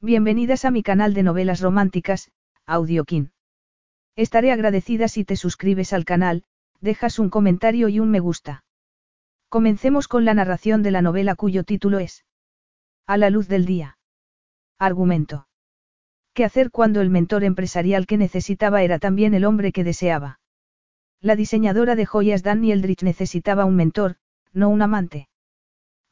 Bienvenidas a mi canal de novelas románticas, Audiokin. Estaré agradecida si te suscribes al canal, dejas un comentario y un me gusta. Comencemos con la narración de la novela cuyo título es A la luz del día. Argumento. ¿Qué hacer cuando el mentor empresarial que necesitaba era también el hombre que deseaba? La diseñadora de joyas Danny Eldridge necesitaba un mentor, no un amante.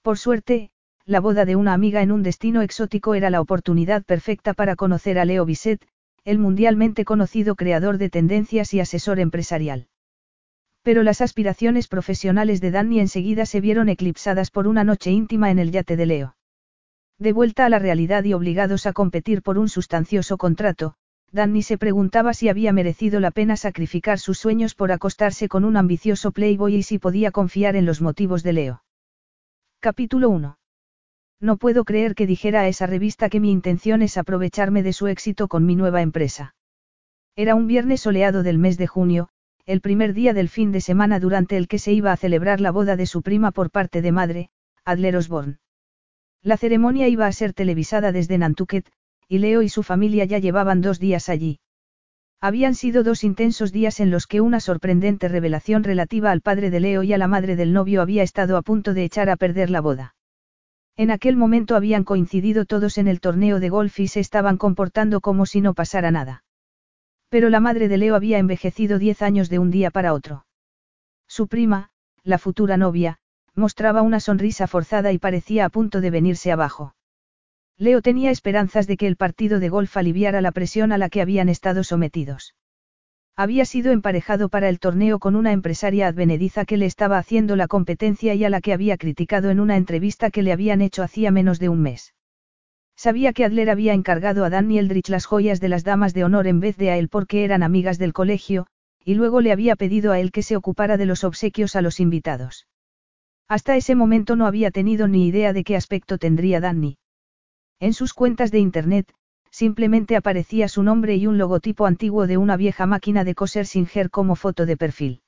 Por suerte, la boda de una amiga en un destino exótico era la oportunidad perfecta para conocer a Leo Bisset, el mundialmente conocido creador de tendencias y asesor empresarial. Pero las aspiraciones profesionales de Danny enseguida se vieron eclipsadas por una noche íntima en el yate de Leo. De vuelta a la realidad y obligados a competir por un sustancioso contrato, Danny se preguntaba si había merecido la pena sacrificar sus sueños por acostarse con un ambicioso playboy y si podía confiar en los motivos de Leo. Capítulo 1. No puedo creer que dijera a esa revista que mi intención es aprovecharme de su éxito con mi nueva empresa. Era un viernes soleado del mes de junio, el primer día del fin de semana durante el que se iba a celebrar la boda de su prima por parte de madre, Adler Osborne. La ceremonia iba a ser televisada desde Nantucket, y Leo y su familia ya llevaban dos días allí. Habían sido dos intensos días en los que una sorprendente revelación relativa al padre de Leo y a la madre del novio había estado a punto de echar a perder la boda. En aquel momento habían coincidido todos en el torneo de golf y se estaban comportando como si no pasara nada. Pero la madre de Leo había envejecido diez años de un día para otro. Su prima, la futura novia, mostraba una sonrisa forzada y parecía a punto de venirse abajo. Leo tenía esperanzas de que el partido de golf aliviara la presión a la que habían estado sometidos. Había sido emparejado para el torneo con una empresaria advenediza que le estaba haciendo la competencia y a la que había criticado en una entrevista que le habían hecho hacía menos de un mes. Sabía que Adler había encargado a Danny Eldridge las joyas de las damas de honor en vez de a él porque eran amigas del colegio, y luego le había pedido a él que se ocupara de los obsequios a los invitados. Hasta ese momento no había tenido ni idea de qué aspecto tendría Danny. En sus cuentas de Internet, simplemente aparecía su nombre y un logotipo antiguo de una vieja máquina de coser Singer como foto de perfil.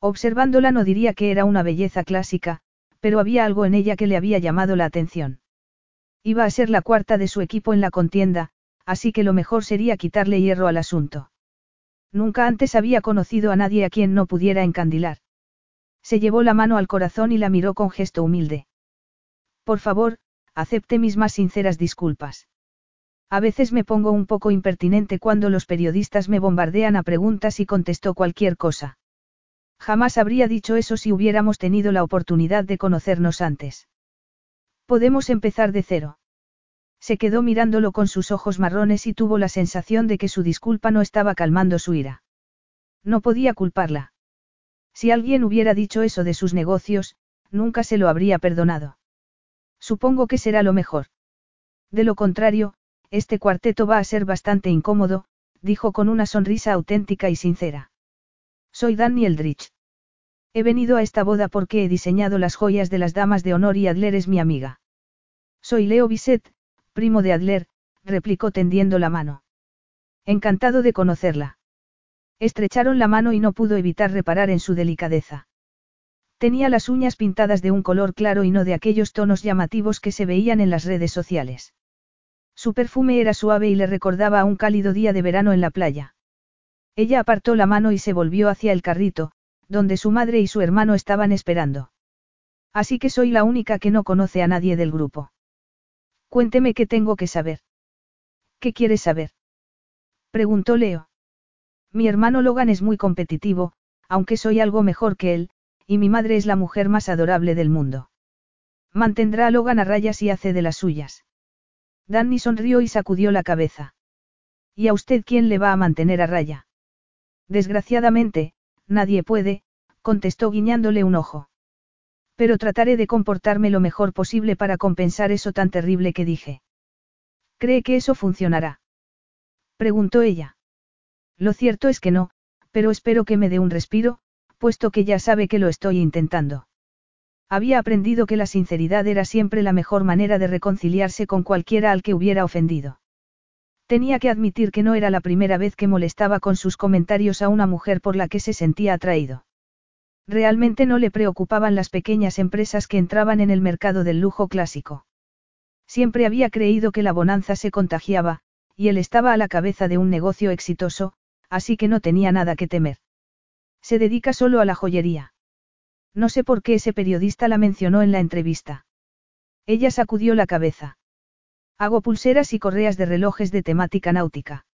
Observándola no diría que era una belleza clásica, pero había algo en ella que le había llamado la atención. Iba a ser la cuarta de su equipo en la contienda, así que lo mejor sería quitarle hierro al asunto. Nunca antes había conocido a nadie a quien no pudiera encandilar. Se llevó la mano al corazón y la miró con gesto humilde. Por favor, acepte mis más sinceras disculpas. A veces me pongo un poco impertinente cuando los periodistas me bombardean a preguntas y contesto cualquier cosa. Jamás habría dicho eso si hubiéramos tenido la oportunidad de conocernos antes. Podemos empezar de cero. Se quedó mirándolo con sus ojos marrones y tuvo la sensación de que su disculpa no estaba calmando su ira. No podía culparla. Si alguien hubiera dicho eso de sus negocios, nunca se lo habría perdonado. Supongo que será lo mejor. De lo contrario, este cuarteto va a ser bastante incómodo, dijo con una sonrisa auténtica y sincera. Soy Danny Eldridge. He venido a esta boda porque he diseñado las joyas de las damas de honor y Adler es mi amiga. Soy Leo Bisset, primo de Adler, replicó tendiendo la mano. Encantado de conocerla. Estrecharon la mano y no pudo evitar reparar en su delicadeza. Tenía las uñas pintadas de un color claro y no de aquellos tonos llamativos que se veían en las redes sociales. Su perfume era suave y le recordaba a un cálido día de verano en la playa. Ella apartó la mano y se volvió hacia el carrito, donde su madre y su hermano estaban esperando. Así que soy la única que no conoce a nadie del grupo. Cuénteme qué tengo que saber. ¿Qué quieres saber? Preguntó Leo. Mi hermano Logan es muy competitivo, aunque soy algo mejor que él, y mi madre es la mujer más adorable del mundo. Mantendrá a Logan a rayas y hace de las suyas. Danny sonrió y sacudió la cabeza. ¿Y a usted quién le va a mantener a raya? Desgraciadamente, nadie puede, contestó guiñándole un ojo. Pero trataré de comportarme lo mejor posible para compensar eso tan terrible que dije. ¿Cree que eso funcionará? Preguntó ella. Lo cierto es que no, pero espero que me dé un respiro, puesto que ya sabe que lo estoy intentando. Había aprendido que la sinceridad era siempre la mejor manera de reconciliarse con cualquiera al que hubiera ofendido. Tenía que admitir que no era la primera vez que molestaba con sus comentarios a una mujer por la que se sentía atraído. Realmente no le preocupaban las pequeñas empresas que entraban en el mercado del lujo clásico. Siempre había creído que la bonanza se contagiaba, y él estaba a la cabeza de un negocio exitoso, así que no tenía nada que temer. Se dedica solo a la joyería. No sé por qué ese periodista la mencionó en la entrevista. Ella sacudió la cabeza. Hago pulseras y correas de relojes de temática náutica.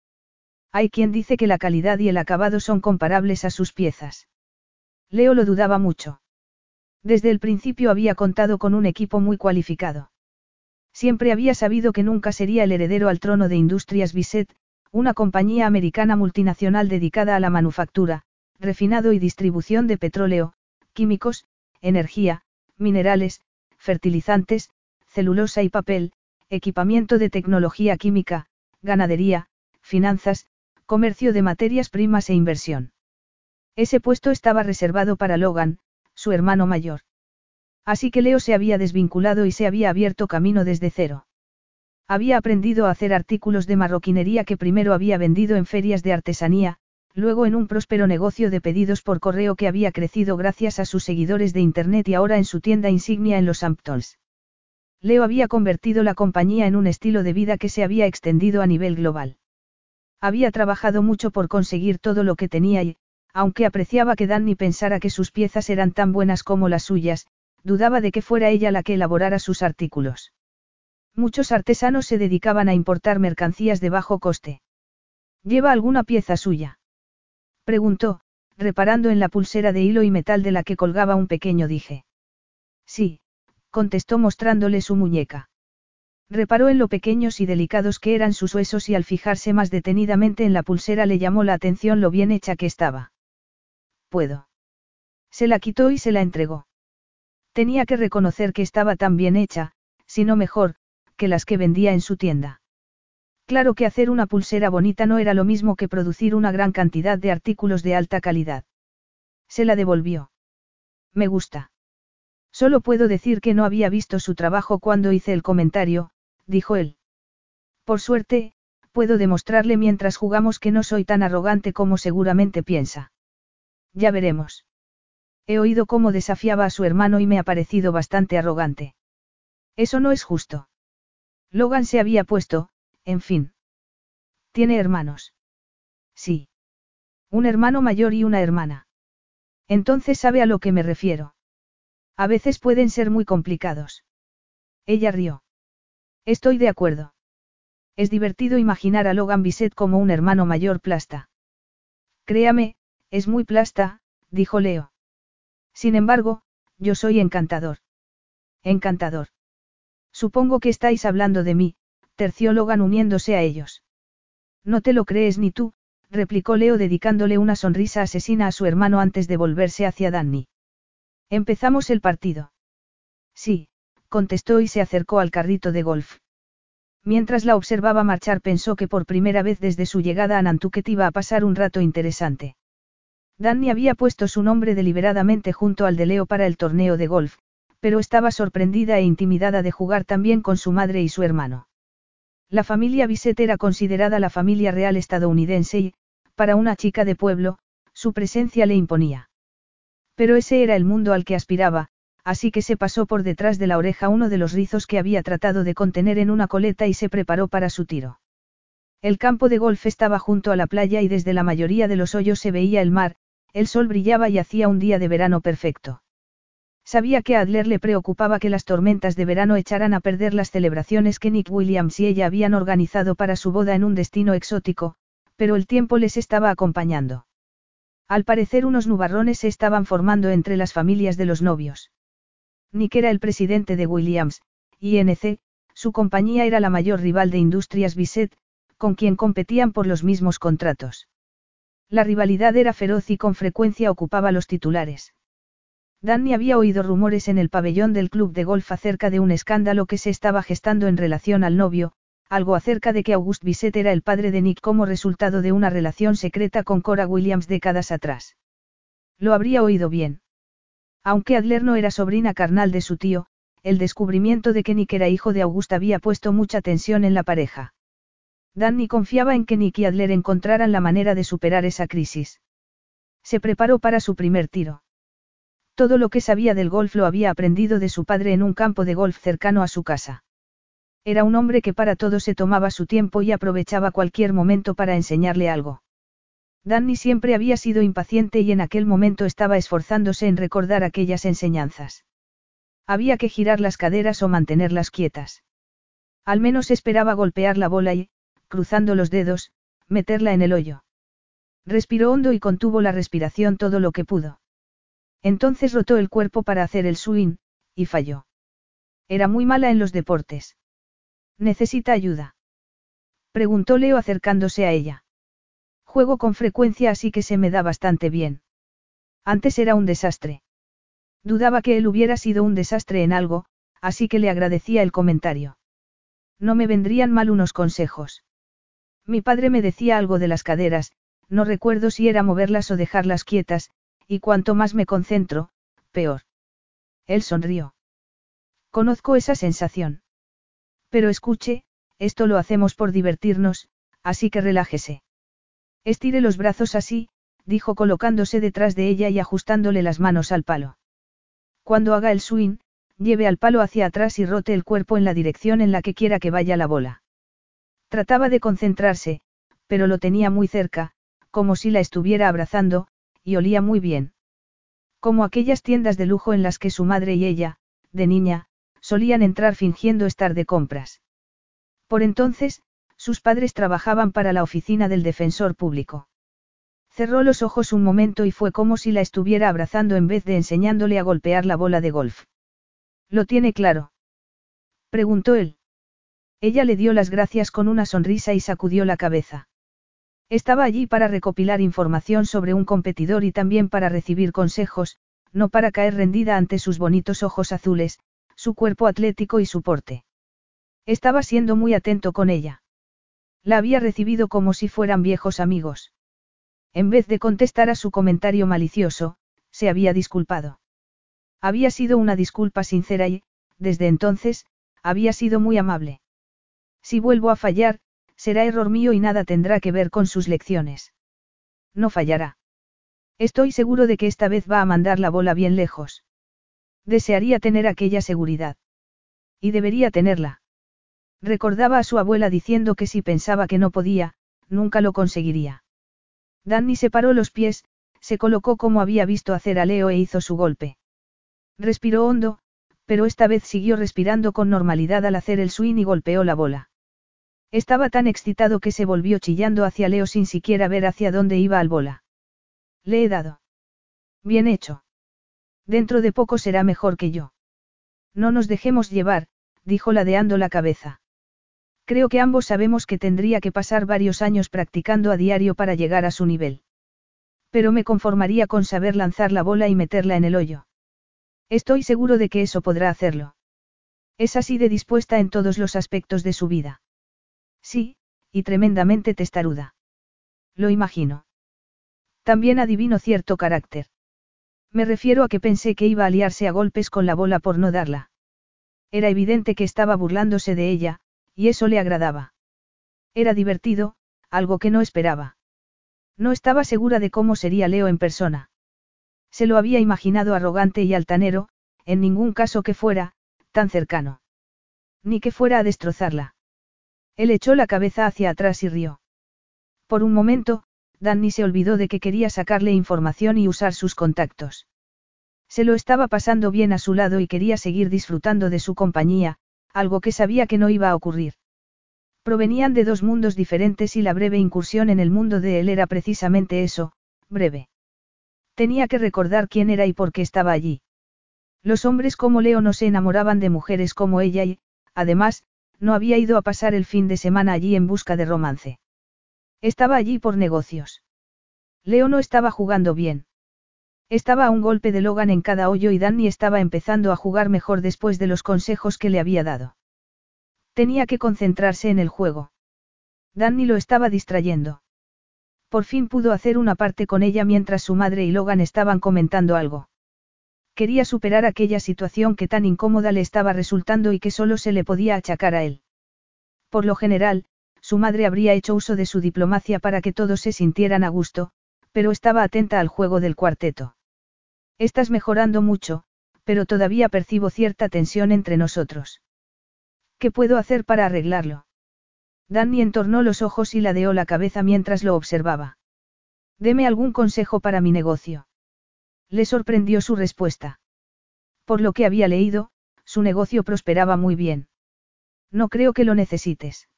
Hay quien dice que la calidad y el acabado son comparables a sus piezas. Leo lo dudaba mucho. Desde el principio había contado con un equipo muy cualificado. Siempre había sabido que nunca sería el heredero al trono de Industrias Bisset, una compañía americana multinacional dedicada a la manufactura, refinado y distribución de petróleo, químicos, energía, minerales, fertilizantes, celulosa y papel, equipamiento de tecnología química, ganadería, finanzas, comercio de materias primas e inversión. Ese puesto estaba reservado para Logan, su hermano mayor. Así que Leo se había desvinculado y se había abierto camino desde cero. Había aprendido a hacer artículos de marroquinería que primero había vendido en ferias de artesanía, luego en un próspero negocio de pedidos por correo que había crecido gracias a sus seguidores de Internet y ahora en su tienda insignia en los Hamptons. Leo había convertido la compañía en un estilo de vida que se había extendido a nivel global. Había trabajado mucho por conseguir todo lo que tenía y, aunque apreciaba que Danny pensara que sus piezas eran tan buenas como las suyas, dudaba de que fuera ella la que elaborara sus artículos. Muchos artesanos se dedicaban a importar mercancías de bajo coste. ¿Lleva alguna pieza suya? Preguntó, reparando en la pulsera de hilo y metal de la que colgaba un pequeño dije. Sí, contestó mostrándole su muñeca. Reparó en lo pequeños y delicados que eran sus huesos y al fijarse más detenidamente en la pulsera le llamó la atención lo bien hecha que estaba. Puedo. Se la quitó y se la entregó. Tenía que reconocer que estaba tan bien hecha, si no mejor, que las que vendía en su tienda. Claro que hacer una pulsera bonita no era lo mismo que producir una gran cantidad de artículos de alta calidad. Se la devolvió. Me gusta. Solo puedo decir que no había visto su trabajo cuando hice el comentario, dijo él. Por suerte, puedo demostrarle mientras jugamos que no soy tan arrogante como seguramente piensa. Ya veremos. He oído cómo desafiaba a su hermano y me ha parecido bastante arrogante. Eso no es justo. Logan se había puesto, en fin. ¿Tiene hermanos? Sí. Un hermano mayor y una hermana. Entonces sabe a lo que me refiero. A veces pueden ser muy complicados. Ella rió. Estoy de acuerdo. Es divertido imaginar a Logan Bisset como un hermano mayor plasta. Créame, es muy plasta, dijo Leo. Sin embargo, yo soy encantador. Encantador. Supongo que estáis hablando de mí, terció Logan uniéndose a ellos. No te lo crees ni tú, replicó Leo dedicándole una sonrisa asesina a su hermano antes de volverse hacia Danny. Empezamos el partido. Sí, contestó y se acercó al carrito de golf. Mientras la observaba marchar pensó que por primera vez desde su llegada a Nantucket iba a pasar un rato interesante. Danny había puesto su nombre deliberadamente junto al de Leo para el torneo de golf, pero estaba sorprendida e intimidada de jugar también con su madre y su hermano. La familia Bisset era considerada la familia real estadounidense y, para una chica de pueblo, su presencia le imponía. Pero ese era el mundo al que aspiraba, así que se pasó por detrás de la oreja uno de los rizos que había tratado de contener en una coleta y se preparó para su tiro. El campo de golf estaba junto a la playa y desde la mayoría de los hoyos se veía el mar, el sol brillaba y hacía un día de verano perfecto. Sabía que Adler le preocupaba que las tormentas de verano echaran a perder las celebraciones que Nick Williams y ella habían organizado para su boda en un destino exótico, pero el tiempo les estaba acompañando. Al parecer unos nubarrones se estaban formando entre las familias de los novios. Nick era el presidente de Williams, INC, su compañía era la mayor rival de Industrias Bisset, con quien competían por los mismos contratos. La rivalidad era feroz y con frecuencia ocupaba los titulares. Danny había oído rumores en el pabellón del club de golf acerca de un escándalo que se estaba gestando en relación al novio, algo acerca de que Auguste Bisset era el padre de Nick como resultado de una relación secreta con Cora Williams décadas atrás. Lo habría oído bien. Aunque Adler no era sobrina carnal de su tío, el descubrimiento de que Nick era hijo de Auguste había puesto mucha tensión en la pareja. Danny confiaba en que Nick y Adler encontraran la manera de superar esa crisis. Se preparó para su primer tiro. Todo lo que sabía del golf lo había aprendido de su padre en un campo de golf cercano a su casa. Era un hombre que para todo se tomaba su tiempo y aprovechaba cualquier momento para enseñarle algo. Danny siempre había sido impaciente y en aquel momento estaba esforzándose en recordar aquellas enseñanzas. Había que girar las caderas o mantenerlas quietas. Al menos esperaba golpear la bola y, cruzando los dedos, meterla en el hoyo. Respiró hondo y contuvo la respiración todo lo que pudo. Entonces rotó el cuerpo para hacer el swing, y falló. Era muy mala en los deportes. ¿Necesita ayuda? Preguntó Leo acercándose a ella. Juego con frecuencia así que se me da bastante bien. Antes era un desastre. Dudaba que él hubiera sido un desastre en algo, así que le agradecía el comentario. No me vendrían mal unos consejos. Mi padre me decía algo de las caderas, no recuerdo si era moverlas o dejarlas quietas, y cuanto más me concentro, peor. Él sonrió. Conozco esa sensación. Pero escuche, esto lo hacemos por divertirnos, así que relájese. Estire los brazos así, dijo colocándose detrás de ella y ajustándole las manos al palo. Cuando haga el swing, lleve al palo hacia atrás y rote el cuerpo en la dirección en la que quiera que vaya la bola. Trataba de concentrarse, pero lo tenía muy cerca, como si la estuviera abrazando, y olía muy bien. Como aquellas tiendas de lujo en las que su madre y ella, de niña, solían entrar fingiendo estar de compras. Por entonces, sus padres trabajaban para la oficina del defensor público. Cerró los ojos un momento y fue como si la estuviera abrazando en vez de enseñándole a golpear la bola de golf. ¿Lo tiene claro? preguntó él. Ella le dio las gracias con una sonrisa y sacudió la cabeza. Estaba allí para recopilar información sobre un competidor y también para recibir consejos, no para caer rendida ante sus bonitos ojos azules, su cuerpo atlético y su porte. Estaba siendo muy atento con ella. La había recibido como si fueran viejos amigos. En vez de contestar a su comentario malicioso, se había disculpado. Había sido una disculpa sincera y, desde entonces, había sido muy amable. Si vuelvo a fallar, será error mío y nada tendrá que ver con sus lecciones. No fallará. Estoy seguro de que esta vez va a mandar la bola bien lejos. Desearía tener aquella seguridad. Y debería tenerla. Recordaba a su abuela diciendo que si pensaba que no podía, nunca lo conseguiría. Danny separó los pies, se colocó como había visto hacer a Leo e hizo su golpe. Respiró hondo, pero esta vez siguió respirando con normalidad al hacer el swing y golpeó la bola. Estaba tan excitado que se volvió chillando hacia Leo sin siquiera ver hacia dónde iba al bola. Le he dado. Bien hecho. Dentro de poco será mejor que yo. No nos dejemos llevar, dijo ladeando la cabeza. Creo que ambos sabemos que tendría que pasar varios años practicando a diario para llegar a su nivel. Pero me conformaría con saber lanzar la bola y meterla en el hoyo. Estoy seguro de que eso podrá hacerlo. Es así de dispuesta en todos los aspectos de su vida. Sí, y tremendamente testaruda. Lo imagino. También adivino cierto carácter. Me refiero a que pensé que iba a liarse a golpes con la bola por no darla. Era evidente que estaba burlándose de ella, y eso le agradaba. Era divertido, algo que no esperaba. No estaba segura de cómo sería Leo en persona. Se lo había imaginado arrogante y altanero, en ningún caso que fuera, tan cercano. Ni que fuera a destrozarla. Él echó la cabeza hacia atrás y rió. Por un momento, Danny se olvidó de que quería sacarle información y usar sus contactos. Se lo estaba pasando bien a su lado y quería seguir disfrutando de su compañía, algo que sabía que no iba a ocurrir. Provenían de dos mundos diferentes y la breve incursión en el mundo de él era precisamente eso, breve. Tenía que recordar quién era y por qué estaba allí. Los hombres como Leo no se enamoraban de mujeres como ella y, además, no había ido a pasar el fin de semana allí en busca de romance. Estaba allí por negocios. Leo no estaba jugando bien. Estaba a un golpe de Logan en cada hoyo y Danny estaba empezando a jugar mejor después de los consejos que le había dado. Tenía que concentrarse en el juego. Danny lo estaba distrayendo. Por fin pudo hacer una parte con ella mientras su madre y Logan estaban comentando algo. Quería superar aquella situación que tan incómoda le estaba resultando y que solo se le podía achacar a él. Por lo general, su madre habría hecho uso de su diplomacia para que todos se sintieran a gusto, pero estaba atenta al juego del cuarteto. Estás mejorando mucho, pero todavía percibo cierta tensión entre nosotros. ¿Qué puedo hacer para arreglarlo? Danny entornó los ojos y ladeó la cabeza mientras lo observaba. Deme algún consejo para mi negocio. Le sorprendió su respuesta. Por lo que había leído, su negocio prosperaba muy bien. No creo que lo necesites.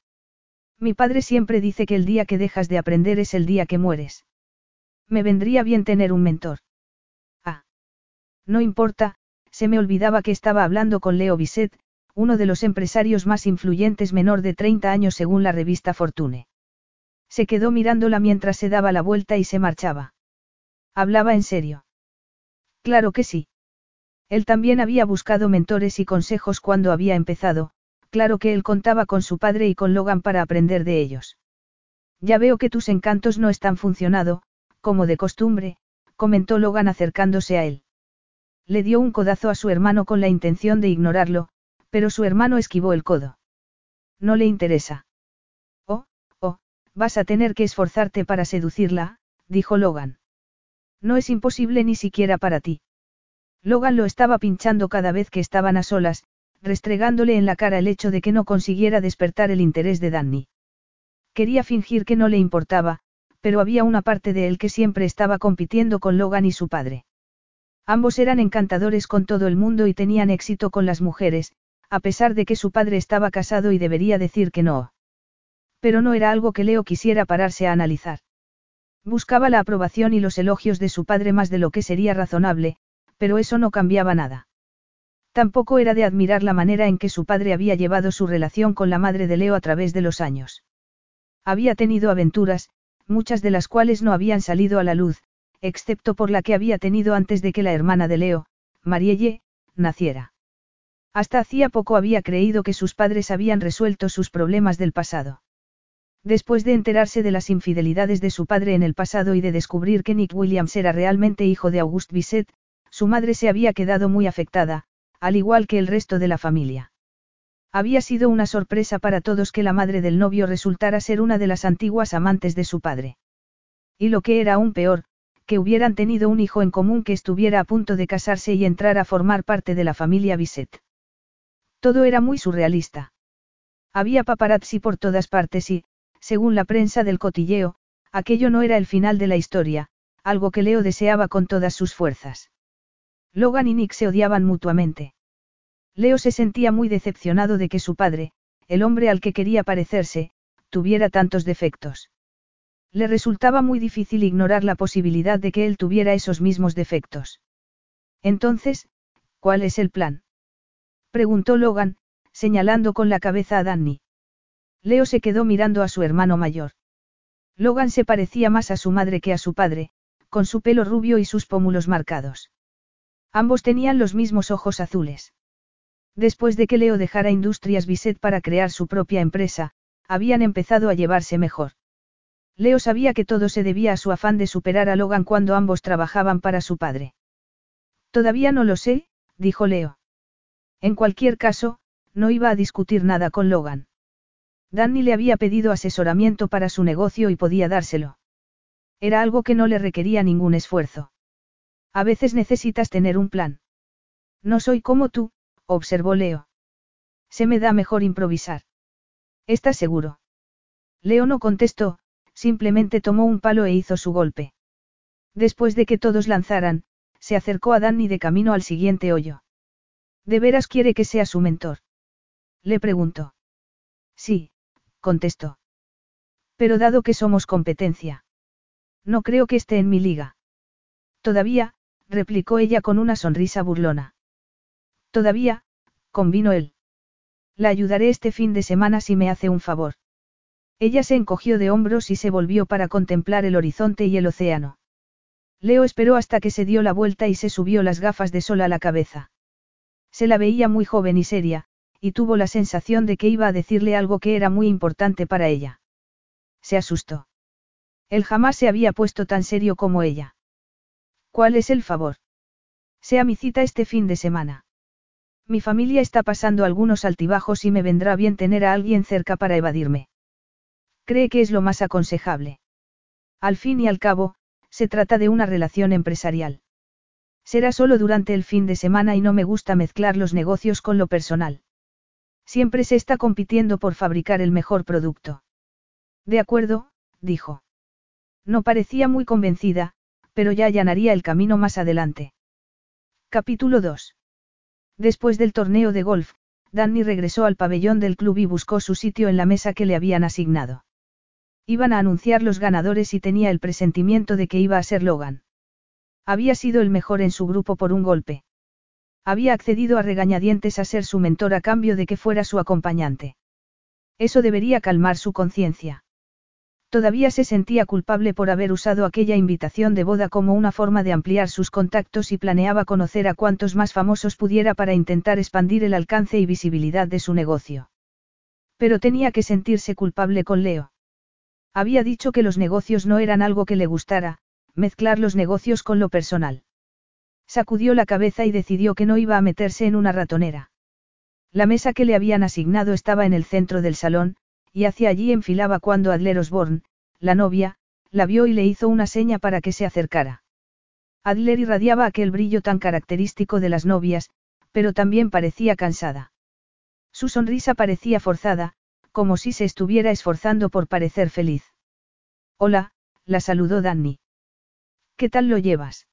Mi padre siempre dice que el día que dejas de aprender es el día que mueres. Me vendría bien tener un mentor. Ah. No importa, se me olvidaba que estaba hablando con Leo Bisset, uno de los empresarios más influyentes menor de 30 años según la revista Fortune. Se quedó mirándola mientras se daba la vuelta y se marchaba. Hablaba en serio. Claro que sí. Él también había buscado mentores y consejos cuando había empezado, claro que él contaba con su padre y con Logan para aprender de ellos. Ya veo que tus encantos no están funcionando, como de costumbre, comentó Logan acercándose a él. Le dio un codazo a su hermano con la intención de ignorarlo, pero su hermano esquivó el codo. No le interesa. Oh, oh, vas a tener que esforzarte para seducirla, dijo Logan. No es imposible ni siquiera para ti. Logan lo estaba pinchando cada vez que estaban a solas, restregándole en la cara el hecho de que no consiguiera despertar el interés de Danny. Quería fingir que no le importaba, pero había una parte de él que siempre estaba compitiendo con Logan y su padre. Ambos eran encantadores con todo el mundo y tenían éxito con las mujeres, a pesar de que su padre estaba casado y debería decir que no. Pero no era algo que Leo quisiera pararse a analizar. Buscaba la aprobación y los elogios de su padre más de lo que sería razonable, pero eso no cambiaba nada. Tampoco era de admirar la manera en que su padre había llevado su relación con la madre de Leo a través de los años. Había tenido aventuras, muchas de las cuales no habían salido a la luz, excepto por la que había tenido antes de que la hermana de Leo, Marielle, naciera. Hasta hacía poco había creído que sus padres habían resuelto sus problemas del pasado. Después de enterarse de las infidelidades de su padre en el pasado y de descubrir que Nick Williams era realmente hijo de Auguste Bisset, su madre se había quedado muy afectada, al igual que el resto de la familia. Había sido una sorpresa para todos que la madre del novio resultara ser una de las antiguas amantes de su padre. Y lo que era aún peor, que hubieran tenido un hijo en común que estuviera a punto de casarse y entrar a formar parte de la familia Bisset. Todo era muy surrealista. Había paparazzi por todas partes y, según la prensa del cotilleo, aquello no era el final de la historia, algo que Leo deseaba con todas sus fuerzas. Logan y Nick se odiaban mutuamente. Leo se sentía muy decepcionado de que su padre, el hombre al que quería parecerse, tuviera tantos defectos. Le resultaba muy difícil ignorar la posibilidad de que él tuviera esos mismos defectos. Entonces, ¿cuál es el plan? Preguntó Logan, señalando con la cabeza a Danny. Leo se quedó mirando a su hermano mayor. Logan se parecía más a su madre que a su padre, con su pelo rubio y sus pómulos marcados. Ambos tenían los mismos ojos azules. Después de que Leo dejara Industrias Bisset para crear su propia empresa, habían empezado a llevarse mejor. Leo sabía que todo se debía a su afán de superar a Logan cuando ambos trabajaban para su padre. Todavía no lo sé, dijo Leo. En cualquier caso, no iba a discutir nada con Logan. Danny le había pedido asesoramiento para su negocio y podía dárselo. Era algo que no le requería ningún esfuerzo. A veces necesitas tener un plan. No soy como tú, observó Leo. Se me da mejor improvisar. ¿Estás seguro? Leo no contestó, simplemente tomó un palo e hizo su golpe. Después de que todos lanzaran, se acercó a Danny de camino al siguiente hoyo. ¿De veras quiere que sea su mentor? Le preguntó. Sí, contestó. Pero dado que somos competencia. No creo que esté en mi liga. Todavía, replicó ella con una sonrisa burlona. Todavía, convino él. La ayudaré este fin de semana si me hace un favor. Ella se encogió de hombros y se volvió para contemplar el horizonte y el océano. Leo esperó hasta que se dio la vuelta y se subió las gafas de sol a la cabeza. Se la veía muy joven y seria, y tuvo la sensación de que iba a decirle algo que era muy importante para ella. Se asustó. Él jamás se había puesto tan serio como ella. ¿Cuál es el favor? Sea mi cita este fin de semana. Mi familia está pasando algunos altibajos y me vendrá bien tener a alguien cerca para evadirme. Cree que es lo más aconsejable. Al fin y al cabo, se trata de una relación empresarial. Será solo durante el fin de semana y no me gusta mezclar los negocios con lo personal. Siempre se está compitiendo por fabricar el mejor producto. De acuerdo, dijo. No parecía muy convencida, pero ya allanaría el camino más adelante. Capítulo 2. Después del torneo de golf, Danny regresó al pabellón del club y buscó su sitio en la mesa que le habían asignado. Iban a anunciar los ganadores y tenía el presentimiento de que iba a ser Logan. Había sido el mejor en su grupo por un golpe. Había accedido a regañadientes a ser su mentor a cambio de que fuera su acompañante. Eso debería calmar su conciencia. Todavía se sentía culpable por haber usado aquella invitación de boda como una forma de ampliar sus contactos y planeaba conocer a cuantos más famosos pudiera para intentar expandir el alcance y visibilidad de su negocio. Pero tenía que sentirse culpable con Leo. Había dicho que los negocios no eran algo que le gustara, mezclar los negocios con lo personal. Sacudió la cabeza y decidió que no iba a meterse en una ratonera. La mesa que le habían asignado estaba en el centro del salón, y hacia allí enfilaba cuando Adler Osborne, la novia, la vio y le hizo una seña para que se acercara. Adler irradiaba aquel brillo tan característico de las novias, pero también parecía cansada. Su sonrisa parecía forzada, como si se estuviera esforzando por parecer feliz. Hola, la saludó Danny. ¿Qué tal lo llevas?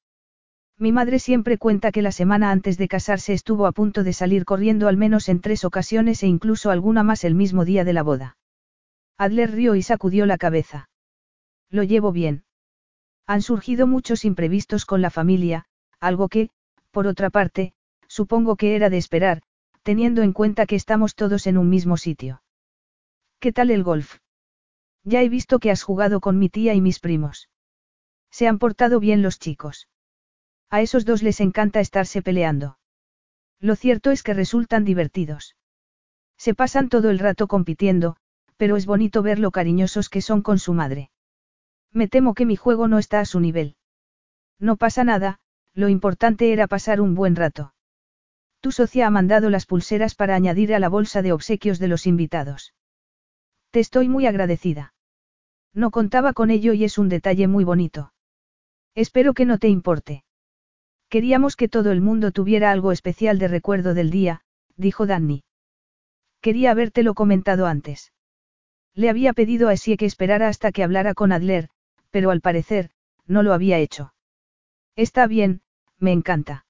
Mi madre siempre cuenta que la semana antes de casarse estuvo a punto de salir corriendo al menos en tres ocasiones e incluso alguna más el mismo día de la boda. Adler rió y sacudió la cabeza. Lo llevo bien. Han surgido muchos imprevistos con la familia, algo que, por otra parte, supongo que era de esperar, teniendo en cuenta que estamos todos en un mismo sitio. ¿Qué tal el golf? Ya he visto que has jugado con mi tía y mis primos. Se han portado bien los chicos. A esos dos les encanta estarse peleando. Lo cierto es que resultan divertidos. Se pasan todo el rato compitiendo, pero es bonito ver lo cariñosos que son con su madre. Me temo que mi juego no está a su nivel. No pasa nada, lo importante era pasar un buen rato. Tu socia ha mandado las pulseras para añadir a la bolsa de obsequios de los invitados. Te estoy muy agradecida. No contaba con ello y es un detalle muy bonito. Espero que no te importe. Queríamos que todo el mundo tuviera algo especial de recuerdo del día, dijo Danny. Quería habértelo comentado antes. Le había pedido a Essie que esperara hasta que hablara con Adler, pero al parecer, no lo había hecho. Está bien, me encanta.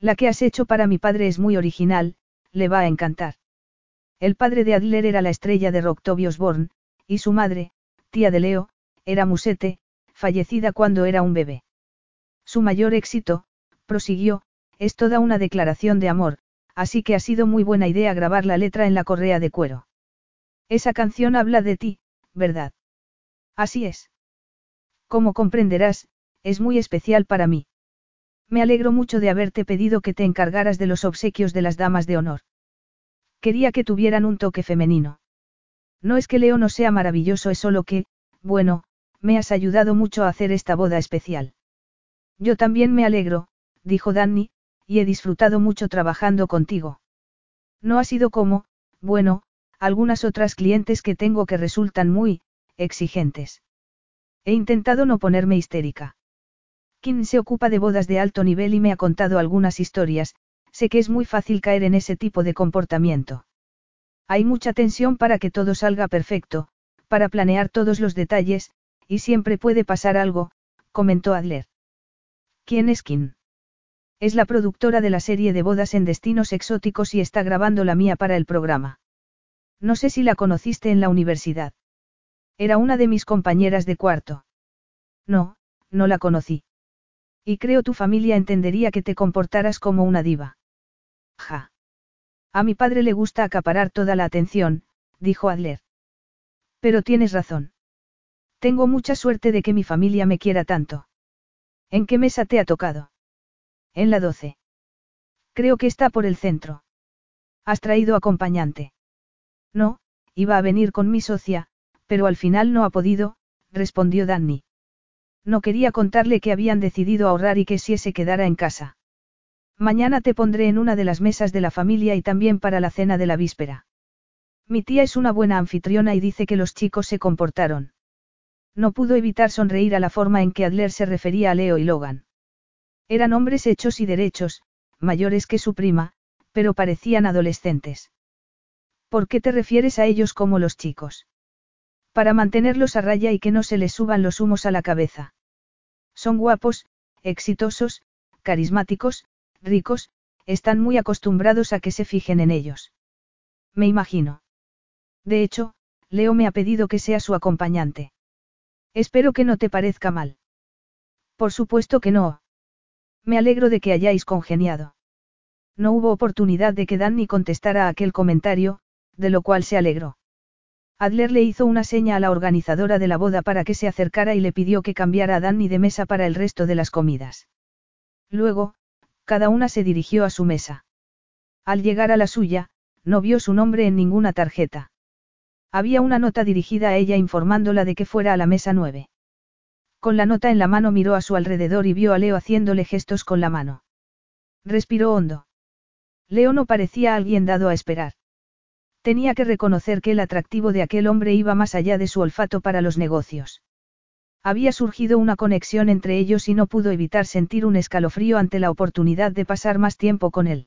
La que has hecho para mi padre es muy original, le va a encantar. El padre de Adler era la estrella de Rock Toby Osborne, y su madre, tía de Leo, era Musete, fallecida cuando era un bebé. Su mayor éxito, prosiguió, es toda una declaración de amor, así que ha sido muy buena idea grabar la letra en la correa de cuero. Esa canción habla de ti, ¿verdad? Así es. Como comprenderás, es muy especial para mí. Me alegro mucho de haberte pedido que te encargaras de los obsequios de las damas de honor. Quería que tuvieran un toque femenino. No es que Leo no sea maravilloso, es solo que, bueno, me has ayudado mucho a hacer esta boda especial. Yo también me alegro, dijo Danny, y he disfrutado mucho trabajando contigo. No ha sido como, bueno, algunas otras clientes que tengo que resultan muy, exigentes. He intentado no ponerme histérica. Kim se ocupa de bodas de alto nivel y me ha contado algunas historias, sé que es muy fácil caer en ese tipo de comportamiento. Hay mucha tensión para que todo salga perfecto, para planear todos los detalles, y siempre puede pasar algo, comentó Adler. ¿Quién es Kim? Es la productora de la serie de bodas en destinos exóticos y está grabando la mía para el programa. No sé si la conociste en la universidad. Era una de mis compañeras de cuarto. No, no la conocí. Y creo tu familia entendería que te comportaras como una diva. Ja. A mi padre le gusta acaparar toda la atención, dijo Adler. Pero tienes razón. Tengo mucha suerte de que mi familia me quiera tanto. ¿En qué mesa te ha tocado? En la 12. Creo que está por el centro. ¿Has traído acompañante? No, iba a venir con mi socia, pero al final no ha podido, respondió Danny. No quería contarle que habían decidido ahorrar y que si se quedara en casa. Mañana te pondré en una de las mesas de la familia y también para la cena de la víspera. Mi tía es una buena anfitriona y dice que los chicos se comportaron. No pudo evitar sonreír a la forma en que Adler se refería a Leo y Logan. Eran hombres hechos y derechos, mayores que su prima, pero parecían adolescentes. ¿Por qué te refieres a ellos como los chicos? Para mantenerlos a raya y que no se les suban los humos a la cabeza. Son guapos, exitosos, carismáticos, ricos, están muy acostumbrados a que se fijen en ellos. Me imagino. De hecho, Leo me ha pedido que sea su acompañante. Espero que no te parezca mal. Por supuesto que no. Me alegro de que hayáis congeniado. No hubo oportunidad de que Danny contestara a aquel comentario, de lo cual se alegró. Adler le hizo una seña a la organizadora de la boda para que se acercara y le pidió que cambiara a Danny de mesa para el resto de las comidas. Luego, cada una se dirigió a su mesa. Al llegar a la suya, no vio su nombre en ninguna tarjeta. Había una nota dirigida a ella informándola de que fuera a la mesa 9. Con la nota en la mano miró a su alrededor y vio a Leo haciéndole gestos con la mano. Respiró hondo. Leo no parecía alguien dado a esperar. Tenía que reconocer que el atractivo de aquel hombre iba más allá de su olfato para los negocios. Había surgido una conexión entre ellos y no pudo evitar sentir un escalofrío ante la oportunidad de pasar más tiempo con él.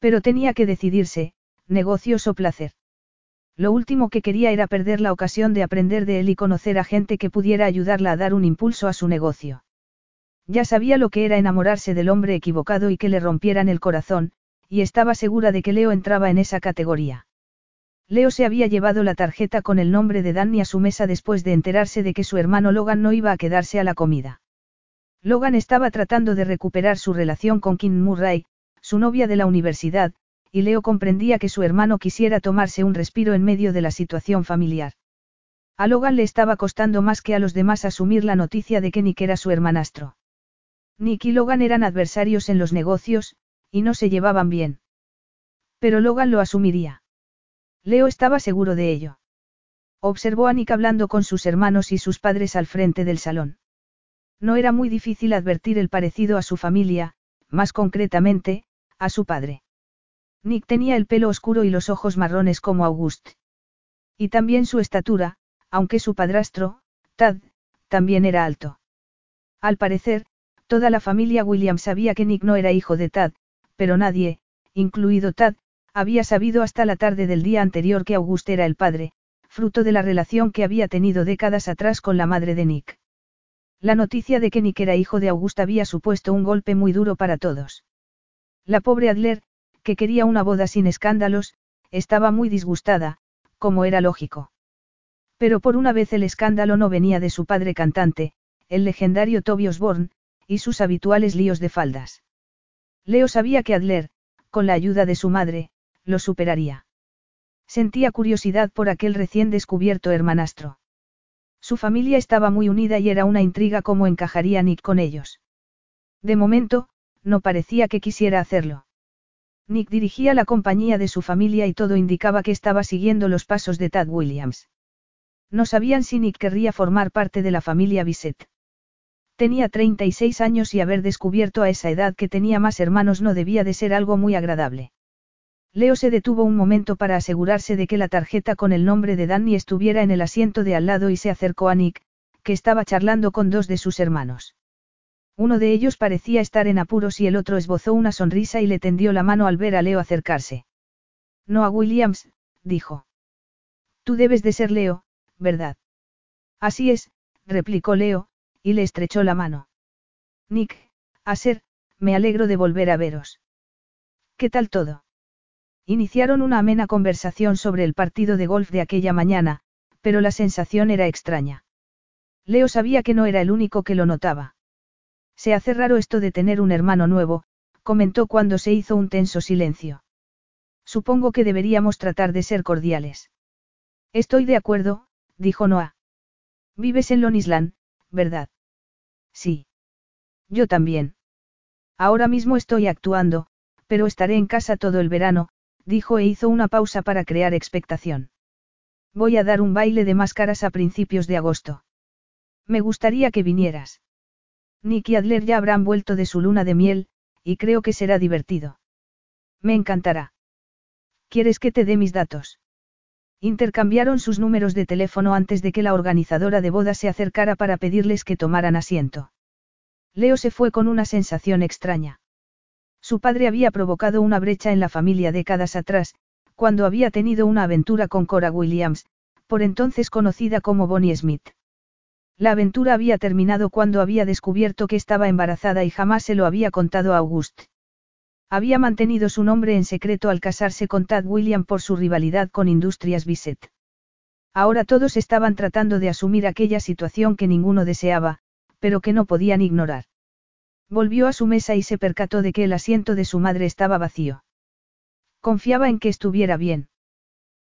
Pero tenía que decidirse, negocios o placer. Lo último que quería era perder la ocasión de aprender de él y conocer a gente que pudiera ayudarla a dar un impulso a su negocio. Ya sabía lo que era enamorarse del hombre equivocado y que le rompieran el corazón, y estaba segura de que Leo entraba en esa categoría. Leo se había llevado la tarjeta con el nombre de Danny a su mesa después de enterarse de que su hermano Logan no iba a quedarse a la comida. Logan estaba tratando de recuperar su relación con Kim Murray, su novia de la universidad, y Leo comprendía que su hermano quisiera tomarse un respiro en medio de la situación familiar. A Logan le estaba costando más que a los demás asumir la noticia de que Nick era su hermanastro. Nick y Logan eran adversarios en los negocios, y no se llevaban bien. Pero Logan lo asumiría. Leo estaba seguro de ello. Observó a Nick hablando con sus hermanos y sus padres al frente del salón. No era muy difícil advertir el parecido a su familia, más concretamente, a su padre. Nick tenía el pelo oscuro y los ojos marrones como August. Y también su estatura, aunque su padrastro, Tad, también era alto. Al parecer, toda la familia Williams sabía que Nick no era hijo de Tad, pero nadie, incluido Tad, había sabido hasta la tarde del día anterior que August era el padre, fruto de la relación que había tenido décadas atrás con la madre de Nick. La noticia de que Nick era hijo de August había supuesto un golpe muy duro para todos. La pobre Adler, que quería una boda sin escándalos, estaba muy disgustada, como era lógico. Pero por una vez el escándalo no venía de su padre cantante, el legendario Toby Osborne, y sus habituales líos de faldas. Leo sabía que Adler, con la ayuda de su madre, lo superaría. Sentía curiosidad por aquel recién descubierto hermanastro. Su familia estaba muy unida y era una intriga cómo encajaría Nick con ellos. De momento, no parecía que quisiera hacerlo. Nick dirigía la compañía de su familia y todo indicaba que estaba siguiendo los pasos de Tad Williams. No sabían si Nick querría formar parte de la familia Bisset. Tenía 36 años y haber descubierto a esa edad que tenía más hermanos no debía de ser algo muy agradable. Leo se detuvo un momento para asegurarse de que la tarjeta con el nombre de Danny estuviera en el asiento de al lado y se acercó a Nick, que estaba charlando con dos de sus hermanos. Uno de ellos parecía estar en apuros y el otro esbozó una sonrisa y le tendió la mano al ver a Leo acercarse. No a Williams, dijo. Tú debes de ser Leo, ¿verdad? Así es, replicó Leo, y le estrechó la mano. Nick, a ser, me alegro de volver a veros. ¿Qué tal todo? Iniciaron una amena conversación sobre el partido de golf de aquella mañana, pero la sensación era extraña. Leo sabía que no era el único que lo notaba. Se hace raro esto de tener un hermano nuevo, comentó cuando se hizo un tenso silencio. Supongo que deberíamos tratar de ser cordiales. Estoy de acuerdo, dijo Noah. Vives en Lonisland, ¿verdad? Sí. Yo también. Ahora mismo estoy actuando, pero estaré en casa todo el verano, dijo e hizo una pausa para crear expectación. Voy a dar un baile de máscaras a principios de agosto. Me gustaría que vinieras. Nick y Adler ya habrán vuelto de su luna de miel, y creo que será divertido. Me encantará. ¿Quieres que te dé mis datos? Intercambiaron sus números de teléfono antes de que la organizadora de boda se acercara para pedirles que tomaran asiento. Leo se fue con una sensación extraña. Su padre había provocado una brecha en la familia décadas atrás, cuando había tenido una aventura con Cora Williams, por entonces conocida como Bonnie Smith. La aventura había terminado cuando había descubierto que estaba embarazada y jamás se lo había contado a Auguste. Había mantenido su nombre en secreto al casarse con Tad William por su rivalidad con Industrias Bisset. Ahora todos estaban tratando de asumir aquella situación que ninguno deseaba, pero que no podían ignorar. Volvió a su mesa y se percató de que el asiento de su madre estaba vacío. Confiaba en que estuviera bien.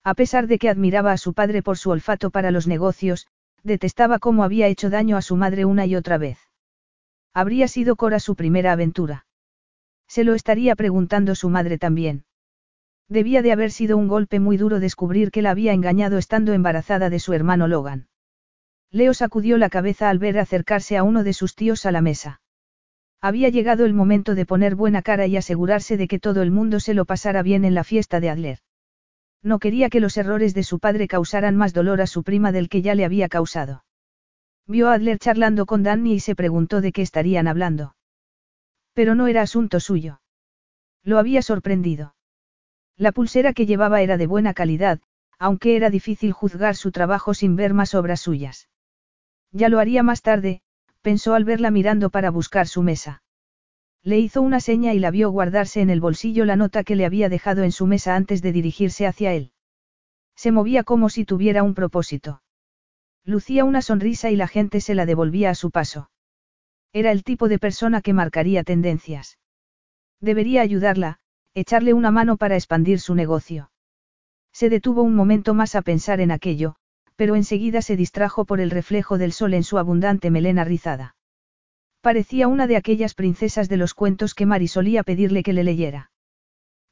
A pesar de que admiraba a su padre por su olfato para los negocios, detestaba cómo había hecho daño a su madre una y otra vez. Habría sido Cora su primera aventura. Se lo estaría preguntando su madre también. Debía de haber sido un golpe muy duro descubrir que la había engañado estando embarazada de su hermano Logan. Leo sacudió la cabeza al ver acercarse a uno de sus tíos a la mesa. Había llegado el momento de poner buena cara y asegurarse de que todo el mundo se lo pasara bien en la fiesta de Adler. No quería que los errores de su padre causaran más dolor a su prima del que ya le había causado. Vio a Adler charlando con Danny y se preguntó de qué estarían hablando. Pero no era asunto suyo. Lo había sorprendido. La pulsera que llevaba era de buena calidad, aunque era difícil juzgar su trabajo sin ver más obras suyas. Ya lo haría más tarde, pensó al verla mirando para buscar su mesa. Le hizo una seña y la vio guardarse en el bolsillo la nota que le había dejado en su mesa antes de dirigirse hacia él. Se movía como si tuviera un propósito. Lucía una sonrisa y la gente se la devolvía a su paso. Era el tipo de persona que marcaría tendencias. Debería ayudarla, echarle una mano para expandir su negocio. Se detuvo un momento más a pensar en aquello, pero enseguida se distrajo por el reflejo del sol en su abundante melena rizada. Parecía una de aquellas princesas de los cuentos que Mari solía pedirle que le leyera.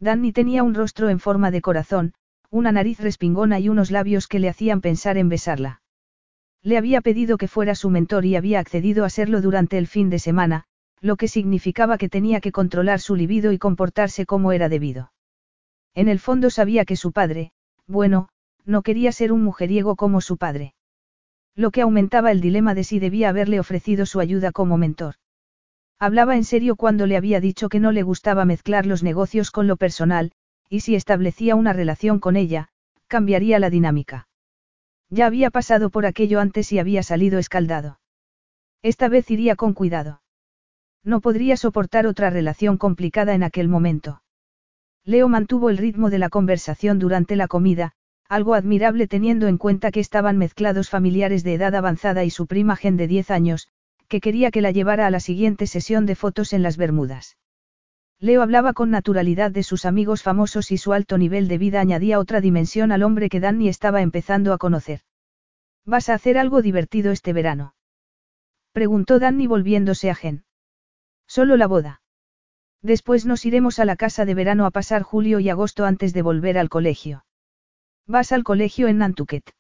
Danny tenía un rostro en forma de corazón, una nariz respingona y unos labios que le hacían pensar en besarla. Le había pedido que fuera su mentor y había accedido a serlo durante el fin de semana, lo que significaba que tenía que controlar su libido y comportarse como era debido. En el fondo sabía que su padre, bueno, no quería ser un mujeriego como su padre. Lo que aumentaba el dilema de si debía haberle ofrecido su ayuda como mentor. Hablaba en serio cuando le había dicho que no le gustaba mezclar los negocios con lo personal, y si establecía una relación con ella, cambiaría la dinámica. Ya había pasado por aquello antes y había salido escaldado. Esta vez iría con cuidado. No podría soportar otra relación complicada en aquel momento. Leo mantuvo el ritmo de la conversación durante la comida, algo admirable teniendo en cuenta que estaban mezclados familiares de edad avanzada y su prima Gen de 10 años, que quería que la llevara a la siguiente sesión de fotos en las Bermudas. Leo hablaba con naturalidad de sus amigos famosos y su alto nivel de vida añadía otra dimensión al hombre que Danny estaba empezando a conocer. ¿Vas a hacer algo divertido este verano? Preguntó Danny volviéndose a Gen. Solo la boda. Después nos iremos a la casa de verano a pasar julio y agosto antes de volver al colegio. Vas al colegio en Nantucket.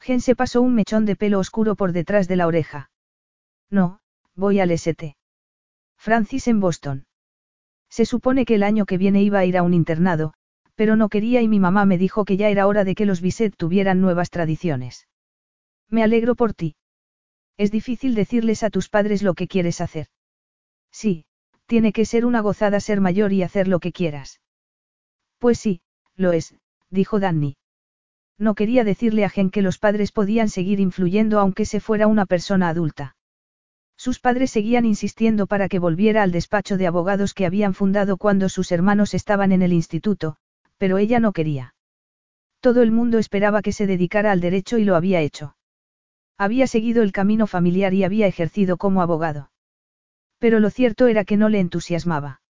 Gen se pasó un mechón de pelo oscuro por detrás de la oreja. No, voy al ST. Francis en Boston. Se supone que el año que viene iba a ir a un internado, pero no quería y mi mamá me dijo que ya era hora de que los Bisset tuvieran nuevas tradiciones. Me alegro por ti. Es difícil decirles a tus padres lo que quieres hacer. Sí, tiene que ser una gozada ser mayor y hacer lo que quieras. Pues sí, lo es, dijo Danny. No quería decirle a Gen que los padres podían seguir influyendo aunque se fuera una persona adulta. Sus padres seguían insistiendo para que volviera al despacho de abogados que habían fundado cuando sus hermanos estaban en el instituto, pero ella no quería. Todo el mundo esperaba que se dedicara al derecho y lo había hecho. Había seguido el camino familiar y había ejercido como abogado. Pero lo cierto era que no le entusiasmaba.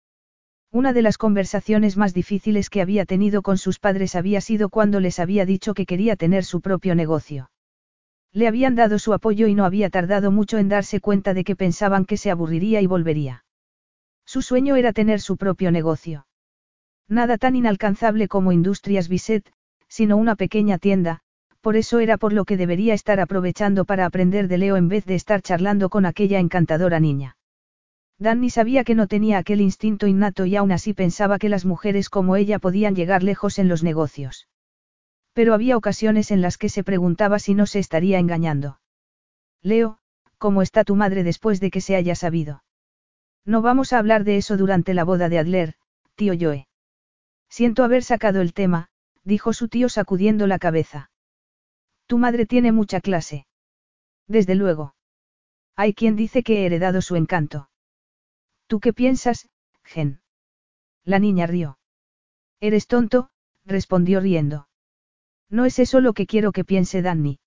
Una de las conversaciones más difíciles que había tenido con sus padres había sido cuando les había dicho que quería tener su propio negocio. Le habían dado su apoyo y no había tardado mucho en darse cuenta de que pensaban que se aburriría y volvería. Su sueño era tener su propio negocio. Nada tan inalcanzable como Industrias Bisset, sino una pequeña tienda, por eso era por lo que debería estar aprovechando para aprender de Leo en vez de estar charlando con aquella encantadora niña. Danny sabía que no tenía aquel instinto innato y aún así pensaba que las mujeres como ella podían llegar lejos en los negocios. Pero había ocasiones en las que se preguntaba si no se estaría engañando. Leo, ¿cómo está tu madre después de que se haya sabido? No vamos a hablar de eso durante la boda de Adler, tío Joe. Siento haber sacado el tema, dijo su tío sacudiendo la cabeza. Tu madre tiene mucha clase. Desde luego. Hay quien dice que he heredado su encanto. ¿Tú qué piensas, Gen? La niña rió. Eres tonto, respondió riendo. No es eso lo que quiero que piense Danny.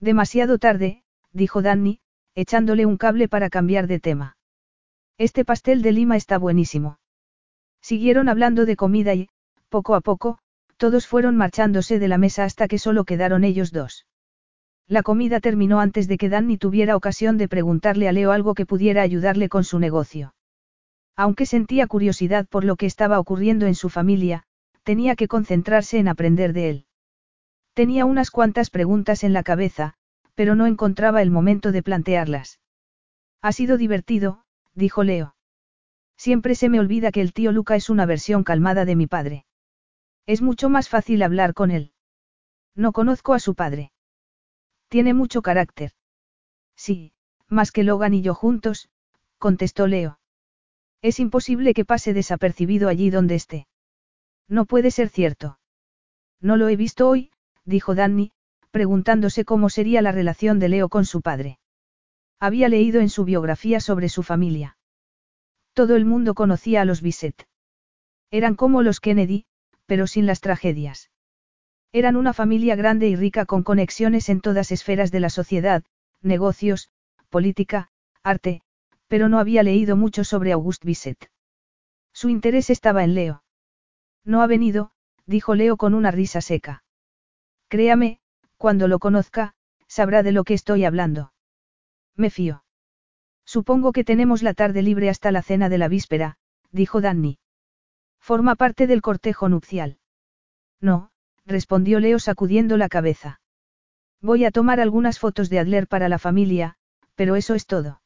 Demasiado tarde, dijo Danny, echándole un cable para cambiar de tema. Este pastel de lima está buenísimo. Siguieron hablando de comida y, poco a poco, todos fueron marchándose de la mesa hasta que solo quedaron ellos dos. La comida terminó antes de que Danny tuviera ocasión de preguntarle a Leo algo que pudiera ayudarle con su negocio. Aunque sentía curiosidad por lo que estaba ocurriendo en su familia, tenía que concentrarse en aprender de él. Tenía unas cuantas preguntas en la cabeza, pero no encontraba el momento de plantearlas. Ha sido divertido, dijo Leo. Siempre se me olvida que el tío Luca es una versión calmada de mi padre. Es mucho más fácil hablar con él. No conozco a su padre. Tiene mucho carácter. Sí, más que Logan y yo juntos, contestó Leo. Es imposible que pase desapercibido allí donde esté. No puede ser cierto. No lo he visto hoy, dijo Danny, preguntándose cómo sería la relación de Leo con su padre. Había leído en su biografía sobre su familia. Todo el mundo conocía a los Bisset. Eran como los Kennedy, pero sin las tragedias. Eran una familia grande y rica con conexiones en todas esferas de la sociedad, negocios, política, arte, pero no había leído mucho sobre Auguste Bisset. Su interés estaba en Leo. No ha venido, dijo Leo con una risa seca. Créame, cuando lo conozca, sabrá de lo que estoy hablando. Me fío. Supongo que tenemos la tarde libre hasta la cena de la víspera, dijo Danny. Forma parte del cortejo nupcial. No, respondió Leo sacudiendo la cabeza. Voy a tomar algunas fotos de Adler para la familia, pero eso es todo.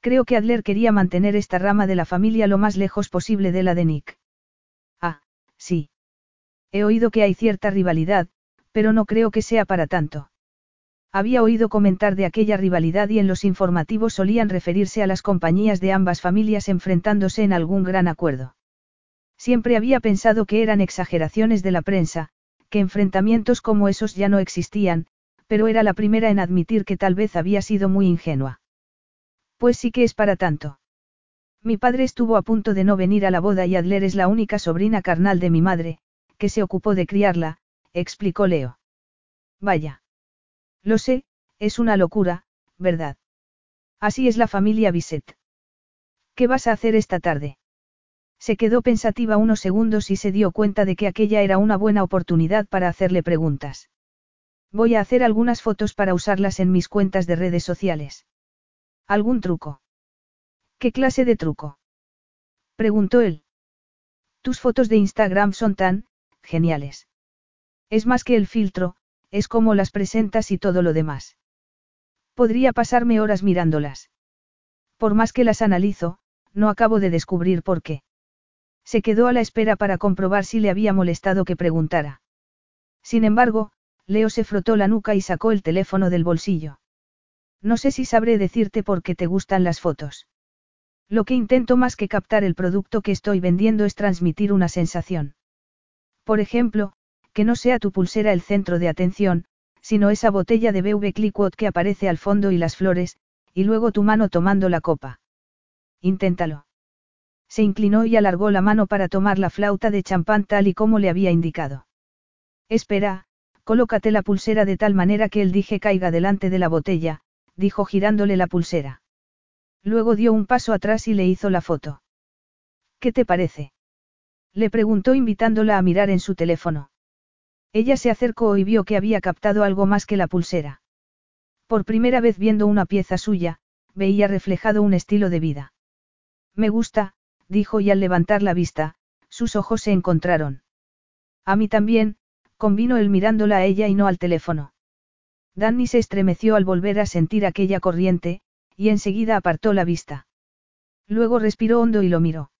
Creo que Adler quería mantener esta rama de la familia lo más lejos posible de la de Nick. Ah, sí. He oído que hay cierta rivalidad, pero no creo que sea para tanto. Había oído comentar de aquella rivalidad y en los informativos solían referirse a las compañías de ambas familias enfrentándose en algún gran acuerdo. Siempre había pensado que eran exageraciones de la prensa, que enfrentamientos como esos ya no existían, pero era la primera en admitir que tal vez había sido muy ingenua. Pues sí que es para tanto. Mi padre estuvo a punto de no venir a la boda y Adler es la única sobrina carnal de mi madre, que se ocupó de criarla, explicó Leo. Vaya. Lo sé, es una locura, ¿verdad? Así es la familia Bisset. ¿Qué vas a hacer esta tarde? Se quedó pensativa unos segundos y se dio cuenta de que aquella era una buena oportunidad para hacerle preguntas. Voy a hacer algunas fotos para usarlas en mis cuentas de redes sociales. ¿Algún truco? ¿Qué clase de truco? Preguntó él. Tus fotos de Instagram son tan, geniales. Es más que el filtro, es como las presentas y todo lo demás. Podría pasarme horas mirándolas. Por más que las analizo, no acabo de descubrir por qué. Se quedó a la espera para comprobar si le había molestado que preguntara. Sin embargo, Leo se frotó la nuca y sacó el teléfono del bolsillo. No sé si sabré decirte por qué te gustan las fotos. Lo que intento más que captar el producto que estoy vendiendo es transmitir una sensación. Por ejemplo, que no sea tu pulsera el centro de atención, sino esa botella de BV Cliquot que aparece al fondo y las flores, y luego tu mano tomando la copa. Inténtalo. Se inclinó y alargó la mano para tomar la flauta de champán tal y como le había indicado. Espera, colócate la pulsera de tal manera que el dije caiga delante de la botella, dijo girándole la pulsera. Luego dio un paso atrás y le hizo la foto. ¿Qué te parece? Le preguntó invitándola a mirar en su teléfono. Ella se acercó y vio que había captado algo más que la pulsera. Por primera vez viendo una pieza suya, veía reflejado un estilo de vida. Me gusta, dijo y al levantar la vista, sus ojos se encontraron. A mí también, convino él mirándola a ella y no al teléfono. Danny se estremeció al volver a sentir aquella corriente, y enseguida apartó la vista. Luego respiró hondo y lo miró.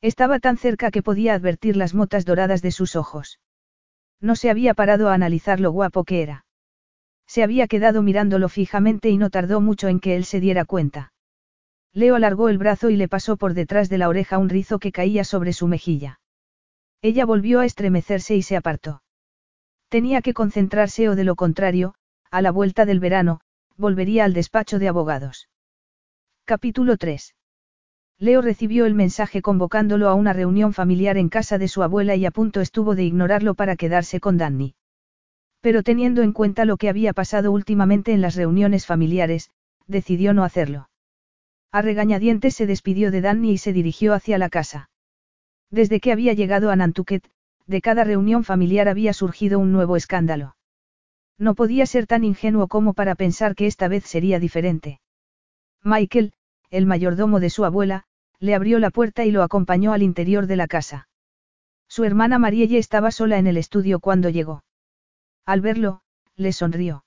Estaba tan cerca que podía advertir las motas doradas de sus ojos. No se había parado a analizar lo guapo que era. Se había quedado mirándolo fijamente y no tardó mucho en que él se diera cuenta. Leo alargó el brazo y le pasó por detrás de la oreja un rizo que caía sobre su mejilla. Ella volvió a estremecerse y se apartó. Tenía que concentrarse o de lo contrario, a la vuelta del verano, volvería al despacho de abogados. Capítulo 3. Leo recibió el mensaje convocándolo a una reunión familiar en casa de su abuela y a punto estuvo de ignorarlo para quedarse con Danny. Pero teniendo en cuenta lo que había pasado últimamente en las reuniones familiares, decidió no hacerlo. A regañadientes se despidió de Danny y se dirigió hacia la casa. Desde que había llegado a Nantucket, de cada reunión familiar había surgido un nuevo escándalo. No podía ser tan ingenuo como para pensar que esta vez sería diferente. Michael, el mayordomo de su abuela, le abrió la puerta y lo acompañó al interior de la casa. Su hermana Marielle estaba sola en el estudio cuando llegó. Al verlo, le sonrió.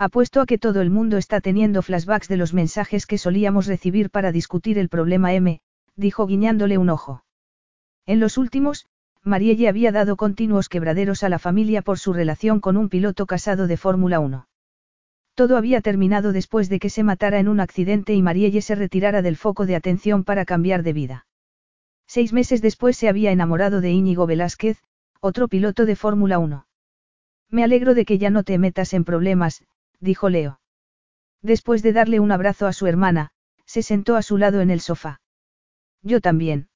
Apuesto a que todo el mundo está teniendo flashbacks de los mensajes que solíamos recibir para discutir el problema M, dijo guiñándole un ojo. En los últimos, Marielle había dado continuos quebraderos a la familia por su relación con un piloto casado de Fórmula 1. Todo había terminado después de que se matara en un accidente y Marielle se retirara del foco de atención para cambiar de vida. Seis meses después se había enamorado de Íñigo Velázquez, otro piloto de Fórmula 1. Me alegro de que ya no te metas en problemas, dijo Leo. Después de darle un abrazo a su hermana, se sentó a su lado en el sofá. Yo también.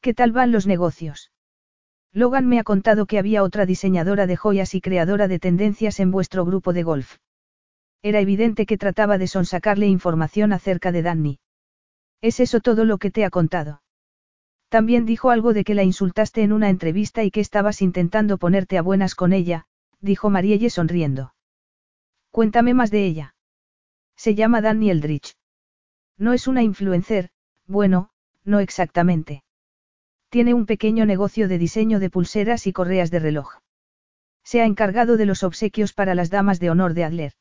¿Qué tal van los negocios? Logan me ha contado que había otra diseñadora de joyas y creadora de tendencias en vuestro grupo de golf. Era evidente que trataba de sonsacarle información acerca de Danny. ¿Es eso todo lo que te ha contado? También dijo algo de que la insultaste en una entrevista y que estabas intentando ponerte a buenas con ella, dijo Marielle sonriendo. Cuéntame más de ella. Se llama Danny Eldridge. No es una influencer, bueno, no exactamente. Tiene un pequeño negocio de diseño de pulseras y correas de reloj. Se ha encargado de los obsequios para las damas de honor de Adler.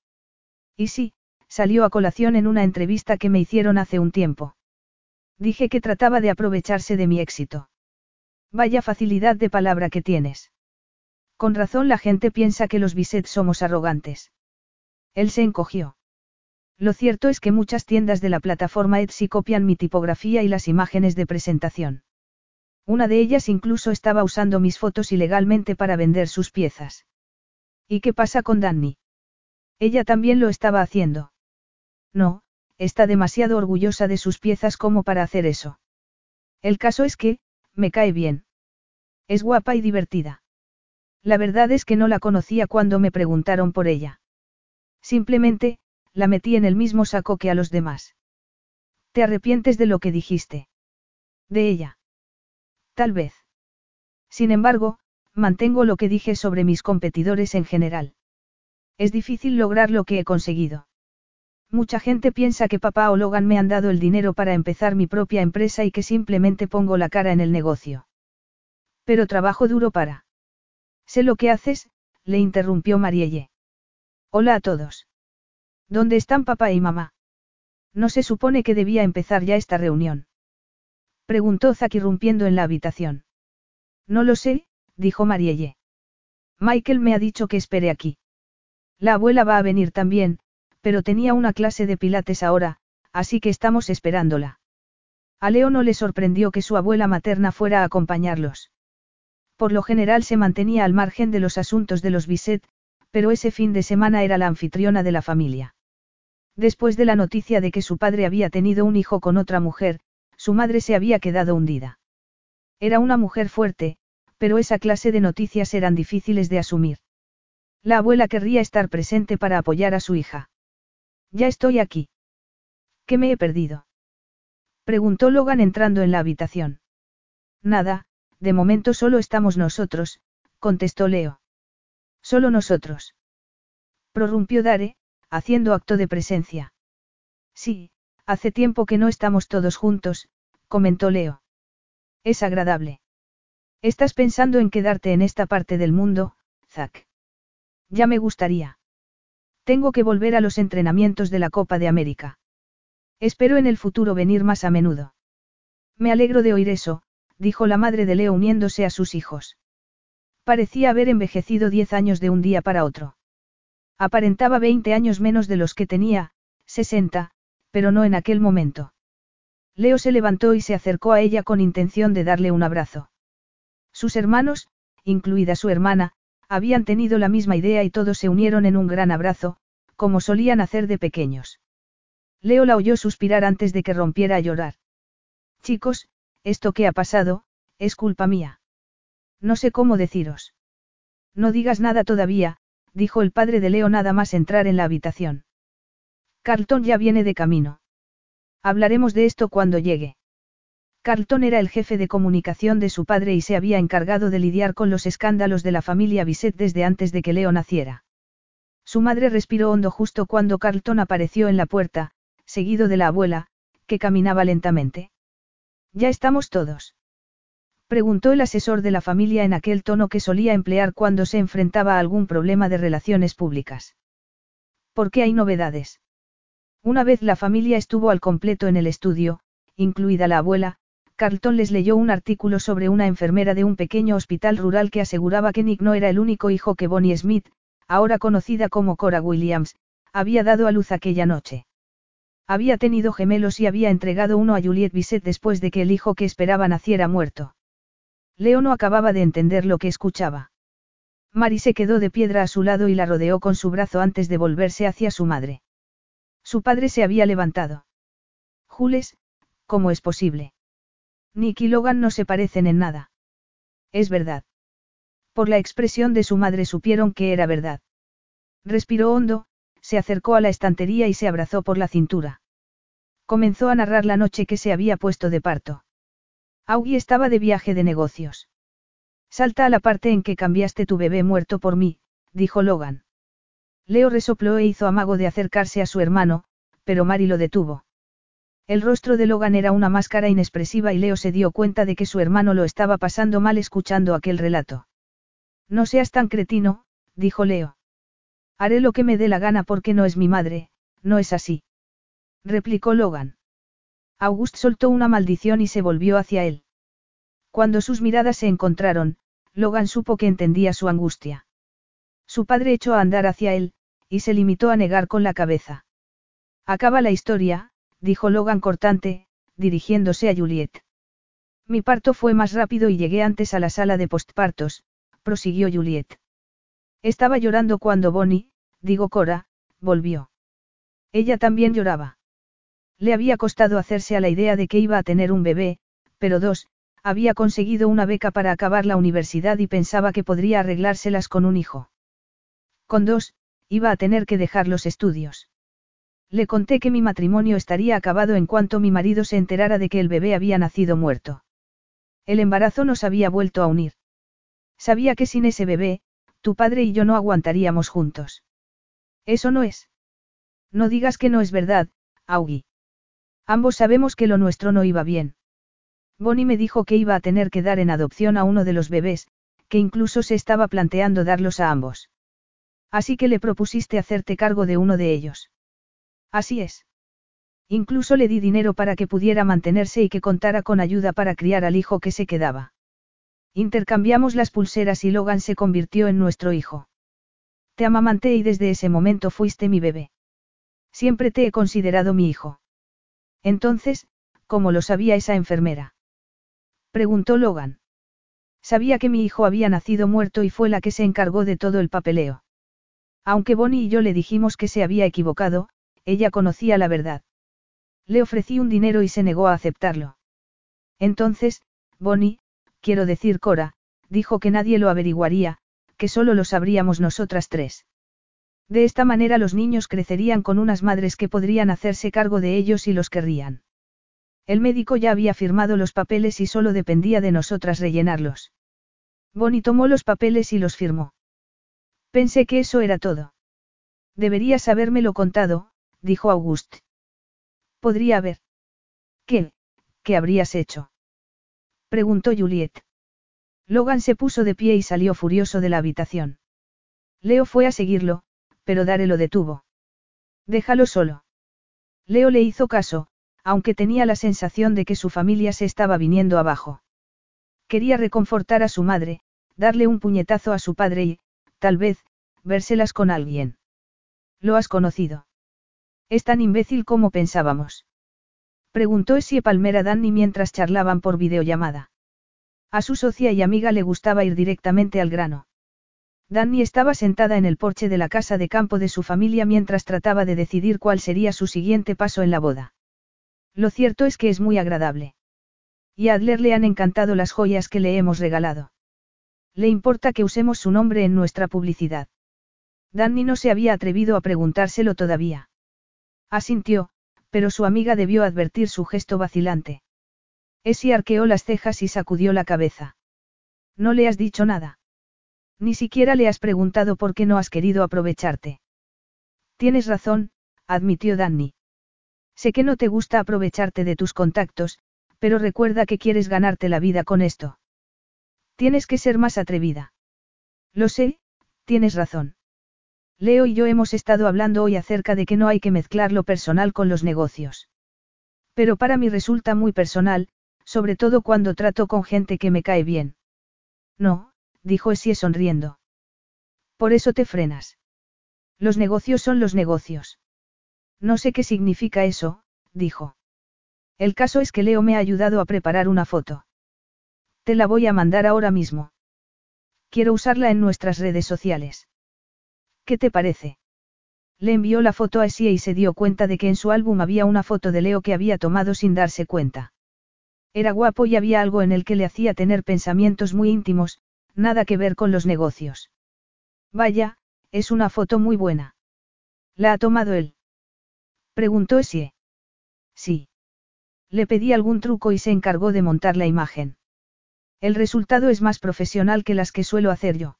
Y sí, salió a colación en una entrevista que me hicieron hace un tiempo. Dije que trataba de aprovecharse de mi éxito. Vaya facilidad de palabra que tienes. Con razón la gente piensa que los Bisset somos arrogantes. Él se encogió. Lo cierto es que muchas tiendas de la plataforma Etsy copian mi tipografía y las imágenes de presentación. Una de ellas incluso estaba usando mis fotos ilegalmente para vender sus piezas. ¿Y qué pasa con Danny? Ella también lo estaba haciendo. No, está demasiado orgullosa de sus piezas como para hacer eso. El caso es que, me cae bien. Es guapa y divertida. La verdad es que no la conocía cuando me preguntaron por ella. Simplemente, la metí en el mismo saco que a los demás. ¿Te arrepientes de lo que dijiste? De ella. Tal vez. Sin embargo, mantengo lo que dije sobre mis competidores en general. Es difícil lograr lo que he conseguido. Mucha gente piensa que papá o Logan me han dado el dinero para empezar mi propia empresa y que simplemente pongo la cara en el negocio. Pero trabajo duro para. Sé lo que haces, le interrumpió Marielle. Hola a todos. ¿Dónde están papá y mamá? No se supone que debía empezar ya esta reunión. Preguntó Zack irrumpiendo en la habitación. No lo sé, dijo Marielle. Michael me ha dicho que espere aquí. La abuela va a venir también, pero tenía una clase de pilates ahora, así que estamos esperándola. A Leo no le sorprendió que su abuela materna fuera a acompañarlos. Por lo general se mantenía al margen de los asuntos de los Bisset, pero ese fin de semana era la anfitriona de la familia. Después de la noticia de que su padre había tenido un hijo con otra mujer, su madre se había quedado hundida. Era una mujer fuerte, pero esa clase de noticias eran difíciles de asumir. La abuela querría estar presente para apoyar a su hija. Ya estoy aquí. ¿Qué me he perdido? Preguntó Logan entrando en la habitación. Nada, de momento solo estamos nosotros, contestó Leo. Solo nosotros. Prorrumpió Dare, haciendo acto de presencia. Sí, hace tiempo que no estamos todos juntos, comentó Leo. Es agradable. Estás pensando en quedarte en esta parte del mundo, Zack. Ya me gustaría. Tengo que volver a los entrenamientos de la Copa de América. Espero en el futuro venir más a menudo. Me alegro de oír eso, dijo la madre de Leo uniéndose a sus hijos. Parecía haber envejecido diez años de un día para otro. Aparentaba veinte años menos de los que tenía, sesenta, pero no en aquel momento. Leo se levantó y se acercó a ella con intención de darle un abrazo. Sus hermanos, incluida su hermana, habían tenido la misma idea y todos se unieron en un gran abrazo, como solían hacer de pequeños. Leo la oyó suspirar antes de que rompiera a llorar. Chicos, esto que ha pasado, es culpa mía. No sé cómo deciros. No digas nada todavía, dijo el padre de Leo nada más entrar en la habitación. Carlton ya viene de camino. Hablaremos de esto cuando llegue. Carlton era el jefe de comunicación de su padre y se había encargado de lidiar con los escándalos de la familia Bisset desde antes de que Leo naciera. Su madre respiró hondo justo cuando Carlton apareció en la puerta, seguido de la abuela, que caminaba lentamente. ¿Ya estamos todos? Preguntó el asesor de la familia en aquel tono que solía emplear cuando se enfrentaba a algún problema de relaciones públicas. ¿Por qué hay novedades? Una vez la familia estuvo al completo en el estudio, incluida la abuela, Carlton les leyó un artículo sobre una enfermera de un pequeño hospital rural que aseguraba que Nick no era el único hijo que Bonnie Smith, ahora conocida como Cora Williams, había dado a luz aquella noche. Había tenido gemelos y había entregado uno a Juliette Bisset después de que el hijo que esperaba naciera muerto. Leo no acababa de entender lo que escuchaba. Mary se quedó de piedra a su lado y la rodeó con su brazo antes de volverse hacia su madre. Su padre se había levantado. Jules, ¿cómo es posible? Nick y Logan no se parecen en nada. Es verdad. Por la expresión de su madre supieron que era verdad. Respiró hondo, se acercó a la estantería y se abrazó por la cintura. Comenzó a narrar la noche que se había puesto de parto. Augie estaba de viaje de negocios. Salta a la parte en que cambiaste tu bebé muerto por mí, dijo Logan. Leo resopló e hizo amago de acercarse a su hermano, pero Mari lo detuvo. El rostro de Logan era una máscara inexpresiva y Leo se dio cuenta de que su hermano lo estaba pasando mal escuchando aquel relato. No seas tan cretino, dijo Leo. Haré lo que me dé la gana porque no es mi madre, no es así. Replicó Logan. August soltó una maldición y se volvió hacia él. Cuando sus miradas se encontraron, Logan supo que entendía su angustia. Su padre echó a andar hacia él, y se limitó a negar con la cabeza. Acaba la historia, dijo Logan cortante, dirigiéndose a Juliet. Mi parto fue más rápido y llegué antes a la sala de postpartos, prosiguió Juliet. Estaba llorando cuando Bonnie, digo Cora, volvió. Ella también lloraba. Le había costado hacerse a la idea de que iba a tener un bebé, pero dos, había conseguido una beca para acabar la universidad y pensaba que podría arreglárselas con un hijo. Con dos, iba a tener que dejar los estudios. Le conté que mi matrimonio estaría acabado en cuanto mi marido se enterara de que el bebé había nacido muerto. El embarazo nos había vuelto a unir. Sabía que sin ese bebé, tu padre y yo no aguantaríamos juntos. Eso no es. No digas que no es verdad, Augie. Ambos sabemos que lo nuestro no iba bien. Bonnie me dijo que iba a tener que dar en adopción a uno de los bebés, que incluso se estaba planteando darlos a ambos. Así que le propusiste hacerte cargo de uno de ellos. Así es. Incluso le di dinero para que pudiera mantenerse y que contara con ayuda para criar al hijo que se quedaba. Intercambiamos las pulseras y Logan se convirtió en nuestro hijo. Te amamanté y desde ese momento fuiste mi bebé. Siempre te he considerado mi hijo. Entonces, ¿cómo lo sabía esa enfermera? Preguntó Logan. Sabía que mi hijo había nacido muerto y fue la que se encargó de todo el papeleo. Aunque Bonnie y yo le dijimos que se había equivocado, ella conocía la verdad. Le ofrecí un dinero y se negó a aceptarlo. Entonces, Bonnie, quiero decir Cora, dijo que nadie lo averiguaría, que solo lo sabríamos nosotras tres. De esta manera los niños crecerían con unas madres que podrían hacerse cargo de ellos y los querrían. El médico ya había firmado los papeles y solo dependía de nosotras rellenarlos. Bonnie tomó los papeles y los firmó. Pensé que eso era todo. Deberías habérmelo contado, dijo August. Podría haber. ¿Qué? ¿Qué habrías hecho? preguntó Juliet. Logan se puso de pie y salió furioso de la habitación. Leo fue a seguirlo, pero Dare lo detuvo. Déjalo solo. Leo le hizo caso, aunque tenía la sensación de que su familia se estaba viniendo abajo. Quería reconfortar a su madre, darle un puñetazo a su padre y, Tal vez, vérselas con alguien. ¿Lo has conocido? Es tan imbécil como pensábamos. Preguntó Essie Palmera Danny mientras charlaban por videollamada. A su socia y amiga le gustaba ir directamente al grano. Danny estaba sentada en el porche de la casa de campo de su familia mientras trataba de decidir cuál sería su siguiente paso en la boda. Lo cierto es que es muy agradable. Y a Adler le han encantado las joyas que le hemos regalado. Le importa que usemos su nombre en nuestra publicidad. Danny no se había atrevido a preguntárselo todavía. Asintió, pero su amiga debió advertir su gesto vacilante. Essie arqueó las cejas y sacudió la cabeza. No le has dicho nada. Ni siquiera le has preguntado por qué no has querido aprovecharte. Tienes razón, admitió Danny. Sé que no te gusta aprovecharte de tus contactos, pero recuerda que quieres ganarte la vida con esto. Tienes que ser más atrevida. Lo sé, tienes razón. Leo y yo hemos estado hablando hoy acerca de que no hay que mezclar lo personal con los negocios. Pero para mí resulta muy personal, sobre todo cuando trato con gente que me cae bien. No, dijo Essie sonriendo. Por eso te frenas. Los negocios son los negocios. No sé qué significa eso, dijo. El caso es que Leo me ha ayudado a preparar una foto. Te la voy a mandar ahora mismo. Quiero usarla en nuestras redes sociales. ¿Qué te parece? Le envió la foto a Essie y se dio cuenta de que en su álbum había una foto de Leo que había tomado sin darse cuenta. Era guapo y había algo en el que le hacía tener pensamientos muy íntimos, nada que ver con los negocios. Vaya, es una foto muy buena. ¿La ha tomado él? Preguntó Essie. Sí. Le pedí algún truco y se encargó de montar la imagen. El resultado es más profesional que las que suelo hacer yo.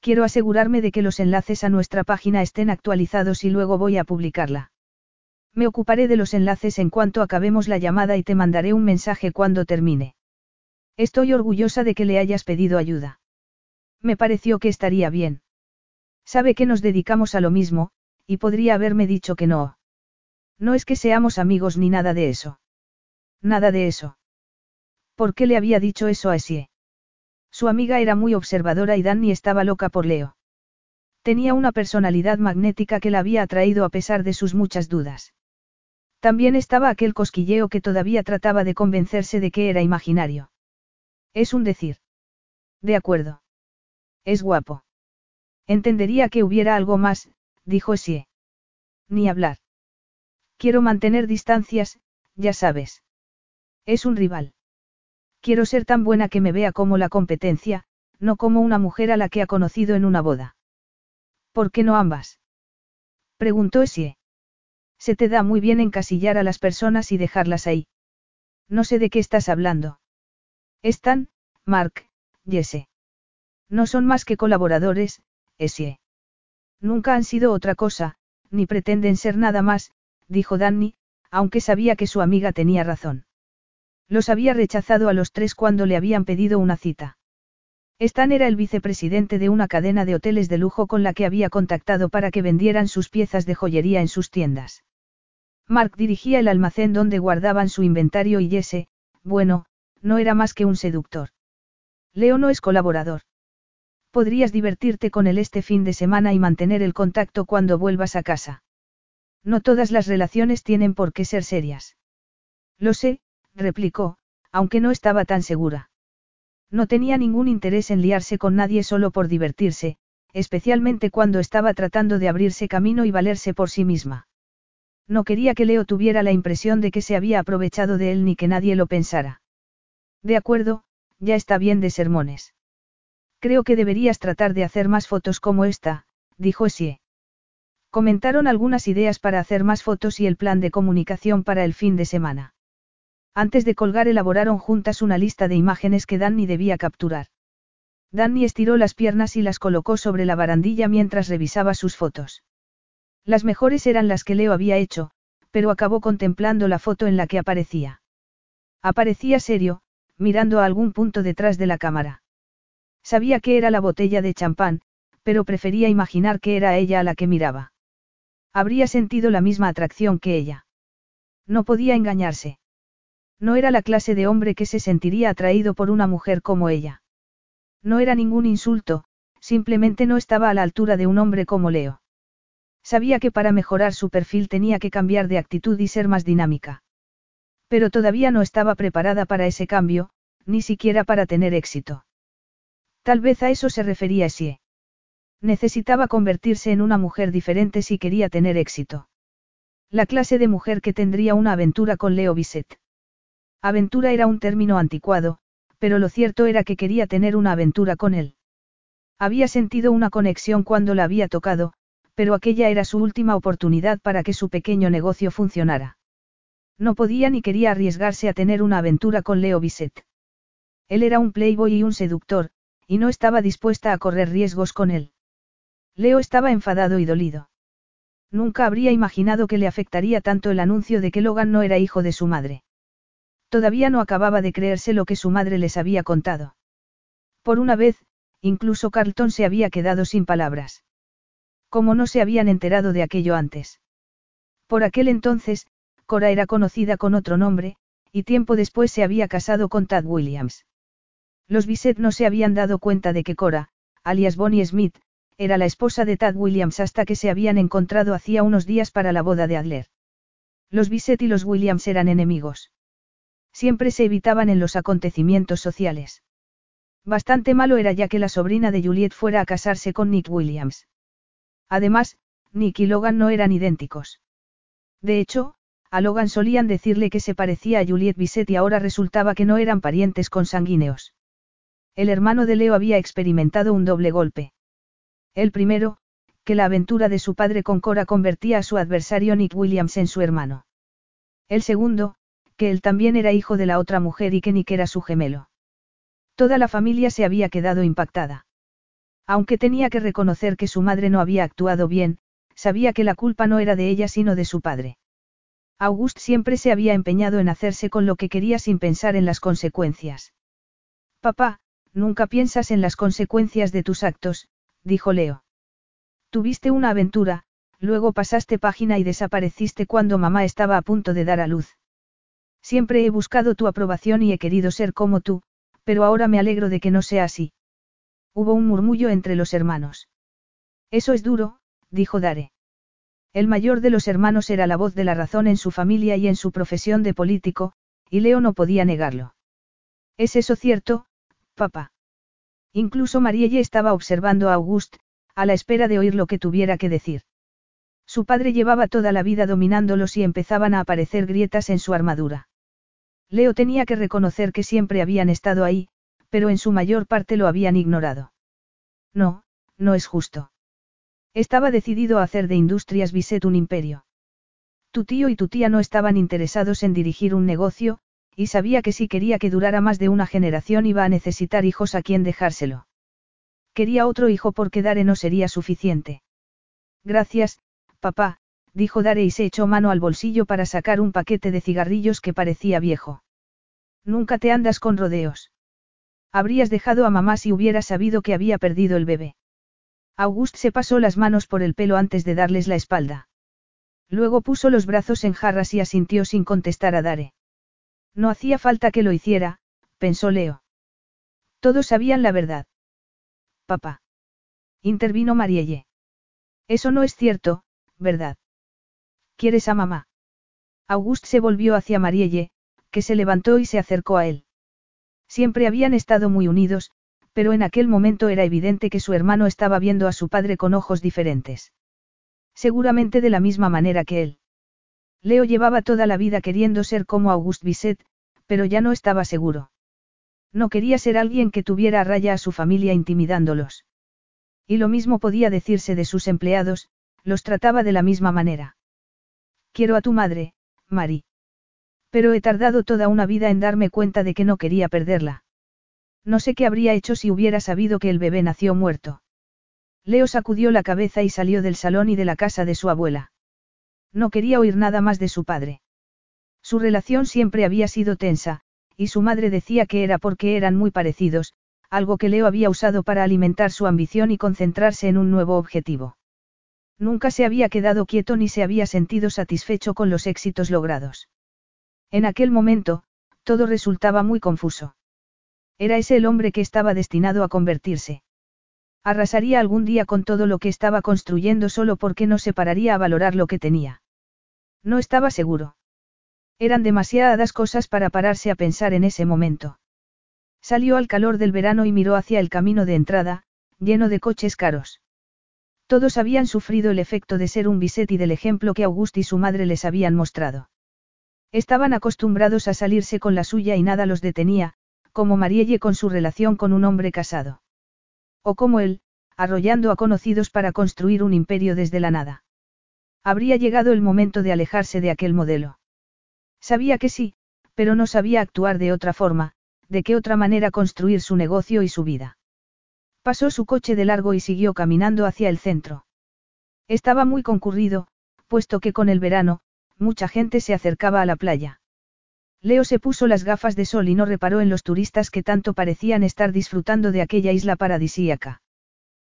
Quiero asegurarme de que los enlaces a nuestra página estén actualizados y luego voy a publicarla. Me ocuparé de los enlaces en cuanto acabemos la llamada y te mandaré un mensaje cuando termine. Estoy orgullosa de que le hayas pedido ayuda. Me pareció que estaría bien. Sabe que nos dedicamos a lo mismo, y podría haberme dicho que no. No es que seamos amigos ni nada de eso. Nada de eso. ¿Por qué le había dicho eso a Essie? Su amiga era muy observadora y Danny estaba loca por Leo. Tenía una personalidad magnética que la había atraído a pesar de sus muchas dudas. También estaba aquel cosquilleo que todavía trataba de convencerse de que era imaginario. Es un decir. De acuerdo. Es guapo. Entendería que hubiera algo más, dijo Essie. Ni hablar. Quiero mantener distancias, ya sabes. Es un rival. Quiero ser tan buena que me vea como la competencia, no como una mujer a la que ha conocido en una boda. ¿Por qué no ambas? Preguntó Essie. Se te da muy bien encasillar a las personas y dejarlas ahí. No sé de qué estás hablando. Están, Mark, Jesse. No son más que colaboradores, Essie. Nunca han sido otra cosa, ni pretenden ser nada más, dijo Danny, aunque sabía que su amiga tenía razón. Los había rechazado a los tres cuando le habían pedido una cita. Stan era el vicepresidente de una cadena de hoteles de lujo con la que había contactado para que vendieran sus piezas de joyería en sus tiendas. Mark dirigía el almacén donde guardaban su inventario y Jesse, bueno, no era más que un seductor. Leo no es colaborador. Podrías divertirte con él este fin de semana y mantener el contacto cuando vuelvas a casa. No todas las relaciones tienen por qué ser serias. Lo sé, replicó, aunque no estaba tan segura. No tenía ningún interés en liarse con nadie solo por divertirse, especialmente cuando estaba tratando de abrirse camino y valerse por sí misma. No quería que Leo tuviera la impresión de que se había aprovechado de él ni que nadie lo pensara. De acuerdo, ya está bien de sermones. Creo que deberías tratar de hacer más fotos como esta, dijo Essie. Comentaron algunas ideas para hacer más fotos y el plan de comunicación para el fin de semana. Antes de colgar elaboraron juntas una lista de imágenes que Danny debía capturar. Danny estiró las piernas y las colocó sobre la barandilla mientras revisaba sus fotos. Las mejores eran las que Leo había hecho, pero acabó contemplando la foto en la que aparecía. Aparecía serio, mirando a algún punto detrás de la cámara. Sabía que era la botella de champán, pero prefería imaginar que era ella a la que miraba. Habría sentido la misma atracción que ella. No podía engañarse. No era la clase de hombre que se sentiría atraído por una mujer como ella. No era ningún insulto, simplemente no estaba a la altura de un hombre como Leo. Sabía que para mejorar su perfil tenía que cambiar de actitud y ser más dinámica. Pero todavía no estaba preparada para ese cambio, ni siquiera para tener éxito. Tal vez a eso se refería Sie. Necesitaba convertirse en una mujer diferente si quería tener éxito. La clase de mujer que tendría una aventura con Leo Bisset. Aventura era un término anticuado, pero lo cierto era que quería tener una aventura con él. Había sentido una conexión cuando la había tocado, pero aquella era su última oportunidad para que su pequeño negocio funcionara. No podía ni quería arriesgarse a tener una aventura con Leo Bisset. Él era un playboy y un seductor, y no estaba dispuesta a correr riesgos con él. Leo estaba enfadado y dolido. Nunca habría imaginado que le afectaría tanto el anuncio de que Logan no era hijo de su madre. Todavía no acababa de creerse lo que su madre les había contado. Por una vez, incluso Carlton se había quedado sin palabras. ¿Cómo no se habían enterado de aquello antes? Por aquel entonces, Cora era conocida con otro nombre, y tiempo después se había casado con Tad Williams. Los Bisset no se habían dado cuenta de que Cora, alias Bonnie Smith, era la esposa de Tad Williams hasta que se habían encontrado hacía unos días para la boda de Adler. Los Bisset y los Williams eran enemigos. Siempre se evitaban en los acontecimientos sociales. Bastante malo era ya que la sobrina de Juliet fuera a casarse con Nick Williams. Además, Nick y Logan no eran idénticos. De hecho, a Logan solían decirle que se parecía a Juliet Bisset y ahora resultaba que no eran parientes consanguíneos. El hermano de Leo había experimentado un doble golpe. El primero, que la aventura de su padre con Cora convertía a su adversario Nick Williams en su hermano. El segundo, que él también era hijo de la otra mujer y que Nick era su gemelo. Toda la familia se había quedado impactada. Aunque tenía que reconocer que su madre no había actuado bien, sabía que la culpa no era de ella sino de su padre. August siempre se había empeñado en hacerse con lo que quería sin pensar en las consecuencias. Papá, nunca piensas en las consecuencias de tus actos, dijo Leo. Tuviste una aventura, luego pasaste página y desapareciste cuando mamá estaba a punto de dar a luz. Siempre he buscado tu aprobación y he querido ser como tú, pero ahora me alegro de que no sea así. Hubo un murmullo entre los hermanos. Eso es duro, dijo Dare. El mayor de los hermanos era la voz de la razón en su familia y en su profesión de político, y Leo no podía negarlo. ¿Es eso cierto, papá? Incluso Marielle estaba observando a August, a la espera de oír lo que tuviera que decir. Su padre llevaba toda la vida dominándolos y empezaban a aparecer grietas en su armadura. Leo tenía que reconocer que siempre habían estado ahí, pero en su mayor parte lo habían ignorado. No, no es justo. Estaba decidido a hacer de Industrias Bisset un imperio. Tu tío y tu tía no estaban interesados en dirigir un negocio, y sabía que si quería que durara más de una generación iba a necesitar hijos a quien dejárselo. Quería otro hijo porque Dare no sería suficiente. Gracias, papá, dijo Dare y se echó mano al bolsillo para sacar un paquete de cigarrillos que parecía viejo. Nunca te andas con rodeos. Habrías dejado a mamá si hubiera sabido que había perdido el bebé. August se pasó las manos por el pelo antes de darles la espalda. Luego puso los brazos en jarras y asintió sin contestar a Dare. No hacía falta que lo hiciera, pensó Leo. Todos sabían la verdad. Papá. Intervino Marielle. Eso no es cierto, ¿verdad? ¿Quieres a mamá? August se volvió hacia Marielle, que se levantó y se acercó a él. Siempre habían estado muy unidos, pero en aquel momento era evidente que su hermano estaba viendo a su padre con ojos diferentes. Seguramente de la misma manera que él. Leo llevaba toda la vida queriendo ser como Auguste Bisset, pero ya no estaba seguro. No quería ser alguien que tuviera a raya a su familia intimidándolos. Y lo mismo podía decirse de sus empleados, los trataba de la misma manera. Quiero a tu madre, Mari. Pero he tardado toda una vida en darme cuenta de que no quería perderla. No sé qué habría hecho si hubiera sabido que el bebé nació muerto. Leo sacudió la cabeza y salió del salón y de la casa de su abuela. No quería oír nada más de su padre. Su relación siempre había sido tensa, y su madre decía que era porque eran muy parecidos, algo que Leo había usado para alimentar su ambición y concentrarse en un nuevo objetivo. Nunca se había quedado quieto ni se había sentido satisfecho con los éxitos logrados. En aquel momento, todo resultaba muy confuso. Era ese el hombre que estaba destinado a convertirse. Arrasaría algún día con todo lo que estaba construyendo solo porque no se pararía a valorar lo que tenía. No estaba seguro. Eran demasiadas cosas para pararse a pensar en ese momento. Salió al calor del verano y miró hacia el camino de entrada, lleno de coches caros. Todos habían sufrido el efecto de ser un biset y del ejemplo que Auguste y su madre les habían mostrado. Estaban acostumbrados a salirse con la suya y nada los detenía, como Marielle con su relación con un hombre casado. O como él, arrollando a conocidos para construir un imperio desde la nada. Habría llegado el momento de alejarse de aquel modelo. Sabía que sí, pero no sabía actuar de otra forma, de qué otra manera construir su negocio y su vida. Pasó su coche de largo y siguió caminando hacia el centro. Estaba muy concurrido, puesto que con el verano, mucha gente se acercaba a la playa. Leo se puso las gafas de sol y no reparó en los turistas que tanto parecían estar disfrutando de aquella isla paradisíaca.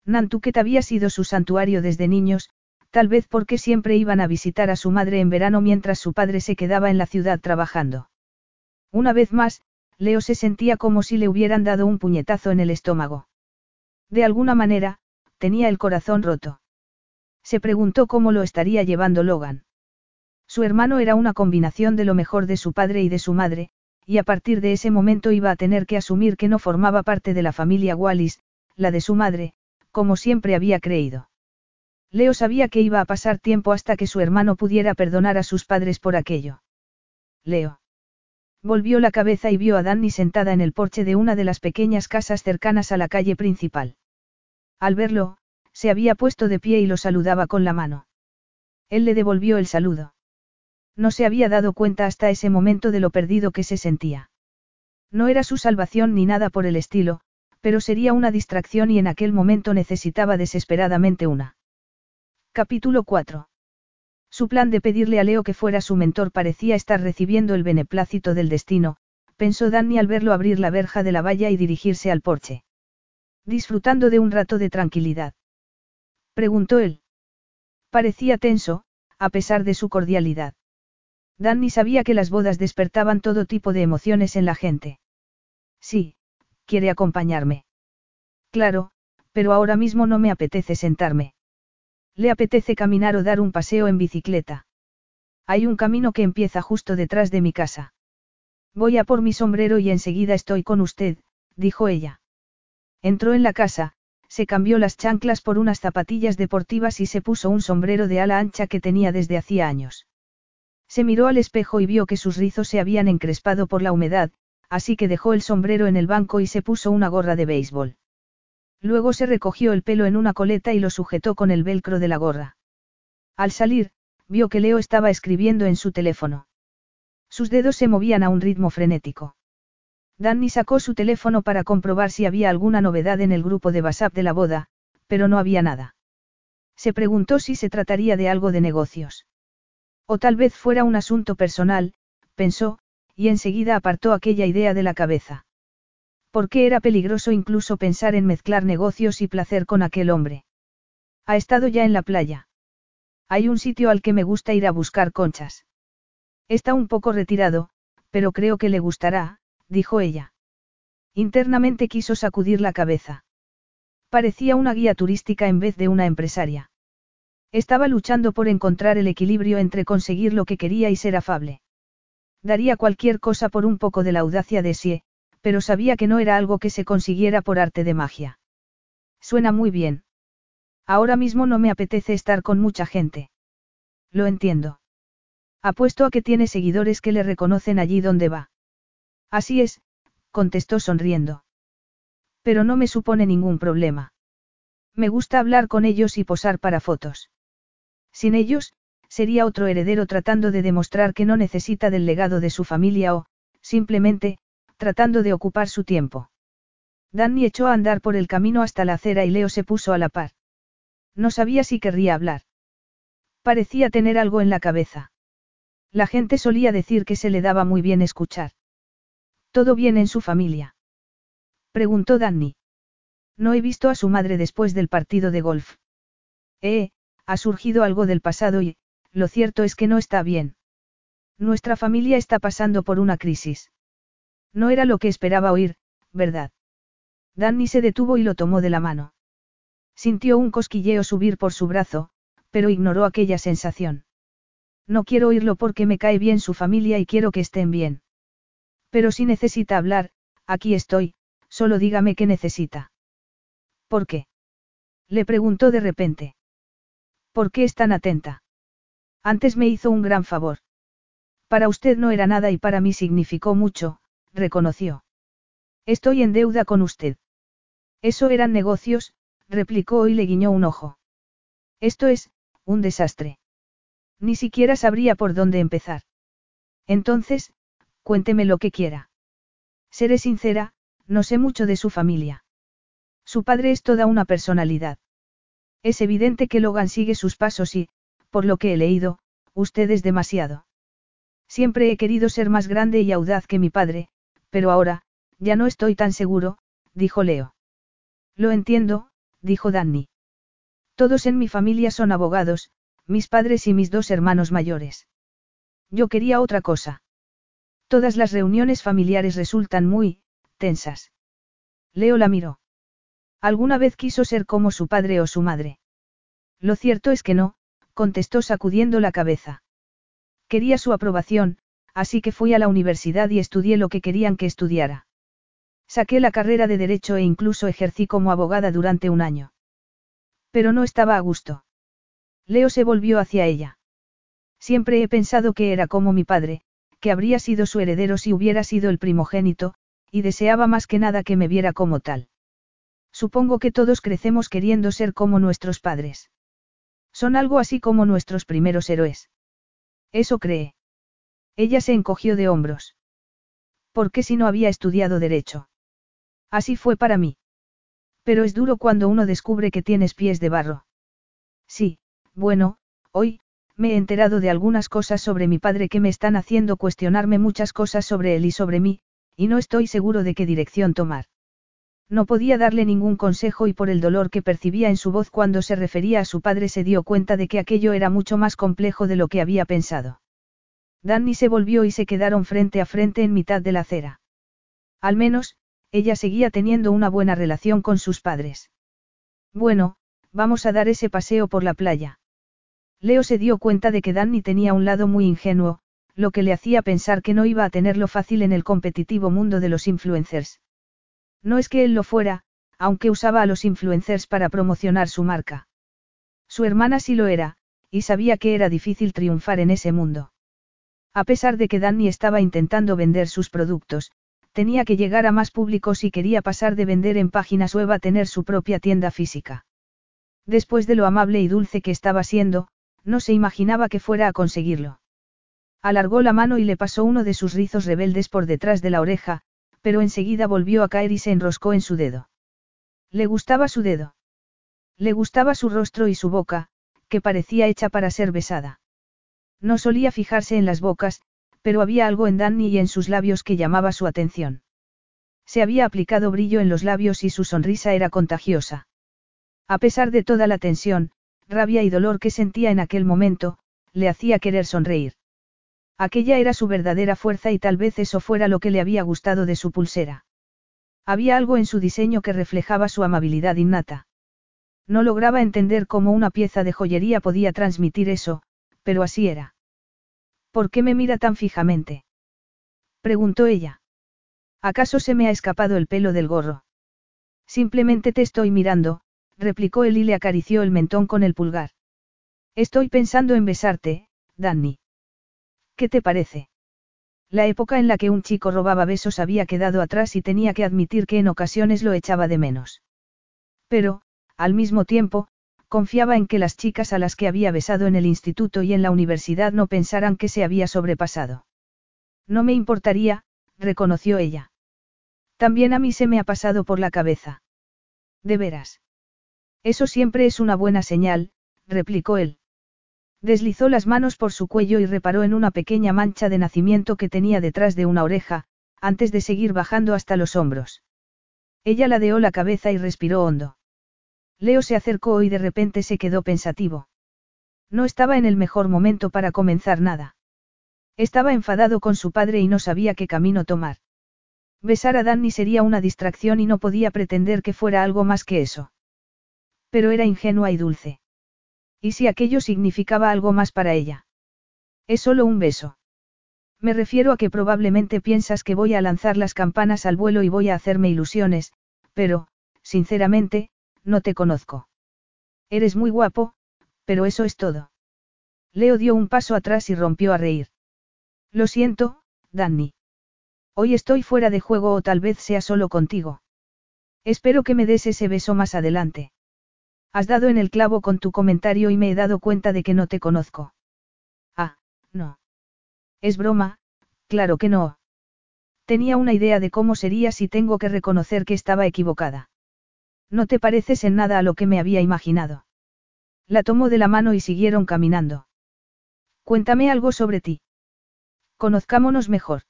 Nantucket había sido su santuario desde niños, tal vez porque siempre iban a visitar a su madre en verano mientras su padre se quedaba en la ciudad trabajando. Una vez más, Leo se sentía como si le hubieran dado un puñetazo en el estómago. De alguna manera, tenía el corazón roto. Se preguntó cómo lo estaría llevando Logan. Su hermano era una combinación de lo mejor de su padre y de su madre, y a partir de ese momento iba a tener que asumir que no formaba parte de la familia Wallis, la de su madre, como siempre había creído. Leo sabía que iba a pasar tiempo hasta que su hermano pudiera perdonar a sus padres por aquello. Leo. Volvió la cabeza y vio a Danny sentada en el porche de una de las pequeñas casas cercanas a la calle principal. Al verlo, se había puesto de pie y lo saludaba con la mano. Él le devolvió el saludo. No se había dado cuenta hasta ese momento de lo perdido que se sentía. No era su salvación ni nada por el estilo, pero sería una distracción y en aquel momento necesitaba desesperadamente una. Capítulo 4. Su plan de pedirle a Leo que fuera su mentor parecía estar recibiendo el beneplácito del destino, pensó Danny al verlo abrir la verja de la valla y dirigirse al porche. Disfrutando de un rato de tranquilidad. Preguntó él. Parecía tenso, a pesar de su cordialidad. Danny sabía que las bodas despertaban todo tipo de emociones en la gente. Sí, quiere acompañarme. Claro, pero ahora mismo no me apetece sentarme. Le apetece caminar o dar un paseo en bicicleta. Hay un camino que empieza justo detrás de mi casa. Voy a por mi sombrero y enseguida estoy con usted, dijo ella. Entró en la casa, se cambió las chanclas por unas zapatillas deportivas y se puso un sombrero de ala ancha que tenía desde hacía años. Se miró al espejo y vio que sus rizos se habían encrespado por la humedad, así que dejó el sombrero en el banco y se puso una gorra de béisbol. Luego se recogió el pelo en una coleta y lo sujetó con el velcro de la gorra. Al salir, vio que Leo estaba escribiendo en su teléfono. Sus dedos se movían a un ritmo frenético. Danny sacó su teléfono para comprobar si había alguna novedad en el grupo de WhatsApp de la boda, pero no había nada. Se preguntó si se trataría de algo de negocios. O tal vez fuera un asunto personal, pensó, y enseguida apartó aquella idea de la cabeza. Porque era peligroso incluso pensar en mezclar negocios y placer con aquel hombre. Ha estado ya en la playa. Hay un sitio al que me gusta ir a buscar conchas. Está un poco retirado, pero creo que le gustará, dijo ella. Internamente quiso sacudir la cabeza. Parecía una guía turística en vez de una empresaria. Estaba luchando por encontrar el equilibrio entre conseguir lo que quería y ser afable. Daría cualquier cosa por un poco de la audacia de Sie, pero sabía que no era algo que se consiguiera por arte de magia. Suena muy bien. Ahora mismo no me apetece estar con mucha gente. Lo entiendo. Apuesto a que tiene seguidores que le reconocen allí donde va. Así es, contestó sonriendo. Pero no me supone ningún problema. Me gusta hablar con ellos y posar para fotos. Sin ellos, sería otro heredero tratando de demostrar que no necesita del legado de su familia o, simplemente, tratando de ocupar su tiempo. Danny echó a andar por el camino hasta la acera y Leo se puso a la par. No sabía si querría hablar. Parecía tener algo en la cabeza. La gente solía decir que se le daba muy bien escuchar. ¿Todo bien en su familia? Preguntó Danny. No he visto a su madre después del partido de golf. Eh, ha surgido algo del pasado y, lo cierto es que no está bien. Nuestra familia está pasando por una crisis. No era lo que esperaba oír, ¿verdad? Danny se detuvo y lo tomó de la mano. Sintió un cosquilleo subir por su brazo, pero ignoró aquella sensación. No quiero oírlo porque me cae bien su familia y quiero que estén bien. Pero si necesita hablar, Aquí estoy, solo dígame qué necesita. ¿Por qué? Le preguntó de repente. ¿Por qué es tan atenta? Antes me hizo un gran favor. Para usted no era nada y para mí significó mucho, reconoció. Estoy en deuda con usted. Eso eran negocios, replicó y le guiñó un ojo. Esto es, un desastre. Ni siquiera sabría por dónde empezar. Entonces, cuénteme lo que quiera. Seré sincera, no sé mucho de su familia. Su padre es toda una personalidad. Es evidente que Logan sigue sus pasos y, por lo que he leído, usted es demasiado. Siempre he querido ser más grande y audaz que mi padre, pero ahora, ya no estoy tan seguro, dijo Leo. Lo entiendo, dijo Danny. Todos en mi familia son abogados, mis padres y mis dos hermanos mayores. Yo quería otra cosa. Todas las reuniones familiares resultan muy, tensas. Leo la miró. ¿Alguna vez quiso ser como su padre o su madre? Lo cierto es que no, contestó sacudiendo la cabeza. Quería su aprobación, así que fui a la universidad y estudié lo que querían que estudiara. Saqué la carrera de derecho e incluso ejercí como abogada durante un año. Pero no estaba a gusto. Leo se volvió hacia ella. Siempre he pensado que era como mi padre, que habría sido su heredero si hubiera sido el primogénito, y deseaba más que nada que me viera como tal. Supongo que todos crecemos queriendo ser como nuestros padres. Son algo así como nuestros primeros héroes. Eso cree. Ella se encogió de hombros. ¿Por qué si no había estudiado derecho? Así fue para mí. Pero es duro cuando uno descubre que tienes pies de barro. Sí, bueno, hoy, me he enterado de algunas cosas sobre mi padre que me están haciendo cuestionarme muchas cosas sobre él y sobre mí, y no estoy seguro de qué dirección tomar. No podía darle ningún consejo y por el dolor que percibía en su voz cuando se refería a su padre se dio cuenta de que aquello era mucho más complejo de lo que había pensado. Danny se volvió y se quedaron frente a frente en mitad de la acera. Al menos, ella seguía teniendo una buena relación con sus padres. Bueno, vamos a dar ese paseo por la playa. Leo se dio cuenta de que Danny tenía un lado muy ingenuo, lo que le hacía pensar que no iba a tenerlo fácil en el competitivo mundo de los influencers. No es que él lo fuera, aunque usaba a los influencers para promocionar su marca. Su hermana sí lo era, y sabía que era difícil triunfar en ese mundo. A pesar de que Danny estaba intentando vender sus productos, tenía que llegar a más público si quería pasar de vender en páginas web a tener su propia tienda física. Después de lo amable y dulce que estaba siendo, no se imaginaba que fuera a conseguirlo. Alargó la mano y le pasó uno de sus rizos rebeldes por detrás de la oreja, pero enseguida volvió a caer y se enroscó en su dedo. Le gustaba su dedo. Le gustaba su rostro y su boca, que parecía hecha para ser besada. No solía fijarse en las bocas, pero había algo en Danny y en sus labios que llamaba su atención. Se había aplicado brillo en los labios y su sonrisa era contagiosa. A pesar de toda la tensión, rabia y dolor que sentía en aquel momento, le hacía querer sonreír. Aquella era su verdadera fuerza y tal vez eso fuera lo que le había gustado de su pulsera. Había algo en su diseño que reflejaba su amabilidad innata. No lograba entender cómo una pieza de joyería podía transmitir eso, pero así era. ¿Por qué me mira tan fijamente? preguntó ella. ¿Acaso se me ha escapado el pelo del gorro? Simplemente te estoy mirando, replicó él y le acarició el mentón con el pulgar. Estoy pensando en besarte, Danny. ¿Qué te parece? La época en la que un chico robaba besos había quedado atrás y tenía que admitir que en ocasiones lo echaba de menos. Pero, al mismo tiempo, confiaba en que las chicas a las que había besado en el instituto y en la universidad no pensaran que se había sobrepasado. No me importaría, reconoció ella. También a mí se me ha pasado por la cabeza. De veras. Eso siempre es una buena señal, replicó él. Deslizó las manos por su cuello y reparó en una pequeña mancha de nacimiento que tenía detrás de una oreja, antes de seguir bajando hasta los hombros. Ella ladeó la cabeza y respiró hondo. Leo se acercó y de repente se quedó pensativo. No estaba en el mejor momento para comenzar nada. Estaba enfadado con su padre y no sabía qué camino tomar. Besar a Danny sería una distracción y no podía pretender que fuera algo más que eso. Pero era ingenua y dulce. ¿Y si aquello significaba algo más para ella? Es solo un beso. Me refiero a que probablemente piensas que voy a lanzar las campanas al vuelo y voy a hacerme ilusiones, pero, sinceramente, no te conozco. Eres muy guapo, pero eso es todo. Leo dio un paso atrás y rompió a reír. Lo siento, Danny. Hoy estoy fuera de juego o tal vez sea solo contigo. Espero que me des ese beso más adelante. Has dado en el clavo con tu comentario y me he dado cuenta de que no te conozco. Ah, no. Es broma, claro que no. Tenía una idea de cómo serías y tengo que reconocer que estaba equivocada. No te pareces en nada a lo que me había imaginado. La tomó de la mano y siguieron caminando. Cuéntame algo sobre ti. Conozcámonos mejor.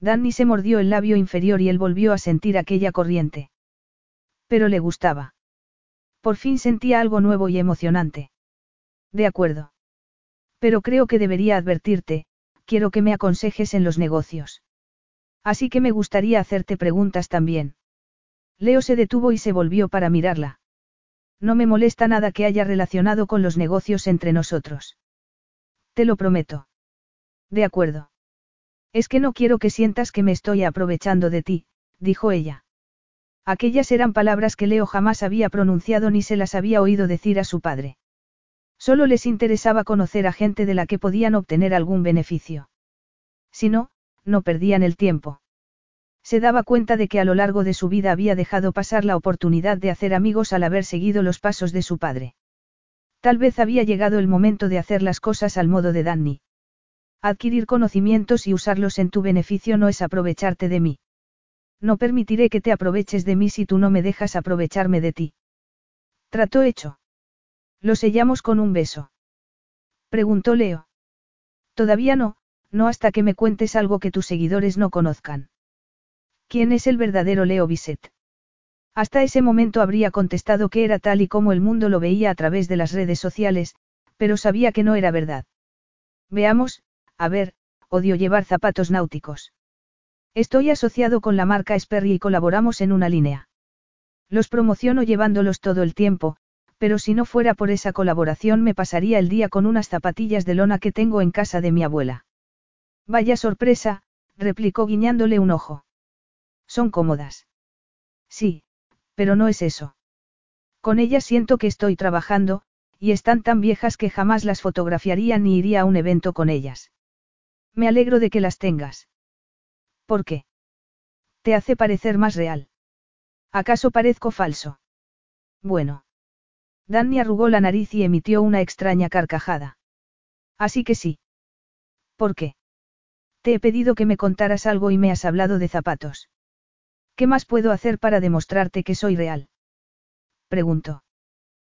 Danny se mordió el labio inferior y él volvió a sentir aquella corriente. Pero le gustaba. Por fin sentía algo nuevo y emocionante. De acuerdo. Pero creo que debería advertirte, quiero que me aconsejes en los negocios. Así que me gustaría hacerte preguntas también. Leo se detuvo y se volvió para mirarla. No me molesta nada que haya relacionado con los negocios entre nosotros. Te lo prometo. De acuerdo. Es que no quiero que sientas que me estoy aprovechando de ti, dijo ella. Aquellas eran palabras que Leo jamás había pronunciado ni se las había oído decir a su padre. Solo les interesaba conocer a gente de la que podían obtener algún beneficio. Si no, no perdían el tiempo. Se daba cuenta de que a lo largo de su vida había dejado pasar la oportunidad de hacer amigos al haber seguido los pasos de su padre. Tal vez había llegado el momento de hacer las cosas al modo de Danny. Adquirir conocimientos y usarlos en tu beneficio no es aprovecharte de mí. No permitiré que te aproveches de mí si tú no me dejas aprovecharme de ti. Trato hecho. ¿Lo sellamos con un beso? Preguntó Leo. Todavía no, no hasta que me cuentes algo que tus seguidores no conozcan. ¿Quién es el verdadero Leo Bisset? Hasta ese momento habría contestado que era tal y como el mundo lo veía a través de las redes sociales, pero sabía que no era verdad. Veamos, a ver, odio llevar zapatos náuticos. Estoy asociado con la marca Sperry y colaboramos en una línea. Los promociono llevándolos todo el tiempo, pero si no fuera por esa colaboración me pasaría el día con unas zapatillas de lona que tengo en casa de mi abuela. Vaya sorpresa, replicó guiñándole un ojo. Son cómodas. Sí, pero no es eso. Con ellas siento que estoy trabajando, y están tan viejas que jamás las fotografiaría ni iría a un evento con ellas. Me alegro de que las tengas. ¿Por qué? Te hace parecer más real. ¿Acaso parezco falso? Bueno. Danny arrugó la nariz y emitió una extraña carcajada. Así que sí. ¿Por qué? Te he pedido que me contaras algo y me has hablado de zapatos. ¿Qué más puedo hacer para demostrarte que soy real? Preguntó.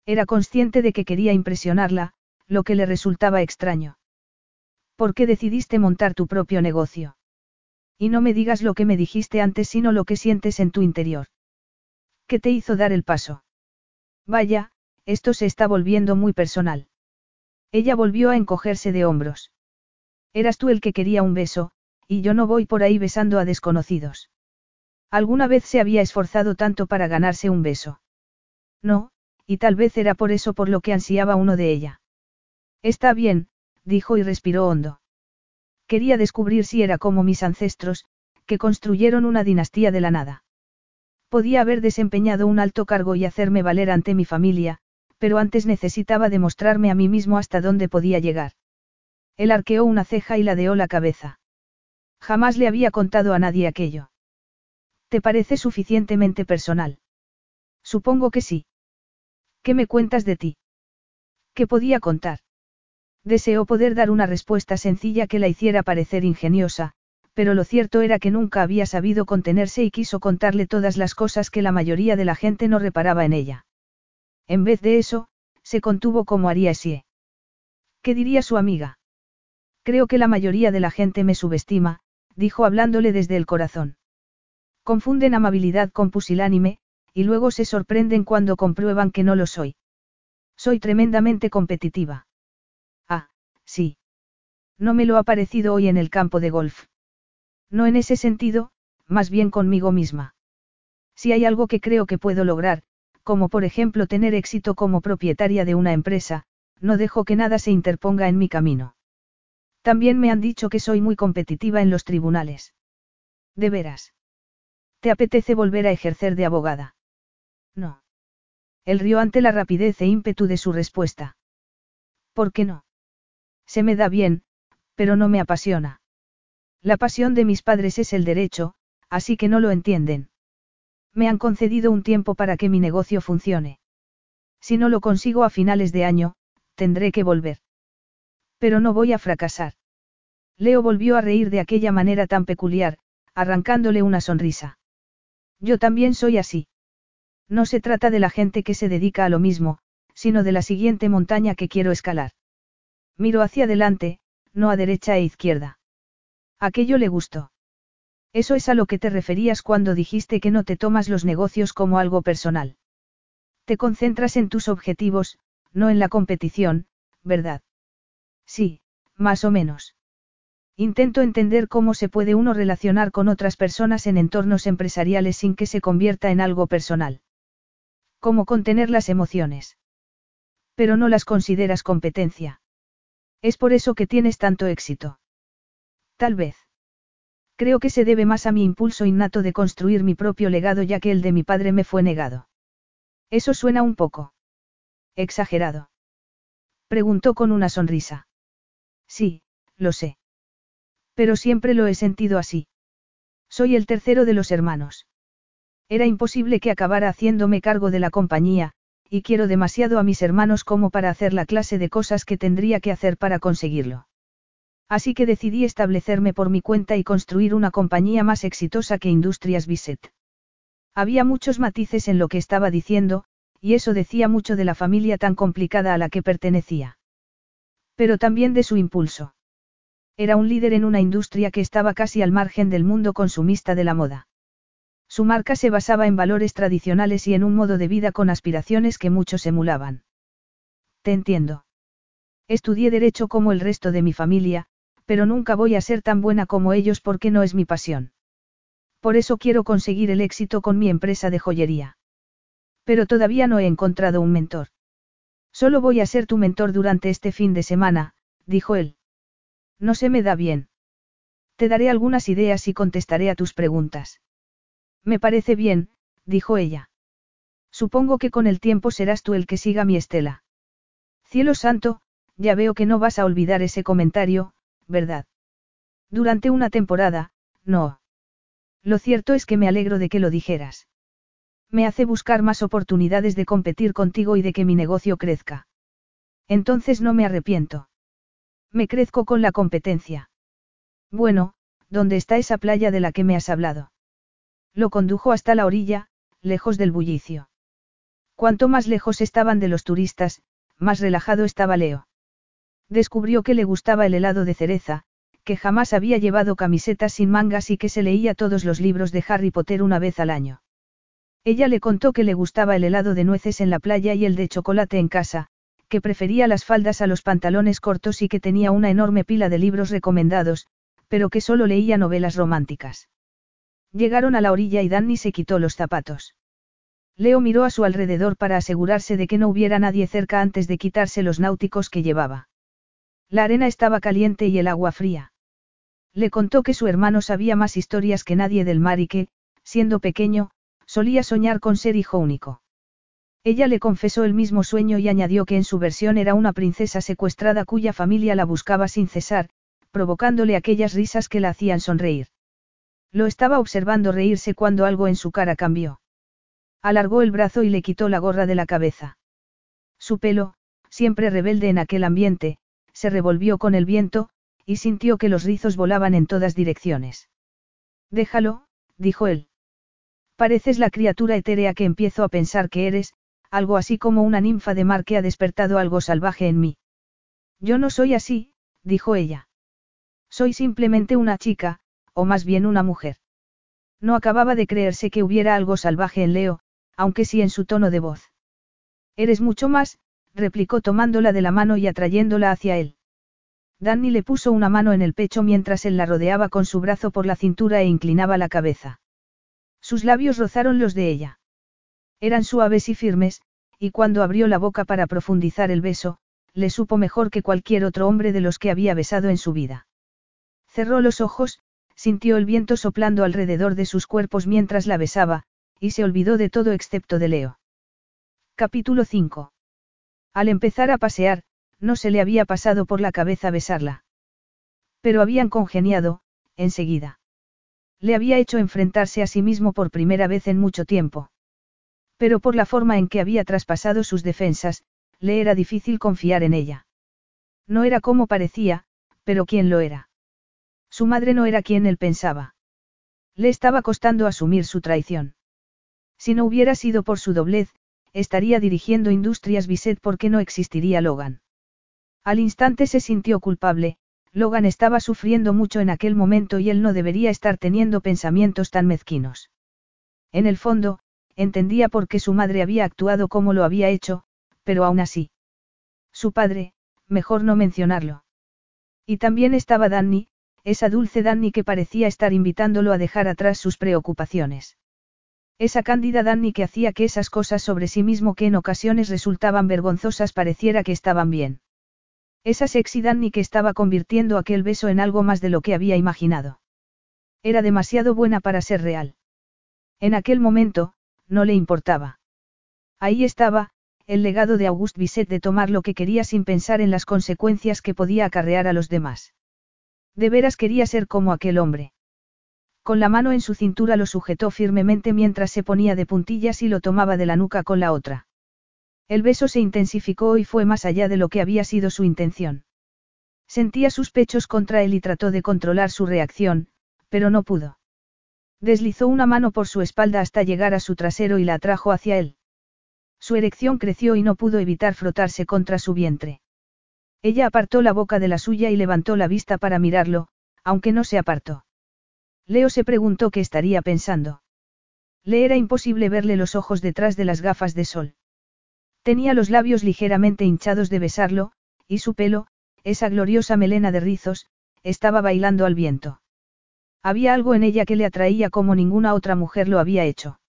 Era consciente de que quería impresionarla, lo que le resultaba extraño. ¿Por qué decidiste montar tu propio negocio? Y no me digas lo que me dijiste antes, sino lo que sientes en tu interior. ¿Qué te hizo dar el paso? Vaya, esto se está volviendo muy personal. Ella volvió a encogerse de hombros. Eras tú el que quería un beso, y yo no voy por ahí besando a desconocidos. ¿Alguna vez se había esforzado tanto para ganarse un beso? No, y tal vez era por eso por lo que ansiaba uno de ella. Está bien, dijo y respiró hondo. Quería descubrir si era como mis ancestros, que construyeron una dinastía de la nada. Podía haber desempeñado un alto cargo y hacerme valer ante mi familia, pero antes necesitaba demostrarme a mí mismo hasta dónde podía llegar. Él arqueó una ceja y ladeó la cabeza. Jamás le había contado a nadie aquello. ¿Te parece suficientemente personal? Supongo que sí. ¿Qué me cuentas de ti? ¿Qué podía contar? Deseó poder dar una respuesta sencilla que la hiciera parecer ingeniosa, pero lo cierto era que nunca había sabido contenerse y quiso contarle todas las cosas que la mayoría de la gente no reparaba en ella. En vez de eso, se contuvo como haría Sie. ¿Qué diría su amiga? Creo que la mayoría de la gente me subestima, dijo hablándole desde el corazón. Confunden amabilidad con pusilánime, y luego se sorprenden cuando comprueban que no lo soy. Soy tremendamente competitiva. Sí. No me lo ha parecido hoy en el campo de golf. No en ese sentido, más bien conmigo misma. Si hay algo que creo que puedo lograr, como por ejemplo tener éxito como propietaria de una empresa, no dejo que nada se interponga en mi camino. También me han dicho que soy muy competitiva en los tribunales. ¿De veras? ¿Te apetece volver a ejercer de abogada? No. Él rió ante la rapidez e ímpetu de su respuesta. ¿Por qué no? Se me da bien, pero no me apasiona. La pasión de mis padres es el derecho, así que no lo entienden. Me han concedido un tiempo para que mi negocio funcione. Si no lo consigo a finales de año, tendré que volver. Pero no voy a fracasar. Leo volvió a reír de aquella manera tan peculiar, arrancándole una sonrisa. Yo también soy así. No se trata de la gente que se dedica a lo mismo, sino de la siguiente montaña que quiero escalar. Miro hacia adelante, no a derecha e izquierda. Aquello le gustó. Eso es a lo que te referías cuando dijiste que no te tomas los negocios como algo personal. Te concentras en tus objetivos, no en la competición, ¿verdad? Sí, más o menos. Intento entender cómo se puede uno relacionar con otras personas en entornos empresariales sin que se convierta en algo personal. Cómo contener las emociones. Pero no las consideras competencia. Es por eso que tienes tanto éxito. Tal vez. Creo que se debe más a mi impulso innato de construir mi propio legado ya que el de mi padre me fue negado. Eso suena un poco. Exagerado. Preguntó con una sonrisa. Sí, lo sé. Pero siempre lo he sentido así. Soy el tercero de los hermanos. Era imposible que acabara haciéndome cargo de la compañía, y quiero demasiado a mis hermanos como para hacer la clase de cosas que tendría que hacer para conseguirlo. Así que decidí establecerme por mi cuenta y construir una compañía más exitosa que Industrias Bisset. Había muchos matices en lo que estaba diciendo, y eso decía mucho de la familia tan complicada a la que pertenecía. Pero también de su impulso. Era un líder en una industria que estaba casi al margen del mundo consumista de la moda. Su marca se basaba en valores tradicionales y en un modo de vida con aspiraciones que muchos emulaban. Te entiendo. Estudié derecho como el resto de mi familia, pero nunca voy a ser tan buena como ellos porque no es mi pasión. Por eso quiero conseguir el éxito con mi empresa de joyería. Pero todavía no he encontrado un mentor. Solo voy a ser tu mentor durante este fin de semana, dijo él. No se me da bien. Te daré algunas ideas y contestaré a tus preguntas. Me parece bien, dijo ella. Supongo que con el tiempo serás tú el que siga mi estela. Cielo santo, ya veo que no vas a olvidar ese comentario, ¿verdad? Durante una temporada, no. Lo cierto es que me alegro de que lo dijeras. Me hace buscar más oportunidades de competir contigo y de que mi negocio crezca. Entonces no me arrepiento. Me crezco con la competencia. Bueno, ¿dónde está esa playa de la que me has hablado? Lo condujo hasta la orilla, lejos del bullicio. Cuanto más lejos estaban de los turistas, más relajado estaba Leo. Descubrió que le gustaba el helado de cereza, que jamás había llevado camisetas sin mangas y que se leía todos los libros de Harry Potter una vez al año. Ella le contó que le gustaba el helado de nueces en la playa y el de chocolate en casa, que prefería las faldas a los pantalones cortos y que tenía una enorme pila de libros recomendados, pero que solo leía novelas románticas. Llegaron a la orilla y Danny se quitó los zapatos. Leo miró a su alrededor para asegurarse de que no hubiera nadie cerca antes de quitarse los náuticos que llevaba. La arena estaba caliente y el agua fría. Le contó que su hermano sabía más historias que nadie del mar y que, siendo pequeño, solía soñar con ser hijo único. Ella le confesó el mismo sueño y añadió que en su versión era una princesa secuestrada cuya familia la buscaba sin cesar, provocándole aquellas risas que la hacían sonreír. Lo estaba observando reírse cuando algo en su cara cambió. Alargó el brazo y le quitó la gorra de la cabeza. Su pelo, siempre rebelde en aquel ambiente, se revolvió con el viento, y sintió que los rizos volaban en todas direcciones. Déjalo, dijo él. Pareces la criatura etérea que empiezo a pensar que eres, algo así como una ninfa de mar que ha despertado algo salvaje en mí. Yo no soy así, dijo ella. Soy simplemente una chica, o más bien una mujer. No acababa de creerse que hubiera algo salvaje en Leo, aunque sí en su tono de voz. Eres mucho más, replicó tomándola de la mano y atrayéndola hacia él. Danny le puso una mano en el pecho mientras él la rodeaba con su brazo por la cintura e inclinaba la cabeza. Sus labios rozaron los de ella. Eran suaves y firmes, y cuando abrió la boca para profundizar el beso, le supo mejor que cualquier otro hombre de los que había besado en su vida. Cerró los ojos, sintió el viento soplando alrededor de sus cuerpos mientras la besaba, y se olvidó de todo excepto de Leo. Capítulo 5. Al empezar a pasear, no se le había pasado por la cabeza besarla. Pero habían congeniado, enseguida. Le había hecho enfrentarse a sí mismo por primera vez en mucho tiempo. Pero por la forma en que había traspasado sus defensas, le era difícil confiar en ella. No era como parecía, pero ¿quién lo era? Su madre no era quien él pensaba. Le estaba costando asumir su traición. Si no hubiera sido por su doblez, estaría dirigiendo Industrias Bisset porque no existiría Logan. Al instante se sintió culpable, Logan estaba sufriendo mucho en aquel momento y él no debería estar teniendo pensamientos tan mezquinos. En el fondo, entendía por qué su madre había actuado como lo había hecho, pero aún así. Su padre, mejor no mencionarlo. Y también estaba Danny, esa dulce Danny que parecía estar invitándolo a dejar atrás sus preocupaciones. Esa cándida Danny que hacía que esas cosas sobre sí mismo que en ocasiones resultaban vergonzosas pareciera que estaban bien. Esa sexy Danny que estaba convirtiendo aquel beso en algo más de lo que había imaginado. Era demasiado buena para ser real. En aquel momento, no le importaba. Ahí estaba, el legado de Auguste Bisset de tomar lo que quería sin pensar en las consecuencias que podía acarrear a los demás. De veras quería ser como aquel hombre. Con la mano en su cintura lo sujetó firmemente mientras se ponía de puntillas y lo tomaba de la nuca con la otra. El beso se intensificó y fue más allá de lo que había sido su intención. Sentía sus pechos contra él y trató de controlar su reacción, pero no pudo. Deslizó una mano por su espalda hasta llegar a su trasero y la atrajo hacia él. Su erección creció y no pudo evitar frotarse contra su vientre. Ella apartó la boca de la suya y levantó la vista para mirarlo, aunque no se apartó. Leo se preguntó qué estaría pensando. Le era imposible verle los ojos detrás de las gafas de sol. Tenía los labios ligeramente hinchados de besarlo, y su pelo, esa gloriosa melena de rizos, estaba bailando al viento. Había algo en ella que le atraía como ninguna otra mujer lo había hecho.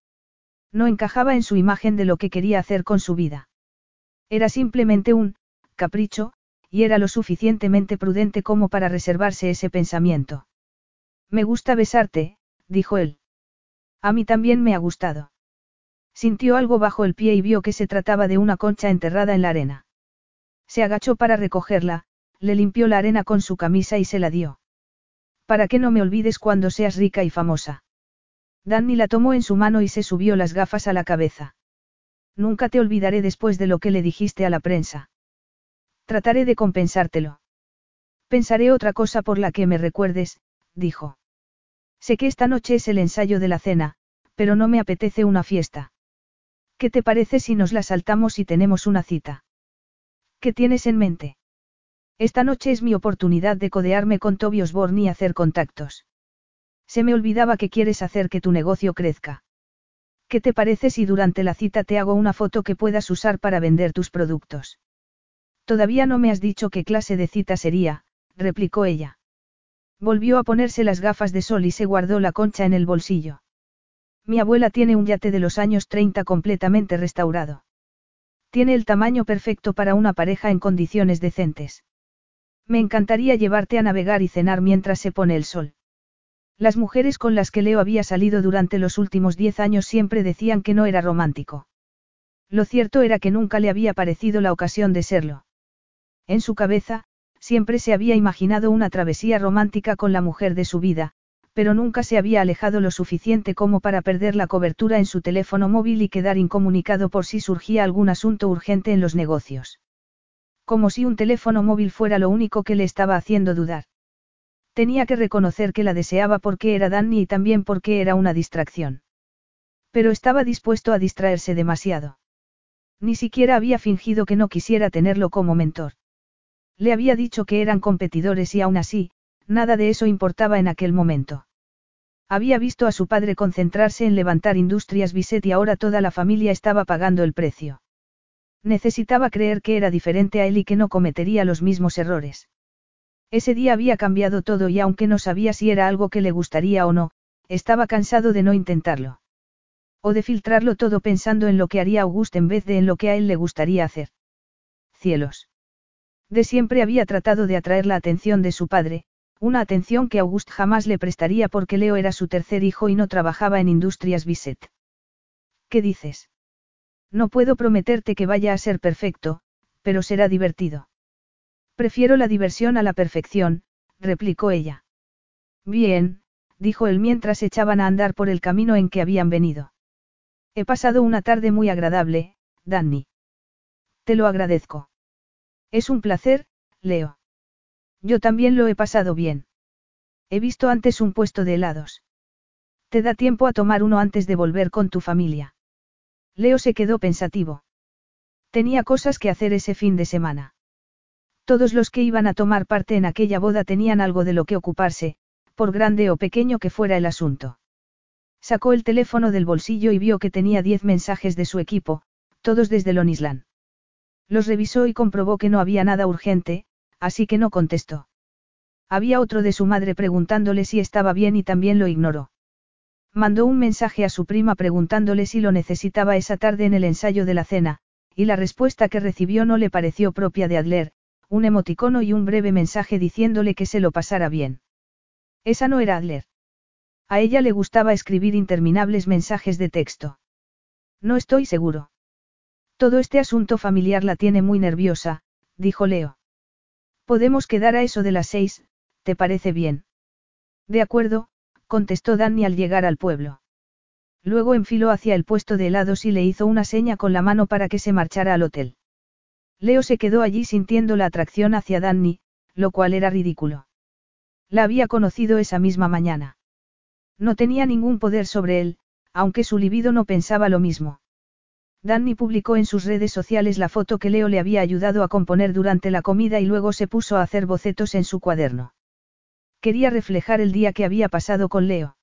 No encajaba en su imagen de lo que quería hacer con su vida. Era simplemente un, capricho, y era lo suficientemente prudente como para reservarse ese pensamiento. Me gusta besarte, dijo él. A mí también me ha gustado. Sintió algo bajo el pie y vio que se trataba de una concha enterrada en la arena. Se agachó para recogerla, le limpió la arena con su camisa y se la dio. Para que no me olvides cuando seas rica y famosa. Danny la tomó en su mano y se subió las gafas a la cabeza. Nunca te olvidaré después de lo que le dijiste a la prensa. Trataré de compensártelo. Pensaré otra cosa por la que me recuerdes, dijo. Sé que esta noche es el ensayo de la cena, pero no me apetece una fiesta. ¿Qué te parece si nos la saltamos y tenemos una cita? ¿Qué tienes en mente? Esta noche es mi oportunidad de codearme con Toby Osborne y hacer contactos. Se me olvidaba que quieres hacer que tu negocio crezca. ¿Qué te parece si durante la cita te hago una foto que puedas usar para vender tus productos? Todavía no me has dicho qué clase de cita sería, replicó ella. Volvió a ponerse las gafas de sol y se guardó la concha en el bolsillo. Mi abuela tiene un yate de los años 30 completamente restaurado. Tiene el tamaño perfecto para una pareja en condiciones decentes. Me encantaría llevarte a navegar y cenar mientras se pone el sol. Las mujeres con las que Leo había salido durante los últimos diez años siempre decían que no era romántico. Lo cierto era que nunca le había parecido la ocasión de serlo. En su cabeza, siempre se había imaginado una travesía romántica con la mujer de su vida, pero nunca se había alejado lo suficiente como para perder la cobertura en su teléfono móvil y quedar incomunicado por si surgía algún asunto urgente en los negocios. Como si un teléfono móvil fuera lo único que le estaba haciendo dudar. Tenía que reconocer que la deseaba porque era Danny y también porque era una distracción. Pero estaba dispuesto a distraerse demasiado. Ni siquiera había fingido que no quisiera tenerlo como mentor. Le había dicho que eran competidores y aún así, nada de eso importaba en aquel momento. Había visto a su padre concentrarse en levantar Industrias Bisset y ahora toda la familia estaba pagando el precio. Necesitaba creer que era diferente a él y que no cometería los mismos errores. Ese día había cambiado todo y aunque no sabía si era algo que le gustaría o no, estaba cansado de no intentarlo. O de filtrarlo todo pensando en lo que haría August en vez de en lo que a él le gustaría hacer. Cielos. De siempre había tratado de atraer la atención de su padre, una atención que August jamás le prestaría porque Leo era su tercer hijo y no trabajaba en Industrias Bisset. ¿Qué dices? No puedo prometerte que vaya a ser perfecto, pero será divertido. Prefiero la diversión a la perfección, replicó ella. Bien, dijo él mientras echaban a andar por el camino en que habían venido. He pasado una tarde muy agradable, Danny. Te lo agradezco. Es un placer, Leo. Yo también lo he pasado bien. He visto antes un puesto de helados. Te da tiempo a tomar uno antes de volver con tu familia. Leo se quedó pensativo. Tenía cosas que hacer ese fin de semana. Todos los que iban a tomar parte en aquella boda tenían algo de lo que ocuparse, por grande o pequeño que fuera el asunto. Sacó el teléfono del bolsillo y vio que tenía diez mensajes de su equipo, todos desde Lonisland. Los revisó y comprobó que no había nada urgente, así que no contestó. Había otro de su madre preguntándole si estaba bien y también lo ignoró. Mandó un mensaje a su prima preguntándole si lo necesitaba esa tarde en el ensayo de la cena, y la respuesta que recibió no le pareció propia de Adler, un emoticono y un breve mensaje diciéndole que se lo pasara bien. Esa no era Adler. A ella le gustaba escribir interminables mensajes de texto. No estoy seguro. Todo este asunto familiar la tiene muy nerviosa, dijo Leo. Podemos quedar a eso de las seis, ¿te parece bien? De acuerdo, contestó Danny al llegar al pueblo. Luego enfiló hacia el puesto de helados y le hizo una seña con la mano para que se marchara al hotel. Leo se quedó allí sintiendo la atracción hacia Danny, lo cual era ridículo. La había conocido esa misma mañana. No tenía ningún poder sobre él, aunque su libido no pensaba lo mismo. Danny publicó en sus redes sociales la foto que Leo le había ayudado a componer durante la comida y luego se puso a hacer bocetos en su cuaderno. Quería reflejar el día que había pasado con Leo.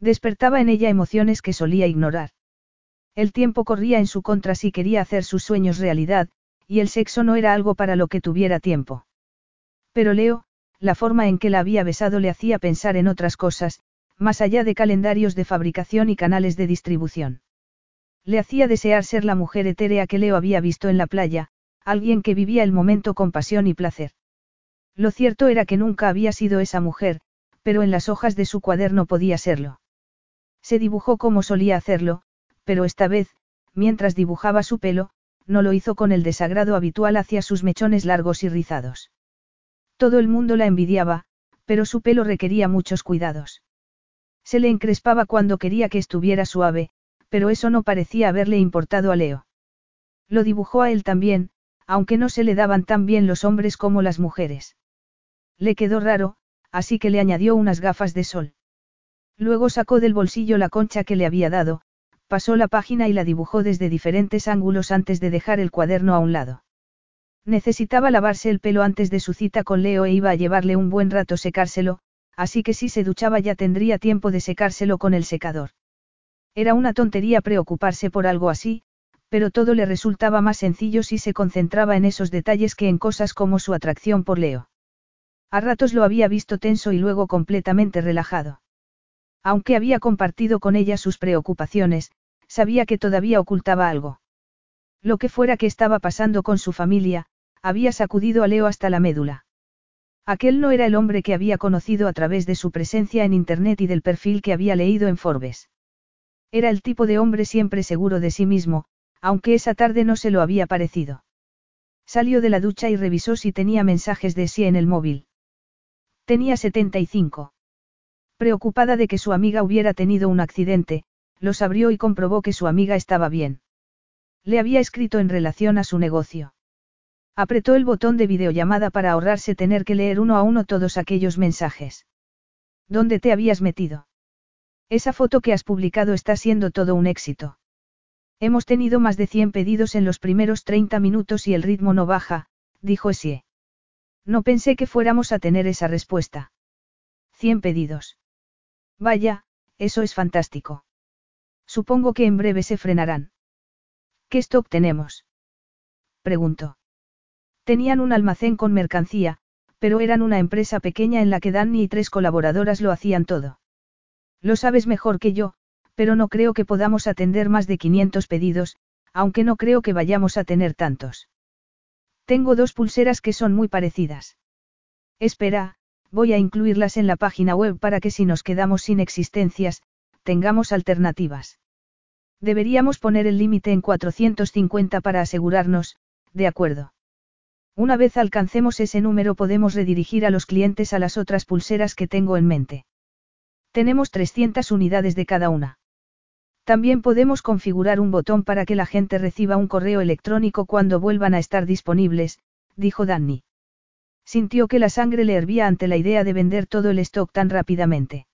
Despertaba en ella emociones que solía ignorar. El tiempo corría en su contra si quería hacer sus sueños realidad, y el sexo no era algo para lo que tuviera tiempo. Pero Leo, la forma en que la había besado le hacía pensar en otras cosas, más allá de calendarios de fabricación y canales de distribución. Le hacía desear ser la mujer etérea que Leo había visto en la playa, alguien que vivía el momento con pasión y placer. Lo cierto era que nunca había sido esa mujer, pero en las hojas de su cuaderno podía serlo. Se dibujó como solía hacerlo, pero esta vez, mientras dibujaba su pelo, no lo hizo con el desagrado habitual hacia sus mechones largos y rizados. Todo el mundo la envidiaba, pero su pelo requería muchos cuidados. Se le encrespaba cuando quería que estuviera suave, pero eso no parecía haberle importado a Leo. Lo dibujó a él también, aunque no se le daban tan bien los hombres como las mujeres. Le quedó raro, así que le añadió unas gafas de sol. Luego sacó del bolsillo la concha que le había dado, pasó la página y la dibujó desde diferentes ángulos antes de dejar el cuaderno a un lado. Necesitaba lavarse el pelo antes de su cita con Leo e iba a llevarle un buen rato secárselo, así que si se duchaba ya tendría tiempo de secárselo con el secador. Era una tontería preocuparse por algo así, pero todo le resultaba más sencillo si se concentraba en esos detalles que en cosas como su atracción por Leo. A ratos lo había visto tenso y luego completamente relajado. Aunque había compartido con ella sus preocupaciones, sabía que todavía ocultaba algo. Lo que fuera que estaba pasando con su familia, había sacudido a Leo hasta la médula. Aquel no era el hombre que había conocido a través de su presencia en Internet y del perfil que había leído en Forbes. Era el tipo de hombre siempre seguro de sí mismo, aunque esa tarde no se lo había parecido. Salió de la ducha y revisó si tenía mensajes de sí en el móvil. Tenía 75. Preocupada de que su amiga hubiera tenido un accidente, los abrió y comprobó que su amiga estaba bien. Le había escrito en relación a su negocio. Apretó el botón de videollamada para ahorrarse tener que leer uno a uno todos aquellos mensajes. ¿Dónde te habías metido? Esa foto que has publicado está siendo todo un éxito. Hemos tenido más de 100 pedidos en los primeros 30 minutos y el ritmo no baja, dijo Esie. No pensé que fuéramos a tener esa respuesta. 100 pedidos. Vaya, eso es fantástico. Supongo que en breve se frenarán. ¿Qué stock tenemos? Preguntó. Tenían un almacén con mercancía, pero eran una empresa pequeña en la que Danny y tres colaboradoras lo hacían todo. Lo sabes mejor que yo, pero no creo que podamos atender más de 500 pedidos, aunque no creo que vayamos a tener tantos. Tengo dos pulseras que son muy parecidas. Espera, voy a incluirlas en la página web para que si nos quedamos sin existencias, tengamos alternativas. Deberíamos poner el límite en 450 para asegurarnos, de acuerdo. Una vez alcancemos ese número podemos redirigir a los clientes a las otras pulseras que tengo en mente. Tenemos 300 unidades de cada una. También podemos configurar un botón para que la gente reciba un correo electrónico cuando vuelvan a estar disponibles, dijo Danny. Sintió que la sangre le hervía ante la idea de vender todo el stock tan rápidamente.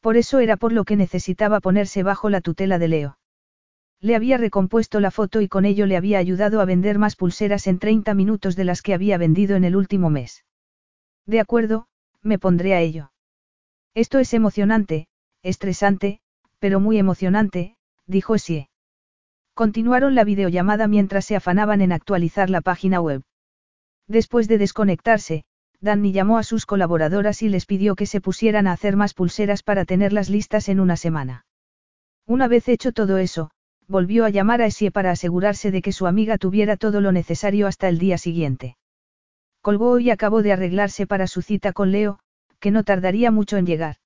Por eso era por lo que necesitaba ponerse bajo la tutela de Leo. Le había recompuesto la foto y con ello le había ayudado a vender más pulseras en 30 minutos de las que había vendido en el último mes. De acuerdo, me pondré a ello. Esto es emocionante, estresante, pero muy emocionante, dijo Sie. Continuaron la videollamada mientras se afanaban en actualizar la página web. Después de desconectarse, Danny llamó a sus colaboradoras y les pidió que se pusieran a hacer más pulseras para tenerlas listas en una semana. Una vez hecho todo eso, volvió a llamar a Essie para asegurarse de que su amiga tuviera todo lo necesario hasta el día siguiente. Colgó y acabó de arreglarse para su cita con Leo, que no tardaría mucho en llegar.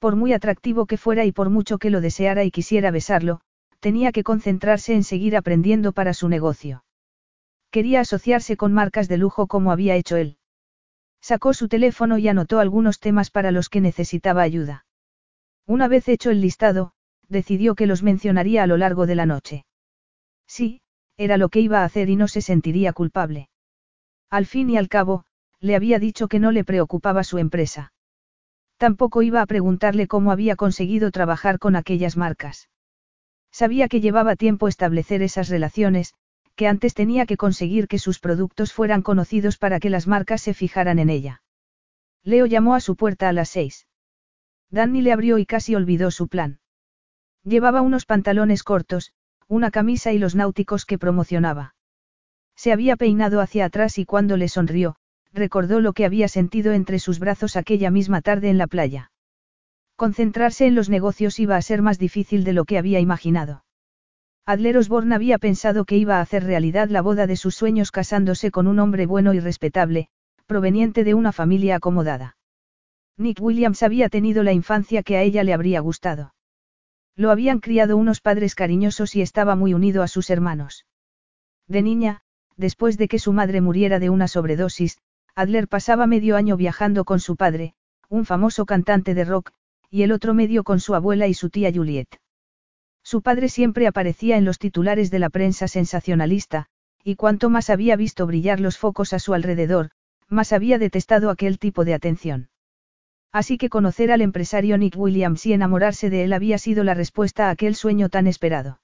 Por muy atractivo que fuera y por mucho que lo deseara y quisiera besarlo, tenía que concentrarse en seguir aprendiendo para su negocio. Quería asociarse con marcas de lujo como había hecho él. Sacó su teléfono y anotó algunos temas para los que necesitaba ayuda. Una vez hecho el listado, decidió que los mencionaría a lo largo de la noche. Sí, era lo que iba a hacer y no se sentiría culpable. Al fin y al cabo, le había dicho que no le preocupaba su empresa. Tampoco iba a preguntarle cómo había conseguido trabajar con aquellas marcas. Sabía que llevaba tiempo establecer esas relaciones, que antes tenía que conseguir que sus productos fueran conocidos para que las marcas se fijaran en ella. Leo llamó a su puerta a las seis. Danny le abrió y casi olvidó su plan. Llevaba unos pantalones cortos, una camisa y los náuticos que promocionaba. Se había peinado hacia atrás y cuando le sonrió, recordó lo que había sentido entre sus brazos aquella misma tarde en la playa. Concentrarse en los negocios iba a ser más difícil de lo que había imaginado. Adler Osborne había pensado que iba a hacer realidad la boda de sus sueños casándose con un hombre bueno y respetable, proveniente de una familia acomodada. Nick Williams había tenido la infancia que a ella le habría gustado. Lo habían criado unos padres cariñosos y estaba muy unido a sus hermanos. De niña, después de que su madre muriera de una sobredosis, Adler pasaba medio año viajando con su padre, un famoso cantante de rock, y el otro medio con su abuela y su tía Juliet. Su padre siempre aparecía en los titulares de la prensa sensacionalista, y cuanto más había visto brillar los focos a su alrededor, más había detestado aquel tipo de atención. Así que conocer al empresario Nick Williams y enamorarse de él había sido la respuesta a aquel sueño tan esperado.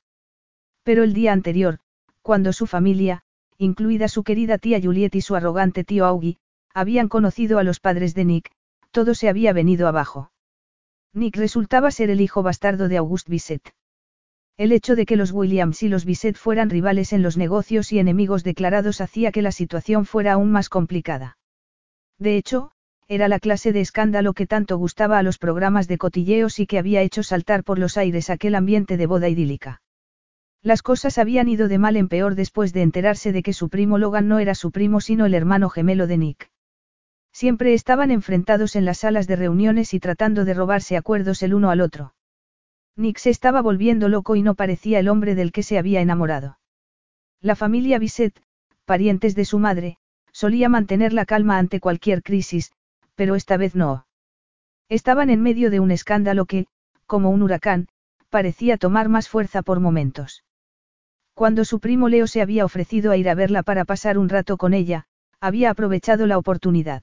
Pero el día anterior, cuando su familia, incluida su querida tía Juliet y su arrogante tío Augie, habían conocido a los padres de Nick, todo se había venido abajo. Nick resultaba ser el hijo bastardo de Auguste Bisset. El hecho de que los Williams y los Bisset fueran rivales en los negocios y enemigos declarados hacía que la situación fuera aún más complicada. De hecho, era la clase de escándalo que tanto gustaba a los programas de cotilleos y que había hecho saltar por los aires aquel ambiente de boda idílica. Las cosas habían ido de mal en peor después de enterarse de que su primo Logan no era su primo sino el hermano gemelo de Nick. Siempre estaban enfrentados en las salas de reuniones y tratando de robarse acuerdos el uno al otro. Nick se estaba volviendo loco y no parecía el hombre del que se había enamorado. La familia Bisset, parientes de su madre, solía mantener la calma ante cualquier crisis, pero esta vez no. Estaban en medio de un escándalo que, como un huracán, parecía tomar más fuerza por momentos. Cuando su primo Leo se había ofrecido a ir a verla para pasar un rato con ella, había aprovechado la oportunidad.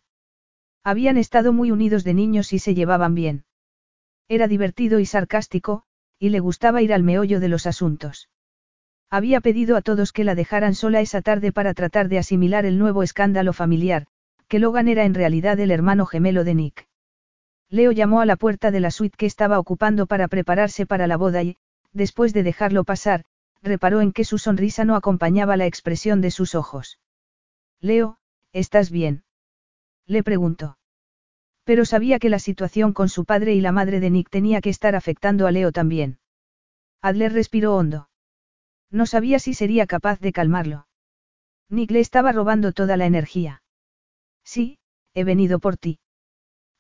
Habían estado muy unidos de niños y se llevaban bien. Era divertido y sarcástico, y le gustaba ir al meollo de los asuntos. Había pedido a todos que la dejaran sola esa tarde para tratar de asimilar el nuevo escándalo familiar, que Logan era en realidad el hermano gemelo de Nick. Leo llamó a la puerta de la suite que estaba ocupando para prepararse para la boda y, después de dejarlo pasar, reparó en que su sonrisa no acompañaba la expresión de sus ojos. Leo, ¿estás bien? Le preguntó. Pero sabía que la situación con su padre y la madre de Nick tenía que estar afectando a Leo también. Adler respiró hondo. No sabía si sería capaz de calmarlo. Nick le estaba robando toda la energía. Sí, he venido por ti.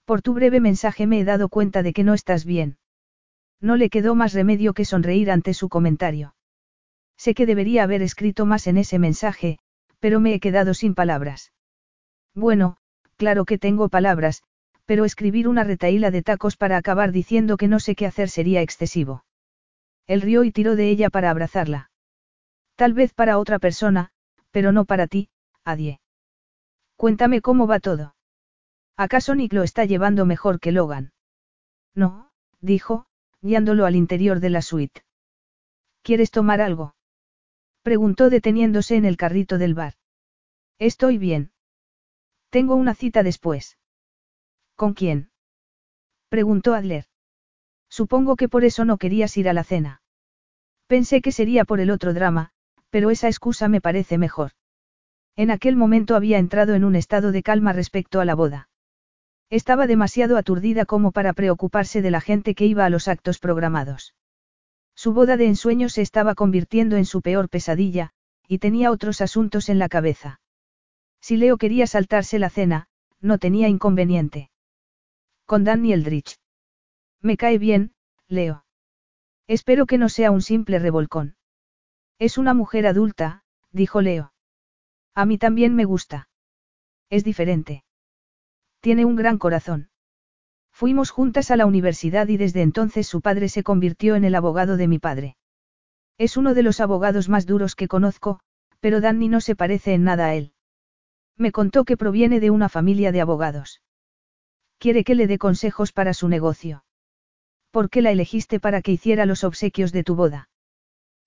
Por tu breve mensaje me he dado cuenta de que no estás bien. No le quedó más remedio que sonreír ante su comentario. Sé que debería haber escrito más en ese mensaje, pero me he quedado sin palabras. Bueno, claro que tengo palabras, pero escribir una retaíla de tacos para acabar diciendo que no sé qué hacer sería excesivo. Él rió y tiró de ella para abrazarla. Tal vez para otra persona, pero no para ti, Adie. Cuéntame cómo va todo. ¿Acaso Nick lo está llevando mejor que Logan? No, dijo, guiándolo al interior de la suite. ¿Quieres tomar algo? Preguntó deteniéndose en el carrito del bar. Estoy bien. Tengo una cita después. ¿Con quién? Preguntó Adler. Supongo que por eso no querías ir a la cena. Pensé que sería por el otro drama, pero esa excusa me parece mejor. En aquel momento había entrado en un estado de calma respecto a la boda. Estaba demasiado aturdida como para preocuparse de la gente que iba a los actos programados. Su boda de ensueño se estaba convirtiendo en su peor pesadilla, y tenía otros asuntos en la cabeza. Si Leo quería saltarse la cena, no tenía inconveniente. Con Danny Eldridge. Me cae bien, Leo. Espero que no sea un simple revolcón. Es una mujer adulta, dijo Leo. A mí también me gusta. Es diferente. Tiene un gran corazón. Fuimos juntas a la universidad y desde entonces su padre se convirtió en el abogado de mi padre. Es uno de los abogados más duros que conozco, pero Danny no se parece en nada a él. Me contó que proviene de una familia de abogados. Quiere que le dé consejos para su negocio. ¿Por qué la elegiste para que hiciera los obsequios de tu boda?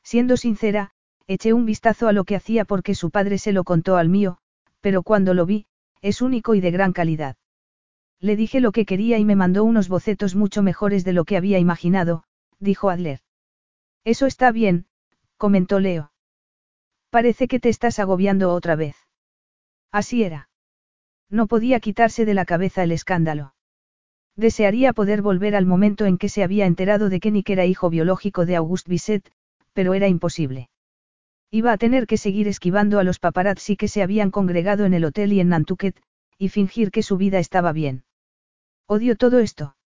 Siendo sincera, eché un vistazo a lo que hacía porque su padre se lo contó al mío, pero cuando lo vi, es único y de gran calidad. Le dije lo que quería y me mandó unos bocetos mucho mejores de lo que había imaginado, dijo Adler. Eso está bien, comentó Leo. Parece que te estás agobiando otra vez. Así era. No podía quitarse de la cabeza el escándalo. Desearía poder volver al momento en que se había enterado de que Nick era hijo biológico de Auguste Bisset, pero era imposible. Iba a tener que seguir esquivando a los paparazzi que se habían congregado en el hotel y en Nantucket, y fingir que su vida estaba bien. Odio todo esto.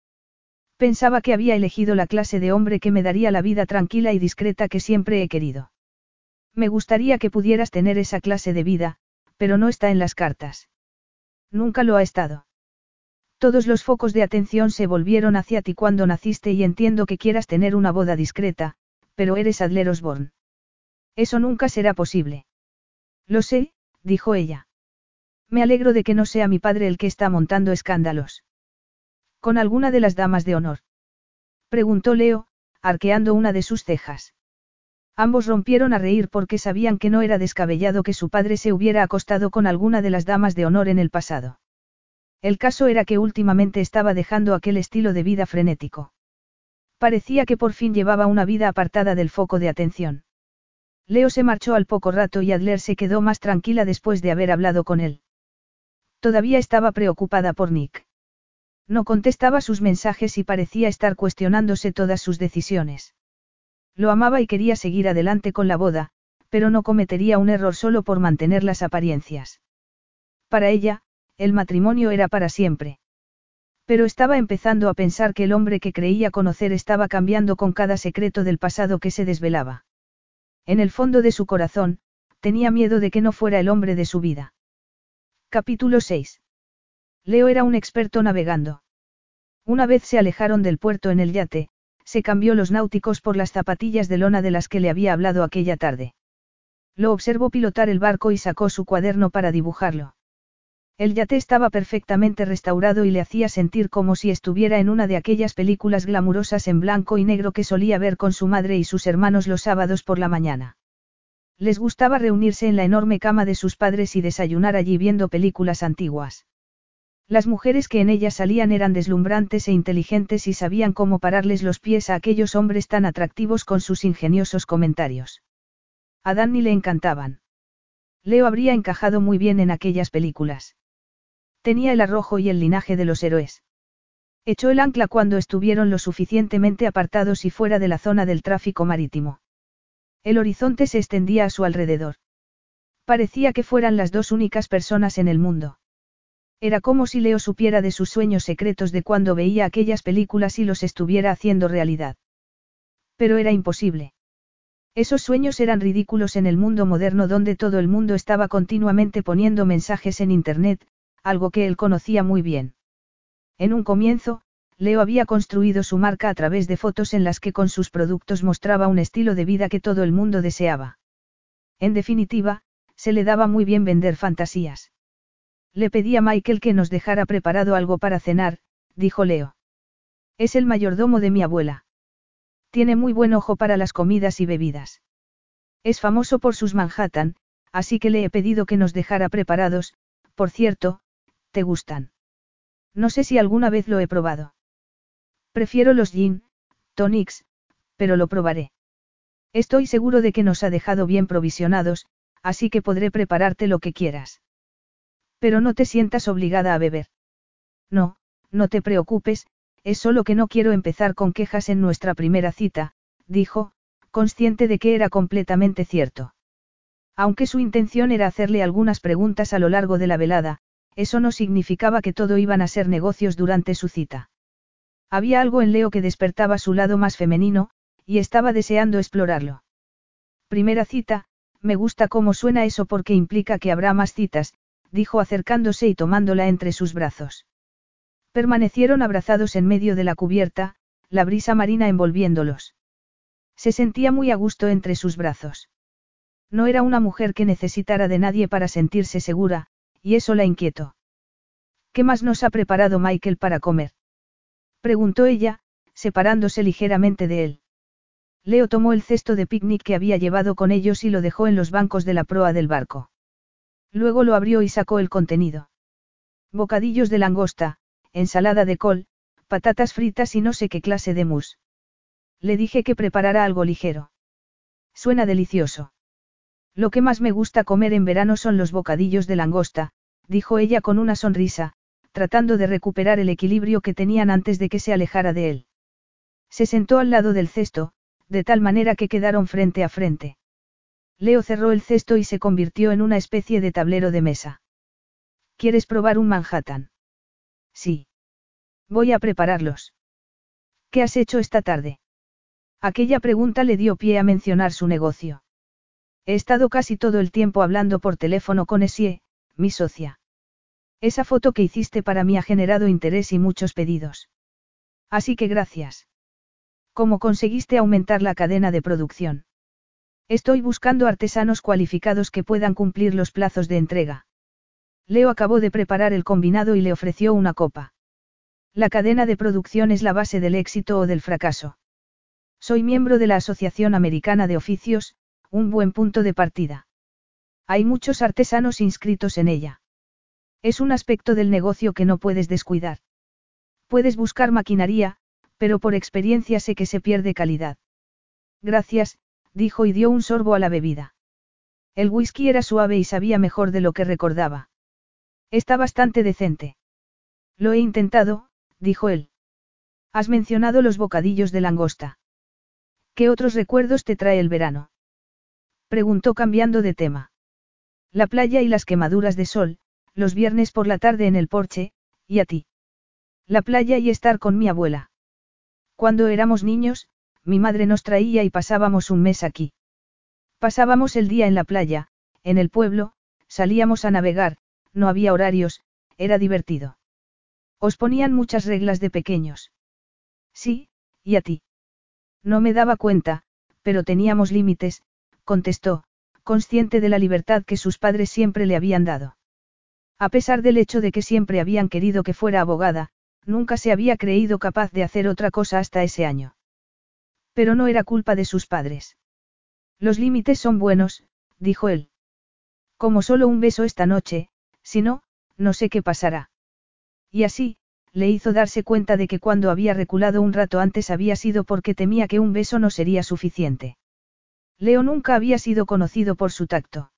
Pensaba que había elegido la clase de hombre que me daría la vida tranquila y discreta que siempre he querido. Me gustaría que pudieras tener esa clase de vida, pero no está en las cartas. Nunca lo ha estado. Todos los focos de atención se volvieron hacia ti cuando naciste y entiendo que quieras tener una boda discreta, pero eres Adler Osborne. Eso nunca será posible. Lo sé, dijo ella. Me alegro de que no sea mi padre el que está montando escándalos. ¿Con alguna de las damas de honor? Preguntó Leo, arqueando una de sus cejas. Ambos rompieron a reír porque sabían que no era descabellado que su padre se hubiera acostado con alguna de las damas de honor en el pasado. El caso era que últimamente estaba dejando aquel estilo de vida frenético. Parecía que por fin llevaba una vida apartada del foco de atención. Leo se marchó al poco rato y Adler se quedó más tranquila después de haber hablado con él. Todavía estaba preocupada por Nick. No contestaba sus mensajes y parecía estar cuestionándose todas sus decisiones. Lo amaba y quería seguir adelante con la boda, pero no cometería un error solo por mantener las apariencias. Para ella, el matrimonio era para siempre. Pero estaba empezando a pensar que el hombre que creía conocer estaba cambiando con cada secreto del pasado que se desvelaba. En el fondo de su corazón, tenía miedo de que no fuera el hombre de su vida. Capítulo 6. Leo era un experto navegando. Una vez se alejaron del puerto en el yate, se cambió los náuticos por las zapatillas de lona de las que le había hablado aquella tarde. Lo observó pilotar el barco y sacó su cuaderno para dibujarlo. El yate estaba perfectamente restaurado y le hacía sentir como si estuviera en una de aquellas películas glamurosas en blanco y negro que solía ver con su madre y sus hermanos los sábados por la mañana. Les gustaba reunirse en la enorme cama de sus padres y desayunar allí viendo películas antiguas. Las mujeres que en ella salían eran deslumbrantes e inteligentes y sabían cómo pararles los pies a aquellos hombres tan atractivos con sus ingeniosos comentarios. A Danny le encantaban. Leo habría encajado muy bien en aquellas películas. Tenía el arrojo y el linaje de los héroes. Echó el ancla cuando estuvieron lo suficientemente apartados y fuera de la zona del tráfico marítimo. El horizonte se extendía a su alrededor. Parecía que fueran las dos únicas personas en el mundo. Era como si Leo supiera de sus sueños secretos de cuando veía aquellas películas y los estuviera haciendo realidad. Pero era imposible. Esos sueños eran ridículos en el mundo moderno donde todo el mundo estaba continuamente poniendo mensajes en Internet, algo que él conocía muy bien. En un comienzo, Leo había construido su marca a través de fotos en las que con sus productos mostraba un estilo de vida que todo el mundo deseaba. En definitiva, se le daba muy bien vender fantasías. Le pedí a Michael que nos dejara preparado algo para cenar, dijo Leo. Es el mayordomo de mi abuela. Tiene muy buen ojo para las comidas y bebidas. Es famoso por sus Manhattan, así que le he pedido que nos dejara preparados, por cierto, ¿te gustan? No sé si alguna vez lo he probado. Prefiero los gin, tonics, pero lo probaré. Estoy seguro de que nos ha dejado bien provisionados, así que podré prepararte lo que quieras. Pero no te sientas obligada a beber. No, no te preocupes, es solo que no quiero empezar con quejas en nuestra primera cita, dijo, consciente de que era completamente cierto. Aunque su intención era hacerle algunas preguntas a lo largo de la velada, eso no significaba que todo iban a ser negocios durante su cita. Había algo en Leo que despertaba su lado más femenino, y estaba deseando explorarlo. Primera cita, me gusta cómo suena eso porque implica que habrá más citas, dijo acercándose y tomándola entre sus brazos. Permanecieron abrazados en medio de la cubierta, la brisa marina envolviéndolos. Se sentía muy a gusto entre sus brazos. No era una mujer que necesitara de nadie para sentirse segura, y eso la inquietó. ¿Qué más nos ha preparado Michael para comer? Preguntó ella, separándose ligeramente de él. Leo tomó el cesto de picnic que había llevado con ellos y lo dejó en los bancos de la proa del barco. Luego lo abrió y sacó el contenido. Bocadillos de langosta, ensalada de col, patatas fritas y no sé qué clase de mousse. Le dije que preparara algo ligero. Suena delicioso. Lo que más me gusta comer en verano son los bocadillos de langosta, dijo ella con una sonrisa, tratando de recuperar el equilibrio que tenían antes de que se alejara de él. Se sentó al lado del cesto, de tal manera que quedaron frente a frente. Leo cerró el cesto y se convirtió en una especie de tablero de mesa. ¿Quieres probar un Manhattan? Sí. Voy a prepararlos. ¿Qué has hecho esta tarde? Aquella pregunta le dio pie a mencionar su negocio. He estado casi todo el tiempo hablando por teléfono con Essie, mi socia. Esa foto que hiciste para mí ha generado interés y muchos pedidos. Así que gracias. ¿Cómo conseguiste aumentar la cadena de producción? Estoy buscando artesanos cualificados que puedan cumplir los plazos de entrega. Leo acabó de preparar el combinado y le ofreció una copa. La cadena de producción es la base del éxito o del fracaso. Soy miembro de la Asociación Americana de Oficios, un buen punto de partida. Hay muchos artesanos inscritos en ella. Es un aspecto del negocio que no puedes descuidar. Puedes buscar maquinaria, pero por experiencia sé que se pierde calidad. Gracias, dijo y dio un sorbo a la bebida. El whisky era suave y sabía mejor de lo que recordaba. Está bastante decente. Lo he intentado, dijo él. Has mencionado los bocadillos de langosta. ¿Qué otros recuerdos te trae el verano? Preguntó cambiando de tema. La playa y las quemaduras de sol, los viernes por la tarde en el porche, y a ti. La playa y estar con mi abuela. Cuando éramos niños, mi madre nos traía y pasábamos un mes aquí. Pasábamos el día en la playa, en el pueblo, salíamos a navegar, no había horarios, era divertido. Os ponían muchas reglas de pequeños. Sí, y a ti. No me daba cuenta, pero teníamos límites, contestó, consciente de la libertad que sus padres siempre le habían dado. A pesar del hecho de que siempre habían querido que fuera abogada, nunca se había creído capaz de hacer otra cosa hasta ese año. Pero no era culpa de sus padres. Los límites son buenos, dijo él. Como solo un beso esta noche, si no, no sé qué pasará. Y así, le hizo darse cuenta de que cuando había reculado un rato antes había sido porque temía que un beso no sería suficiente. Leo nunca había sido conocido por su tacto.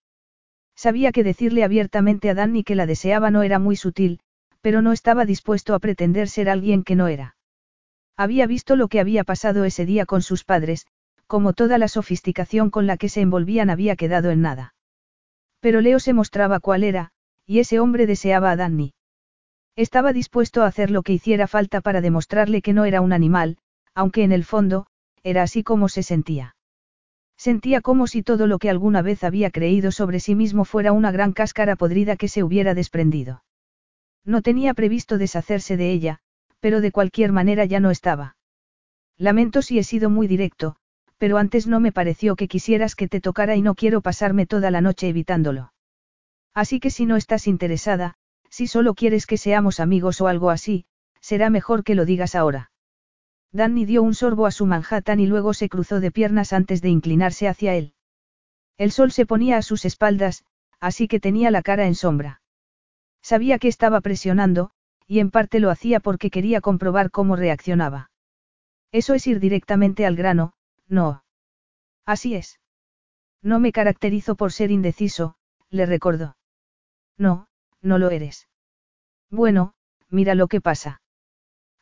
Sabía que decirle abiertamente a Danny que la deseaba no era muy sutil, pero no estaba dispuesto a pretender ser alguien que no era. Había visto lo que había pasado ese día con sus padres, como toda la sofisticación con la que se envolvían había quedado en nada. Pero Leo se mostraba cuál era, y ese hombre deseaba a Danny. Estaba dispuesto a hacer lo que hiciera falta para demostrarle que no era un animal, aunque en el fondo, era así como se sentía. Sentía como si todo lo que alguna vez había creído sobre sí mismo fuera una gran cáscara podrida que se hubiera desprendido. No tenía previsto deshacerse de ella, pero de cualquier manera ya no estaba. Lamento si he sido muy directo, pero antes no me pareció que quisieras que te tocara y no quiero pasarme toda la noche evitándolo. Así que si no estás interesada, si solo quieres que seamos amigos o algo así, será mejor que lo digas ahora. Danny dio un sorbo a su Manhattan y luego se cruzó de piernas antes de inclinarse hacia él. El sol se ponía a sus espaldas, así que tenía la cara en sombra. Sabía que estaba presionando, y en parte lo hacía porque quería comprobar cómo reaccionaba. Eso es ir directamente al grano, no. Así es. No me caracterizo por ser indeciso, le recordó. No, no lo eres. Bueno, mira lo que pasa.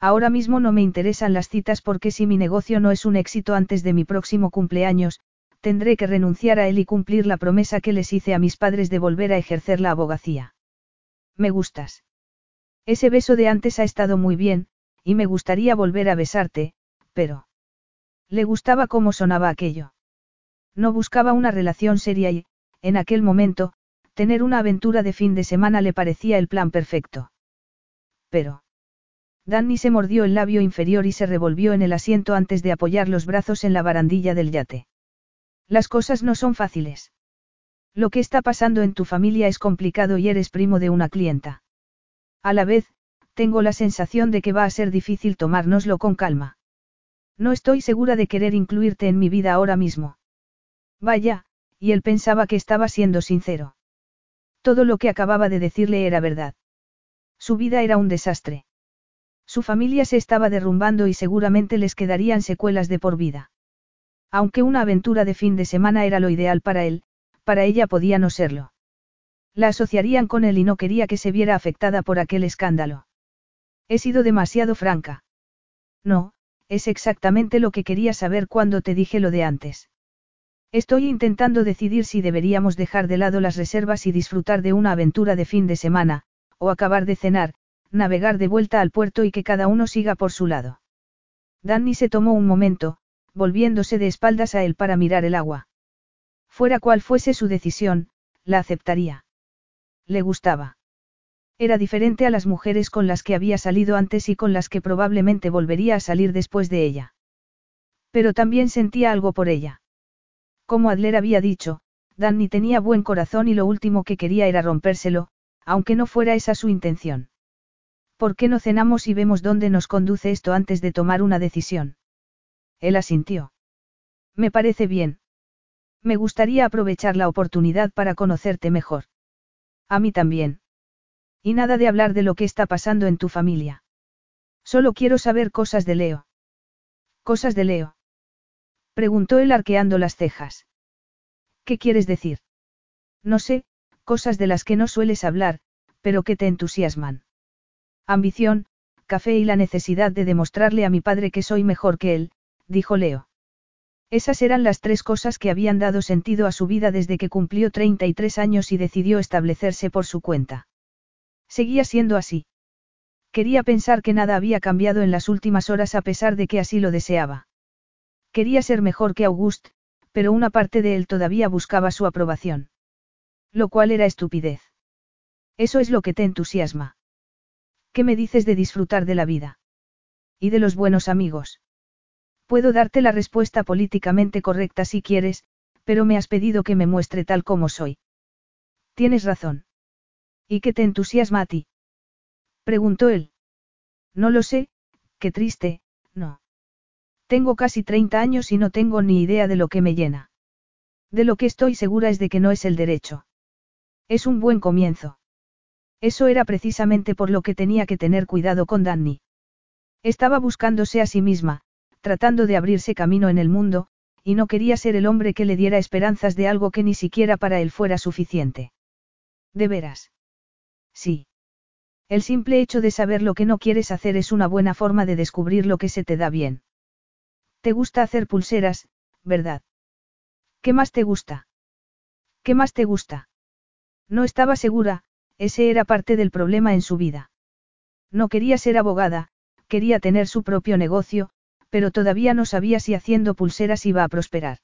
Ahora mismo no me interesan las citas porque si mi negocio no es un éxito antes de mi próximo cumpleaños, tendré que renunciar a él y cumplir la promesa que les hice a mis padres de volver a ejercer la abogacía. Me gustas. Ese beso de antes ha estado muy bien, y me gustaría volver a besarte, pero... Le gustaba cómo sonaba aquello. No buscaba una relación seria y, en aquel momento, tener una aventura de fin de semana le parecía el plan perfecto. Pero... Danny se mordió el labio inferior y se revolvió en el asiento antes de apoyar los brazos en la barandilla del yate. Las cosas no son fáciles. Lo que está pasando en tu familia es complicado y eres primo de una clienta. A la vez, tengo la sensación de que va a ser difícil tomárnoslo con calma. No estoy segura de querer incluirte en mi vida ahora mismo. Vaya, y él pensaba que estaba siendo sincero. Todo lo que acababa de decirle era verdad. Su vida era un desastre. Su familia se estaba derrumbando y seguramente les quedarían secuelas de por vida. Aunque una aventura de fin de semana era lo ideal para él, para ella podía no serlo. La asociarían con él y no quería que se viera afectada por aquel escándalo. He sido demasiado franca. No, es exactamente lo que quería saber cuando te dije lo de antes. Estoy intentando decidir si deberíamos dejar de lado las reservas y disfrutar de una aventura de fin de semana, o acabar de cenar, navegar de vuelta al puerto y que cada uno siga por su lado. Danny se tomó un momento, volviéndose de espaldas a él para mirar el agua. Fuera cual fuese su decisión, la aceptaría. Le gustaba. Era diferente a las mujeres con las que había salido antes y con las que probablemente volvería a salir después de ella. Pero también sentía algo por ella. Como Adler había dicho, Danny tenía buen corazón y lo último que quería era rompérselo, aunque no fuera esa su intención. ¿Por qué no cenamos y vemos dónde nos conduce esto antes de tomar una decisión? Él asintió. Me parece bien. Me gustaría aprovechar la oportunidad para conocerte mejor. A mí también. Y nada de hablar de lo que está pasando en tu familia. Solo quiero saber cosas de Leo. ¿Cosas de Leo? Preguntó él arqueando las cejas. ¿Qué quieres decir? No sé, cosas de las que no sueles hablar, pero que te entusiasman. Ambición, café y la necesidad de demostrarle a mi padre que soy mejor que él, dijo Leo. Esas eran las tres cosas que habían dado sentido a su vida desde que cumplió 33 años y decidió establecerse por su cuenta. Seguía siendo así. Quería pensar que nada había cambiado en las últimas horas a pesar de que así lo deseaba. Quería ser mejor que August, pero una parte de él todavía buscaba su aprobación. Lo cual era estupidez. Eso es lo que te entusiasma. ¿Qué me dices de disfrutar de la vida? Y de los buenos amigos. Puedo darte la respuesta políticamente correcta si quieres, pero me has pedido que me muestre tal como soy. Tienes razón. ¿Y qué te entusiasma a ti? Preguntó él. No lo sé, qué triste, no. Tengo casi 30 años y no tengo ni idea de lo que me llena. De lo que estoy segura es de que no es el derecho. Es un buen comienzo. Eso era precisamente por lo que tenía que tener cuidado con Danny. Estaba buscándose a sí misma, tratando de abrirse camino en el mundo, y no quería ser el hombre que le diera esperanzas de algo que ni siquiera para él fuera suficiente. ¿De veras? Sí. El simple hecho de saber lo que no quieres hacer es una buena forma de descubrir lo que se te da bien. Te gusta hacer pulseras, ¿verdad? ¿Qué más te gusta? ¿Qué más te gusta? No estaba segura, ese era parte del problema en su vida. No quería ser abogada, quería tener su propio negocio, pero todavía no sabía si haciendo pulseras iba a prosperar.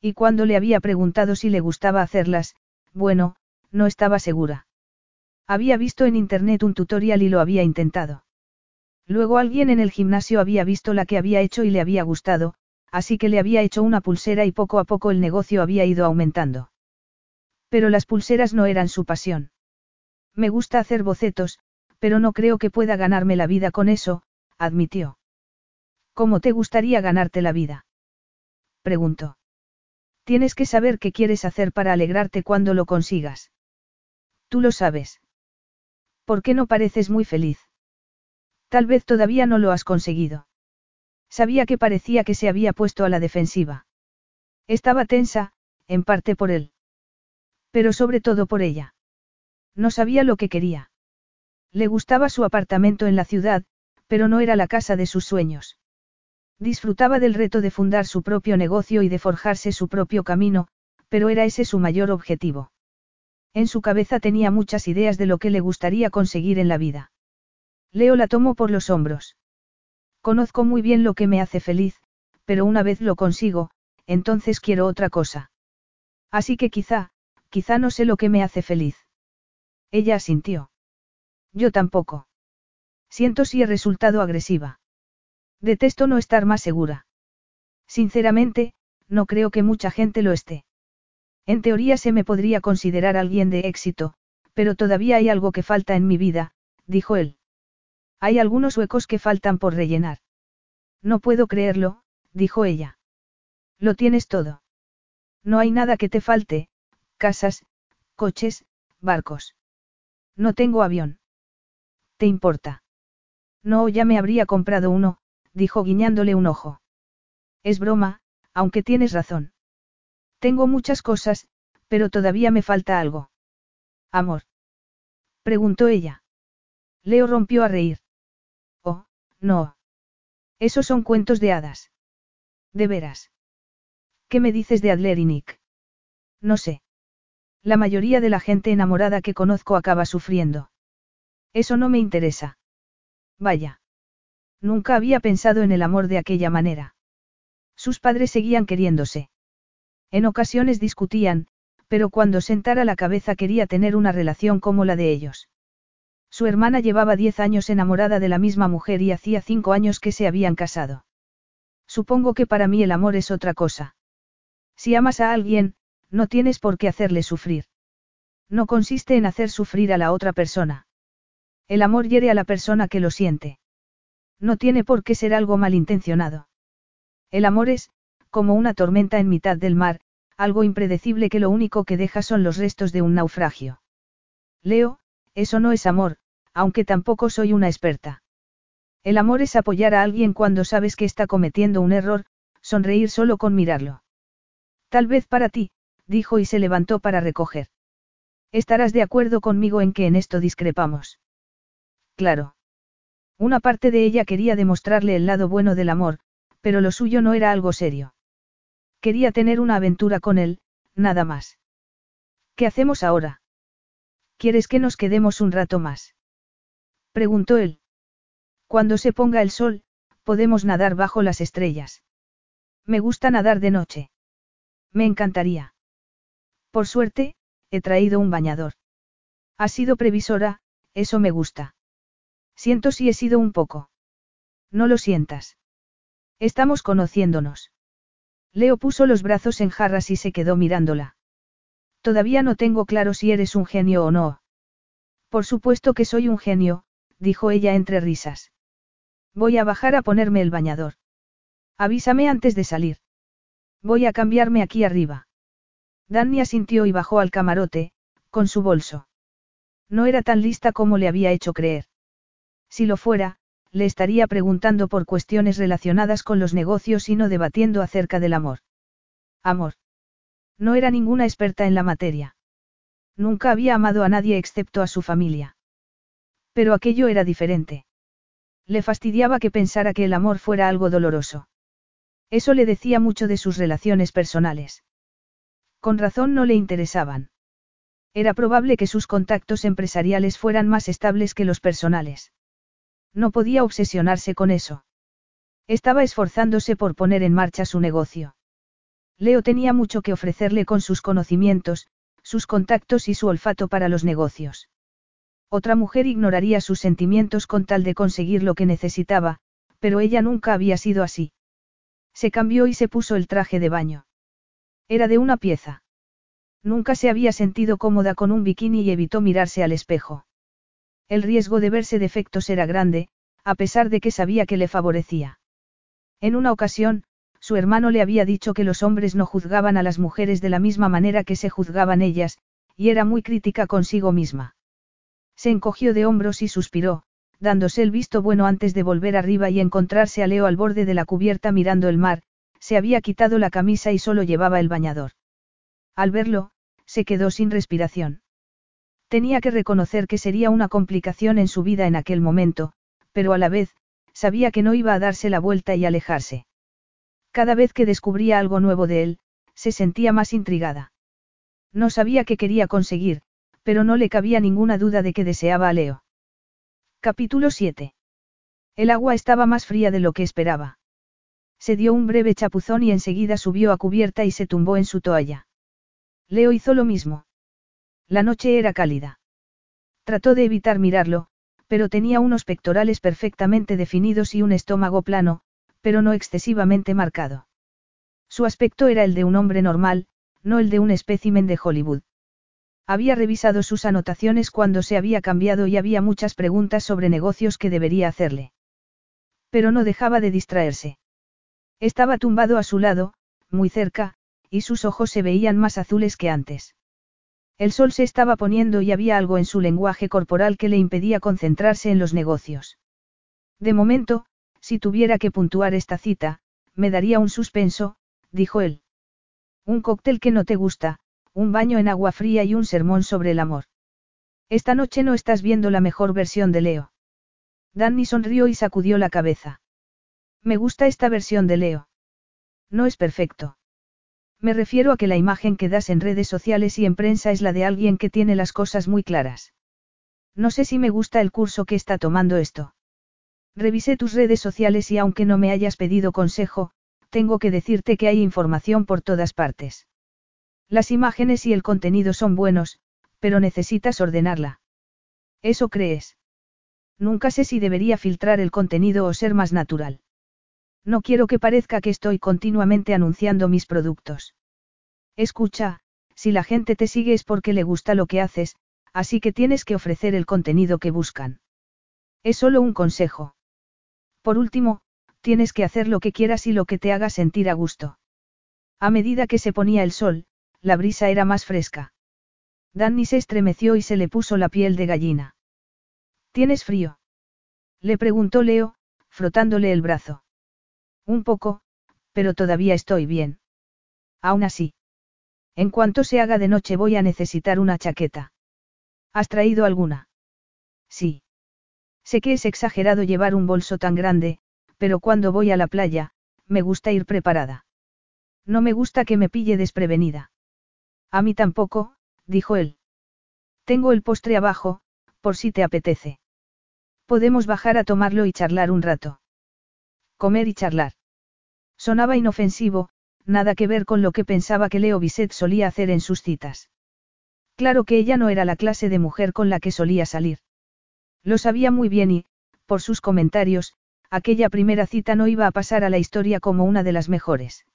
Y cuando le había preguntado si le gustaba hacerlas, bueno, no estaba segura. Había visto en internet un tutorial y lo había intentado. Luego alguien en el gimnasio había visto la que había hecho y le había gustado, así que le había hecho una pulsera y poco a poco el negocio había ido aumentando. Pero las pulseras no eran su pasión. Me gusta hacer bocetos, pero no creo que pueda ganarme la vida con eso, admitió. ¿Cómo te gustaría ganarte la vida? preguntó. Tienes que saber qué quieres hacer para alegrarte cuando lo consigas. Tú lo sabes. ¿Por qué no pareces muy feliz? Tal vez todavía no lo has conseguido. Sabía que parecía que se había puesto a la defensiva. Estaba tensa, en parte por él. Pero sobre todo por ella. No sabía lo que quería. Le gustaba su apartamento en la ciudad, pero no era la casa de sus sueños. Disfrutaba del reto de fundar su propio negocio y de forjarse su propio camino, pero era ese su mayor objetivo. En su cabeza tenía muchas ideas de lo que le gustaría conseguir en la vida. Leo la tomó por los hombros. Conozco muy bien lo que me hace feliz, pero una vez lo consigo, entonces quiero otra cosa. Así que quizá, quizá no sé lo que me hace feliz. Ella asintió. Yo tampoco. Siento si he resultado agresiva. Detesto no estar más segura. Sinceramente, no creo que mucha gente lo esté. En teoría se me podría considerar alguien de éxito, pero todavía hay algo que falta en mi vida, dijo él. Hay algunos huecos que faltan por rellenar. No puedo creerlo, dijo ella. Lo tienes todo. No hay nada que te falte, casas, coches, barcos. No tengo avión. ¿Te importa? No, ya me habría comprado uno, dijo guiñándole un ojo. Es broma, aunque tienes razón. Tengo muchas cosas, pero todavía me falta algo. Amor. Preguntó ella. Leo rompió a reír. Oh, no. Esos son cuentos de hadas. De veras. ¿Qué me dices de Adler y Nick? No sé. La mayoría de la gente enamorada que conozco acaba sufriendo. Eso no me interesa. Vaya. Nunca había pensado en el amor de aquella manera. Sus padres seguían queriéndose. En ocasiones discutían, pero cuando sentara la cabeza quería tener una relación como la de ellos. Su hermana llevaba diez años enamorada de la misma mujer y hacía cinco años que se habían casado. Supongo que para mí el amor es otra cosa. Si amas a alguien, no tienes por qué hacerle sufrir. No consiste en hacer sufrir a la otra persona. El amor hiere a la persona que lo siente. No tiene por qué ser algo malintencionado. El amor es, como una tormenta en mitad del mar, algo impredecible que lo único que deja son los restos de un naufragio. Leo, eso no es amor, aunque tampoco soy una experta. El amor es apoyar a alguien cuando sabes que está cometiendo un error, sonreír solo con mirarlo. Tal vez para ti, dijo y se levantó para recoger. Estarás de acuerdo conmigo en que en esto discrepamos. Claro. Una parte de ella quería demostrarle el lado bueno del amor, pero lo suyo no era algo serio. Quería tener una aventura con él, nada más. ¿Qué hacemos ahora? ¿Quieres que nos quedemos un rato más? Preguntó él. Cuando se ponga el sol, podemos nadar bajo las estrellas. Me gusta nadar de noche. Me encantaría. Por suerte, he traído un bañador. Ha sido previsora, eso me gusta. Siento si he sido un poco. No lo sientas. Estamos conociéndonos. Leo puso los brazos en jarras y se quedó mirándola. Todavía no tengo claro si eres un genio o no. Por supuesto que soy un genio, dijo ella entre risas. Voy a bajar a ponerme el bañador. Avísame antes de salir. Voy a cambiarme aquí arriba. Danny asintió y bajó al camarote, con su bolso. No era tan lista como le había hecho creer. Si lo fuera, le estaría preguntando por cuestiones relacionadas con los negocios y no debatiendo acerca del amor. Amor. No era ninguna experta en la materia. Nunca había amado a nadie excepto a su familia. Pero aquello era diferente. Le fastidiaba que pensara que el amor fuera algo doloroso. Eso le decía mucho de sus relaciones personales. Con razón no le interesaban. Era probable que sus contactos empresariales fueran más estables que los personales. No podía obsesionarse con eso. Estaba esforzándose por poner en marcha su negocio. Leo tenía mucho que ofrecerle con sus conocimientos, sus contactos y su olfato para los negocios. Otra mujer ignoraría sus sentimientos con tal de conseguir lo que necesitaba, pero ella nunca había sido así. Se cambió y se puso el traje de baño. Era de una pieza. Nunca se había sentido cómoda con un bikini y evitó mirarse al espejo. El riesgo de verse defectos era grande, a pesar de que sabía que le favorecía. En una ocasión, su hermano le había dicho que los hombres no juzgaban a las mujeres de la misma manera que se juzgaban ellas, y era muy crítica consigo misma. Se encogió de hombros y suspiró, dándose el visto bueno antes de volver arriba y encontrarse a Leo al borde de la cubierta mirando el mar, se había quitado la camisa y solo llevaba el bañador. Al verlo, se quedó sin respiración. Tenía que reconocer que sería una complicación en su vida en aquel momento, pero a la vez, sabía que no iba a darse la vuelta y alejarse. Cada vez que descubría algo nuevo de él, se sentía más intrigada. No sabía qué quería conseguir, pero no le cabía ninguna duda de que deseaba a Leo. Capítulo 7. El agua estaba más fría de lo que esperaba. Se dio un breve chapuzón y enseguida subió a cubierta y se tumbó en su toalla. Leo hizo lo mismo. La noche era cálida. Trató de evitar mirarlo, pero tenía unos pectorales perfectamente definidos y un estómago plano, pero no excesivamente marcado. Su aspecto era el de un hombre normal, no el de un espécimen de Hollywood. Había revisado sus anotaciones cuando se había cambiado y había muchas preguntas sobre negocios que debería hacerle. Pero no dejaba de distraerse. Estaba tumbado a su lado, muy cerca, y sus ojos se veían más azules que antes. El sol se estaba poniendo y había algo en su lenguaje corporal que le impedía concentrarse en los negocios. De momento, si tuviera que puntuar esta cita, me daría un suspenso, dijo él. Un cóctel que no te gusta, un baño en agua fría y un sermón sobre el amor. Esta noche no estás viendo la mejor versión de Leo. Danny sonrió y sacudió la cabeza. Me gusta esta versión de Leo. No es perfecto. Me refiero a que la imagen que das en redes sociales y en prensa es la de alguien que tiene las cosas muy claras. No sé si me gusta el curso que está tomando esto. Revisé tus redes sociales y aunque no me hayas pedido consejo, tengo que decirte que hay información por todas partes. Las imágenes y el contenido son buenos, pero necesitas ordenarla. ¿Eso crees? Nunca sé si debería filtrar el contenido o ser más natural. No quiero que parezca que estoy continuamente anunciando mis productos. Escucha, si la gente te sigue es porque le gusta lo que haces, así que tienes que ofrecer el contenido que buscan. Es solo un consejo. Por último, tienes que hacer lo que quieras y lo que te haga sentir a gusto. A medida que se ponía el sol, la brisa era más fresca. Danny se estremeció y se le puso la piel de gallina. ¿Tienes frío? Le preguntó Leo, frotándole el brazo. Un poco, pero todavía estoy bien. Aún así. En cuanto se haga de noche voy a necesitar una chaqueta. ¿Has traído alguna? Sí. Sé que es exagerado llevar un bolso tan grande, pero cuando voy a la playa, me gusta ir preparada. No me gusta que me pille desprevenida. A mí tampoco, dijo él. Tengo el postre abajo, por si te apetece. Podemos bajar a tomarlo y charlar un rato. Comer y charlar. Sonaba inofensivo, nada que ver con lo que pensaba que Leo Bisset solía hacer en sus citas. Claro que ella no era la clase de mujer con la que solía salir. Lo sabía muy bien y, por sus comentarios, aquella primera cita no iba a pasar a la historia como una de las mejores.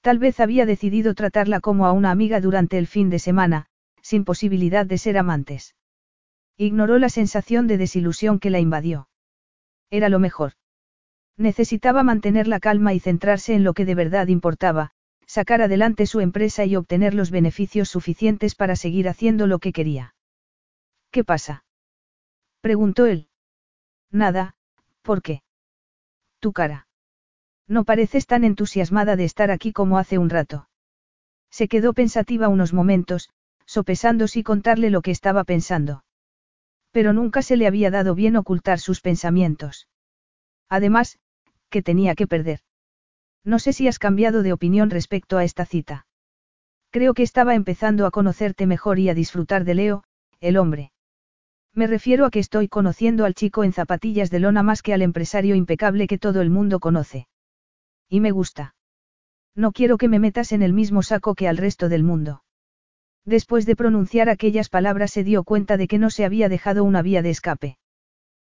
Tal vez había decidido tratarla como a una amiga durante el fin de semana, sin posibilidad de ser amantes. Ignoró la sensación de desilusión que la invadió. Era lo mejor. Necesitaba mantener la calma y centrarse en lo que de verdad importaba, sacar adelante su empresa y obtener los beneficios suficientes para seguir haciendo lo que quería. ¿Qué pasa? preguntó él. Nada, ¿por qué? Tu cara. No pareces tan entusiasmada de estar aquí como hace un rato. Se quedó pensativa unos momentos, sopesando si contarle lo que estaba pensando. Pero nunca se le había dado bien ocultar sus pensamientos. Además, que tenía que perder. No sé si has cambiado de opinión respecto a esta cita. Creo que estaba empezando a conocerte mejor y a disfrutar de Leo, el hombre. Me refiero a que estoy conociendo al chico en zapatillas de lona más que al empresario impecable que todo el mundo conoce. Y me gusta. No quiero que me metas en el mismo saco que al resto del mundo. Después de pronunciar aquellas palabras se dio cuenta de que no se había dejado una vía de escape.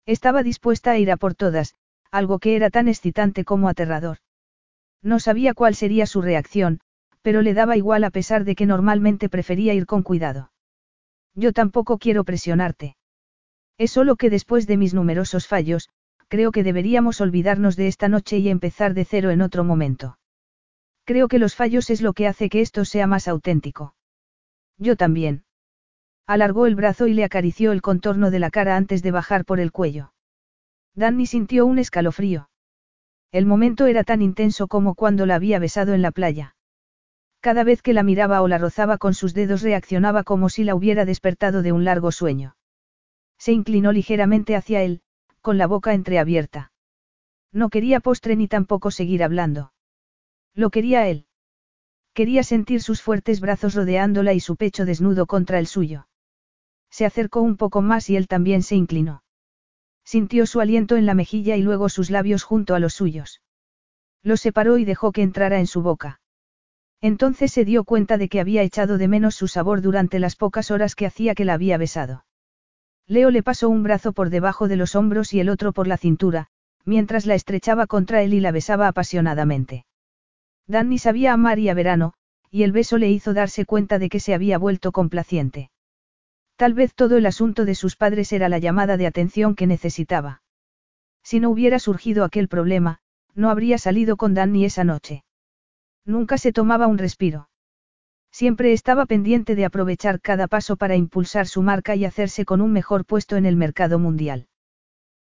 Estaba dispuesta a ir a por todas, algo que era tan excitante como aterrador. No sabía cuál sería su reacción, pero le daba igual a pesar de que normalmente prefería ir con cuidado. Yo tampoco quiero presionarte. Es solo que después de mis numerosos fallos, creo que deberíamos olvidarnos de esta noche y empezar de cero en otro momento. Creo que los fallos es lo que hace que esto sea más auténtico. Yo también. Alargó el brazo y le acarició el contorno de la cara antes de bajar por el cuello. Danny sintió un escalofrío. El momento era tan intenso como cuando la había besado en la playa. Cada vez que la miraba o la rozaba con sus dedos reaccionaba como si la hubiera despertado de un largo sueño. Se inclinó ligeramente hacia él, con la boca entreabierta. No quería postre ni tampoco seguir hablando. Lo quería él. Quería sentir sus fuertes brazos rodeándola y su pecho desnudo contra el suyo. Se acercó un poco más y él también se inclinó. Sintió su aliento en la mejilla y luego sus labios junto a los suyos. Los separó y dejó que entrara en su boca. Entonces se dio cuenta de que había echado de menos su sabor durante las pocas horas que hacía que la había besado. Leo le pasó un brazo por debajo de los hombros y el otro por la cintura, mientras la estrechaba contra él y la besaba apasionadamente. Danny sabía amar y a verano, y el beso le hizo darse cuenta de que se había vuelto complaciente. Tal vez todo el asunto de sus padres era la llamada de atención que necesitaba. Si no hubiera surgido aquel problema, no habría salido con Danny esa noche. Nunca se tomaba un respiro. Siempre estaba pendiente de aprovechar cada paso para impulsar su marca y hacerse con un mejor puesto en el mercado mundial.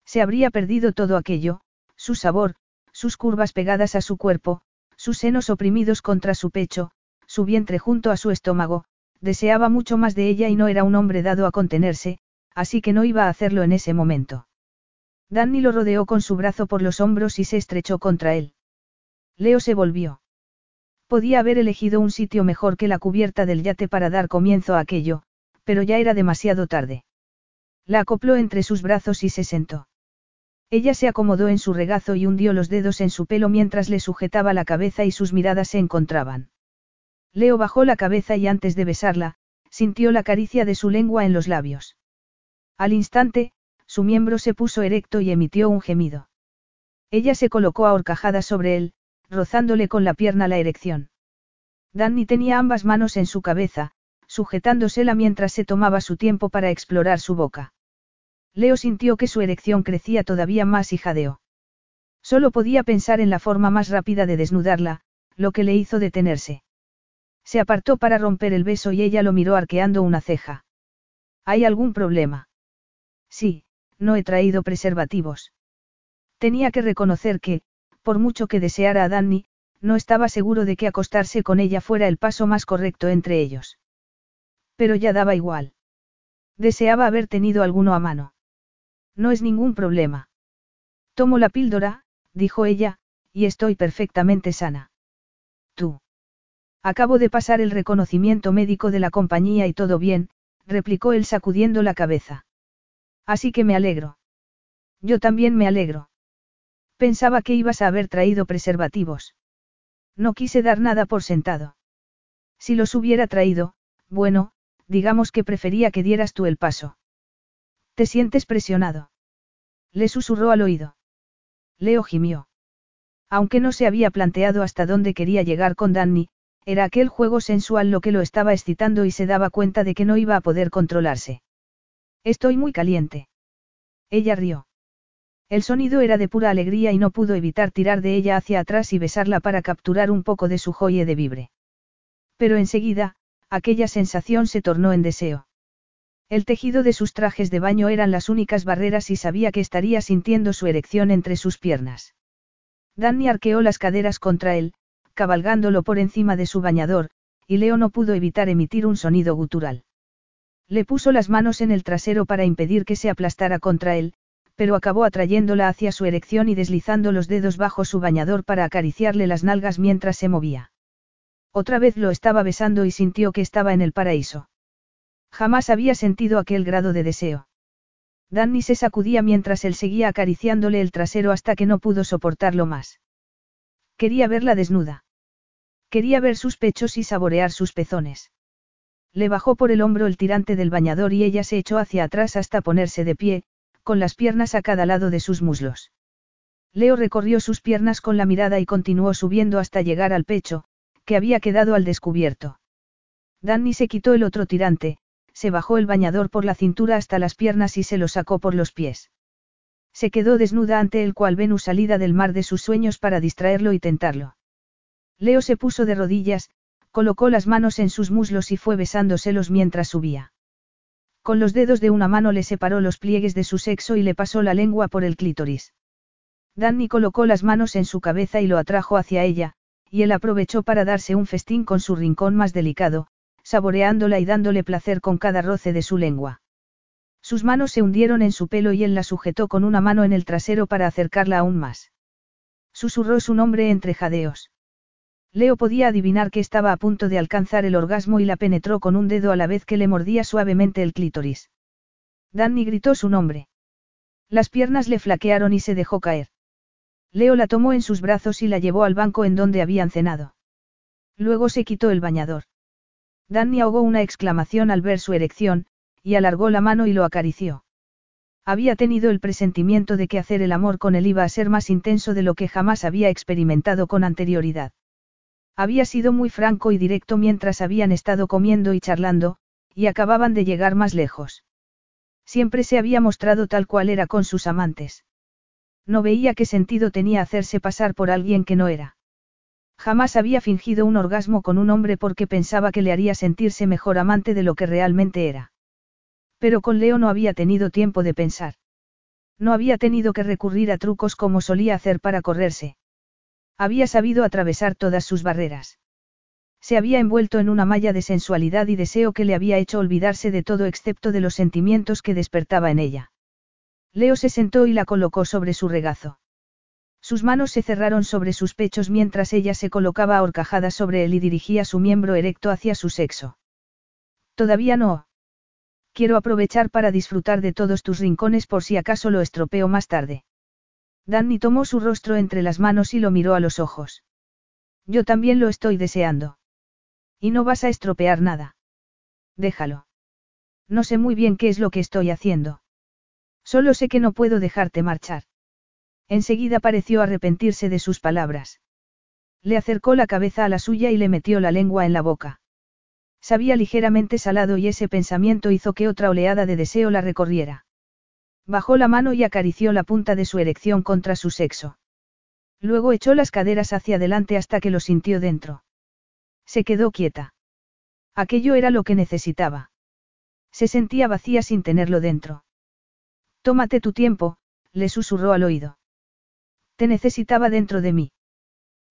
Se habría perdido todo aquello, su sabor, sus curvas pegadas a su cuerpo, sus senos oprimidos contra su pecho, su vientre junto a su estómago, deseaba mucho más de ella y no era un hombre dado a contenerse, así que no iba a hacerlo en ese momento. Danny lo rodeó con su brazo por los hombros y se estrechó contra él. Leo se volvió. Podía haber elegido un sitio mejor que la cubierta del yate para dar comienzo a aquello, pero ya era demasiado tarde. La acopló entre sus brazos y se sentó. Ella se acomodó en su regazo y hundió los dedos en su pelo mientras le sujetaba la cabeza y sus miradas se encontraban. Leo bajó la cabeza y antes de besarla, sintió la caricia de su lengua en los labios. Al instante, su miembro se puso erecto y emitió un gemido. Ella se colocó a horcajadas sobre él, rozándole con la pierna la erección. Danny tenía ambas manos en su cabeza, sujetándosela mientras se tomaba su tiempo para explorar su boca. Leo sintió que su erección crecía todavía más y jadeó. Solo podía pensar en la forma más rápida de desnudarla, lo que le hizo detenerse. Se apartó para romper el beso y ella lo miró arqueando una ceja. ¿Hay algún problema? Sí, no he traído preservativos. Tenía que reconocer que, por mucho que deseara a Danny, no estaba seguro de que acostarse con ella fuera el paso más correcto entre ellos. Pero ya daba igual. Deseaba haber tenido alguno a mano. No es ningún problema. Tomo la píldora, dijo ella, y estoy perfectamente sana. Tú. Acabo de pasar el reconocimiento médico de la compañía y todo bien, replicó él sacudiendo la cabeza. Así que me alegro. Yo también me alegro. Pensaba que ibas a haber traído preservativos. No quise dar nada por sentado. Si los hubiera traído, bueno, digamos que prefería que dieras tú el paso. ¿Te sientes presionado? Le susurró al oído. Leo gimió. Aunque no se había planteado hasta dónde quería llegar con Danny, era aquel juego sensual lo que lo estaba excitando y se daba cuenta de que no iba a poder controlarse. Estoy muy caliente. Ella rió. El sonido era de pura alegría y no pudo evitar tirar de ella hacia atrás y besarla para capturar un poco de su joye de vibre. Pero enseguida, aquella sensación se tornó en deseo. El tejido de sus trajes de baño eran las únicas barreras y sabía que estaría sintiendo su erección entre sus piernas. Danny arqueó las caderas contra él, cabalgándolo por encima de su bañador, y Leo no pudo evitar emitir un sonido gutural. Le puso las manos en el trasero para impedir que se aplastara contra él, pero acabó atrayéndola hacia su erección y deslizando los dedos bajo su bañador para acariciarle las nalgas mientras se movía. Otra vez lo estaba besando y sintió que estaba en el paraíso. Jamás había sentido aquel grado de deseo. Danny se sacudía mientras él seguía acariciándole el trasero hasta que no pudo soportarlo más. Quería verla desnuda. Quería ver sus pechos y saborear sus pezones. Le bajó por el hombro el tirante del bañador y ella se echó hacia atrás hasta ponerse de pie, con las piernas a cada lado de sus muslos. Leo recorrió sus piernas con la mirada y continuó subiendo hasta llegar al pecho, que había quedado al descubierto. Danny se quitó el otro tirante, se bajó el bañador por la cintura hasta las piernas y se lo sacó por los pies. Se quedó desnuda ante el cual Venus salida del mar de sus sueños para distraerlo y tentarlo. Leo se puso de rodillas, colocó las manos en sus muslos y fue besándoselos mientras subía. Con los dedos de una mano le separó los pliegues de su sexo y le pasó la lengua por el clítoris. Danny colocó las manos en su cabeza y lo atrajo hacia ella, y él aprovechó para darse un festín con su rincón más delicado, saboreándola y dándole placer con cada roce de su lengua. Sus manos se hundieron en su pelo y él la sujetó con una mano en el trasero para acercarla aún más. Susurró su nombre entre jadeos. Leo podía adivinar que estaba a punto de alcanzar el orgasmo y la penetró con un dedo a la vez que le mordía suavemente el clítoris. Danny gritó su nombre. Las piernas le flaquearon y se dejó caer. Leo la tomó en sus brazos y la llevó al banco en donde habían cenado. Luego se quitó el bañador. Danny ahogó una exclamación al ver su erección, y alargó la mano y lo acarició. Había tenido el presentimiento de que hacer el amor con él iba a ser más intenso de lo que jamás había experimentado con anterioridad. Había sido muy franco y directo mientras habían estado comiendo y charlando, y acababan de llegar más lejos. Siempre se había mostrado tal cual era con sus amantes. No veía qué sentido tenía hacerse pasar por alguien que no era. Jamás había fingido un orgasmo con un hombre porque pensaba que le haría sentirse mejor amante de lo que realmente era. Pero con Leo no había tenido tiempo de pensar. No había tenido que recurrir a trucos como solía hacer para correrse. Había sabido atravesar todas sus barreras. Se había envuelto en una malla de sensualidad y deseo que le había hecho olvidarse de todo excepto de los sentimientos que despertaba en ella. Leo se sentó y la colocó sobre su regazo. Sus manos se cerraron sobre sus pechos mientras ella se colocaba ahorcajada sobre él y dirigía su miembro erecto hacia su sexo. Todavía no. Quiero aprovechar para disfrutar de todos tus rincones por si acaso lo estropeo más tarde. Danny tomó su rostro entre las manos y lo miró a los ojos. Yo también lo estoy deseando. Y no vas a estropear nada. Déjalo. No sé muy bien qué es lo que estoy haciendo. Solo sé que no puedo dejarte marchar. Enseguida pareció arrepentirse de sus palabras. Le acercó la cabeza a la suya y le metió la lengua en la boca. Sabía ligeramente salado y ese pensamiento hizo que otra oleada de deseo la recorriera. Bajó la mano y acarició la punta de su erección contra su sexo. Luego echó las caderas hacia adelante hasta que lo sintió dentro. Se quedó quieta. Aquello era lo que necesitaba. Se sentía vacía sin tenerlo dentro. Tómate tu tiempo, le susurró al oído. Te necesitaba dentro de mí.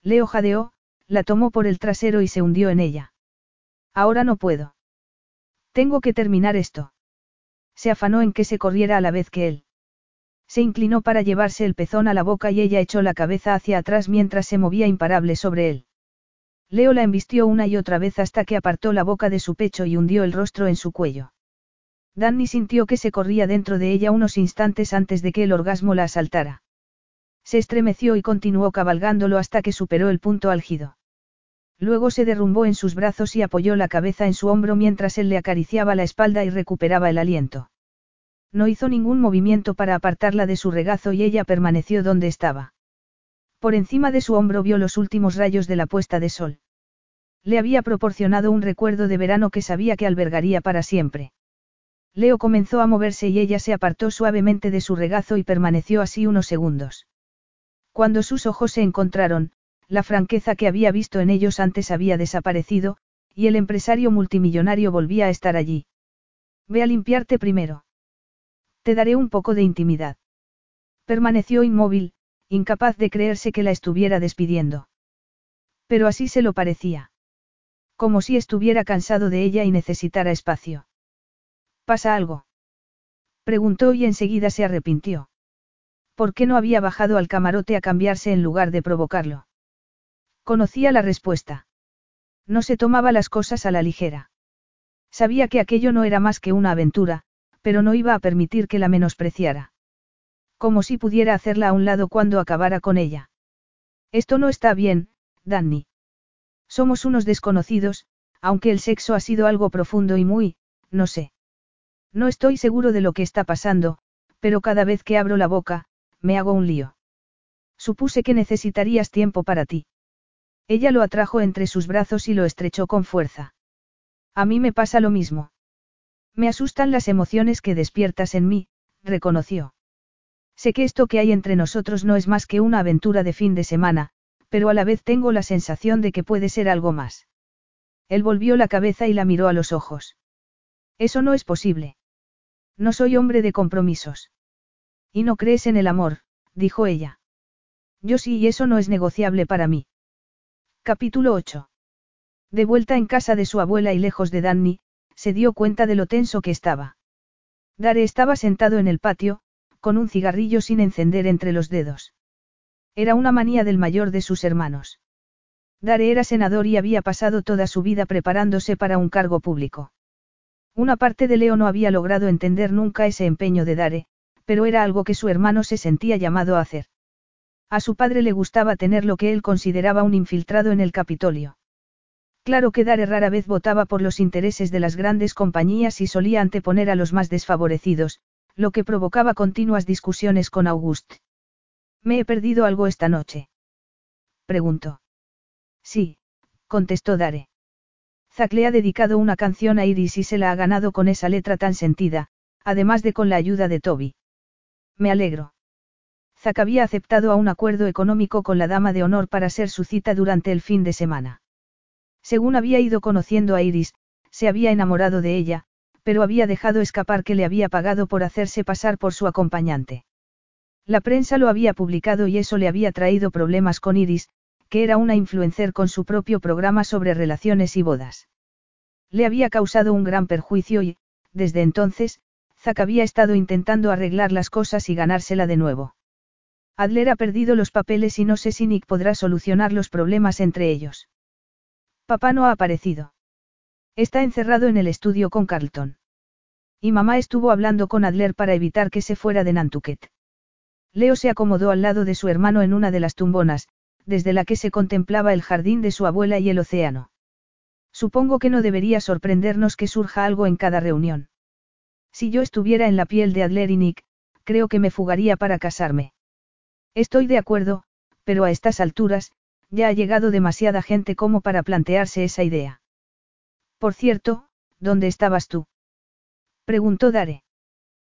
Leo jadeó, la tomó por el trasero y se hundió en ella. Ahora no puedo. Tengo que terminar esto se afanó en que se corriera a la vez que él. Se inclinó para llevarse el pezón a la boca y ella echó la cabeza hacia atrás mientras se movía imparable sobre él. Leo la embistió una y otra vez hasta que apartó la boca de su pecho y hundió el rostro en su cuello. Danny sintió que se corría dentro de ella unos instantes antes de que el orgasmo la asaltara. Se estremeció y continuó cabalgándolo hasta que superó el punto álgido. Luego se derrumbó en sus brazos y apoyó la cabeza en su hombro mientras él le acariciaba la espalda y recuperaba el aliento. No hizo ningún movimiento para apartarla de su regazo y ella permaneció donde estaba. Por encima de su hombro vio los últimos rayos de la puesta de sol. Le había proporcionado un recuerdo de verano que sabía que albergaría para siempre. Leo comenzó a moverse y ella se apartó suavemente de su regazo y permaneció así unos segundos. Cuando sus ojos se encontraron, la franqueza que había visto en ellos antes había desaparecido, y el empresario multimillonario volvía a estar allí. Ve a limpiarte primero. Te daré un poco de intimidad. Permaneció inmóvil, incapaz de creerse que la estuviera despidiendo. Pero así se lo parecía. Como si estuviera cansado de ella y necesitara espacio. ¿Pasa algo? Preguntó y enseguida se arrepintió. ¿Por qué no había bajado al camarote a cambiarse en lugar de provocarlo? Conocía la respuesta. No se tomaba las cosas a la ligera. Sabía que aquello no era más que una aventura, pero no iba a permitir que la menospreciara. Como si pudiera hacerla a un lado cuando acabara con ella. Esto no está bien, Danny. Somos unos desconocidos, aunque el sexo ha sido algo profundo y muy, no sé. No estoy seguro de lo que está pasando, pero cada vez que abro la boca, me hago un lío. Supuse que necesitarías tiempo para ti. Ella lo atrajo entre sus brazos y lo estrechó con fuerza. A mí me pasa lo mismo. Me asustan las emociones que despiertas en mí, reconoció. Sé que esto que hay entre nosotros no es más que una aventura de fin de semana, pero a la vez tengo la sensación de que puede ser algo más. Él volvió la cabeza y la miró a los ojos. Eso no es posible. No soy hombre de compromisos. Y no crees en el amor, dijo ella. Yo sí y eso no es negociable para mí. Capítulo 8. De vuelta en casa de su abuela y lejos de Danny, se dio cuenta de lo tenso que estaba. Dare estaba sentado en el patio, con un cigarrillo sin encender entre los dedos. Era una manía del mayor de sus hermanos. Dare era senador y había pasado toda su vida preparándose para un cargo público. Una parte de Leo no había logrado entender nunca ese empeño de Dare, pero era algo que su hermano se sentía llamado a hacer. A su padre le gustaba tener lo que él consideraba un infiltrado en el Capitolio. Claro que Dare rara vez votaba por los intereses de las grandes compañías y solía anteponer a los más desfavorecidos, lo que provocaba continuas discusiones con August. ¿Me he perdido algo esta noche? Preguntó. Sí, contestó Dare. Zack le ha dedicado una canción a Iris y se la ha ganado con esa letra tan sentida, además de con la ayuda de Toby. Me alegro. Zack había aceptado a un acuerdo económico con la dama de honor para ser su cita durante el fin de semana. Según había ido conociendo a Iris, se había enamorado de ella, pero había dejado escapar que le había pagado por hacerse pasar por su acompañante. La prensa lo había publicado y eso le había traído problemas con Iris, que era una influencer con su propio programa sobre relaciones y bodas. Le había causado un gran perjuicio y, desde entonces, Zack había estado intentando arreglar las cosas y ganársela de nuevo. Adler ha perdido los papeles y no sé si Nick podrá solucionar los problemas entre ellos. Papá no ha aparecido. Está encerrado en el estudio con Carlton. Y mamá estuvo hablando con Adler para evitar que se fuera de Nantucket. Leo se acomodó al lado de su hermano en una de las tumbonas, desde la que se contemplaba el jardín de su abuela y el océano. Supongo que no debería sorprendernos que surja algo en cada reunión. Si yo estuviera en la piel de Adler y Nick, creo que me fugaría para casarme. Estoy de acuerdo, pero a estas alturas, ya ha llegado demasiada gente como para plantearse esa idea. Por cierto, ¿dónde estabas tú? Preguntó Dare.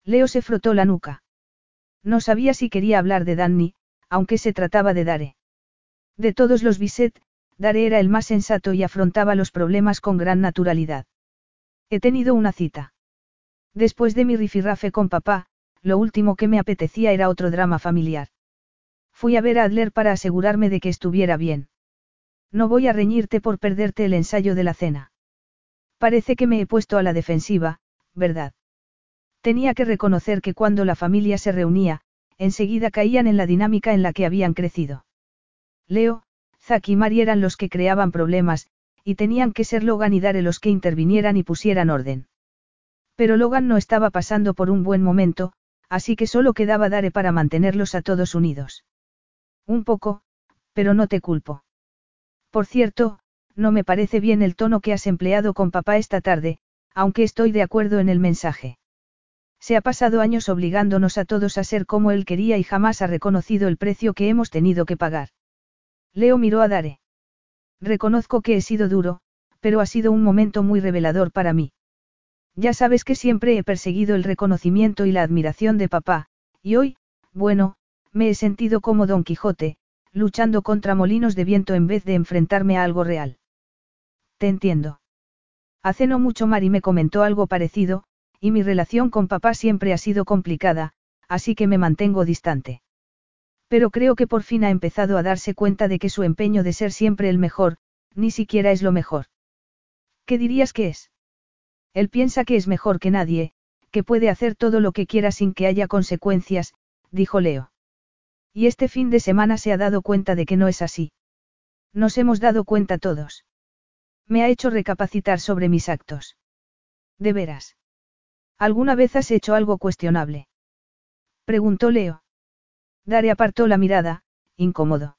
Leo se frotó la nuca. No sabía si quería hablar de Danny, aunque se trataba de Dare. De todos los Bisset, Dare era el más sensato y afrontaba los problemas con gran naturalidad. He tenido una cita. Después de mi rifirrafe con papá, lo último que me apetecía era otro drama familiar. Fui a ver a Adler para asegurarme de que estuviera bien. No voy a reñirte por perderte el ensayo de la cena. Parece que me he puesto a la defensiva, ¿verdad? Tenía que reconocer que cuando la familia se reunía, enseguida caían en la dinámica en la que habían crecido. Leo, Zack y Mari eran los que creaban problemas, y tenían que ser Logan y Dare los que intervinieran y pusieran orden. Pero Logan no estaba pasando por un buen momento, así que solo quedaba Dare para mantenerlos a todos unidos. Un poco, pero no te culpo. Por cierto, no me parece bien el tono que has empleado con papá esta tarde, aunque estoy de acuerdo en el mensaje. Se ha pasado años obligándonos a todos a ser como él quería y jamás ha reconocido el precio que hemos tenido que pagar. Leo miró a Dare. Reconozco que he sido duro, pero ha sido un momento muy revelador para mí. Ya sabes que siempre he perseguido el reconocimiento y la admiración de papá, y hoy, bueno, me he sentido como Don Quijote, luchando contra molinos de viento en vez de enfrentarme a algo real. Te entiendo. Hace no mucho Mari me comentó algo parecido, y mi relación con papá siempre ha sido complicada, así que me mantengo distante. Pero creo que por fin ha empezado a darse cuenta de que su empeño de ser siempre el mejor, ni siquiera es lo mejor. ¿Qué dirías que es? Él piensa que es mejor que nadie, que puede hacer todo lo que quiera sin que haya consecuencias, dijo Leo. Y este fin de semana se ha dado cuenta de que no es así. Nos hemos dado cuenta todos. Me ha hecho recapacitar sobre mis actos. ¿De veras? ¿Alguna vez has hecho algo cuestionable? Preguntó Leo. Dare apartó la mirada, incómodo.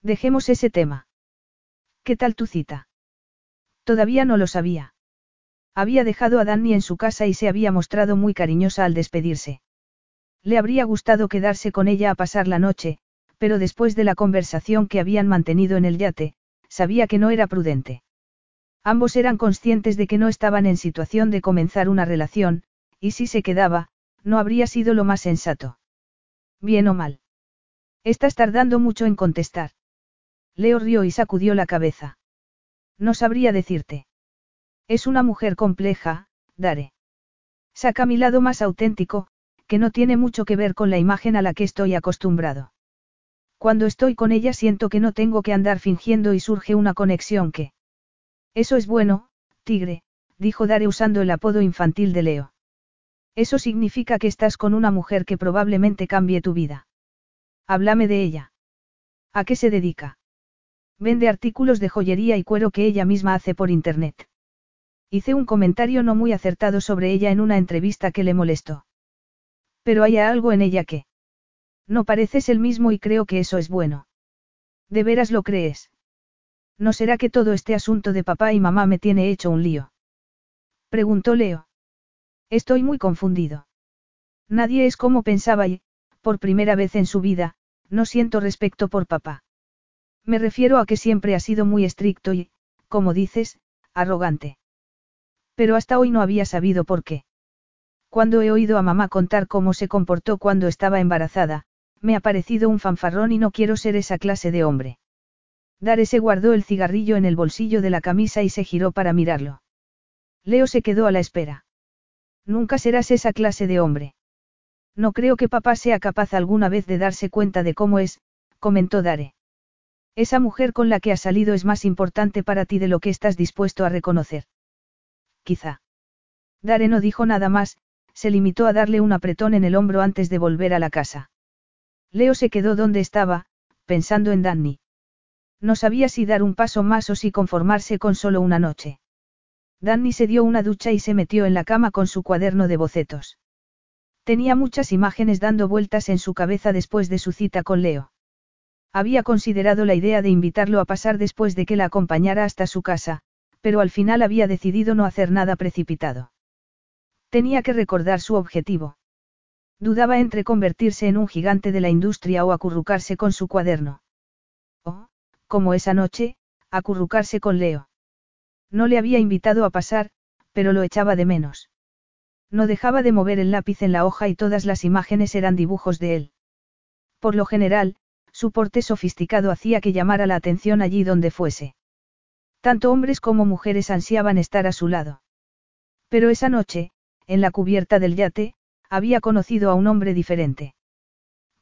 Dejemos ese tema. ¿Qué tal tu cita? Todavía no lo sabía. Había dejado a Danny en su casa y se había mostrado muy cariñosa al despedirse. Le habría gustado quedarse con ella a pasar la noche, pero después de la conversación que habían mantenido en el yate, sabía que no era prudente. Ambos eran conscientes de que no estaban en situación de comenzar una relación, y si se quedaba, no habría sido lo más sensato. Bien o mal. Estás tardando mucho en contestar. Leo rió y sacudió la cabeza. No sabría decirte. Es una mujer compleja, Dare. Saca mi lado más auténtico, que no tiene mucho que ver con la imagen a la que estoy acostumbrado. Cuando estoy con ella siento que no tengo que andar fingiendo y surge una conexión que... Eso es bueno, tigre, dijo Dare usando el apodo infantil de Leo. Eso significa que estás con una mujer que probablemente cambie tu vida. Háblame de ella. ¿A qué se dedica? Vende artículos de joyería y cuero que ella misma hace por internet. Hice un comentario no muy acertado sobre ella en una entrevista que le molestó. Pero hay algo en ella que... No pareces el mismo y creo que eso es bueno. ¿De veras lo crees? ¿No será que todo este asunto de papá y mamá me tiene hecho un lío? Preguntó Leo. Estoy muy confundido. Nadie es como pensaba y, por primera vez en su vida, no siento respeto por papá. Me refiero a que siempre ha sido muy estricto y, como dices, arrogante. Pero hasta hoy no había sabido por qué. Cuando he oído a mamá contar cómo se comportó cuando estaba embarazada, me ha parecido un fanfarrón y no quiero ser esa clase de hombre. Dare se guardó el cigarrillo en el bolsillo de la camisa y se giró para mirarlo. Leo se quedó a la espera. Nunca serás esa clase de hombre. No creo que papá sea capaz alguna vez de darse cuenta de cómo es, comentó Dare. Esa mujer con la que has salido es más importante para ti de lo que estás dispuesto a reconocer. Quizá. Dare no dijo nada más, se limitó a darle un apretón en el hombro antes de volver a la casa. Leo se quedó donde estaba, pensando en Danny. No sabía si dar un paso más o si conformarse con solo una noche. Danny se dio una ducha y se metió en la cama con su cuaderno de bocetos. Tenía muchas imágenes dando vueltas en su cabeza después de su cita con Leo. Había considerado la idea de invitarlo a pasar después de que la acompañara hasta su casa, pero al final había decidido no hacer nada precipitado. Tenía que recordar su objetivo. Dudaba entre convertirse en un gigante de la industria o acurrucarse con su cuaderno. O, como esa noche, acurrucarse con Leo. No le había invitado a pasar, pero lo echaba de menos. No dejaba de mover el lápiz en la hoja y todas las imágenes eran dibujos de él. Por lo general, su porte sofisticado hacía que llamara la atención allí donde fuese. Tanto hombres como mujeres ansiaban estar a su lado. Pero esa noche, en la cubierta del yate, había conocido a un hombre diferente.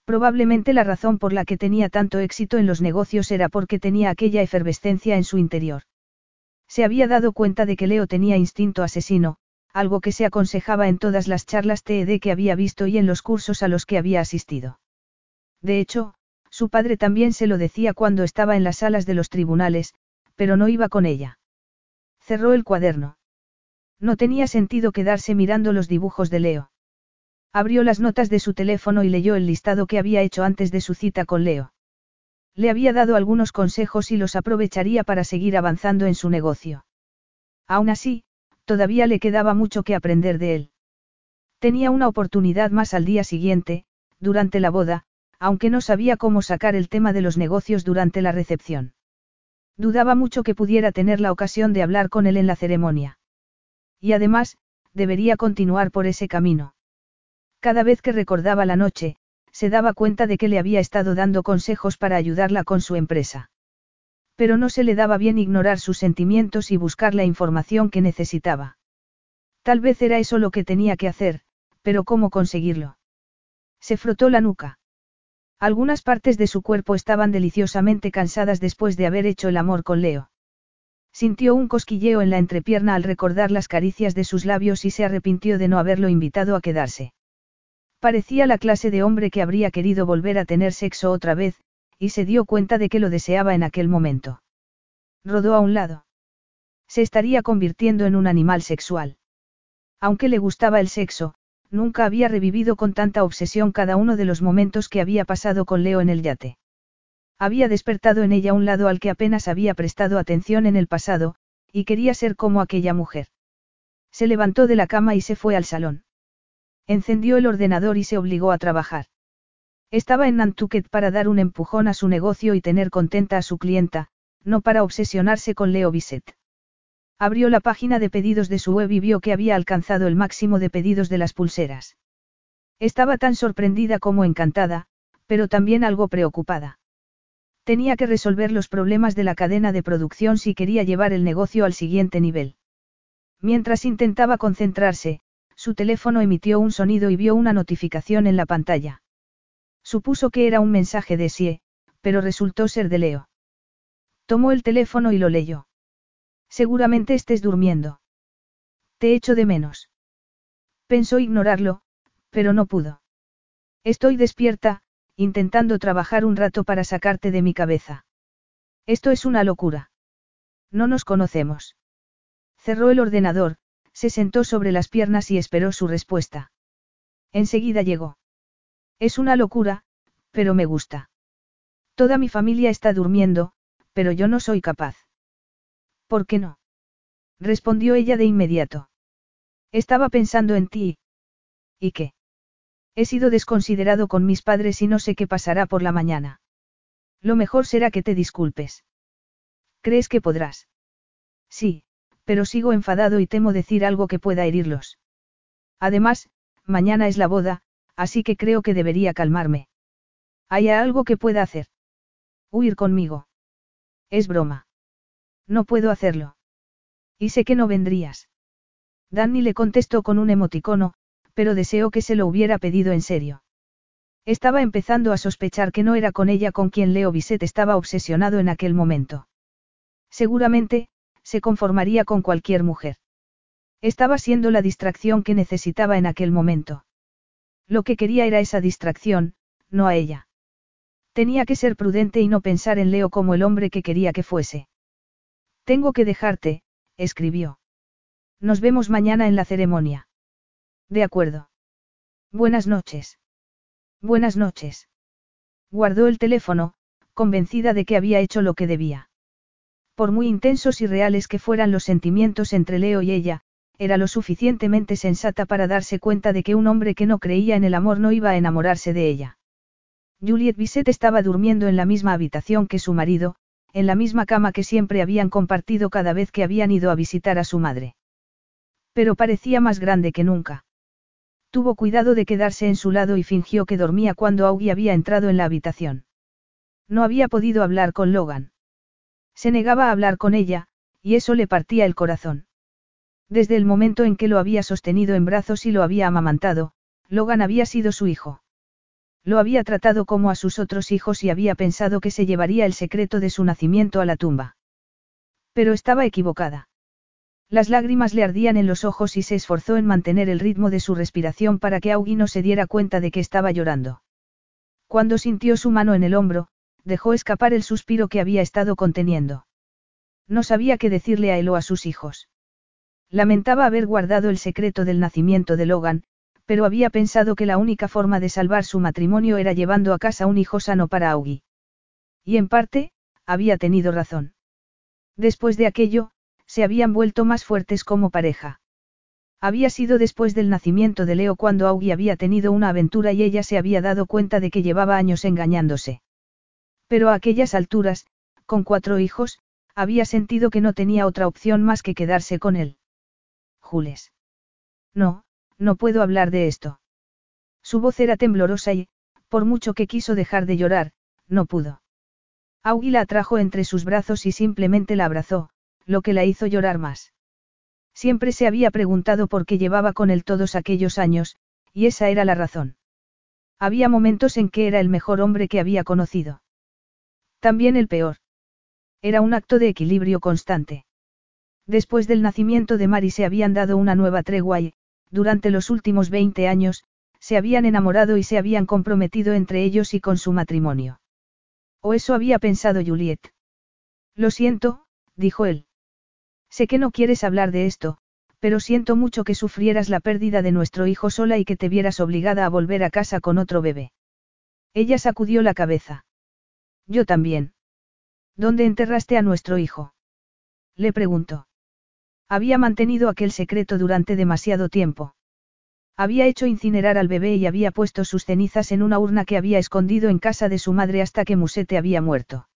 Probablemente la razón por la que tenía tanto éxito en los negocios era porque tenía aquella efervescencia en su interior. Se había dado cuenta de que Leo tenía instinto asesino, algo que se aconsejaba en todas las charlas TED que había visto y en los cursos a los que había asistido. De hecho, su padre también se lo decía cuando estaba en las salas de los tribunales, pero no iba con ella. Cerró el cuaderno. No tenía sentido quedarse mirando los dibujos de Leo. Abrió las notas de su teléfono y leyó el listado que había hecho antes de su cita con Leo. Le había dado algunos consejos y los aprovecharía para seguir avanzando en su negocio. Aún así, todavía le quedaba mucho que aprender de él. Tenía una oportunidad más al día siguiente, durante la boda, aunque no sabía cómo sacar el tema de los negocios durante la recepción. Dudaba mucho que pudiera tener la ocasión de hablar con él en la ceremonia. Y además, debería continuar por ese camino. Cada vez que recordaba la noche, se daba cuenta de que le había estado dando consejos para ayudarla con su empresa. Pero no se le daba bien ignorar sus sentimientos y buscar la información que necesitaba. Tal vez era eso lo que tenía que hacer, pero ¿cómo conseguirlo? Se frotó la nuca. Algunas partes de su cuerpo estaban deliciosamente cansadas después de haber hecho el amor con Leo. Sintió un cosquilleo en la entrepierna al recordar las caricias de sus labios y se arrepintió de no haberlo invitado a quedarse. Parecía la clase de hombre que habría querido volver a tener sexo otra vez, y se dio cuenta de que lo deseaba en aquel momento. Rodó a un lado. Se estaría convirtiendo en un animal sexual. Aunque le gustaba el sexo, nunca había revivido con tanta obsesión cada uno de los momentos que había pasado con Leo en el yate. Había despertado en ella un lado al que apenas había prestado atención en el pasado, y quería ser como aquella mujer. Se levantó de la cama y se fue al salón. Encendió el ordenador y se obligó a trabajar. Estaba en Nantucket para dar un empujón a su negocio y tener contenta a su clienta, no para obsesionarse con Leo Bisset. Abrió la página de pedidos de su web y vio que había alcanzado el máximo de pedidos de las pulseras. Estaba tan sorprendida como encantada, pero también algo preocupada. Tenía que resolver los problemas de la cadena de producción si quería llevar el negocio al siguiente nivel. Mientras intentaba concentrarse, su teléfono emitió un sonido y vio una notificación en la pantalla. Supuso que era un mensaje de Sie, pero resultó ser de Leo. Tomó el teléfono y lo leyó. Seguramente estés durmiendo. Te echo de menos. Pensó ignorarlo, pero no pudo. Estoy despierta, intentando trabajar un rato para sacarte de mi cabeza. Esto es una locura. No nos conocemos. Cerró el ordenador, se sentó sobre las piernas y esperó su respuesta. Enseguida llegó. Es una locura, pero me gusta. Toda mi familia está durmiendo, pero yo no soy capaz. ¿Por qué no? Respondió ella de inmediato. Estaba pensando en ti. ¿Y qué? He sido desconsiderado con mis padres y no sé qué pasará por la mañana. Lo mejor será que te disculpes. ¿Crees que podrás? Sí, pero sigo enfadado y temo decir algo que pueda herirlos. Además, mañana es la boda, así que creo que debería calmarme. ¿Hay algo que pueda hacer? Huir conmigo. Es broma. No puedo hacerlo. Y sé que no vendrías. Danny le contestó con un emoticono, pero deseó que se lo hubiera pedido en serio. Estaba empezando a sospechar que no era con ella con quien Leo Bisset estaba obsesionado en aquel momento. Seguramente, se conformaría con cualquier mujer. Estaba siendo la distracción que necesitaba en aquel momento. Lo que quería era esa distracción, no a ella. Tenía que ser prudente y no pensar en Leo como el hombre que quería que fuese. Tengo que dejarte, escribió. Nos vemos mañana en la ceremonia. De acuerdo. Buenas noches. Buenas noches. Guardó el teléfono, convencida de que había hecho lo que debía. Por muy intensos y reales que fueran los sentimientos entre Leo y ella, era lo suficientemente sensata para darse cuenta de que un hombre que no creía en el amor no iba a enamorarse de ella. Juliet Bisset estaba durmiendo en la misma habitación que su marido, en la misma cama que siempre habían compartido cada vez que habían ido a visitar a su madre. Pero parecía más grande que nunca. Tuvo cuidado de quedarse en su lado y fingió que dormía cuando Augie había entrado en la habitación. No había podido hablar con Logan. Se negaba a hablar con ella, y eso le partía el corazón. Desde el momento en que lo había sostenido en brazos y lo había amamantado, Logan había sido su hijo. Lo había tratado como a sus otros hijos y había pensado que se llevaría el secreto de su nacimiento a la tumba. Pero estaba equivocada. Las lágrimas le ardían en los ojos y se esforzó en mantener el ritmo de su respiración para que Augie no se diera cuenta de que estaba llorando. Cuando sintió su mano en el hombro, dejó escapar el suspiro que había estado conteniendo. No sabía qué decirle a él o a sus hijos. Lamentaba haber guardado el secreto del nacimiento de Logan, pero había pensado que la única forma de salvar su matrimonio era llevando a casa un hijo sano para Augie. Y en parte, había tenido razón. Después de aquello, se habían vuelto más fuertes como pareja. Había sido después del nacimiento de Leo cuando Augie había tenido una aventura y ella se había dado cuenta de que llevaba años engañándose. Pero a aquellas alturas, con cuatro hijos, había sentido que no tenía otra opción más que quedarse con él. Jules. No, no puedo hablar de esto. Su voz era temblorosa y, por mucho que quiso dejar de llorar, no pudo. Augie la atrajo entre sus brazos y simplemente la abrazó, lo que la hizo llorar más. Siempre se había preguntado por qué llevaba con él todos aquellos años, y esa era la razón. Había momentos en que era el mejor hombre que había conocido. También el peor. Era un acto de equilibrio constante. Después del nacimiento de Mari se habían dado una nueva tregua y, durante los últimos 20 años, se habían enamorado y se habían comprometido entre ellos y con su matrimonio. O eso había pensado Juliet. Lo siento, dijo él. Sé que no quieres hablar de esto, pero siento mucho que sufrieras la pérdida de nuestro hijo sola y que te vieras obligada a volver a casa con otro bebé. Ella sacudió la cabeza. Yo también. ¿Dónde enterraste a nuestro hijo? Le preguntó. Había mantenido aquel secreto durante demasiado tiempo. Había hecho incinerar al bebé y había puesto sus cenizas en una urna que había escondido en casa de su madre hasta que Musete había muerto.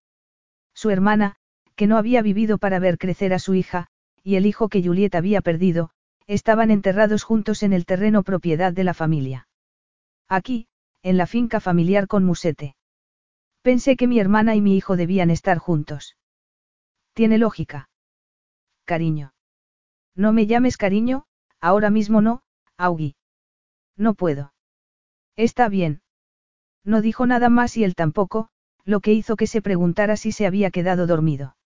Su hermana, que no había vivido para ver crecer a su hija, y el hijo que Juliet había perdido, estaban enterrados juntos en el terreno propiedad de la familia. Aquí, en la finca familiar con Musete. Pensé que mi hermana y mi hijo debían estar juntos. Tiene lógica. Cariño. No me llames cariño, ahora mismo no, Augie. No puedo. Está bien. No dijo nada más y él tampoco, lo que hizo que se preguntara si se había quedado dormido.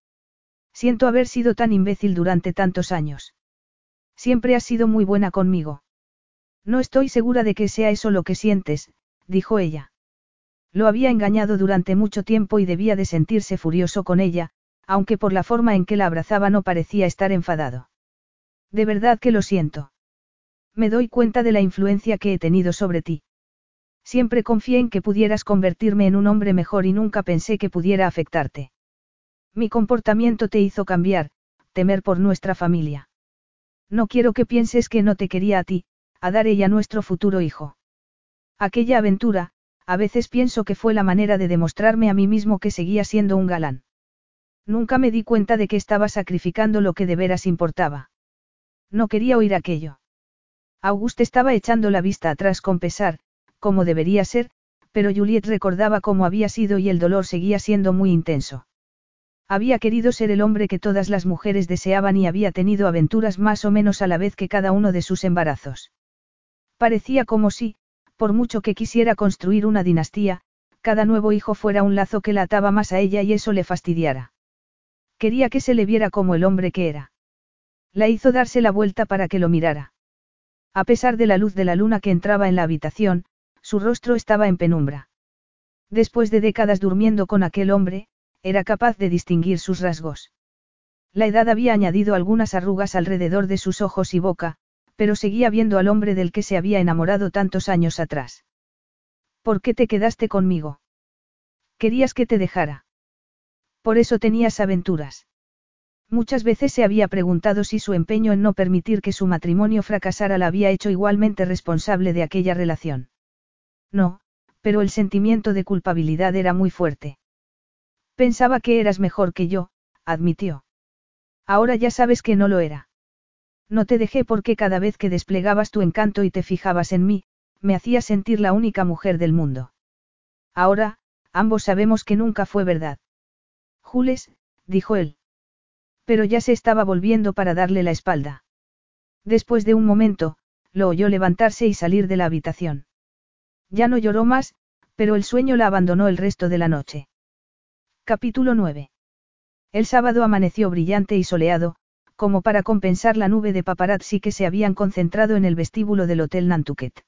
Siento haber sido tan imbécil durante tantos años. Siempre has sido muy buena conmigo. No estoy segura de que sea eso lo que sientes, dijo ella. Lo había engañado durante mucho tiempo y debía de sentirse furioso con ella, aunque por la forma en que la abrazaba no parecía estar enfadado. De verdad que lo siento. Me doy cuenta de la influencia que he tenido sobre ti. Siempre confié en que pudieras convertirme en un hombre mejor y nunca pensé que pudiera afectarte. Mi comportamiento te hizo cambiar, temer por nuestra familia. No quiero que pienses que no te quería a ti, a dar ella nuestro futuro hijo. Aquella aventura, a veces pienso que fue la manera de demostrarme a mí mismo que seguía siendo un galán. Nunca me di cuenta de que estaba sacrificando lo que de veras importaba. No quería oír aquello. Auguste estaba echando la vista atrás con pesar, como debería ser, pero Juliet recordaba cómo había sido y el dolor seguía siendo muy intenso. Había querido ser el hombre que todas las mujeres deseaban y había tenido aventuras más o menos a la vez que cada uno de sus embarazos. Parecía como si, por mucho que quisiera construir una dinastía, cada nuevo hijo fuera un lazo que la ataba más a ella y eso le fastidiara. Quería que se le viera como el hombre que era. La hizo darse la vuelta para que lo mirara. A pesar de la luz de la luna que entraba en la habitación, su rostro estaba en penumbra. Después de décadas durmiendo con aquel hombre, era capaz de distinguir sus rasgos. La edad había añadido algunas arrugas alrededor de sus ojos y boca, pero seguía viendo al hombre del que se había enamorado tantos años atrás. ¿Por qué te quedaste conmigo? Querías que te dejara. Por eso tenías aventuras. Muchas veces se había preguntado si su empeño en no permitir que su matrimonio fracasara la había hecho igualmente responsable de aquella relación. No, pero el sentimiento de culpabilidad era muy fuerte. Pensaba que eras mejor que yo, admitió. Ahora ya sabes que no lo era. No te dejé porque cada vez que desplegabas tu encanto y te fijabas en mí, me hacías sentir la única mujer del mundo. Ahora, ambos sabemos que nunca fue verdad. Jules, dijo él. Pero ya se estaba volviendo para darle la espalda. Después de un momento, lo oyó levantarse y salir de la habitación. Ya no lloró más, pero el sueño la abandonó el resto de la noche. Capítulo 9. El sábado amaneció brillante y soleado, como para compensar la nube de paparazzi que se habían concentrado en el vestíbulo del Hotel Nantucket.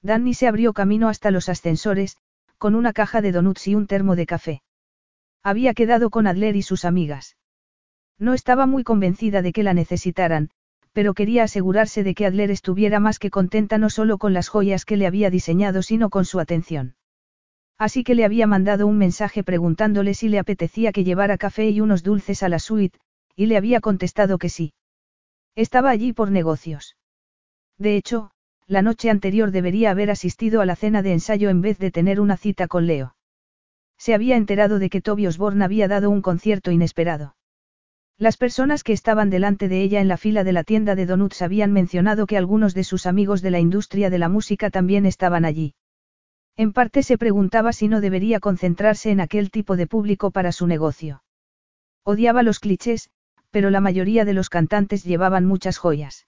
Danny se abrió camino hasta los ascensores, con una caja de donuts y un termo de café. Había quedado con Adler y sus amigas. No estaba muy convencida de que la necesitaran, pero quería asegurarse de que Adler estuviera más que contenta no solo con las joyas que le había diseñado, sino con su atención. Así que le había mandado un mensaje preguntándole si le apetecía que llevara café y unos dulces a la suite, y le había contestado que sí. Estaba allí por negocios. De hecho, la noche anterior debería haber asistido a la cena de ensayo en vez de tener una cita con Leo. Se había enterado de que Toby Osborne había dado un concierto inesperado. Las personas que estaban delante de ella en la fila de la tienda de donuts habían mencionado que algunos de sus amigos de la industria de la música también estaban allí. En parte se preguntaba si no debería concentrarse en aquel tipo de público para su negocio. Odiaba los clichés, pero la mayoría de los cantantes llevaban muchas joyas.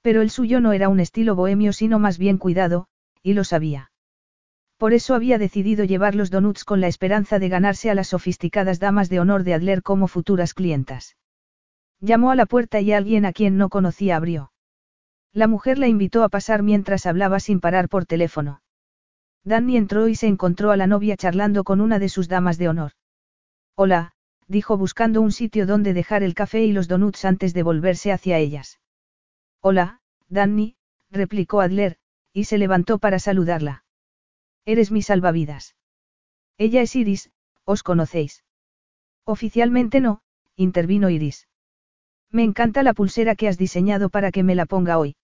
Pero el suyo no era un estilo bohemio sino más bien cuidado, y lo sabía. Por eso había decidido llevar los donuts con la esperanza de ganarse a las sofisticadas damas de honor de Adler como futuras clientas. Llamó a la puerta y alguien a quien no conocía abrió. La mujer la invitó a pasar mientras hablaba sin parar por teléfono. Danny entró y se encontró a la novia charlando con una de sus damas de honor. Hola, dijo buscando un sitio donde dejar el café y los donuts antes de volverse hacia ellas. Hola, Danny, replicó Adler, y se levantó para saludarla. Eres mi salvavidas. Ella es Iris, ¿os conocéis? Oficialmente no, intervino Iris. Me encanta la pulsera que has diseñado para que me la ponga hoy.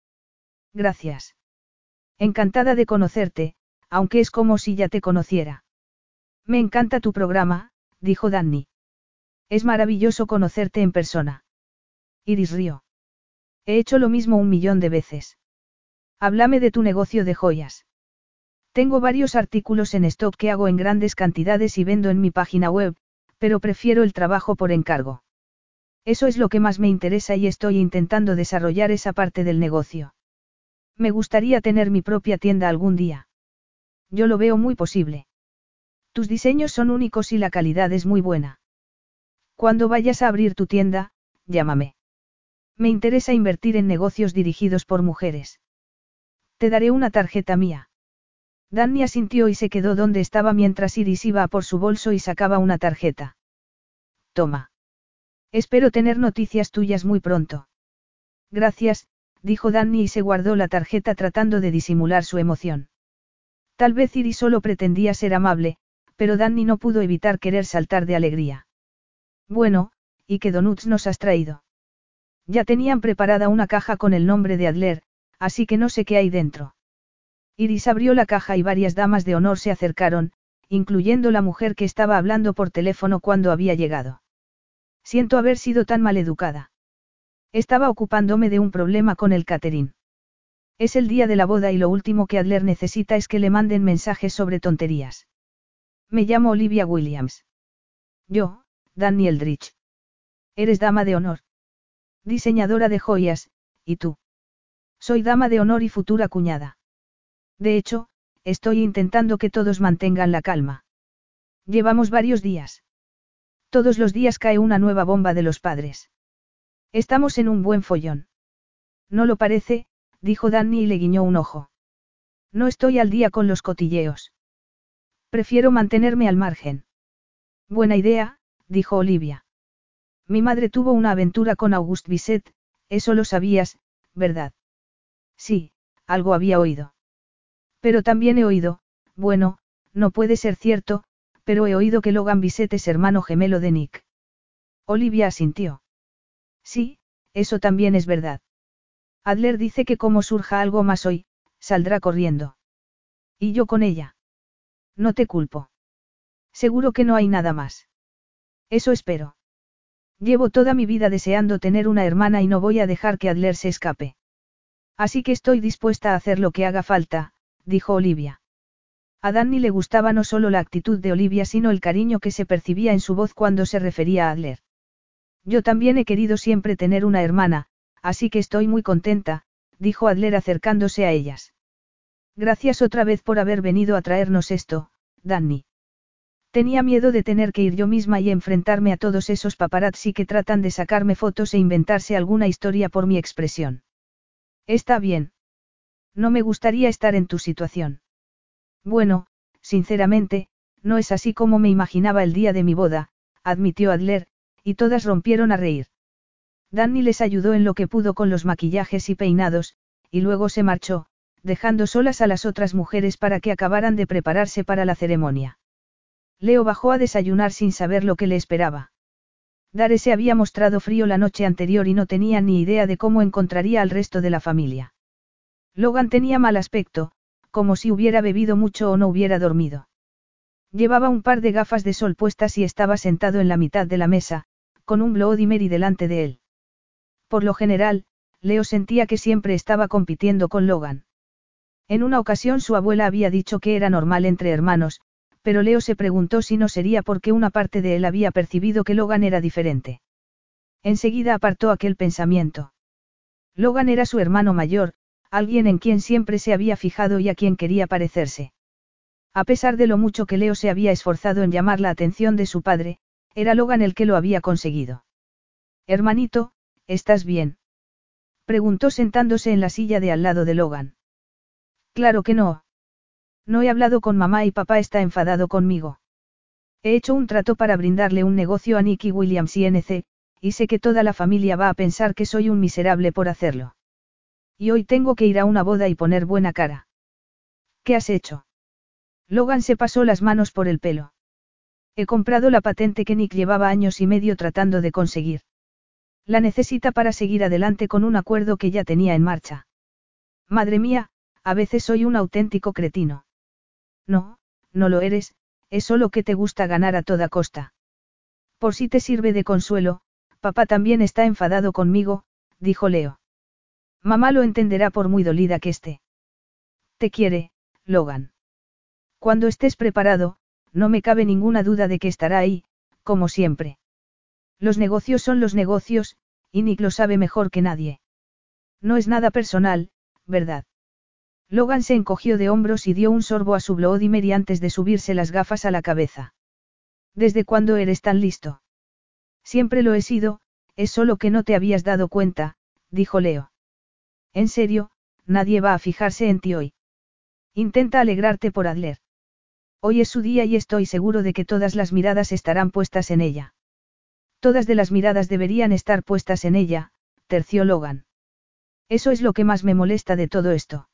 Gracias. Encantada de conocerte, aunque es como si ya te conociera. Me encanta tu programa, dijo Danny. Es maravilloso conocerte en persona. Iris rió. He hecho lo mismo un millón de veces. Háblame de tu negocio de joyas. Tengo varios artículos en stock que hago en grandes cantidades y vendo en mi página web, pero prefiero el trabajo por encargo. Eso es lo que más me interesa y estoy intentando desarrollar esa parte del negocio. Me gustaría tener mi propia tienda algún día. Yo lo veo muy posible. Tus diseños son únicos y la calidad es muy buena. Cuando vayas a abrir tu tienda, llámame. Me interesa invertir en negocios dirigidos por mujeres. Te daré una tarjeta mía. Danny asintió y se quedó donde estaba mientras Iris iba por su bolso y sacaba una tarjeta. Toma. Espero tener noticias tuyas muy pronto. Gracias, dijo Danny y se guardó la tarjeta tratando de disimular su emoción. Tal vez Iris solo pretendía ser amable, pero Danny no pudo evitar querer saltar de alegría. Bueno, ¿y qué donuts nos has traído? Ya tenían preparada una caja con el nombre de Adler, así que no sé qué hay dentro. Iris abrió la caja y varias damas de honor se acercaron, incluyendo la mujer que estaba hablando por teléfono cuando había llegado. Siento haber sido tan maleducada. Estaba ocupándome de un problema con el catering. Es el día de la boda y lo último que Adler necesita es que le manden mensajes sobre tonterías. Me llamo Olivia Williams. Yo, Danny Eldridge. Eres dama de honor. Diseñadora de joyas, ¿y tú? Soy dama de honor y futura cuñada. De hecho, estoy intentando que todos mantengan la calma. Llevamos varios días. Todos los días cae una nueva bomba de los padres. Estamos en un buen follón. No lo parece, dijo Danny y le guiñó un ojo. No estoy al día con los cotilleos. Prefiero mantenerme al margen. Buena idea, dijo Olivia. Mi madre tuvo una aventura con Auguste Bisset, eso lo sabías, ¿verdad? Sí, algo había oído. Pero también he oído, bueno, no puede ser cierto, pero he oído que Logan Bisset es hermano gemelo de Nick. Olivia asintió. Sí, eso también es verdad. Adler dice que como surja algo más hoy, saldrá corriendo. Y yo con ella. No te culpo. Seguro que no hay nada más. Eso espero. Llevo toda mi vida deseando tener una hermana y no voy a dejar que Adler se escape. Así que estoy dispuesta a hacer lo que haga falta, dijo Olivia. A Danny le gustaba no solo la actitud de Olivia sino el cariño que se percibía en su voz cuando se refería a Adler. Yo también he querido siempre tener una hermana, así que estoy muy contenta, dijo Adler acercándose a ellas. Gracias otra vez por haber venido a traernos esto, Danny. Tenía miedo de tener que ir yo misma y enfrentarme a todos esos paparazzi que tratan de sacarme fotos e inventarse alguna historia por mi expresión. Está bien. No me gustaría estar en tu situación. Bueno, sinceramente, no es así como me imaginaba el día de mi boda, admitió Adler, y todas rompieron a reír. Danny les ayudó en lo que pudo con los maquillajes y peinados, y luego se marchó, dejando solas a las otras mujeres para que acabaran de prepararse para la ceremonia. Leo bajó a desayunar sin saber lo que le esperaba. Dare se había mostrado frío la noche anterior y no tenía ni idea de cómo encontraría al resto de la familia. Logan tenía mal aspecto, como si hubiera bebido mucho o no hubiera dormido. Llevaba un par de gafas de sol puestas y estaba sentado en la mitad de la mesa, con un Bloody Mary delante de él. Por lo general, Leo sentía que siempre estaba compitiendo con Logan. En una ocasión su abuela había dicho que era normal entre hermanos, pero Leo se preguntó si no sería porque una parte de él había percibido que Logan era diferente. Enseguida apartó aquel pensamiento. Logan era su hermano mayor, alguien en quien siempre se había fijado y a quien quería parecerse. A pesar de lo mucho que Leo se había esforzado en llamar la atención de su padre, era Logan el que lo había conseguido. Hermanito, ¿estás bien? Preguntó sentándose en la silla de al lado de Logan. Claro que no, no he hablado con mamá y papá está enfadado conmigo. He hecho un trato para brindarle un negocio a Nicky Williams y NC, y sé que toda la familia va a pensar que soy un miserable por hacerlo. Y hoy tengo que ir a una boda y poner buena cara. ¿Qué has hecho? Logan se pasó las manos por el pelo. He comprado la patente que Nick llevaba años y medio tratando de conseguir. La necesita para seguir adelante con un acuerdo que ya tenía en marcha. Madre mía, a veces soy un auténtico cretino. No, no lo eres, es solo que te gusta ganar a toda costa. Por si te sirve de consuelo, papá también está enfadado conmigo, dijo Leo. Mamá lo entenderá por muy dolida que esté. Te quiere, Logan. Cuando estés preparado, no me cabe ninguna duda de que estará ahí, como siempre. Los negocios son los negocios, y Nick lo sabe mejor que nadie. No es nada personal, ¿verdad? Logan se encogió de hombros y dio un sorbo a su Bloody Mary antes de subirse las gafas a la cabeza. ¿Desde cuándo eres tan listo? Siempre lo he sido, es solo que no te habías dado cuenta, dijo Leo. En serio, nadie va a fijarse en ti hoy. Intenta alegrarte por Adler. Hoy es su día y estoy seguro de que todas las miradas estarán puestas en ella. Todas de las miradas deberían estar puestas en ella, terció Logan. Eso es lo que más me molesta de todo esto.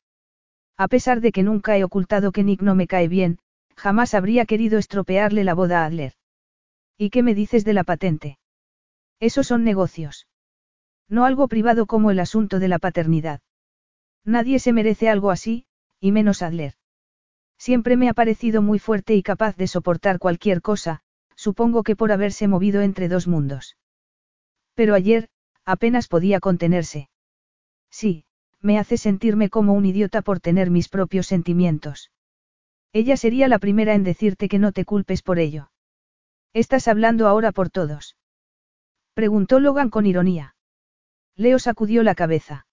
A pesar de que nunca he ocultado que Nick no me cae bien, jamás habría querido estropearle la boda a Adler. ¿Y qué me dices de la patente? Esos son negocios. No algo privado como el asunto de la paternidad. Nadie se merece algo así, y menos Adler. Siempre me ha parecido muy fuerte y capaz de soportar cualquier cosa, supongo que por haberse movido entre dos mundos. Pero ayer, apenas podía contenerse. Sí, me hace sentirme como un idiota por tener mis propios sentimientos. Ella sería la primera en decirte que no te culpes por ello. ¿Estás hablando ahora por todos? Preguntó Logan con ironía. Leo sacudió la cabeza.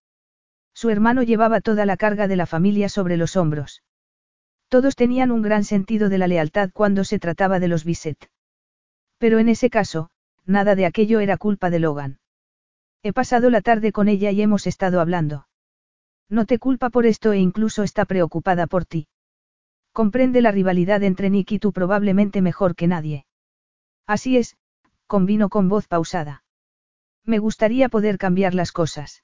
Su hermano llevaba toda la carga de la familia sobre los hombros. Todos tenían un gran sentido de la lealtad cuando se trataba de los Bisset. Pero en ese caso, nada de aquello era culpa de Logan. He pasado la tarde con ella y hemos estado hablando. No te culpa por esto e incluso está preocupada por ti. Comprende la rivalidad entre Nick y tú probablemente mejor que nadie. Así es, convino con voz pausada. Me gustaría poder cambiar las cosas.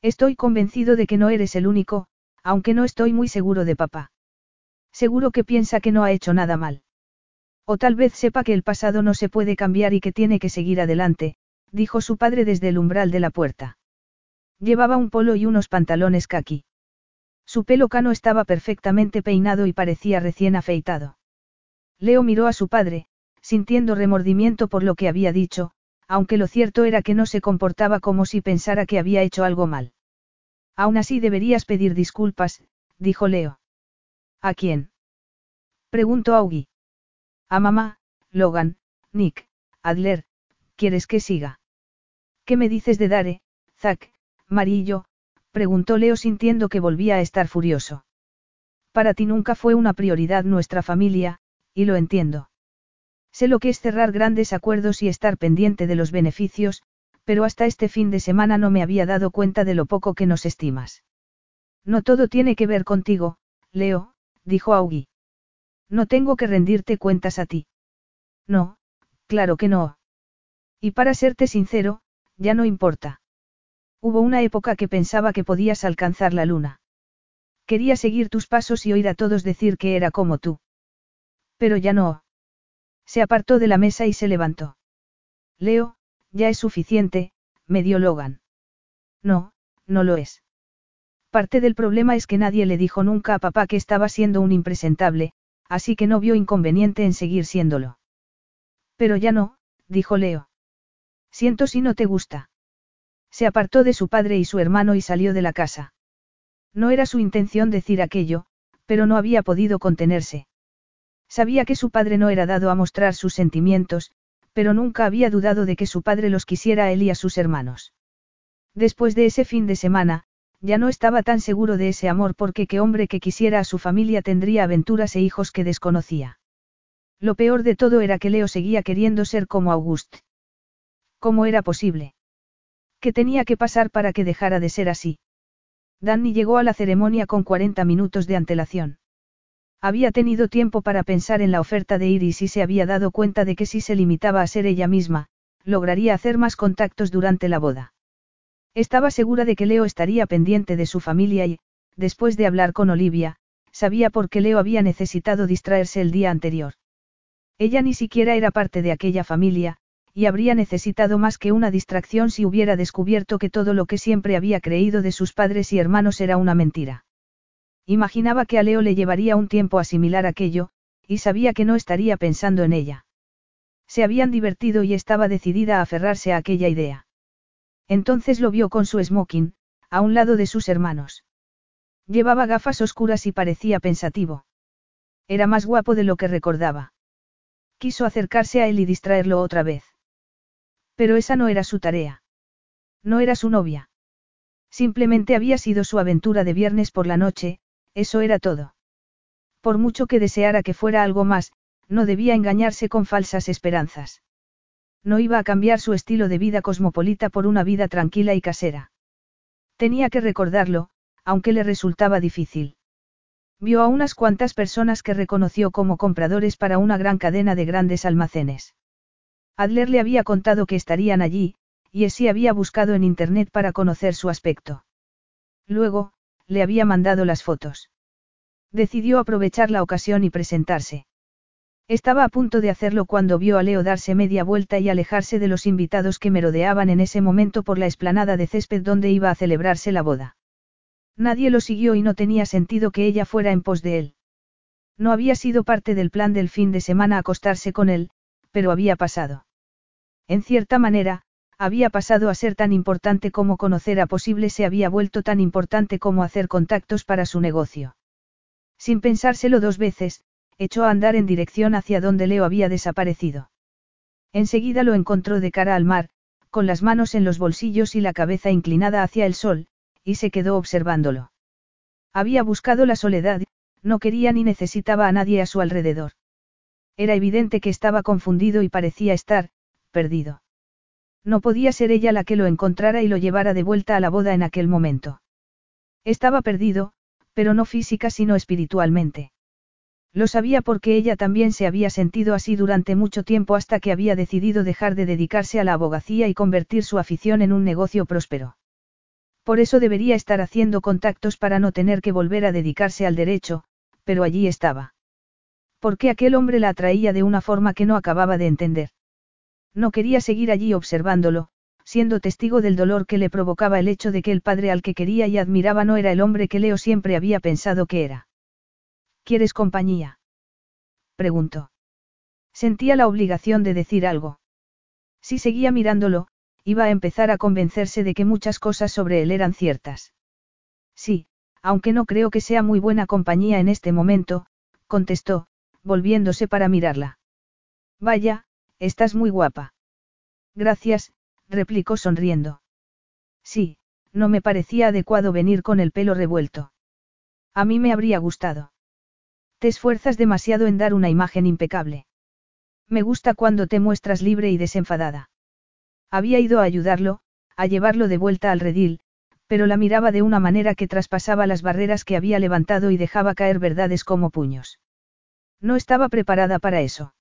Estoy convencido de que no eres el único, aunque no estoy muy seguro de papá. Seguro que piensa que no ha hecho nada mal. O tal vez sepa que el pasado no se puede cambiar y que tiene que seguir adelante, dijo su padre desde el umbral de la puerta. Llevaba un polo y unos pantalones caqui. Su pelo cano estaba perfectamente peinado y parecía recién afeitado. Leo miró a su padre, sintiendo remordimiento por lo que había dicho, aunque lo cierto era que no se comportaba como si pensara que había hecho algo mal. Aún así deberías pedir disculpas, dijo Leo. ¿A quién? preguntó Augie. A mamá, Logan, Nick, Adler, ¿quieres que siga? ¿Qué me dices de Dare, Zack, Marillo? preguntó Leo sintiendo que volvía a estar furioso. Para ti nunca fue una prioridad nuestra familia, y lo entiendo. Sé lo que es cerrar grandes acuerdos y estar pendiente de los beneficios, pero hasta este fin de semana no me había dado cuenta de lo poco que nos estimas. No todo tiene que ver contigo, Leo, dijo Augie. No tengo que rendirte cuentas a ti. No, claro que no. Y para serte sincero, ya no importa. Hubo una época que pensaba que podías alcanzar la luna. Quería seguir tus pasos y oír a todos decir que era como tú. Pero ya no. Se apartó de la mesa y se levantó. Leo, ya es suficiente, me dio Logan. No, no lo es. Parte del problema es que nadie le dijo nunca a papá que estaba siendo un impresentable, así que no vio inconveniente en seguir siéndolo. Pero ya no, dijo Leo. Siento si no te gusta. Se apartó de su padre y su hermano y salió de la casa. No era su intención decir aquello, pero no había podido contenerse. Sabía que su padre no era dado a mostrar sus sentimientos, pero nunca había dudado de que su padre los quisiera a él y a sus hermanos. Después de ese fin de semana, ya no estaba tan seguro de ese amor porque qué hombre que quisiera a su familia tendría aventuras e hijos que desconocía. Lo peor de todo era que Leo seguía queriendo ser como Auguste. ¿Cómo era posible? ¿Qué tenía que pasar para que dejara de ser así? Danny llegó a la ceremonia con 40 minutos de antelación. Había tenido tiempo para pensar en la oferta de Iris y se había dado cuenta de que si se limitaba a ser ella misma, lograría hacer más contactos durante la boda. Estaba segura de que Leo estaría pendiente de su familia y, después de hablar con Olivia, sabía por qué Leo había necesitado distraerse el día anterior. Ella ni siquiera era parte de aquella familia, y habría necesitado más que una distracción si hubiera descubierto que todo lo que siempre había creído de sus padres y hermanos era una mentira. Imaginaba que a Leo le llevaría un tiempo asimilar aquello, y sabía que no estaría pensando en ella. Se habían divertido y estaba decidida a aferrarse a aquella idea. Entonces lo vio con su smoking, a un lado de sus hermanos. Llevaba gafas oscuras y parecía pensativo. Era más guapo de lo que recordaba. Quiso acercarse a él y distraerlo otra vez. Pero esa no era su tarea. No era su novia. Simplemente había sido su aventura de viernes por la noche, eso era todo. Por mucho que deseara que fuera algo más, no debía engañarse con falsas esperanzas. No iba a cambiar su estilo de vida cosmopolita por una vida tranquila y casera. Tenía que recordarlo, aunque le resultaba difícil. Vio a unas cuantas personas que reconoció como compradores para una gran cadena de grandes almacenes. Adler le había contado que estarían allí, y Essie había buscado en internet para conocer su aspecto. Luego, le había mandado las fotos. Decidió aprovechar la ocasión y presentarse. Estaba a punto de hacerlo cuando vio a Leo darse media vuelta y alejarse de los invitados que merodeaban en ese momento por la explanada de césped donde iba a celebrarse la boda. Nadie lo siguió y no tenía sentido que ella fuera en pos de él. No había sido parte del plan del fin de semana acostarse con él, pero había pasado. En cierta manera, había pasado a ser tan importante como conocer a posible se había vuelto tan importante como hacer contactos para su negocio. Sin pensárselo dos veces, echó a andar en dirección hacia donde Leo había desaparecido. Enseguida lo encontró de cara al mar, con las manos en los bolsillos y la cabeza inclinada hacia el sol, y se quedó observándolo. Había buscado la soledad, no quería ni necesitaba a nadie a su alrededor. Era evidente que estaba confundido y parecía estar, perdido. No podía ser ella la que lo encontrara y lo llevara de vuelta a la boda en aquel momento. Estaba perdido, pero no física sino espiritualmente. Lo sabía porque ella también se había sentido así durante mucho tiempo hasta que había decidido dejar de dedicarse a la abogacía y convertir su afición en un negocio próspero. Por eso debería estar haciendo contactos para no tener que volver a dedicarse al derecho, pero allí estaba. ¿Por qué aquel hombre la atraía de una forma que no acababa de entender? No quería seguir allí observándolo, siendo testigo del dolor que le provocaba el hecho de que el padre al que quería y admiraba no era el hombre que Leo siempre había pensado que era. ¿Quieres compañía? preguntó. Sentía la obligación de decir algo. Si seguía mirándolo, iba a empezar a convencerse de que muchas cosas sobre él eran ciertas. Sí, aunque no creo que sea muy buena compañía en este momento, contestó, volviéndose para mirarla. Vaya, Estás muy guapa. Gracias, replicó sonriendo. Sí, no me parecía adecuado venir con el pelo revuelto. A mí me habría gustado. Te esfuerzas demasiado en dar una imagen impecable. Me gusta cuando te muestras libre y desenfadada. Había ido a ayudarlo, a llevarlo de vuelta al redil, pero la miraba de una manera que traspasaba las barreras que había levantado y dejaba caer verdades como puños. No estaba preparada para eso.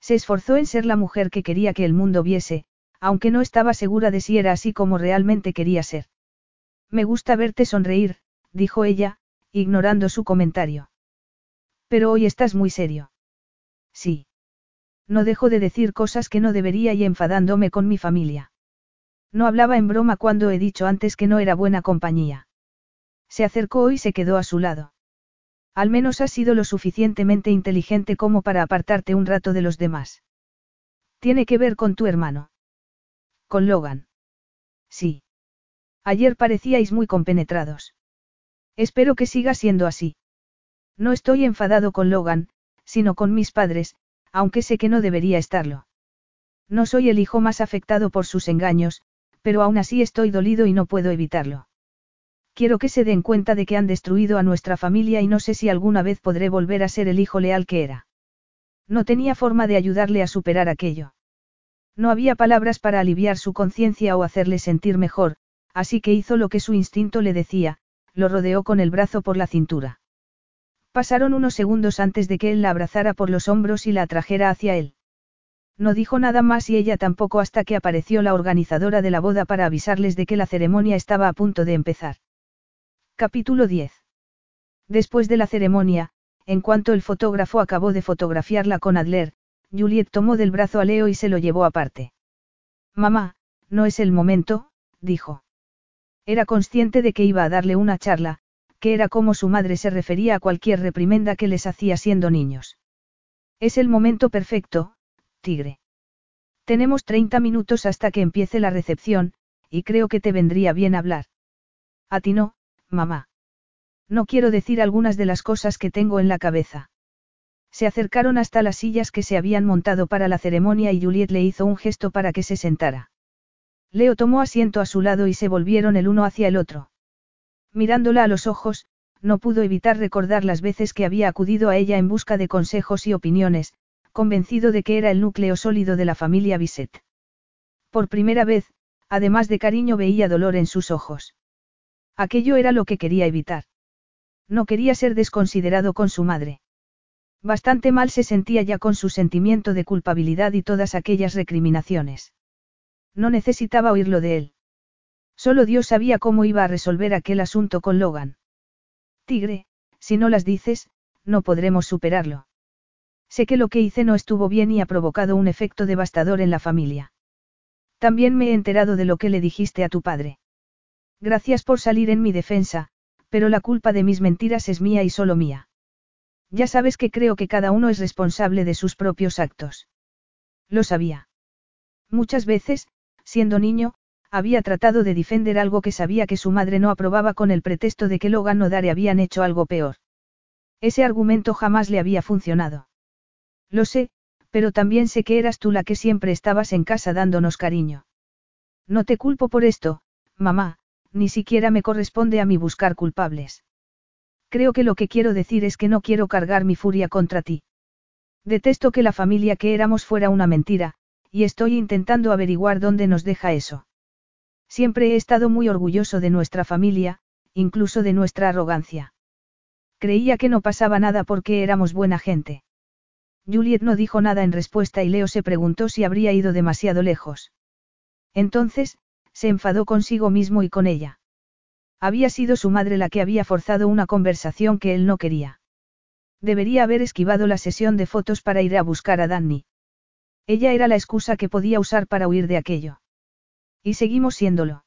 Se esforzó en ser la mujer que quería que el mundo viese, aunque no estaba segura de si era así como realmente quería ser. Me gusta verte sonreír, dijo ella, ignorando su comentario. Pero hoy estás muy serio. Sí. No dejo de decir cosas que no debería y enfadándome con mi familia. No hablaba en broma cuando he dicho antes que no era buena compañía. Se acercó y se quedó a su lado. Al menos has sido lo suficientemente inteligente como para apartarte un rato de los demás. Tiene que ver con tu hermano. Con Logan. Sí. Ayer parecíais muy compenetrados. Espero que siga siendo así. No estoy enfadado con Logan, sino con mis padres, aunque sé que no debería estarlo. No soy el hijo más afectado por sus engaños, pero aún así estoy dolido y no puedo evitarlo. Quiero que se den cuenta de que han destruido a nuestra familia y no sé si alguna vez podré volver a ser el hijo leal que era. No tenía forma de ayudarle a superar aquello. No había palabras para aliviar su conciencia o hacerle sentir mejor, así que hizo lo que su instinto le decía, lo rodeó con el brazo por la cintura. Pasaron unos segundos antes de que él la abrazara por los hombros y la atrajera hacia él. No dijo nada más y ella tampoco hasta que apareció la organizadora de la boda para avisarles de que la ceremonia estaba a punto de empezar. Capítulo 10. Después de la ceremonia, en cuanto el fotógrafo acabó de fotografiarla con Adler, Juliet tomó del brazo a Leo y se lo llevó aparte. Mamá, no es el momento, dijo. Era consciente de que iba a darle una charla, que era como su madre se refería a cualquier reprimenda que les hacía siendo niños. Es el momento perfecto, tigre. Tenemos 30 minutos hasta que empiece la recepción, y creo que te vendría bien hablar. A ti no, mamá. No quiero decir algunas de las cosas que tengo en la cabeza. Se acercaron hasta las sillas que se habían montado para la ceremonia y Juliet le hizo un gesto para que se sentara. Leo tomó asiento a su lado y se volvieron el uno hacia el otro. Mirándola a los ojos, no pudo evitar recordar las veces que había acudido a ella en busca de consejos y opiniones, convencido de que era el núcleo sólido de la familia Bisset. Por primera vez, además de cariño, veía dolor en sus ojos. Aquello era lo que quería evitar. No quería ser desconsiderado con su madre. Bastante mal se sentía ya con su sentimiento de culpabilidad y todas aquellas recriminaciones. No necesitaba oírlo de él. Solo Dios sabía cómo iba a resolver aquel asunto con Logan. Tigre, si no las dices, no podremos superarlo. Sé que lo que hice no estuvo bien y ha provocado un efecto devastador en la familia. También me he enterado de lo que le dijiste a tu padre. Gracias por salir en mi defensa, pero la culpa de mis mentiras es mía y solo mía. Ya sabes que creo que cada uno es responsable de sus propios actos. Lo sabía. Muchas veces, siendo niño, había tratado de defender algo que sabía que su madre no aprobaba con el pretexto de que Logan o Dare habían hecho algo peor. Ese argumento jamás le había funcionado. Lo sé, pero también sé que eras tú la que siempre estabas en casa dándonos cariño. No te culpo por esto, mamá, ni siquiera me corresponde a mí buscar culpables. Creo que lo que quiero decir es que no quiero cargar mi furia contra ti. Detesto que la familia que éramos fuera una mentira, y estoy intentando averiguar dónde nos deja eso. Siempre he estado muy orgulloso de nuestra familia, incluso de nuestra arrogancia. Creía que no pasaba nada porque éramos buena gente. Juliet no dijo nada en respuesta y Leo se preguntó si habría ido demasiado lejos. Entonces, se enfadó consigo mismo y con ella. Había sido su madre la que había forzado una conversación que él no quería. Debería haber esquivado la sesión de fotos para ir a buscar a Danny. Ella era la excusa que podía usar para huir de aquello. Y seguimos siéndolo.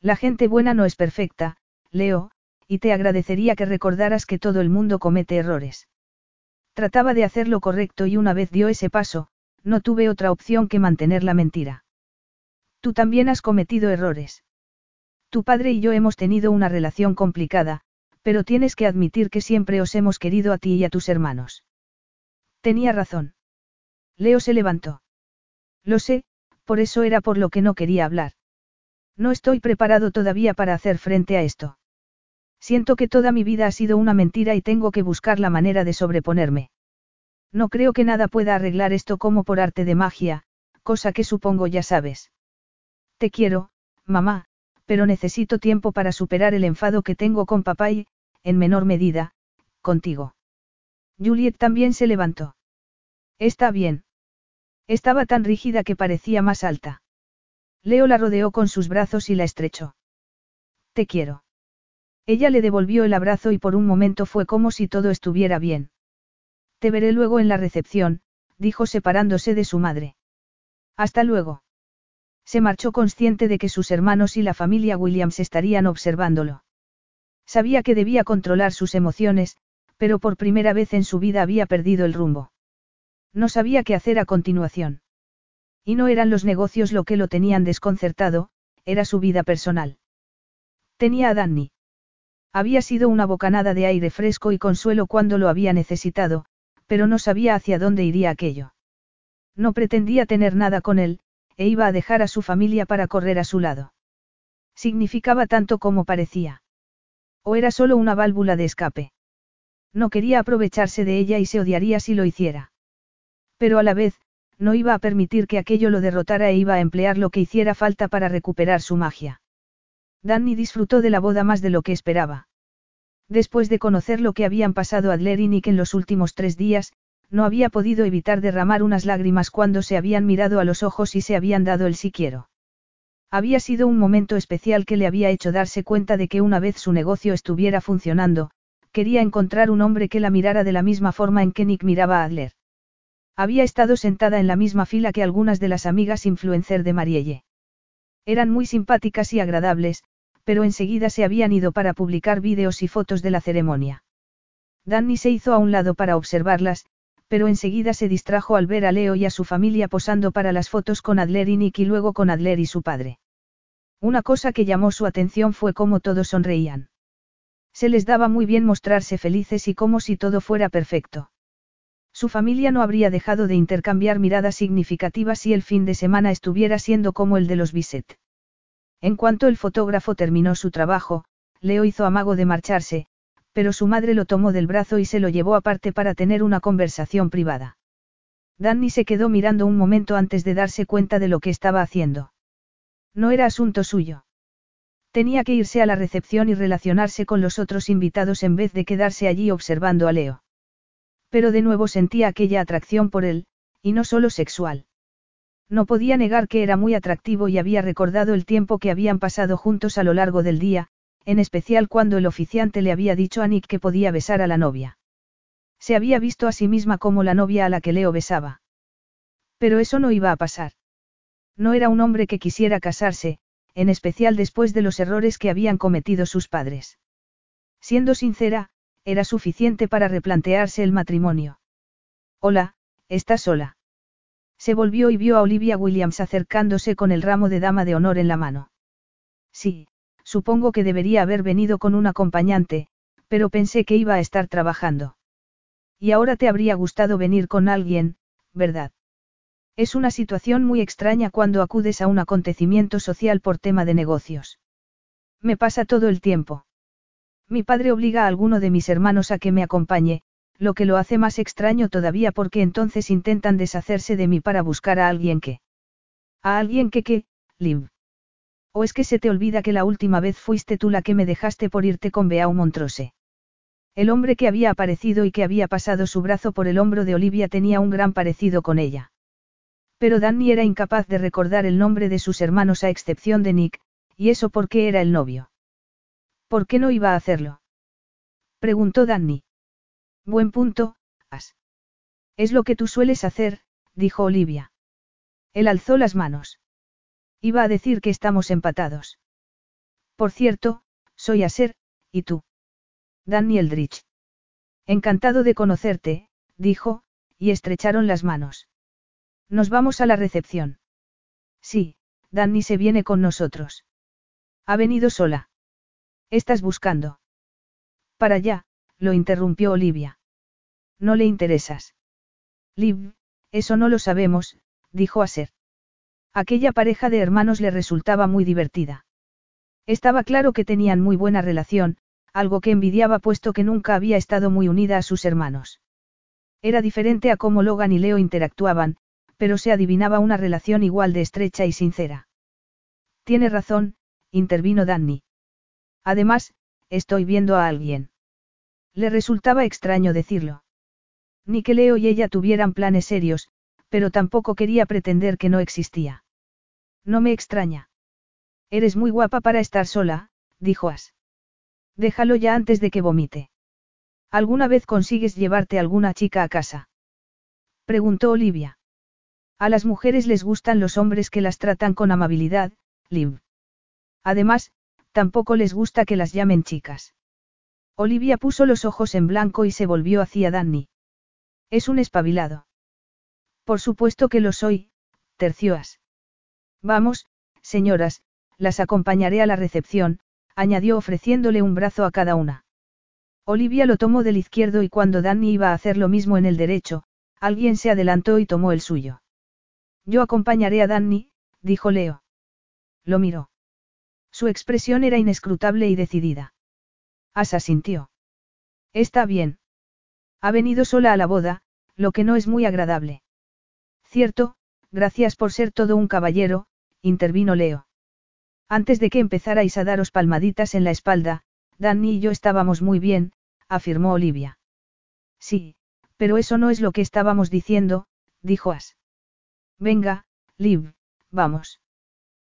La gente buena no es perfecta, Leo, y te agradecería que recordaras que todo el mundo comete errores. Trataba de hacer lo correcto y una vez dio ese paso, no tuve otra opción que mantener la mentira. Tú también has cometido errores. Tu padre y yo hemos tenido una relación complicada, pero tienes que admitir que siempre os hemos querido a ti y a tus hermanos. Tenía razón. Leo se levantó. Lo sé, por eso era por lo que no quería hablar. No estoy preparado todavía para hacer frente a esto. Siento que toda mi vida ha sido una mentira y tengo que buscar la manera de sobreponerme. No creo que nada pueda arreglar esto como por arte de magia, cosa que supongo ya sabes. Te quiero, mamá, pero necesito tiempo para superar el enfado que tengo con papá y, en menor medida, contigo. Juliet también se levantó. Está bien. Estaba tan rígida que parecía más alta. Leo la rodeó con sus brazos y la estrechó. Te quiero. Ella le devolvió el abrazo y por un momento fue como si todo estuviera bien. Te veré luego en la recepción, dijo separándose de su madre. Hasta luego. Se marchó consciente de que sus hermanos y la familia Williams estarían observándolo. Sabía que debía controlar sus emociones, pero por primera vez en su vida había perdido el rumbo. No sabía qué hacer a continuación. Y no eran los negocios lo que lo tenían desconcertado, era su vida personal. Tenía a Danny. Había sido una bocanada de aire fresco y consuelo cuando lo había necesitado, pero no sabía hacia dónde iría aquello. No pretendía tener nada con él, e iba a dejar a su familia para correr a su lado. Significaba tanto como parecía. O era solo una válvula de escape. No quería aprovecharse de ella y se odiaría si lo hiciera. Pero a la vez, no iba a permitir que aquello lo derrotara e iba a emplear lo que hiciera falta para recuperar su magia. Danny disfrutó de la boda más de lo que esperaba. Después de conocer lo que habían pasado Adler y Nick en los últimos tres días, no había podido evitar derramar unas lágrimas cuando se habían mirado a los ojos y se habían dado el sí quiero. Había sido un momento especial que le había hecho darse cuenta de que una vez su negocio estuviera funcionando, quería encontrar un hombre que la mirara de la misma forma en que Nick miraba a Adler. Había estado sentada en la misma fila que algunas de las amigas influencer de Marielle. Eran muy simpáticas y agradables, pero enseguida se habían ido para publicar vídeos y fotos de la ceremonia. Danny se hizo a un lado para observarlas, pero enseguida se distrajo al ver a Leo y a su familia posando para las fotos con Adler y Nick y luego con Adler y su padre. Una cosa que llamó su atención fue cómo todos sonreían. Se les daba muy bien mostrarse felices y como si todo fuera perfecto. Su familia no habría dejado de intercambiar miradas significativas si el fin de semana estuviera siendo como el de los Bisset. En cuanto el fotógrafo terminó su trabajo, Leo hizo amago de marcharse, pero su madre lo tomó del brazo y se lo llevó aparte para tener una conversación privada. Danny se quedó mirando un momento antes de darse cuenta de lo que estaba haciendo. No era asunto suyo. Tenía que irse a la recepción y relacionarse con los otros invitados en vez de quedarse allí observando a Leo. Pero de nuevo sentía aquella atracción por él, y no solo sexual. No podía negar que era muy atractivo y había recordado el tiempo que habían pasado juntos a lo largo del día, en especial cuando el oficiante le había dicho a Nick que podía besar a la novia. Se había visto a sí misma como la novia a la que Leo besaba. Pero eso no iba a pasar. No era un hombre que quisiera casarse, en especial después de los errores que habían cometido sus padres. Siendo sincera, era suficiente para replantearse el matrimonio. Hola, ¿estás sola? Se volvió y vio a Olivia Williams acercándose con el ramo de dama de honor en la mano. Sí, supongo que debería haber venido con un acompañante, pero pensé que iba a estar trabajando. Y ahora te habría gustado venir con alguien, ¿verdad? Es una situación muy extraña cuando acudes a un acontecimiento social por tema de negocios. Me pasa todo el tiempo. Mi padre obliga a alguno de mis hermanos a que me acompañe, lo que lo hace más extraño todavía porque entonces intentan deshacerse de mí para buscar a alguien que... A alguien que qué, Liv. ¿O es que se te olvida que la última vez fuiste tú la que me dejaste por irte con Beau Montrose? El hombre que había aparecido y que había pasado su brazo por el hombro de Olivia tenía un gran parecido con ella. Pero Danny era incapaz de recordar el nombre de sus hermanos a excepción de Nick, y eso porque era el novio. ¿Por qué no iba a hacerlo? Preguntó Danny. Buen punto, As. Es lo que tú sueles hacer, dijo Olivia. Él alzó las manos. Iba a decir que estamos empatados. Por cierto, soy Aser, ¿y tú? Danny Eldridge. Encantado de conocerte, dijo, y estrecharon las manos. Nos vamos a la recepción. Sí, Danny se viene con nosotros. Ha venido sola. ¿Estás buscando? Para allá, lo interrumpió Olivia. No le interesas. Liv, eso no lo sabemos, dijo Aser. Aquella pareja de hermanos le resultaba muy divertida. Estaba claro que tenían muy buena relación, algo que envidiaba puesto que nunca había estado muy unida a sus hermanos. Era diferente a cómo Logan y Leo interactuaban, pero se adivinaba una relación igual de estrecha y sincera. Tiene razón, intervino Danny. Además, estoy viendo a alguien. Le resultaba extraño decirlo. Ni que Leo y ella tuvieran planes serios, pero tampoco quería pretender que no existía. No me extraña. Eres muy guapa para estar sola, dijo As. Déjalo ya antes de que vomite. ¿Alguna vez consigues llevarte alguna chica a casa? Preguntó Olivia. A las mujeres les gustan los hombres que las tratan con amabilidad, Liv. Además, Tampoco les gusta que las llamen chicas. Olivia puso los ojos en blanco y se volvió hacia Danny. Es un espabilado. Por supuesto que lo soy, tercioas. Vamos, señoras, las acompañaré a la recepción, añadió ofreciéndole un brazo a cada una. Olivia lo tomó del izquierdo y cuando Danny iba a hacer lo mismo en el derecho, alguien se adelantó y tomó el suyo. Yo acompañaré a Danny, dijo Leo. Lo miró. Su expresión era inescrutable y decidida. Asa sintió. Está bien. Ha venido sola a la boda, lo que no es muy agradable. Cierto, gracias por ser todo un caballero, intervino Leo. Antes de que empezarais a daros palmaditas en la espalda, Danny y yo estábamos muy bien, afirmó Olivia. Sí, pero eso no es lo que estábamos diciendo, dijo As. Venga, Liv, vamos.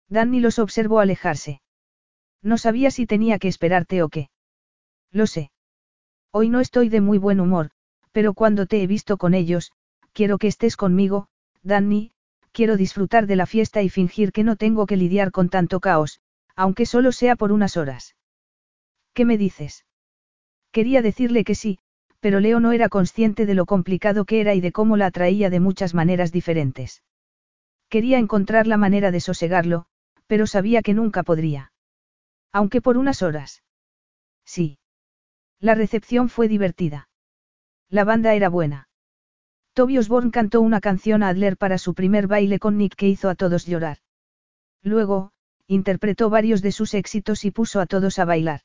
Danny los observó alejarse. No sabía si tenía que esperarte o qué. Lo sé. Hoy no estoy de muy buen humor, pero cuando te he visto con ellos, quiero que estés conmigo, Danny, quiero disfrutar de la fiesta y fingir que no tengo que lidiar con tanto caos, aunque solo sea por unas horas. ¿Qué me dices? Quería decirle que sí, pero Leo no era consciente de lo complicado que era y de cómo la atraía de muchas maneras diferentes. Quería encontrar la manera de sosegarlo, pero sabía que nunca podría. Aunque por unas horas. Sí. La recepción fue divertida. La banda era buena. Toby Osborne cantó una canción a Adler para su primer baile con Nick que hizo a todos llorar. Luego, interpretó varios de sus éxitos y puso a todos a bailar.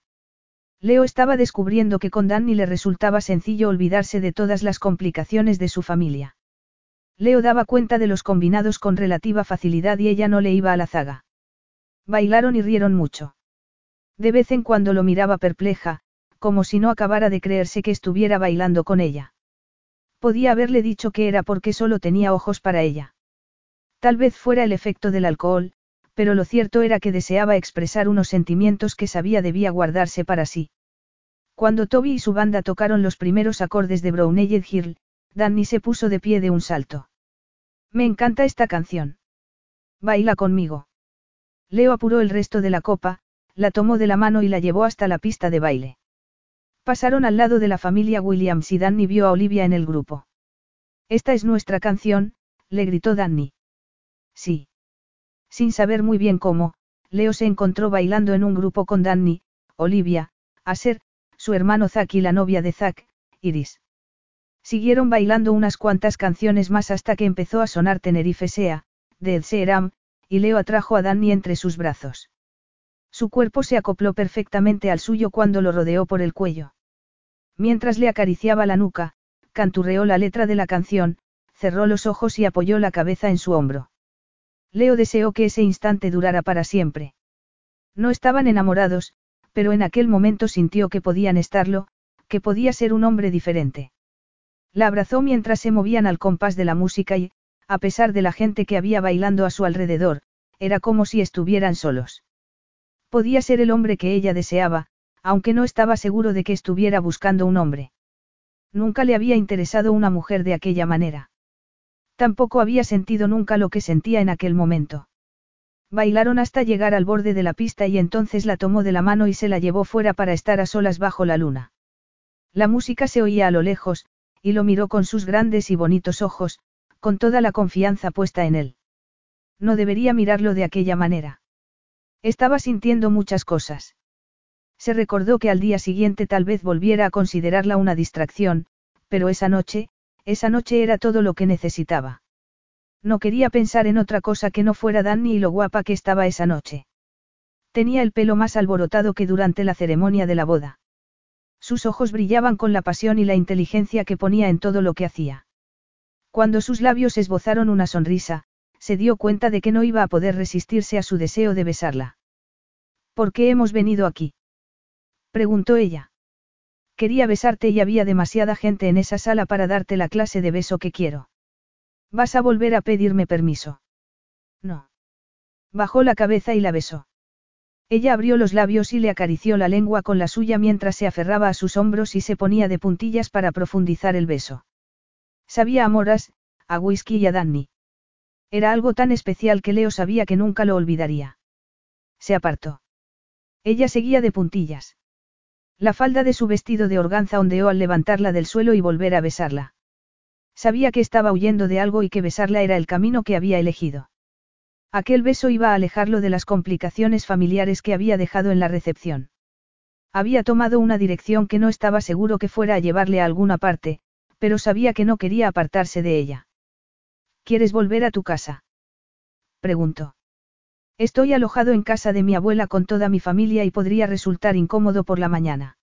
Leo estaba descubriendo que con Danny le resultaba sencillo olvidarse de todas las complicaciones de su familia. Leo daba cuenta de los combinados con relativa facilidad y ella no le iba a la zaga. Bailaron y rieron mucho. De vez en cuando lo miraba perpleja, como si no acabara de creerse que estuviera bailando con ella. Podía haberle dicho que era porque solo tenía ojos para ella. Tal vez fuera el efecto del alcohol, pero lo cierto era que deseaba expresar unos sentimientos que sabía debía guardarse para sí. Cuando Toby y su banda tocaron los primeros acordes de Browneyed Hill, Danny se puso de pie de un salto. Me encanta esta canción. Baila conmigo. Leo apuró el resto de la copa, la tomó de la mano y la llevó hasta la pista de baile. Pasaron al lado de la familia Williams y Danny vio a Olivia en el grupo. Esta es nuestra canción, le gritó Danny. Sí. Sin saber muy bien cómo, Leo se encontró bailando en un grupo con Danny, Olivia, Aser, su hermano Zack y la novia de Zack, Iris. Siguieron bailando unas cuantas canciones más hasta que empezó a sonar Tenerife Sea, de Ed Sheeran, y Leo atrajo a Danny entre sus brazos. Su cuerpo se acopló perfectamente al suyo cuando lo rodeó por el cuello. Mientras le acariciaba la nuca, canturreó la letra de la canción, cerró los ojos y apoyó la cabeza en su hombro. Leo deseó que ese instante durara para siempre. No estaban enamorados, pero en aquel momento sintió que podían estarlo, que podía ser un hombre diferente. La abrazó mientras se movían al compás de la música y, a pesar de la gente que había bailando a su alrededor, era como si estuvieran solos. Podía ser el hombre que ella deseaba, aunque no estaba seguro de que estuviera buscando un hombre. Nunca le había interesado una mujer de aquella manera. Tampoco había sentido nunca lo que sentía en aquel momento. Bailaron hasta llegar al borde de la pista y entonces la tomó de la mano y se la llevó fuera para estar a solas bajo la luna. La música se oía a lo lejos, y lo miró con sus grandes y bonitos ojos, con toda la confianza puesta en él. No debería mirarlo de aquella manera. Estaba sintiendo muchas cosas. Se recordó que al día siguiente tal vez volviera a considerarla una distracción, pero esa noche, esa noche era todo lo que necesitaba. No quería pensar en otra cosa que no fuera Danny y lo guapa que estaba esa noche. Tenía el pelo más alborotado que durante la ceremonia de la boda. Sus ojos brillaban con la pasión y la inteligencia que ponía en todo lo que hacía. Cuando sus labios esbozaron una sonrisa, se dio cuenta de que no iba a poder resistirse a su deseo de besarla. ¿Por qué hemos venido aquí? preguntó ella. Quería besarte y había demasiada gente en esa sala para darte la clase de beso que quiero. ¿Vas a volver a pedirme permiso? No. Bajó la cabeza y la besó. Ella abrió los labios y le acarició la lengua con la suya mientras se aferraba a sus hombros y se ponía de puntillas para profundizar el beso. Sabía a moras, a whisky y a Danny. Era algo tan especial que Leo sabía que nunca lo olvidaría. Se apartó. Ella seguía de puntillas. La falda de su vestido de organza ondeó al levantarla del suelo y volver a besarla. Sabía que estaba huyendo de algo y que besarla era el camino que había elegido. Aquel beso iba a alejarlo de las complicaciones familiares que había dejado en la recepción. Había tomado una dirección que no estaba seguro que fuera a llevarle a alguna parte, pero sabía que no quería apartarse de ella. ¿Quieres volver a tu casa? Preguntó. Estoy alojado en casa de mi abuela con toda mi familia y podría resultar incómodo por la mañana.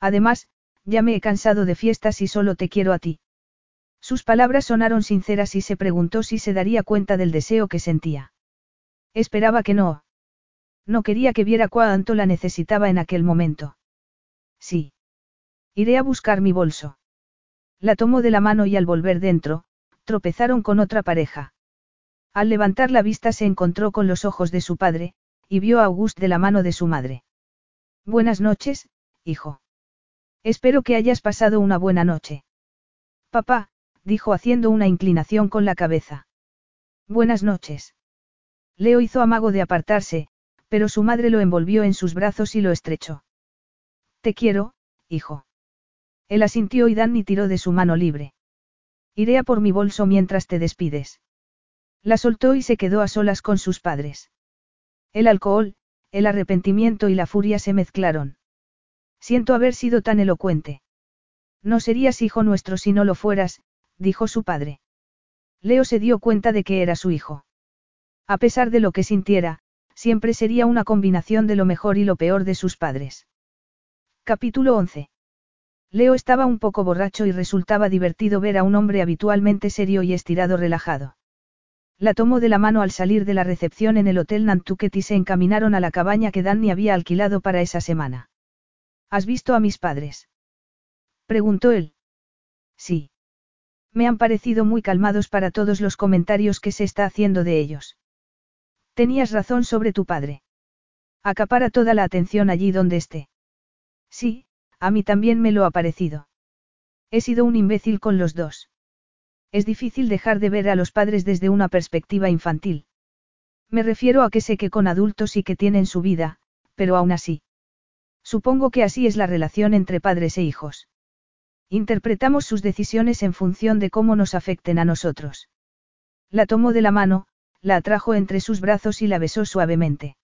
Además, ya me he cansado de fiestas y solo te quiero a ti. Sus palabras sonaron sinceras y se preguntó si se daría cuenta del deseo que sentía. Esperaba que no. No quería que viera cuánto la necesitaba en aquel momento. Sí. Iré a buscar mi bolso. La tomó de la mano y al volver dentro, tropezaron con otra pareja. Al levantar la vista se encontró con los ojos de su padre, y vio a August de la mano de su madre. Buenas noches, hijo. Espero que hayas pasado una buena noche. Papá, dijo haciendo una inclinación con la cabeza. Buenas noches. Leo hizo amago de apartarse, pero su madre lo envolvió en sus brazos y lo estrechó. Te quiero, hijo. Él asintió y Danny tiró de su mano libre. Iré a por mi bolso mientras te despides. La soltó y se quedó a solas con sus padres. El alcohol, el arrepentimiento y la furia se mezclaron. Siento haber sido tan elocuente. No serías hijo nuestro si no lo fueras, dijo su padre. Leo se dio cuenta de que era su hijo. A pesar de lo que sintiera, siempre sería una combinación de lo mejor y lo peor de sus padres. Capítulo 11. Leo estaba un poco borracho y resultaba divertido ver a un hombre habitualmente serio y estirado relajado. La tomó de la mano al salir de la recepción en el Hotel Nantucket y se encaminaron a la cabaña que Danny había alquilado para esa semana. ¿Has visto a mis padres? Preguntó él. Sí. Me han parecido muy calmados para todos los comentarios que se está haciendo de ellos. Tenías razón sobre tu padre. Acapara toda la atención allí donde esté. Sí, a mí también me lo ha parecido. He sido un imbécil con los dos. Es difícil dejar de ver a los padres desde una perspectiva infantil. Me refiero a que sé que con adultos y que tienen su vida, pero aún así. Supongo que así es la relación entre padres e hijos. Interpretamos sus decisiones en función de cómo nos afecten a nosotros. La tomó de la mano, la atrajo entre sus brazos y la besó suavemente.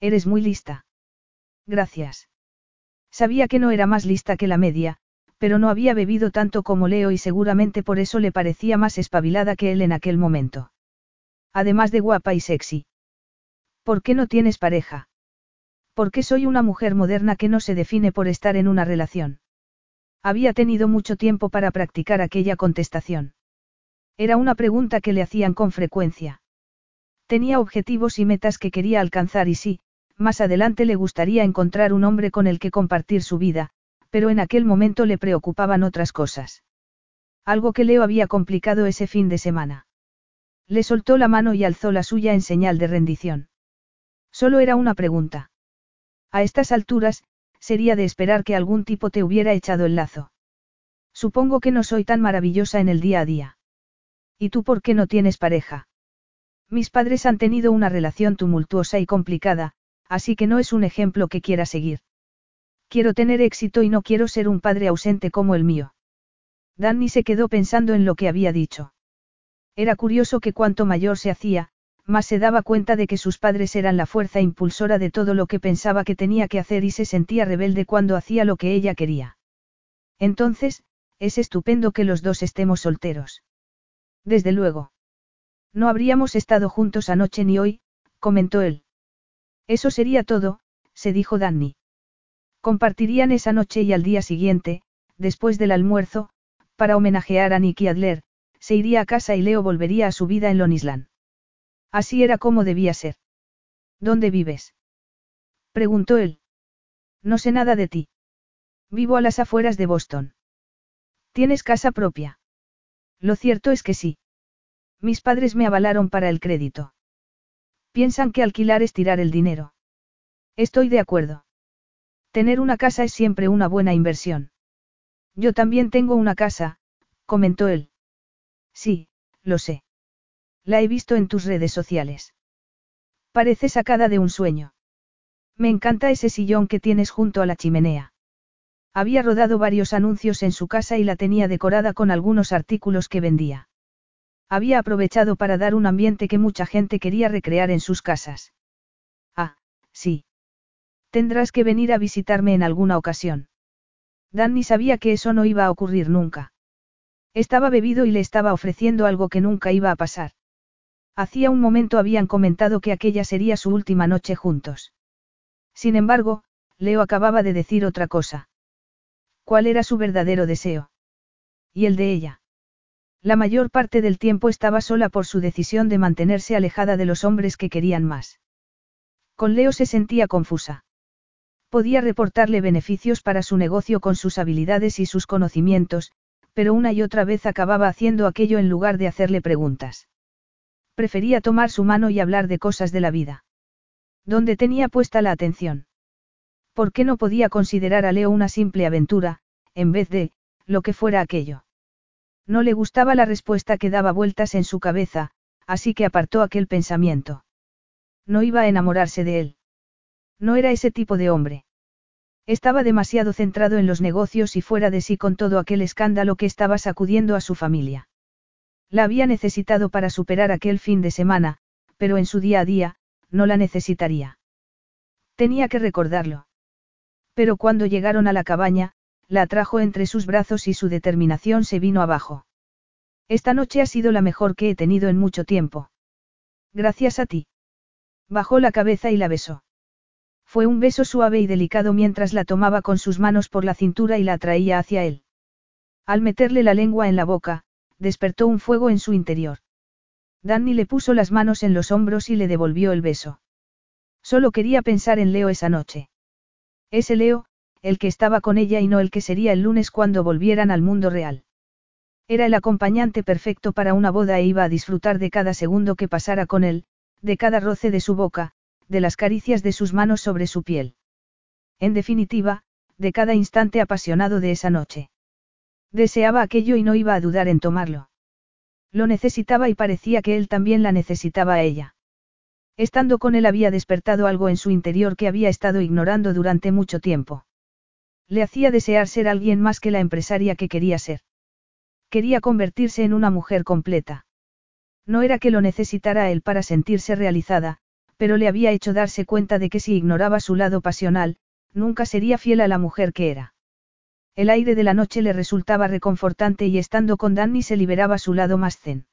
Eres muy lista. Gracias. Sabía que no era más lista que la media, pero no había bebido tanto como Leo y seguramente por eso le parecía más espabilada que él en aquel momento. Además de guapa y sexy. ¿Por qué no tienes pareja? Porque soy una mujer moderna que no se define por estar en una relación. Había tenido mucho tiempo para practicar aquella contestación. Era una pregunta que le hacían con frecuencia. Tenía objetivos y metas que quería alcanzar y sí, más adelante le gustaría encontrar un hombre con el que compartir su vida, pero en aquel momento le preocupaban otras cosas. Algo que Leo había complicado ese fin de semana. Le soltó la mano y alzó la suya en señal de rendición. Solo era una pregunta. A estas alturas, sería de esperar que algún tipo te hubiera echado el lazo. Supongo que no soy tan maravillosa en el día a día. ¿Y tú por qué no tienes pareja? Mis padres han tenido una relación tumultuosa y complicada, así que no es un ejemplo que quiera seguir. Quiero tener éxito y no quiero ser un padre ausente como el mío. Danny se quedó pensando en lo que había dicho. Era curioso que cuanto mayor se hacía, más se daba cuenta de que sus padres eran la fuerza impulsora de todo lo que pensaba que tenía que hacer y se sentía rebelde cuando hacía lo que ella quería. Entonces, es estupendo que los dos estemos solteros. Desde luego. No habríamos estado juntos anoche ni hoy, comentó él. Eso sería todo, se dijo Danny. Compartirían esa noche y al día siguiente, después del almuerzo, para homenajear a Nicky Adler, se iría a casa y Leo volvería a su vida en Lonisland. Así era como debía ser. ¿Dónde vives? preguntó él. No sé nada de ti. Vivo a las afueras de Boston. ¿Tienes casa propia? Lo cierto es que sí. Mis padres me avalaron para el crédito. Piensan que alquilar es tirar el dinero. Estoy de acuerdo. Tener una casa es siempre una buena inversión. Yo también tengo una casa, comentó él. Sí, lo sé. La he visto en tus redes sociales. Parece sacada de un sueño. Me encanta ese sillón que tienes junto a la chimenea. Había rodado varios anuncios en su casa y la tenía decorada con algunos artículos que vendía. Había aprovechado para dar un ambiente que mucha gente quería recrear en sus casas. Ah, sí. Tendrás que venir a visitarme en alguna ocasión. Danny sabía que eso no iba a ocurrir nunca. Estaba bebido y le estaba ofreciendo algo que nunca iba a pasar. Hacía un momento habían comentado que aquella sería su última noche juntos. Sin embargo, Leo acababa de decir otra cosa. ¿Cuál era su verdadero deseo? Y el de ella. La mayor parte del tiempo estaba sola por su decisión de mantenerse alejada de los hombres que querían más. Con Leo se sentía confusa. Podía reportarle beneficios para su negocio con sus habilidades y sus conocimientos, pero una y otra vez acababa haciendo aquello en lugar de hacerle preguntas. Prefería tomar su mano y hablar de cosas de la vida. ¿Dónde tenía puesta la atención? ¿Por qué no podía considerar a Leo una simple aventura, en vez de, lo que fuera aquello? No le gustaba la respuesta que daba vueltas en su cabeza, así que apartó aquel pensamiento. No iba a enamorarse de él. No era ese tipo de hombre. Estaba demasiado centrado en los negocios y fuera de sí con todo aquel escándalo que estaba sacudiendo a su familia. La había necesitado para superar aquel fin de semana, pero en su día a día, no la necesitaría. Tenía que recordarlo. Pero cuando llegaron a la cabaña, la atrajo entre sus brazos y su determinación se vino abajo. Esta noche ha sido la mejor que he tenido en mucho tiempo. Gracias a ti. Bajó la cabeza y la besó. Fue un beso suave y delicado mientras la tomaba con sus manos por la cintura y la atraía hacia él. Al meterle la lengua en la boca, despertó un fuego en su interior. Danny le puso las manos en los hombros y le devolvió el beso. Solo quería pensar en Leo esa noche. Ese Leo, el que estaba con ella y no el que sería el lunes cuando volvieran al mundo real. Era el acompañante perfecto para una boda e iba a disfrutar de cada segundo que pasara con él, de cada roce de su boca, de las caricias de sus manos sobre su piel. En definitiva, de cada instante apasionado de esa noche. Deseaba aquello y no iba a dudar en tomarlo. Lo necesitaba y parecía que él también la necesitaba a ella. Estando con él había despertado algo en su interior que había estado ignorando durante mucho tiempo. Le hacía desear ser alguien más que la empresaria que quería ser. Quería convertirse en una mujer completa. No era que lo necesitara él para sentirse realizada, pero le había hecho darse cuenta de que si ignoraba su lado pasional, nunca sería fiel a la mujer que era. El aire de la noche le resultaba reconfortante y estando con Danny se liberaba su lado más zen.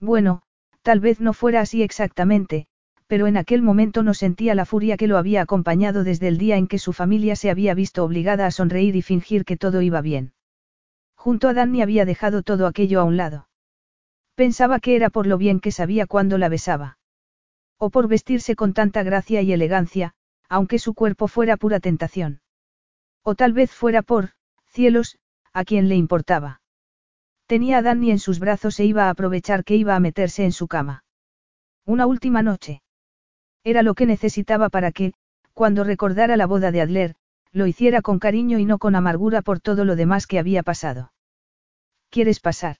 Bueno, tal vez no fuera así exactamente, pero en aquel momento no sentía la furia que lo había acompañado desde el día en que su familia se había visto obligada a sonreír y fingir que todo iba bien. Junto a Danny había dejado todo aquello a un lado. Pensaba que era por lo bien que sabía cuando la besaba. O por vestirse con tanta gracia y elegancia, aunque su cuerpo fuera pura tentación. O tal vez fuera por, cielos, a quien le importaba. Tenía a Danny en sus brazos e iba a aprovechar que iba a meterse en su cama. Una última noche. Era lo que necesitaba para que, cuando recordara la boda de Adler, lo hiciera con cariño y no con amargura por todo lo demás que había pasado. ¿Quieres pasar?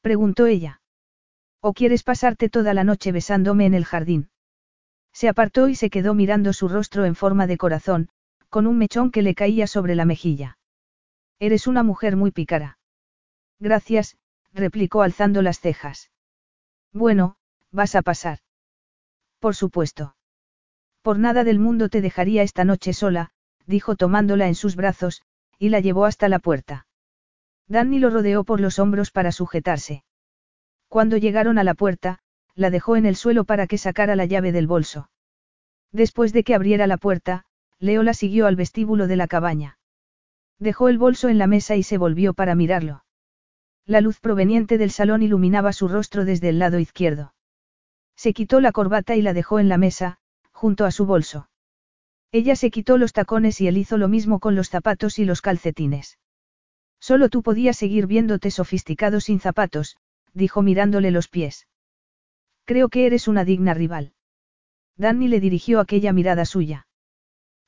preguntó ella. ¿O quieres pasarte toda la noche besándome en el jardín? Se apartó y se quedó mirando su rostro en forma de corazón, con un mechón que le caía sobre la mejilla. Eres una mujer muy pícara. Gracias, replicó alzando las cejas. Bueno, vas a pasar. Por supuesto. Por nada del mundo te dejaría esta noche sola, dijo tomándola en sus brazos, y la llevó hasta la puerta. Danny lo rodeó por los hombros para sujetarse. Cuando llegaron a la puerta, la dejó en el suelo para que sacara la llave del bolso. Después de que abriera la puerta, Leo la siguió al vestíbulo de la cabaña. Dejó el bolso en la mesa y se volvió para mirarlo. La luz proveniente del salón iluminaba su rostro desde el lado izquierdo. Se quitó la corbata y la dejó en la mesa, junto a su bolso. Ella se quitó los tacones y él hizo lo mismo con los zapatos y los calcetines. Solo tú podías seguir viéndote sofisticado sin zapatos, dijo mirándole los pies. Creo que eres una digna rival. Danny le dirigió aquella mirada suya.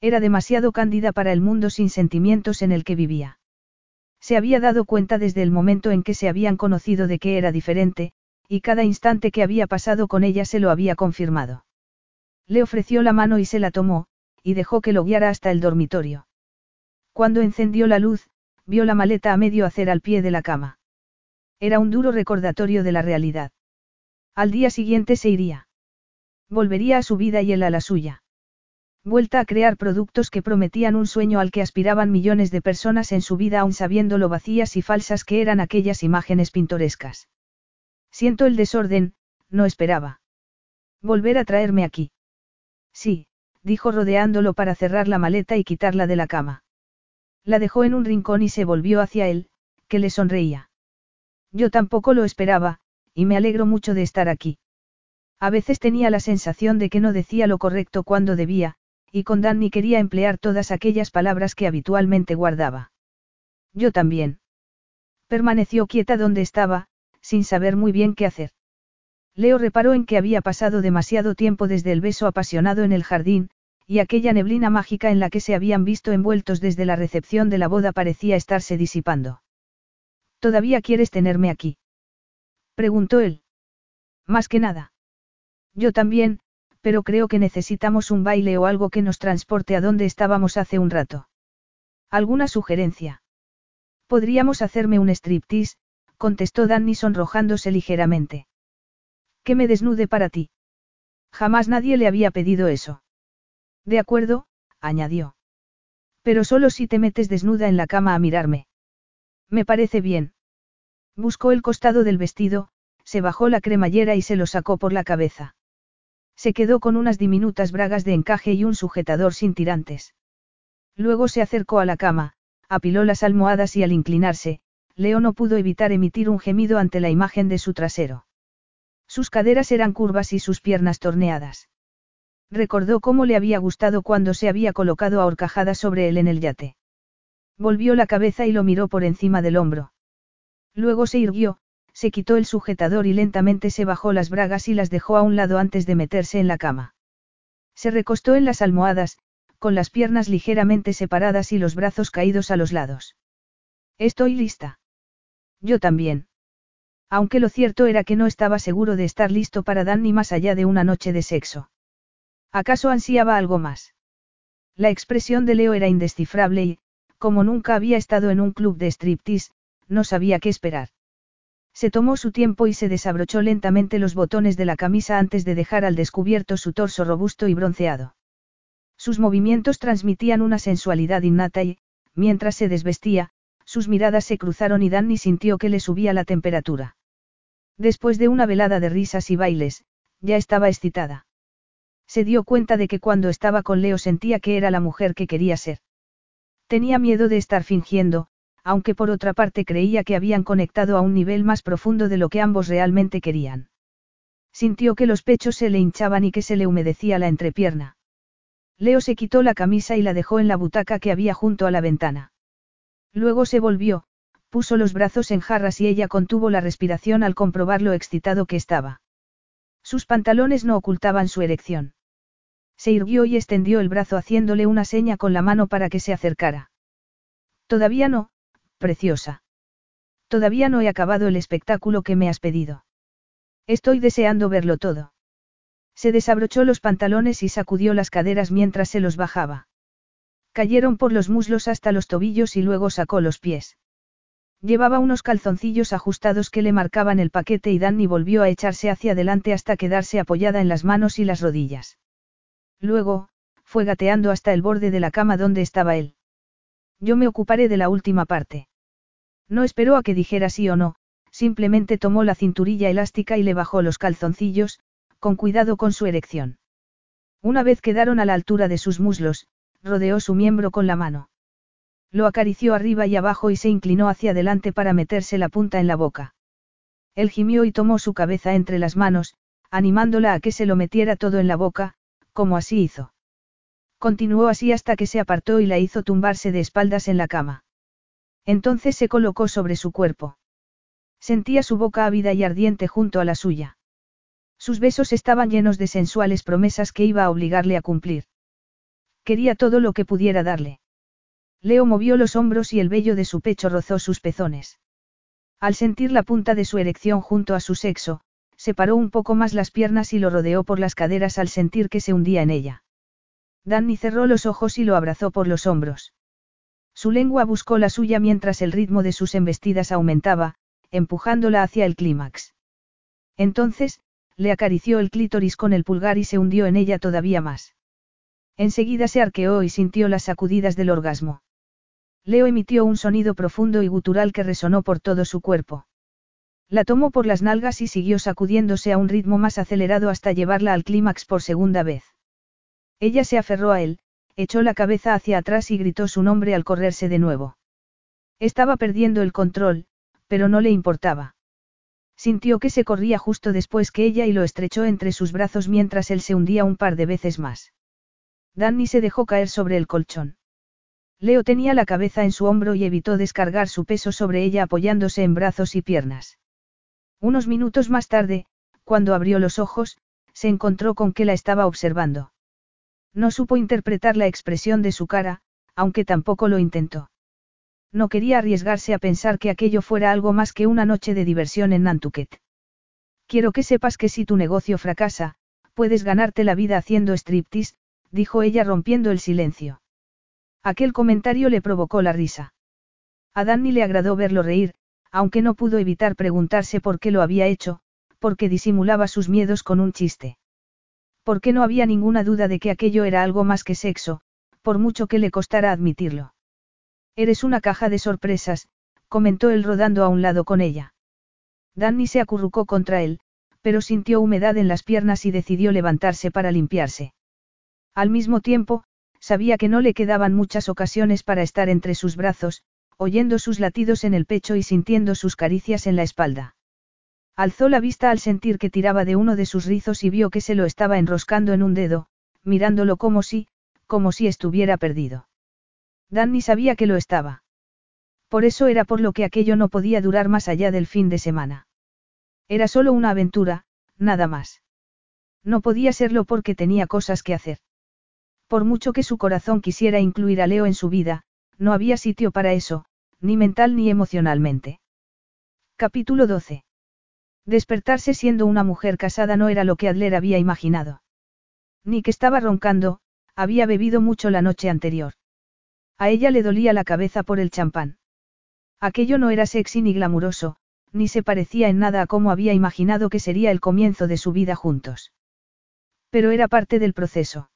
Era demasiado cándida para el mundo sin sentimientos en el que vivía. Se había dado cuenta desde el momento en que se habían conocido de que era diferente, y cada instante que había pasado con ella se lo había confirmado. Le ofreció la mano y se la tomó, y dejó que lo guiara hasta el dormitorio. Cuando encendió la luz, vio la maleta a medio hacer al pie de la cama. Era un duro recordatorio de la realidad. Al día siguiente se iría. Volvería a su vida y él a la suya. Vuelta a crear productos que prometían un sueño al que aspiraban millones de personas en su vida aún sabiendo lo vacías y falsas que eran aquellas imágenes pintorescas. Siento el desorden, no esperaba. Volver a traerme aquí. Sí, dijo rodeándolo para cerrar la maleta y quitarla de la cama. La dejó en un rincón y se volvió hacia él, que le sonreía. Yo tampoco lo esperaba, y me alegro mucho de estar aquí. A veces tenía la sensación de que no decía lo correcto cuando debía, y con Danny quería emplear todas aquellas palabras que habitualmente guardaba. Yo también. Permaneció quieta donde estaba, sin saber muy bien qué hacer. Leo reparó en que había pasado demasiado tiempo desde el beso apasionado en el jardín, y aquella neblina mágica en la que se habían visto envueltos desde la recepción de la boda parecía estarse disipando. ¿Todavía quieres tenerme aquí? preguntó él. Más que nada. Yo también, pero creo que necesitamos un baile o algo que nos transporte a donde estábamos hace un rato. ¿Alguna sugerencia? Podríamos hacerme un striptease, contestó Danny sonrojándose ligeramente. Que me desnude para ti. Jamás nadie le había pedido eso. De acuerdo, añadió. Pero solo si te metes desnuda en la cama a mirarme. Me parece bien. Buscó el costado del vestido, se bajó la cremallera y se lo sacó por la cabeza. Se quedó con unas diminutas bragas de encaje y un sujetador sin tirantes. Luego se acercó a la cama, apiló las almohadas y al inclinarse, Leo no pudo evitar emitir un gemido ante la imagen de su trasero. Sus caderas eran curvas y sus piernas torneadas. Recordó cómo le había gustado cuando se había colocado a horcajada sobre él en el yate. Volvió la cabeza y lo miró por encima del hombro. Luego se irguió, se quitó el sujetador y lentamente se bajó las bragas y las dejó a un lado antes de meterse en la cama. Se recostó en las almohadas, con las piernas ligeramente separadas y los brazos caídos a los lados. Estoy lista. Yo también. Aunque lo cierto era que no estaba seguro de estar listo para Dan ni más allá de una noche de sexo. ¿Acaso ansiaba algo más? La expresión de Leo era indescifrable y, como nunca había estado en un club de striptease, no sabía qué esperar. Se tomó su tiempo y se desabrochó lentamente los botones de la camisa antes de dejar al descubierto su torso robusto y bronceado. Sus movimientos transmitían una sensualidad innata y, mientras se desvestía, sus miradas se cruzaron y Danny sintió que le subía la temperatura. Después de una velada de risas y bailes, ya estaba excitada. Se dio cuenta de que cuando estaba con Leo sentía que era la mujer que quería ser. Tenía miedo de estar fingiendo, aunque por otra parte creía que habían conectado a un nivel más profundo de lo que ambos realmente querían. Sintió que los pechos se le hinchaban y que se le humedecía la entrepierna. Leo se quitó la camisa y la dejó en la butaca que había junto a la ventana. Luego se volvió, puso los brazos en jarras y ella contuvo la respiración al comprobar lo excitado que estaba. Sus pantalones no ocultaban su erección. Se irguió y extendió el brazo haciéndole una seña con la mano para que se acercara. Todavía no, preciosa. Todavía no he acabado el espectáculo que me has pedido. Estoy deseando verlo todo. Se desabrochó los pantalones y sacudió las caderas mientras se los bajaba. Cayeron por los muslos hasta los tobillos y luego sacó los pies. Llevaba unos calzoncillos ajustados que le marcaban el paquete y Danny volvió a echarse hacia adelante hasta quedarse apoyada en las manos y las rodillas. Luego, fue gateando hasta el borde de la cama donde estaba él. Yo me ocuparé de la última parte. No esperó a que dijera sí o no, simplemente tomó la cinturilla elástica y le bajó los calzoncillos, con cuidado con su erección. Una vez quedaron a la altura de sus muslos, rodeó su miembro con la mano. Lo acarició arriba y abajo y se inclinó hacia adelante para meterse la punta en la boca. Él gimió y tomó su cabeza entre las manos, animándola a que se lo metiera todo en la boca, como así hizo. Continuó así hasta que se apartó y la hizo tumbarse de espaldas en la cama. Entonces se colocó sobre su cuerpo. Sentía su boca ávida y ardiente junto a la suya. Sus besos estaban llenos de sensuales promesas que iba a obligarle a cumplir. Quería todo lo que pudiera darle. Leo movió los hombros y el vello de su pecho rozó sus pezones. Al sentir la punta de su erección junto a su sexo, separó un poco más las piernas y lo rodeó por las caderas al sentir que se hundía en ella. Danny cerró los ojos y lo abrazó por los hombros. Su lengua buscó la suya mientras el ritmo de sus embestidas aumentaba, empujándola hacia el clímax. Entonces, le acarició el clítoris con el pulgar y se hundió en ella todavía más. Enseguida se arqueó y sintió las sacudidas del orgasmo. Leo emitió un sonido profundo y gutural que resonó por todo su cuerpo. La tomó por las nalgas y siguió sacudiéndose a un ritmo más acelerado hasta llevarla al clímax por segunda vez. Ella se aferró a él, echó la cabeza hacia atrás y gritó su nombre al correrse de nuevo. Estaba perdiendo el control, pero no le importaba. Sintió que se corría justo después que ella y lo estrechó entre sus brazos mientras él se hundía un par de veces más. Danny se dejó caer sobre el colchón. Leo tenía la cabeza en su hombro y evitó descargar su peso sobre ella apoyándose en brazos y piernas. Unos minutos más tarde, cuando abrió los ojos, se encontró con que la estaba observando. No supo interpretar la expresión de su cara, aunque tampoco lo intentó. No quería arriesgarse a pensar que aquello fuera algo más que una noche de diversión en Nantucket. Quiero que sepas que si tu negocio fracasa, puedes ganarte la vida haciendo striptease, dijo ella rompiendo el silencio. Aquel comentario le provocó la risa. A Danny le agradó verlo reír, aunque no pudo evitar preguntarse por qué lo había hecho, porque disimulaba sus miedos con un chiste. Porque no había ninguna duda de que aquello era algo más que sexo, por mucho que le costara admitirlo. Eres una caja de sorpresas, comentó él rodando a un lado con ella. Danny se acurrucó contra él, pero sintió humedad en las piernas y decidió levantarse para limpiarse. Al mismo tiempo, sabía que no le quedaban muchas ocasiones para estar entre sus brazos, oyendo sus latidos en el pecho y sintiendo sus caricias en la espalda. Alzó la vista al sentir que tiraba de uno de sus rizos y vio que se lo estaba enroscando en un dedo, mirándolo como si, como si estuviera perdido. Danny sabía que lo estaba. Por eso era por lo que aquello no podía durar más allá del fin de semana. Era solo una aventura, nada más. No podía serlo porque tenía cosas que hacer. Por mucho que su corazón quisiera incluir a Leo en su vida, no había sitio para eso, ni mental ni emocionalmente. Capítulo 12. Despertarse siendo una mujer casada no era lo que Adler había imaginado. Ni que estaba roncando, había bebido mucho la noche anterior. A ella le dolía la cabeza por el champán. Aquello no era sexy ni glamuroso, ni se parecía en nada a cómo había imaginado que sería el comienzo de su vida juntos. Pero era parte del proceso.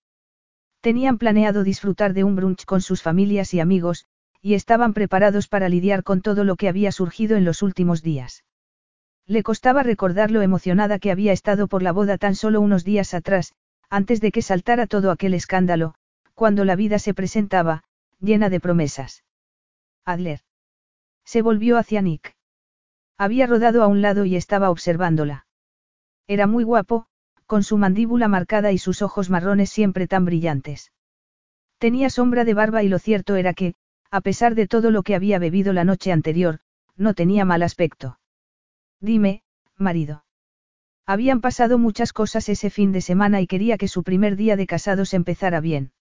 Tenían planeado disfrutar de un brunch con sus familias y amigos, y estaban preparados para lidiar con todo lo que había surgido en los últimos días. Le costaba recordar lo emocionada que había estado por la boda tan solo unos días atrás, antes de que saltara todo aquel escándalo, cuando la vida se presentaba, llena de promesas. Adler. Se volvió hacia Nick. Había rodado a un lado y estaba observándola. Era muy guapo, con su mandíbula marcada y sus ojos marrones siempre tan brillantes. Tenía sombra de barba y lo cierto era que, a pesar de todo lo que había bebido la noche anterior, no tenía mal aspecto. Dime, marido. Habían pasado muchas cosas ese fin de semana y quería que su primer día de casados empezara bien.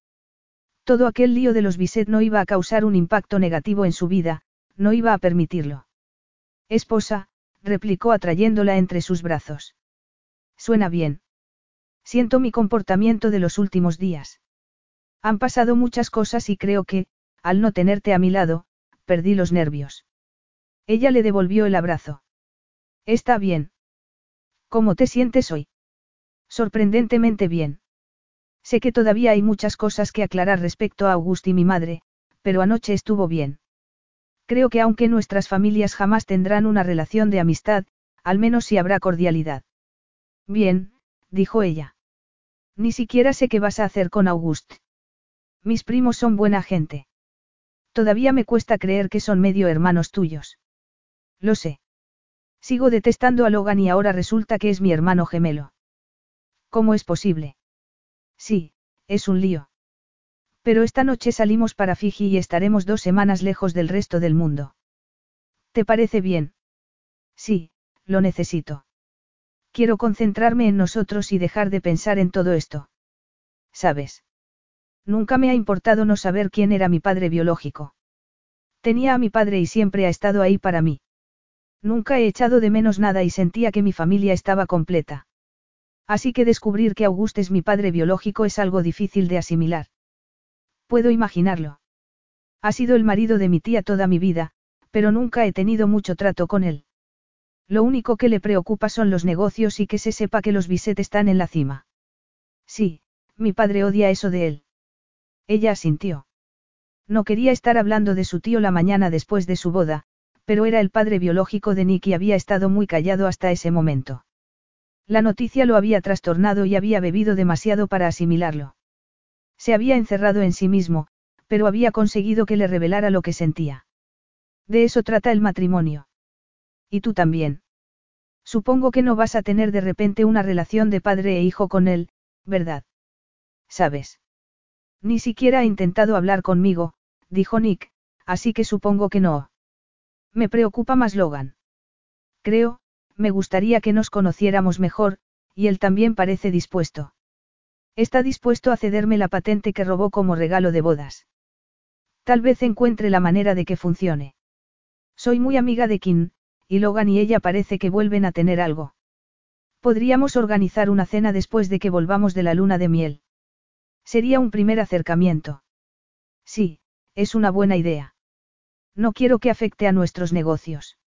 Todo aquel lío de los Bisset no iba a causar un impacto negativo en su vida, no iba a permitirlo. Esposa, replicó atrayéndola entre sus brazos. Suena bien. Siento mi comportamiento de los últimos días. Han pasado muchas cosas y creo que, al no tenerte a mi lado, perdí los nervios. Ella le devolvió el abrazo. Está bien. ¿Cómo te sientes hoy? Sorprendentemente bien. Sé que todavía hay muchas cosas que aclarar respecto a August y mi madre, pero anoche estuvo bien. Creo que aunque nuestras familias jamás tendrán una relación de amistad, al menos sí habrá cordialidad. Bien, dijo ella. Ni siquiera sé qué vas a hacer con August. Mis primos son buena gente. Todavía me cuesta creer que son medio hermanos tuyos. Lo sé. Sigo detestando a Logan y ahora resulta que es mi hermano gemelo. ¿Cómo es posible? Sí, es un lío. Pero esta noche salimos para Fiji y estaremos dos semanas lejos del resto del mundo. ¿Te parece bien? Sí, lo necesito. Quiero concentrarme en nosotros y dejar de pensar en todo esto. ¿Sabes? Nunca me ha importado no saber quién era mi padre biológico. Tenía a mi padre y siempre ha estado ahí para mí. Nunca he echado de menos nada y sentía que mi familia estaba completa. Así que descubrir que Auguste es mi padre biológico es algo difícil de asimilar. Puedo imaginarlo. Ha sido el marido de mi tía toda mi vida, pero nunca he tenido mucho trato con él. Lo único que le preocupa son los negocios y que se sepa que los Bisset están en la cima. Sí, mi padre odia eso de él. Ella asintió. No quería estar hablando de su tío la mañana después de su boda, pero era el padre biológico de Nick y había estado muy callado hasta ese momento. La noticia lo había trastornado y había bebido demasiado para asimilarlo. Se había encerrado en sí mismo, pero había conseguido que le revelara lo que sentía. De eso trata el matrimonio. Y tú también. Supongo que no vas a tener de repente una relación de padre e hijo con él, ¿verdad? ¿Sabes? Ni siquiera ha intentado hablar conmigo, dijo Nick, así que supongo que no. Me preocupa más Logan. Creo, me gustaría que nos conociéramos mejor, y él también parece dispuesto. Está dispuesto a cederme la patente que robó como regalo de bodas. Tal vez encuentre la manera de que funcione. Soy muy amiga de Kim, y Logan y ella parece que vuelven a tener algo. Podríamos organizar una cena después de que volvamos de la luna de miel. Sería un primer acercamiento. Sí, es una buena idea. No quiero que afecte a nuestros negocios.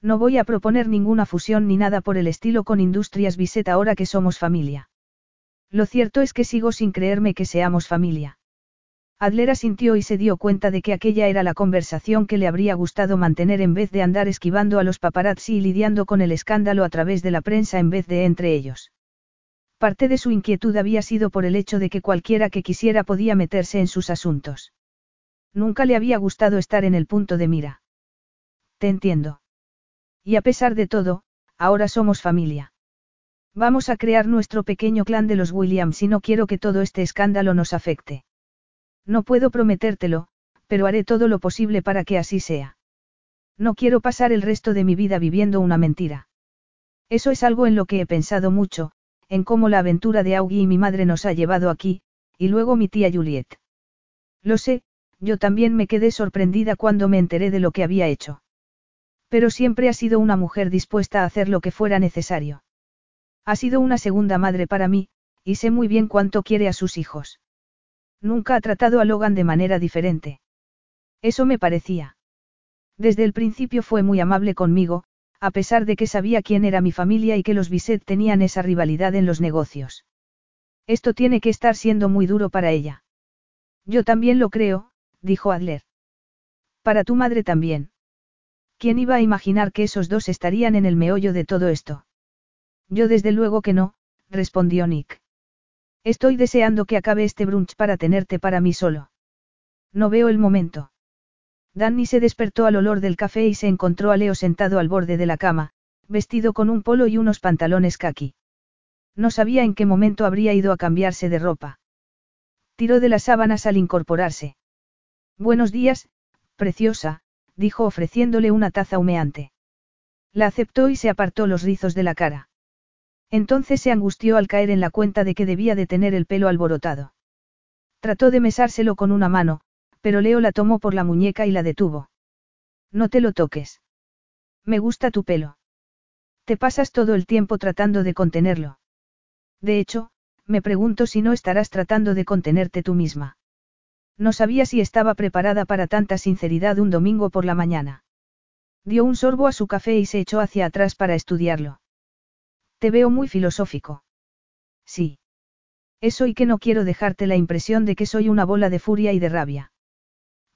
No voy a proponer ninguna fusión ni nada por el estilo con Industrias Biset ahora que somos familia. Lo cierto es que sigo sin creerme que seamos familia. Adler asintió y se dio cuenta de que aquella era la conversación que le habría gustado mantener en vez de andar esquivando a los paparazzi y lidiando con el escándalo a través de la prensa en vez de entre ellos. Parte de su inquietud había sido por el hecho de que cualquiera que quisiera podía meterse en sus asuntos. Nunca le había gustado estar en el punto de mira. Te entiendo. Y a pesar de todo, ahora somos familia. Vamos a crear nuestro pequeño clan de los Williams y no quiero que todo este escándalo nos afecte. No puedo prometértelo, pero haré todo lo posible para que así sea. No quiero pasar el resto de mi vida viviendo una mentira. Eso es algo en lo que he pensado mucho, en cómo la aventura de Augie y mi madre nos ha llevado aquí, y luego mi tía Juliet. Lo sé, yo también me quedé sorprendida cuando me enteré de lo que había hecho. Pero siempre ha sido una mujer dispuesta a hacer lo que fuera necesario. Ha sido una segunda madre para mí, y sé muy bien cuánto quiere a sus hijos. Nunca ha tratado a Logan de manera diferente. Eso me parecía. Desde el principio fue muy amable conmigo, a pesar de que sabía quién era mi familia y que los Bisset tenían esa rivalidad en los negocios. Esto tiene que estar siendo muy duro para ella. Yo también lo creo, dijo Adler. Para tu madre también. ¿Quién iba a imaginar que esos dos estarían en el meollo de todo esto? Yo desde luego que no, respondió Nick. Estoy deseando que acabe este brunch para tenerte para mí solo. No veo el momento. Danny se despertó al olor del café y se encontró a Leo sentado al borde de la cama, vestido con un polo y unos pantalones kaki. No sabía en qué momento habría ido a cambiarse de ropa. Tiró de las sábanas al incorporarse. Buenos días, preciosa, dijo ofreciéndole una taza humeante. La aceptó y se apartó los rizos de la cara. Entonces se angustió al caer en la cuenta de que debía de tener el pelo alborotado. Trató de mesárselo con una mano, pero Leo la tomó por la muñeca y la detuvo. No te lo toques. Me gusta tu pelo. Te pasas todo el tiempo tratando de contenerlo. De hecho, me pregunto si no estarás tratando de contenerte tú misma. No sabía si estaba preparada para tanta sinceridad un domingo por la mañana. Dio un sorbo a su café y se echó hacia atrás para estudiarlo. Te veo muy filosófico. Sí. Eso y que no quiero dejarte la impresión de que soy una bola de furia y de rabia.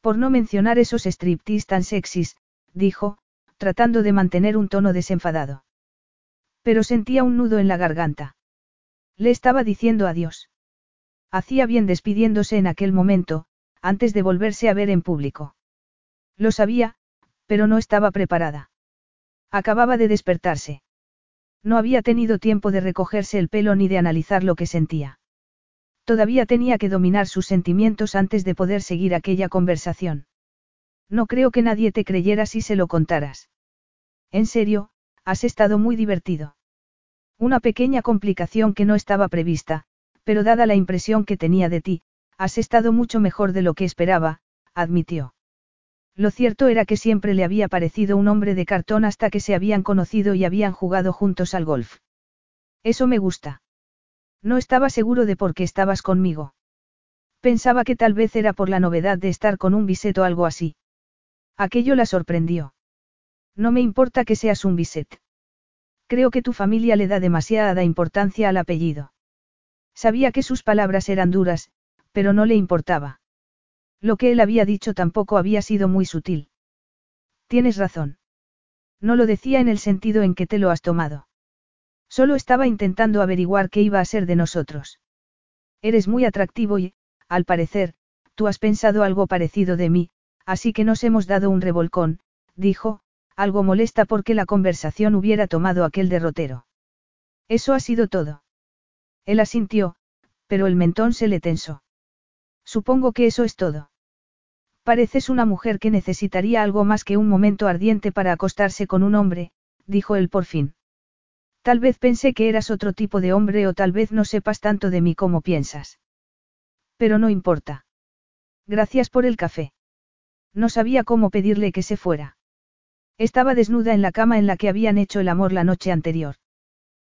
Por no mencionar esos striptease tan sexys, dijo, tratando de mantener un tono desenfadado. Pero sentía un nudo en la garganta. Le estaba diciendo adiós. Hacía bien despidiéndose en aquel momento, antes de volverse a ver en público. Lo sabía, pero no estaba preparada. Acababa de despertarse. No había tenido tiempo de recogerse el pelo ni de analizar lo que sentía. Todavía tenía que dominar sus sentimientos antes de poder seguir aquella conversación. No creo que nadie te creyera si se lo contaras. En serio, has estado muy divertido. Una pequeña complicación que no estaba prevista, pero dada la impresión que tenía de ti, has estado mucho mejor de lo que esperaba, admitió. Lo cierto era que siempre le había parecido un hombre de cartón hasta que se habían conocido y habían jugado juntos al golf. Eso me gusta. No estaba seguro de por qué estabas conmigo. Pensaba que tal vez era por la novedad de estar con un biset o algo así. Aquello la sorprendió. No me importa que seas un biset. Creo que tu familia le da demasiada importancia al apellido. Sabía que sus palabras eran duras, pero no le importaba. Lo que él había dicho tampoco había sido muy sutil. Tienes razón. No lo decía en el sentido en que te lo has tomado. Solo estaba intentando averiguar qué iba a ser de nosotros. Eres muy atractivo y, al parecer, tú has pensado algo parecido de mí, así que nos hemos dado un revolcón, dijo, algo molesta porque la conversación hubiera tomado aquel derrotero. Eso ha sido todo. Él asintió, pero el mentón se le tensó. Supongo que eso es todo. Pareces una mujer que necesitaría algo más que un momento ardiente para acostarse con un hombre, dijo él por fin. Tal vez pensé que eras otro tipo de hombre o tal vez no sepas tanto de mí como piensas. Pero no importa. Gracias por el café. No sabía cómo pedirle que se fuera. Estaba desnuda en la cama en la que habían hecho el amor la noche anterior.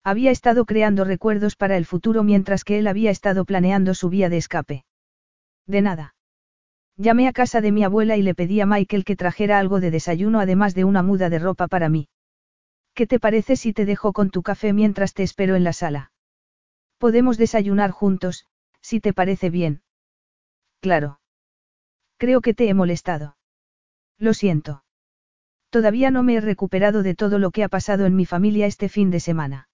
Había estado creando recuerdos para el futuro mientras que él había estado planeando su vía de escape. De nada. Llamé a casa de mi abuela y le pedí a Michael que trajera algo de desayuno además de una muda de ropa para mí. ¿Qué te parece si te dejo con tu café mientras te espero en la sala? Podemos desayunar juntos, si te parece bien. Claro. Creo que te he molestado. Lo siento. Todavía no me he recuperado de todo lo que ha pasado en mi familia este fin de semana.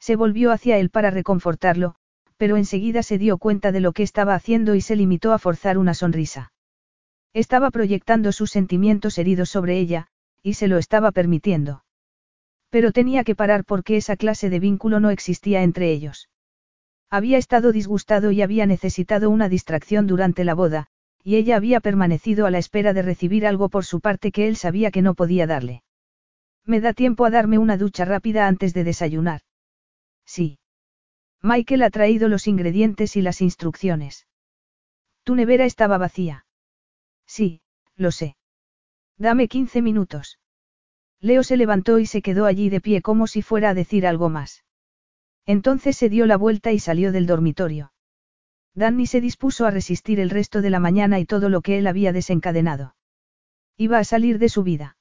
Se volvió hacia él para reconfortarlo, pero enseguida se dio cuenta de lo que estaba haciendo y se limitó a forzar una sonrisa. Estaba proyectando sus sentimientos heridos sobre ella, y se lo estaba permitiendo. Pero tenía que parar porque esa clase de vínculo no existía entre ellos. Había estado disgustado y había necesitado una distracción durante la boda, y ella había permanecido a la espera de recibir algo por su parte que él sabía que no podía darle. ¿Me da tiempo a darme una ducha rápida antes de desayunar? Sí. Michael ha traído los ingredientes y las instrucciones. Tu nevera estaba vacía. Sí, lo sé. Dame 15 minutos. Leo se levantó y se quedó allí de pie como si fuera a decir algo más. Entonces se dio la vuelta y salió del dormitorio. Danny se dispuso a resistir el resto de la mañana y todo lo que él había desencadenado. Iba a salir de su vida.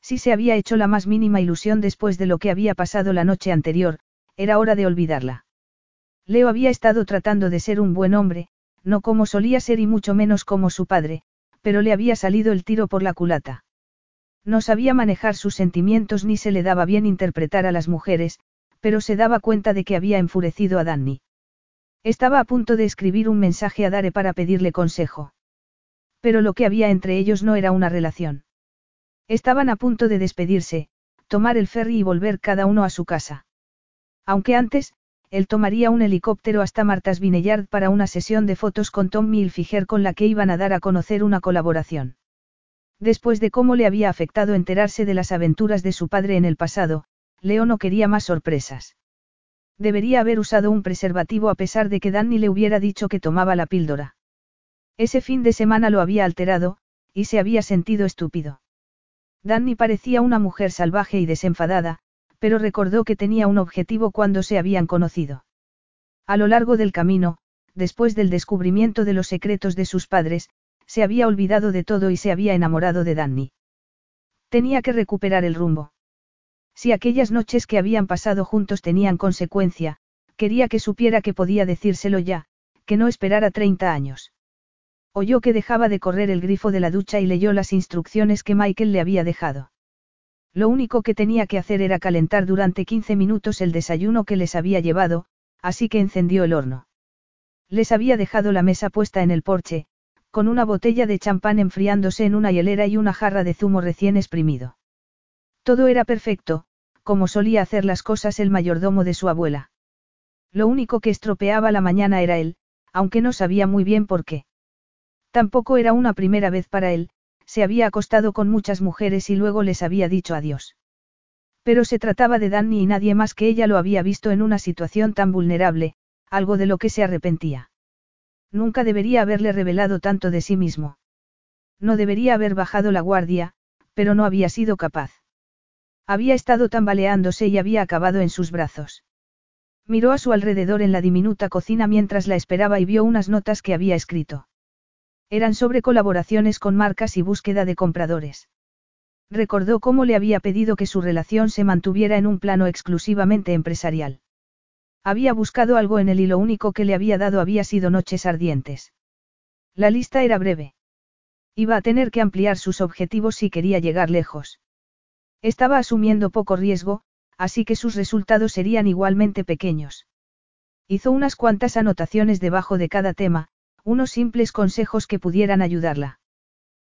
Si se había hecho la más mínima ilusión después de lo que había pasado la noche anterior, era hora de olvidarla. Leo había estado tratando de ser un buen hombre, no como solía ser y mucho menos como su padre, pero le había salido el tiro por la culata. No sabía manejar sus sentimientos ni se le daba bien interpretar a las mujeres, pero se daba cuenta de que había enfurecido a Danny. Estaba a punto de escribir un mensaje a Dare para pedirle consejo. Pero lo que había entre ellos no era una relación. Estaban a punto de despedirse, tomar el ferry y volver cada uno a su casa. Aunque antes, él tomaría un helicóptero hasta Martas Vineyard para una sesión de fotos con Tom Milfiger con la que iban a dar a conocer una colaboración. Después de cómo le había afectado enterarse de las aventuras de su padre en el pasado, Leo no quería más sorpresas. Debería haber usado un preservativo a pesar de que Danny le hubiera dicho que tomaba la píldora. Ese fin de semana lo había alterado, y se había sentido estúpido. Danny parecía una mujer salvaje y desenfadada, pero recordó que tenía un objetivo cuando se habían conocido. A lo largo del camino, después del descubrimiento de los secretos de sus padres, se había olvidado de todo y se había enamorado de Danny. Tenía que recuperar el rumbo. Si aquellas noches que habían pasado juntos tenían consecuencia, quería que supiera que podía decírselo ya, que no esperara 30 años. Oyó que dejaba de correr el grifo de la ducha y leyó las instrucciones que Michael le había dejado. Lo único que tenía que hacer era calentar durante 15 minutos el desayuno que les había llevado, así que encendió el horno. Les había dejado la mesa puesta en el porche, con una botella de champán enfriándose en una hielera y una jarra de zumo recién exprimido. Todo era perfecto, como solía hacer las cosas el mayordomo de su abuela. Lo único que estropeaba la mañana era él, aunque no sabía muy bien por qué. Tampoco era una primera vez para él, se había acostado con muchas mujeres y luego les había dicho adiós. Pero se trataba de Danny y nadie más que ella lo había visto en una situación tan vulnerable, algo de lo que se arrepentía. Nunca debería haberle revelado tanto de sí mismo. No debería haber bajado la guardia, pero no había sido capaz. Había estado tambaleándose y había acabado en sus brazos. Miró a su alrededor en la diminuta cocina mientras la esperaba y vio unas notas que había escrito. Eran sobre colaboraciones con marcas y búsqueda de compradores. Recordó cómo le había pedido que su relación se mantuviera en un plano exclusivamente empresarial. Había buscado algo en él y lo único que le había dado había sido noches ardientes. La lista era breve. Iba a tener que ampliar sus objetivos si quería llegar lejos. Estaba asumiendo poco riesgo, así que sus resultados serían igualmente pequeños. Hizo unas cuantas anotaciones debajo de cada tema, unos simples consejos que pudieran ayudarla.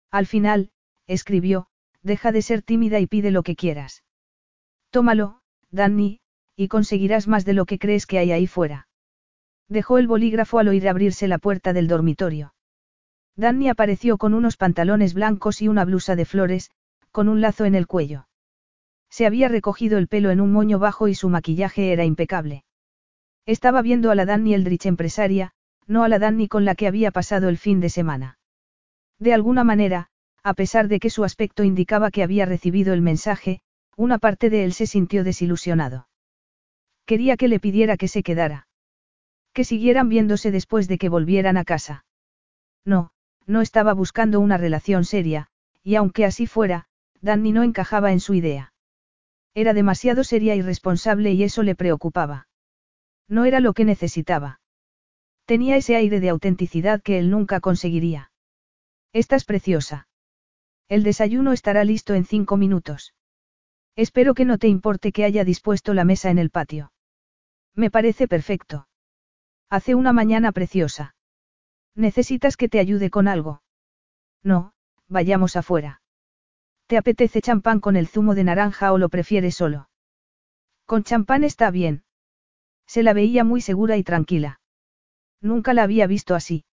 Al final, escribió, deja de ser tímida y pide lo que quieras. Tómalo, Danny, y conseguirás más de lo que crees que hay ahí fuera. Dejó el bolígrafo al oír abrirse la puerta del dormitorio. Danny apareció con unos pantalones blancos y una blusa de flores, con un lazo en el cuello. Se había recogido el pelo en un moño bajo y su maquillaje era impecable. Estaba viendo a la Danny Eldritch empresaria, no a la Danny con la que había pasado el fin de semana. De alguna manera, a pesar de que su aspecto indicaba que había recibido el mensaje, una parte de él se sintió desilusionado. Quería que le pidiera que se quedara. Que siguieran viéndose después de que volvieran a casa. No, no estaba buscando una relación seria, y aunque así fuera, Danny no encajaba en su idea. Era demasiado seria y responsable y eso le preocupaba. No era lo que necesitaba. Tenía ese aire de autenticidad que él nunca conseguiría. Estás preciosa. El desayuno estará listo en cinco minutos. Espero que no te importe que haya dispuesto la mesa en el patio. Me parece perfecto. Hace una mañana preciosa. ¿Necesitas que te ayude con algo? No, vayamos afuera. ¿Te apetece champán con el zumo de naranja o lo prefieres solo? Con champán está bien. Se la veía muy segura y tranquila. Nunca la había visto así.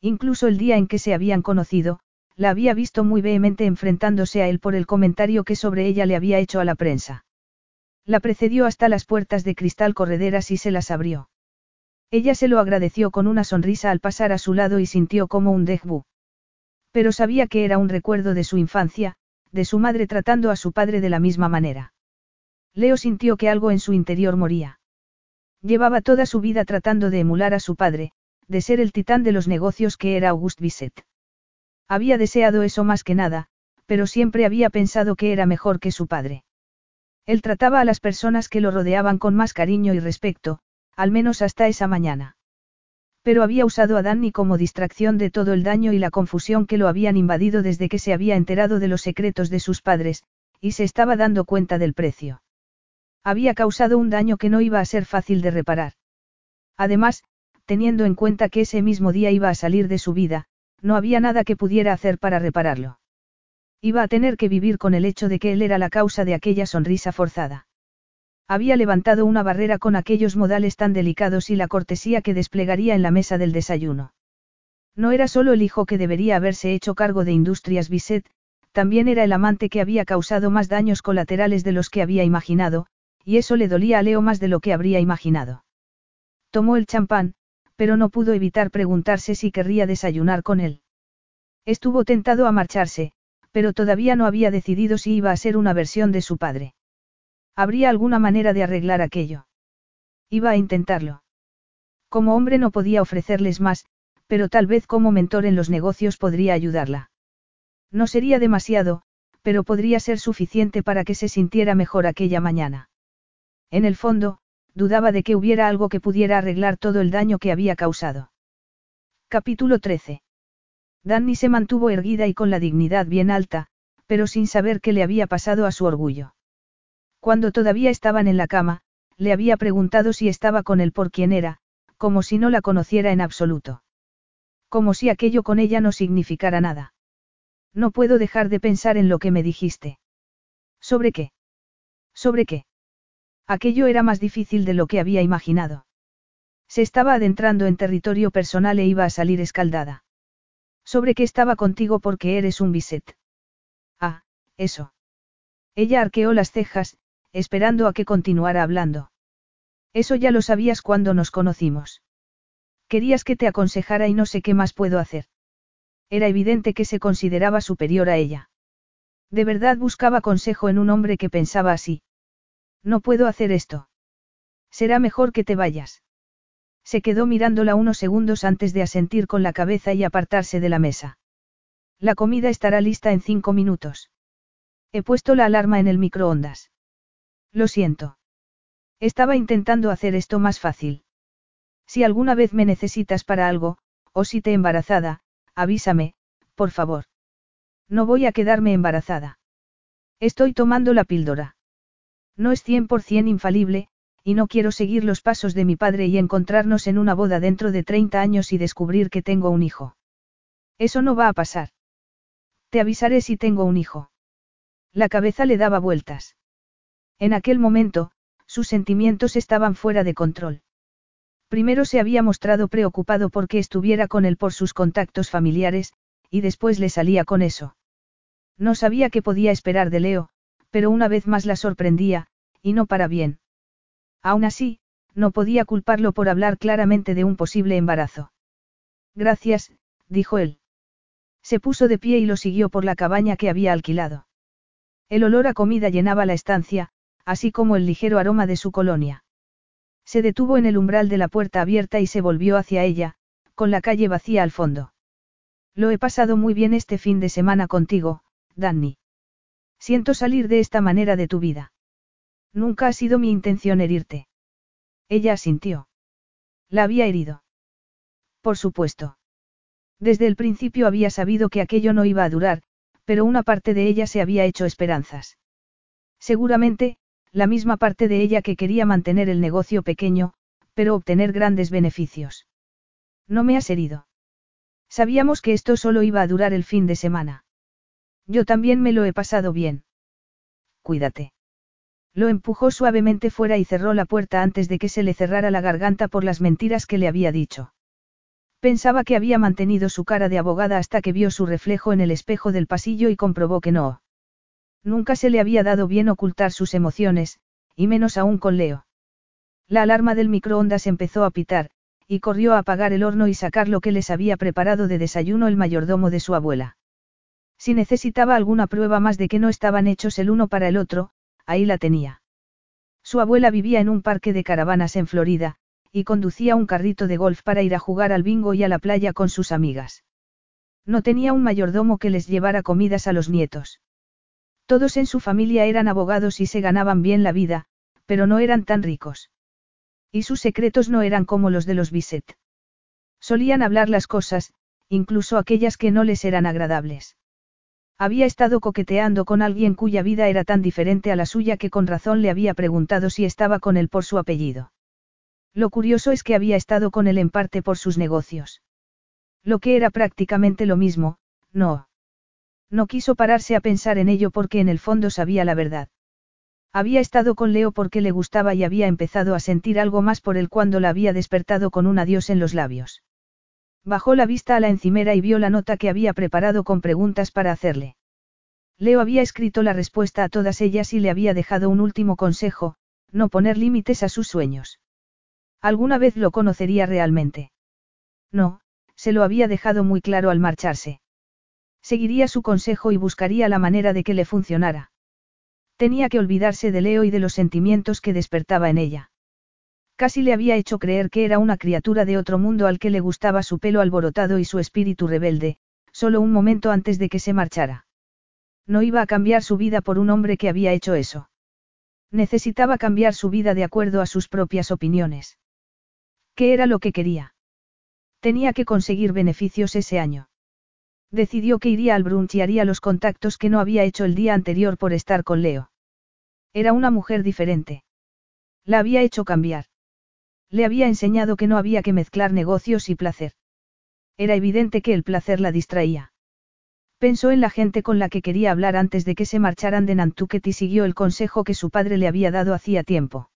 Incluso el día en que se habían conocido, la había visto muy vehemente enfrentándose a él por el comentario que sobre ella le había hecho a la prensa. La precedió hasta las puertas de cristal correderas y se las abrió. Ella se lo agradeció con una sonrisa al pasar a su lado y sintió como un dejbu. Pero sabía que era un recuerdo de su infancia, de su madre tratando a su padre de la misma manera. Leo sintió que algo en su interior moría. Llevaba toda su vida tratando de emular a su padre, de ser el titán de los negocios que era Auguste Bisset. Había deseado eso más que nada, pero siempre había pensado que era mejor que su padre. Él trataba a las personas que lo rodeaban con más cariño y respeto, al menos hasta esa mañana. Pero había usado a Danny como distracción de todo el daño y la confusión que lo habían invadido desde que se había enterado de los secretos de sus padres, y se estaba dando cuenta del precio. Había causado un daño que no iba a ser fácil de reparar. Además, teniendo en cuenta que ese mismo día iba a salir de su vida, no había nada que pudiera hacer para repararlo. Iba a tener que vivir con el hecho de que él era la causa de aquella sonrisa forzada. Había levantado una barrera con aquellos modales tan delicados y la cortesía que desplegaría en la mesa del desayuno. No era solo el hijo que debería haberse hecho cargo de Industrias Bisset, también era el amante que había causado más daños colaterales de los que había imaginado, y eso le dolía a Leo más de lo que habría imaginado. Tomó el champán, pero no pudo evitar preguntarse si querría desayunar con él. Estuvo tentado a marcharse, pero todavía no había decidido si iba a ser una versión de su padre. ¿Habría alguna manera de arreglar aquello? Iba a intentarlo. Como hombre no podía ofrecerles más, pero tal vez como mentor en los negocios podría ayudarla. No sería demasiado, pero podría ser suficiente para que se sintiera mejor aquella mañana. En el fondo, dudaba de que hubiera algo que pudiera arreglar todo el daño que había causado. Capítulo 13. Danny se mantuvo erguida y con la dignidad bien alta, pero sin saber qué le había pasado a su orgullo. Cuando todavía estaban en la cama, le había preguntado si estaba con él por quién era, como si no la conociera en absoluto. Como si aquello con ella no significara nada. No puedo dejar de pensar en lo que me dijiste. ¿Sobre qué? ¿Sobre qué? Aquello era más difícil de lo que había imaginado. Se estaba adentrando en territorio personal e iba a salir escaldada. Sobre qué estaba contigo porque eres un biset. Ah, eso. Ella arqueó las cejas, esperando a que continuara hablando. Eso ya lo sabías cuando nos conocimos. Querías que te aconsejara y no sé qué más puedo hacer. Era evidente que se consideraba superior a ella. De verdad buscaba consejo en un hombre que pensaba así. No puedo hacer esto. Será mejor que te vayas. Se quedó mirándola unos segundos antes de asentir con la cabeza y apartarse de la mesa. La comida estará lista en cinco minutos. He puesto la alarma en el microondas. Lo siento. Estaba intentando hacer esto más fácil. Si alguna vez me necesitas para algo, o si te embarazada, avísame, por favor. No voy a quedarme embarazada. Estoy tomando la píldora. No es 100% infalible, y no quiero seguir los pasos de mi padre y encontrarnos en una boda dentro de 30 años y descubrir que tengo un hijo. Eso no va a pasar. Te avisaré si tengo un hijo. La cabeza le daba vueltas. En aquel momento, sus sentimientos estaban fuera de control. Primero se había mostrado preocupado porque estuviera con él por sus contactos familiares, y después le salía con eso. No sabía qué podía esperar de Leo, pero una vez más la sorprendía, y no para bien. Aún así, no podía culparlo por hablar claramente de un posible embarazo. Gracias, dijo él. Se puso de pie y lo siguió por la cabaña que había alquilado. El olor a comida llenaba la estancia, así como el ligero aroma de su colonia. Se detuvo en el umbral de la puerta abierta y se volvió hacia ella, con la calle vacía al fondo. Lo he pasado muy bien este fin de semana contigo, Danny. Siento salir de esta manera de tu vida. Nunca ha sido mi intención herirte. Ella asintió. La había herido. Por supuesto. Desde el principio había sabido que aquello no iba a durar, pero una parte de ella se había hecho esperanzas. Seguramente, la misma parte de ella que quería mantener el negocio pequeño, pero obtener grandes beneficios. No me has herido. Sabíamos que esto solo iba a durar el fin de semana. Yo también me lo he pasado bien. Cuídate. Lo empujó suavemente fuera y cerró la puerta antes de que se le cerrara la garganta por las mentiras que le había dicho. Pensaba que había mantenido su cara de abogada hasta que vio su reflejo en el espejo del pasillo y comprobó que no. Nunca se le había dado bien ocultar sus emociones, y menos aún con Leo. La alarma del microondas empezó a pitar, y corrió a apagar el horno y sacar lo que les había preparado de desayuno el mayordomo de su abuela. Si necesitaba alguna prueba más de que no estaban hechos el uno para el otro, ahí la tenía. Su abuela vivía en un parque de caravanas en Florida, y conducía un carrito de golf para ir a jugar al bingo y a la playa con sus amigas. No tenía un mayordomo que les llevara comidas a los nietos. Todos en su familia eran abogados y se ganaban bien la vida, pero no eran tan ricos. Y sus secretos no eran como los de los Bisset. Solían hablar las cosas, incluso aquellas que no les eran agradables. Había estado coqueteando con alguien cuya vida era tan diferente a la suya que con razón le había preguntado si estaba con él por su apellido. Lo curioso es que había estado con él en parte por sus negocios. Lo que era prácticamente lo mismo, no. No quiso pararse a pensar en ello porque en el fondo sabía la verdad. Había estado con Leo porque le gustaba y había empezado a sentir algo más por él cuando la había despertado con un adiós en los labios. Bajó la vista a la encimera y vio la nota que había preparado con preguntas para hacerle. Leo había escrito la respuesta a todas ellas y le había dejado un último consejo, no poner límites a sus sueños. ¿Alguna vez lo conocería realmente? No, se lo había dejado muy claro al marcharse. Seguiría su consejo y buscaría la manera de que le funcionara. Tenía que olvidarse de Leo y de los sentimientos que despertaba en ella. Casi le había hecho creer que era una criatura de otro mundo al que le gustaba su pelo alborotado y su espíritu rebelde, solo un momento antes de que se marchara. No iba a cambiar su vida por un hombre que había hecho eso. Necesitaba cambiar su vida de acuerdo a sus propias opiniones. ¿Qué era lo que quería? Tenía que conseguir beneficios ese año. Decidió que iría al brunch y haría los contactos que no había hecho el día anterior por estar con Leo. Era una mujer diferente. La había hecho cambiar. Le había enseñado que no había que mezclar negocios y placer. Era evidente que el placer la distraía. Pensó en la gente con la que quería hablar antes de que se marcharan de Nantucket y siguió el consejo que su padre le había dado hacía tiempo.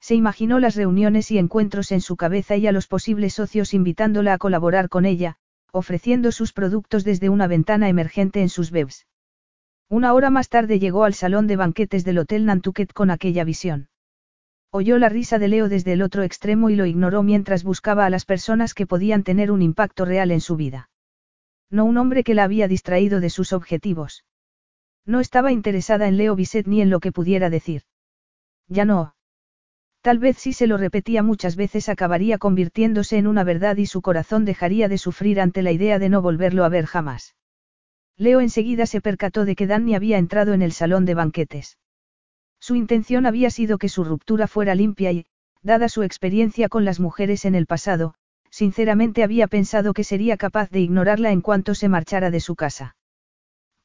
Se imaginó las reuniones y encuentros en su cabeza y a los posibles socios invitándola a colaborar con ella, ofreciendo sus productos desde una ventana emergente en sus webs. Una hora más tarde llegó al salón de banquetes del Hotel Nantucket con aquella visión. Oyó la risa de Leo desde el otro extremo y lo ignoró mientras buscaba a las personas que podían tener un impacto real en su vida. No un hombre que la había distraído de sus objetivos. No estaba interesada en Leo Bisset ni en lo que pudiera decir. Ya no. Tal vez si se lo repetía muchas veces acabaría convirtiéndose en una verdad y su corazón dejaría de sufrir ante la idea de no volverlo a ver jamás. Leo enseguida se percató de que Danny había entrado en el salón de banquetes. Su intención había sido que su ruptura fuera limpia y, dada su experiencia con las mujeres en el pasado, sinceramente había pensado que sería capaz de ignorarla en cuanto se marchara de su casa.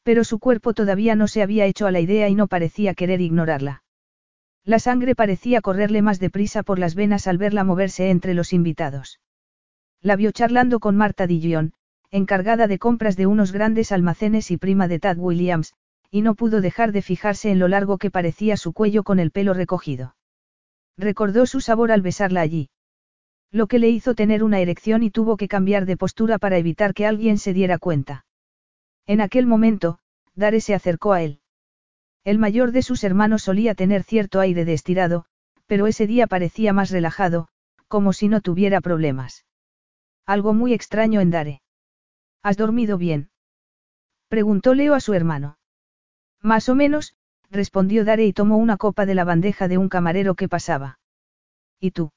Pero su cuerpo todavía no se había hecho a la idea y no parecía querer ignorarla. La sangre parecía correrle más deprisa por las venas al verla moverse entre los invitados. La vio charlando con Marta Dillon, encargada de compras de unos grandes almacenes y prima de Tad Williams, y no pudo dejar de fijarse en lo largo que parecía su cuello con el pelo recogido. Recordó su sabor al besarla allí. Lo que le hizo tener una erección y tuvo que cambiar de postura para evitar que alguien se diera cuenta. En aquel momento, Dare se acercó a él. El mayor de sus hermanos solía tener cierto aire de estirado, pero ese día parecía más relajado, como si no tuviera problemas. Algo muy extraño en Dare. ¿Has dormido bien? Preguntó Leo a su hermano. Más o menos, respondió Dare y tomó una copa de la bandeja de un camarero que pasaba. ¿Y tú?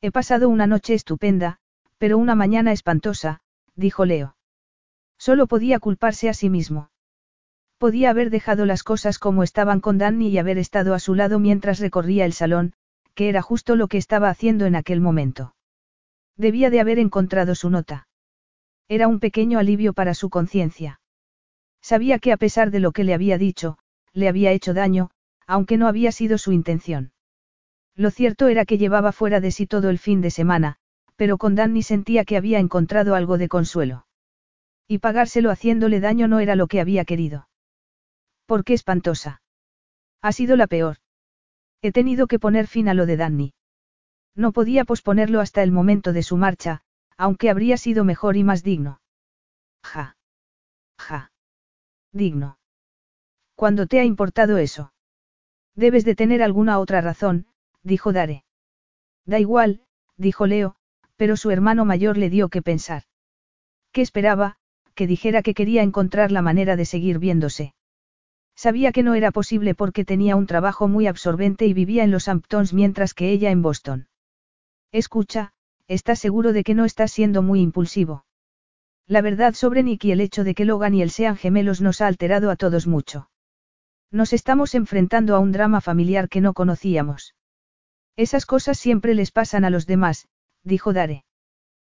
He pasado una noche estupenda, pero una mañana espantosa, dijo Leo. Solo podía culparse a sí mismo. Podía haber dejado las cosas como estaban con Danny y haber estado a su lado mientras recorría el salón, que era justo lo que estaba haciendo en aquel momento. Debía de haber encontrado su nota. Era un pequeño alivio para su conciencia. Sabía que a pesar de lo que le había dicho, le había hecho daño, aunque no había sido su intención. Lo cierto era que llevaba fuera de sí todo el fin de semana, pero con Danny sentía que había encontrado algo de consuelo. Y pagárselo haciéndole daño no era lo que había querido. ¿Por qué espantosa? Ha sido la peor. He tenido que poner fin a lo de Danny. No podía posponerlo hasta el momento de su marcha, aunque habría sido mejor y más digno. Ja. Ja. Digno. ¿Cuándo te ha importado eso? Debes de tener alguna otra razón, dijo Dare. Da igual, dijo Leo, pero su hermano mayor le dio que pensar. ¿Qué esperaba? Que dijera que quería encontrar la manera de seguir viéndose. Sabía que no era posible porque tenía un trabajo muy absorbente y vivía en los Hamptons mientras que ella en Boston. Escucha, ¿estás seguro de que no estás siendo muy impulsivo? La verdad sobre Nick y el hecho de que Logan y él sean gemelos nos ha alterado a todos mucho. Nos estamos enfrentando a un drama familiar que no conocíamos. Esas cosas siempre les pasan a los demás, dijo Dare.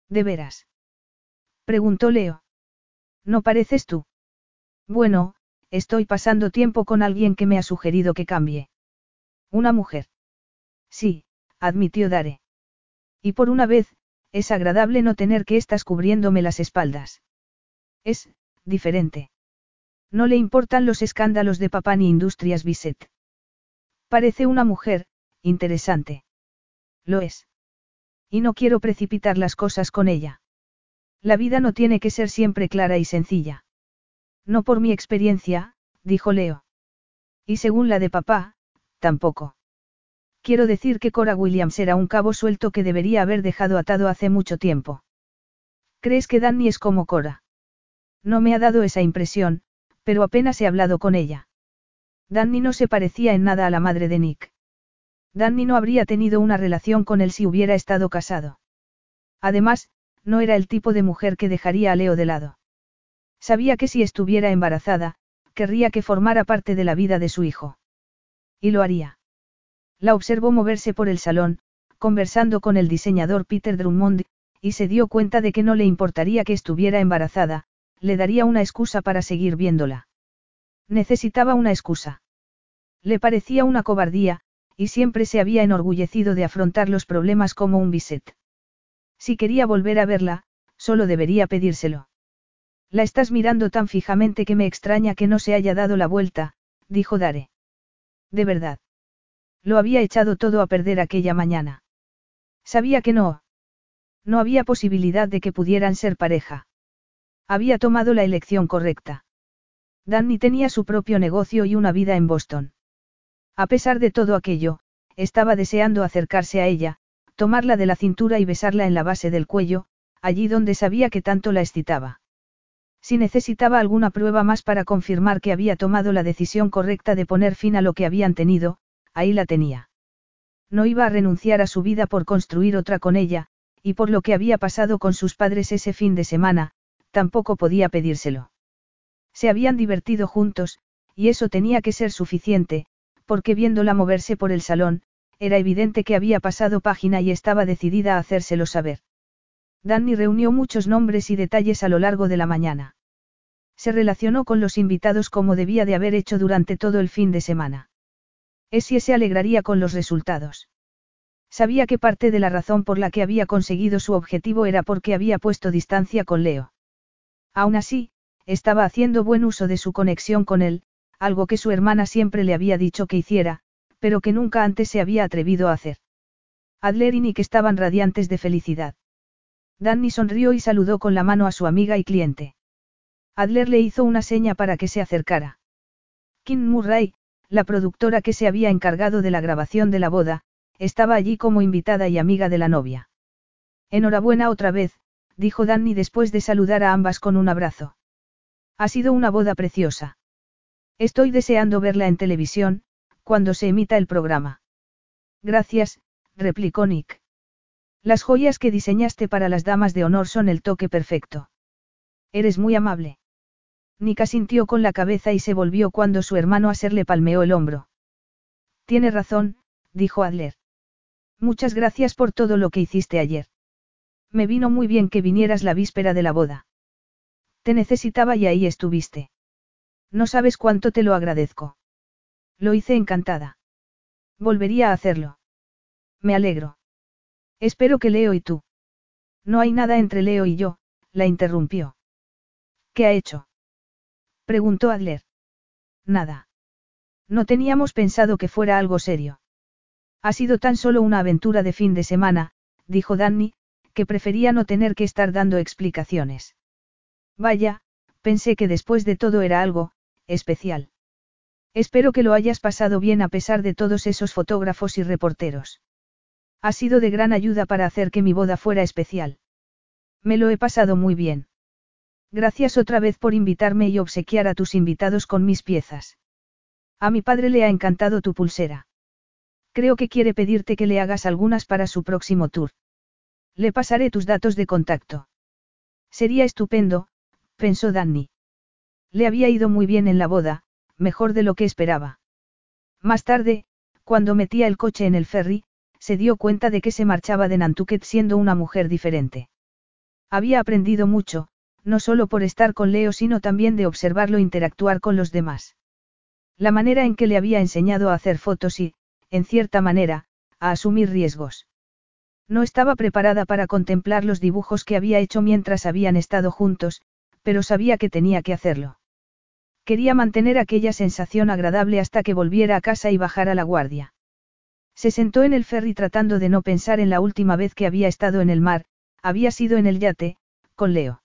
¿De veras? Preguntó Leo. ¿No pareces tú? Bueno, estoy pasando tiempo con alguien que me ha sugerido que cambie. ¿Una mujer? Sí, admitió Dare. Y por una vez, es agradable no tener que estás cubriéndome las espaldas. Es, diferente. No le importan los escándalos de papá ni Industrias Bisset. Parece una mujer, interesante. Lo es. Y no quiero precipitar las cosas con ella. La vida no tiene que ser siempre clara y sencilla. No por mi experiencia, dijo Leo. Y según la de papá, tampoco. Quiero decir que Cora Williams era un cabo suelto que debería haber dejado atado hace mucho tiempo. ¿Crees que Danny es como Cora? No me ha dado esa impresión, pero apenas he hablado con ella. Danny no se parecía en nada a la madre de Nick. Danny no habría tenido una relación con él si hubiera estado casado. Además, no era el tipo de mujer que dejaría a Leo de lado. Sabía que si estuviera embarazada, querría que formara parte de la vida de su hijo. Y lo haría. La observó moverse por el salón, conversando con el diseñador Peter Drummond, y se dio cuenta de que no le importaría que estuviera embarazada, le daría una excusa para seguir viéndola. Necesitaba una excusa. Le parecía una cobardía, y siempre se había enorgullecido de afrontar los problemas como un biset. Si quería volver a verla, solo debería pedírselo. La estás mirando tan fijamente que me extraña que no se haya dado la vuelta, dijo Dare. De verdad. Lo había echado todo a perder aquella mañana. Sabía que no. No había posibilidad de que pudieran ser pareja. Había tomado la elección correcta. Danny tenía su propio negocio y una vida en Boston. A pesar de todo aquello, estaba deseando acercarse a ella, tomarla de la cintura y besarla en la base del cuello, allí donde sabía que tanto la excitaba. Si necesitaba alguna prueba más para confirmar que había tomado la decisión correcta de poner fin a lo que habían tenido, ahí la tenía. No iba a renunciar a su vida por construir otra con ella, y por lo que había pasado con sus padres ese fin de semana, tampoco podía pedírselo. Se habían divertido juntos, y eso tenía que ser suficiente, porque viéndola moverse por el salón, era evidente que había pasado página y estaba decidida a hacérselo saber. Danny reunió muchos nombres y detalles a lo largo de la mañana. Se relacionó con los invitados como debía de haber hecho durante todo el fin de semana. Essie se alegraría con los resultados. Sabía que parte de la razón por la que había conseguido su objetivo era porque había puesto distancia con Leo. Aún así, estaba haciendo buen uso de su conexión con él, algo que su hermana siempre le había dicho que hiciera, pero que nunca antes se había atrevido a hacer. Adler y Nick estaban radiantes de felicidad. Danny sonrió y saludó con la mano a su amiga y cliente. Adler le hizo una seña para que se acercara. Kim Murray, la productora que se había encargado de la grabación de la boda, estaba allí como invitada y amiga de la novia. Enhorabuena otra vez, dijo Danny después de saludar a ambas con un abrazo. Ha sido una boda preciosa. Estoy deseando verla en televisión, cuando se emita el programa. Gracias, replicó Nick. Las joyas que diseñaste para las damas de honor son el toque perfecto. Eres muy amable. Nick asintió con la cabeza y se volvió cuando su hermano Aser le palmeó el hombro. Tiene razón, dijo Adler. Muchas gracias por todo lo que hiciste ayer. Me vino muy bien que vinieras la víspera de la boda. Te necesitaba y ahí estuviste. No sabes cuánto te lo agradezco. Lo hice encantada. Volvería a hacerlo. Me alegro. Espero que Leo y tú. No hay nada entre Leo y yo, la interrumpió. ¿Qué ha hecho? Preguntó Adler. Nada. No teníamos pensado que fuera algo serio. Ha sido tan solo una aventura de fin de semana, dijo Danny, que prefería no tener que estar dando explicaciones. Vaya, pensé que después de todo era algo, especial. Espero que lo hayas pasado bien a pesar de todos esos fotógrafos y reporteros. Ha sido de gran ayuda para hacer que mi boda fuera especial. Me lo he pasado muy bien. Gracias otra vez por invitarme y obsequiar a tus invitados con mis piezas. A mi padre le ha encantado tu pulsera. Creo que quiere pedirte que le hagas algunas para su próximo tour. Le pasaré tus datos de contacto. Sería estupendo, pensó Danny. Le había ido muy bien en la boda, mejor de lo que esperaba. Más tarde, cuando metía el coche en el ferry, se dio cuenta de que se marchaba de Nantucket siendo una mujer diferente. Había aprendido mucho, no solo por estar con Leo, sino también de observarlo interactuar con los demás. La manera en que le había enseñado a hacer fotos y, en cierta manera, a asumir riesgos. No estaba preparada para contemplar los dibujos que había hecho mientras habían estado juntos, pero sabía que tenía que hacerlo. Quería mantener aquella sensación agradable hasta que volviera a casa y bajara la guardia. Se sentó en el ferry tratando de no pensar en la última vez que había estado en el mar, había sido en el yate, con Leo.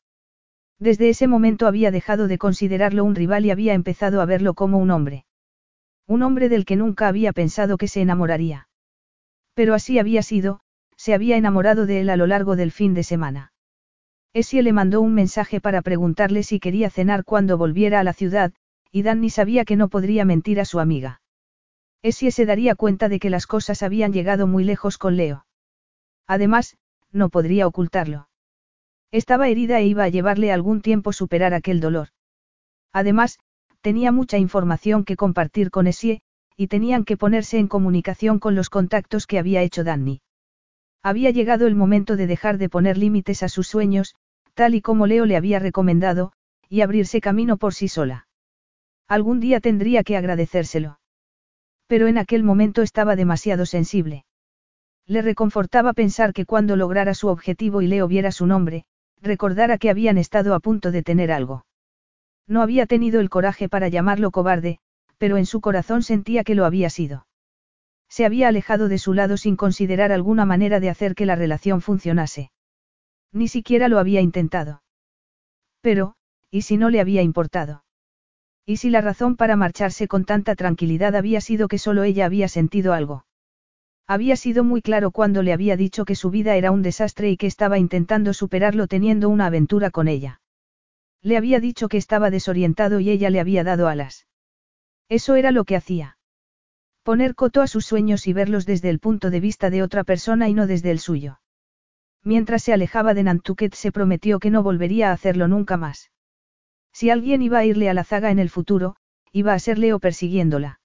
Desde ese momento había dejado de considerarlo un rival y había empezado a verlo como un hombre. Un hombre del que nunca había pensado que se enamoraría. Pero así había sido, se había enamorado de él a lo largo del fin de semana. Essie le mandó un mensaje para preguntarle si quería cenar cuando volviera a la ciudad, y Danny sabía que no podría mentir a su amiga. Essie se daría cuenta de que las cosas habían llegado muy lejos con Leo. Además, no podría ocultarlo. Estaba herida e iba a llevarle algún tiempo superar aquel dolor. Además, tenía mucha información que compartir con Essie, y tenían que ponerse en comunicación con los contactos que había hecho Danny. Había llegado el momento de dejar de poner límites a sus sueños, tal y como Leo le había recomendado, y abrirse camino por sí sola. Algún día tendría que agradecérselo. Pero en aquel momento estaba demasiado sensible. Le reconfortaba pensar que cuando lograra su objetivo y Leo viera su nombre, recordara que habían estado a punto de tener algo. No había tenido el coraje para llamarlo cobarde, pero en su corazón sentía que lo había sido. Se había alejado de su lado sin considerar alguna manera de hacer que la relación funcionase. Ni siquiera lo había intentado. Pero, ¿y si no le había importado? ¿Y si la razón para marcharse con tanta tranquilidad había sido que solo ella había sentido algo? Había sido muy claro cuando le había dicho que su vida era un desastre y que estaba intentando superarlo teniendo una aventura con ella. Le había dicho que estaba desorientado y ella le había dado alas. Eso era lo que hacía. Poner coto a sus sueños y verlos desde el punto de vista de otra persona y no desde el suyo. Mientras se alejaba de Nantucket se prometió que no volvería a hacerlo nunca más. Si alguien iba a irle a la zaga en el futuro, iba a ser Leo persiguiéndola.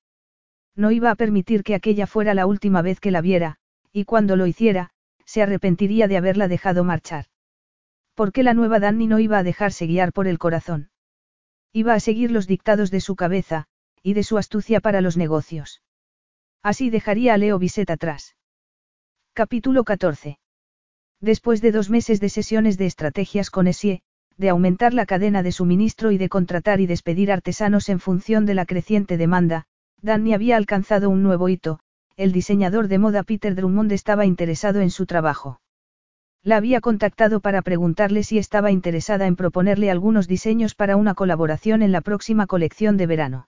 No iba a permitir que aquella fuera la última vez que la viera, y cuando lo hiciera, se arrepentiría de haberla dejado marchar. Porque la nueva Danny no iba a dejarse guiar por el corazón. Iba a seguir los dictados de su cabeza, y de su astucia para los negocios. Así dejaría a Leo Bisset atrás. Capítulo 14. Después de dos meses de sesiones de estrategias con Essie, de aumentar la cadena de suministro y de contratar y despedir artesanos en función de la creciente demanda, Danny había alcanzado un nuevo hito, el diseñador de moda Peter Drummond estaba interesado en su trabajo. La había contactado para preguntarle si estaba interesada en proponerle algunos diseños para una colaboración en la próxima colección de verano.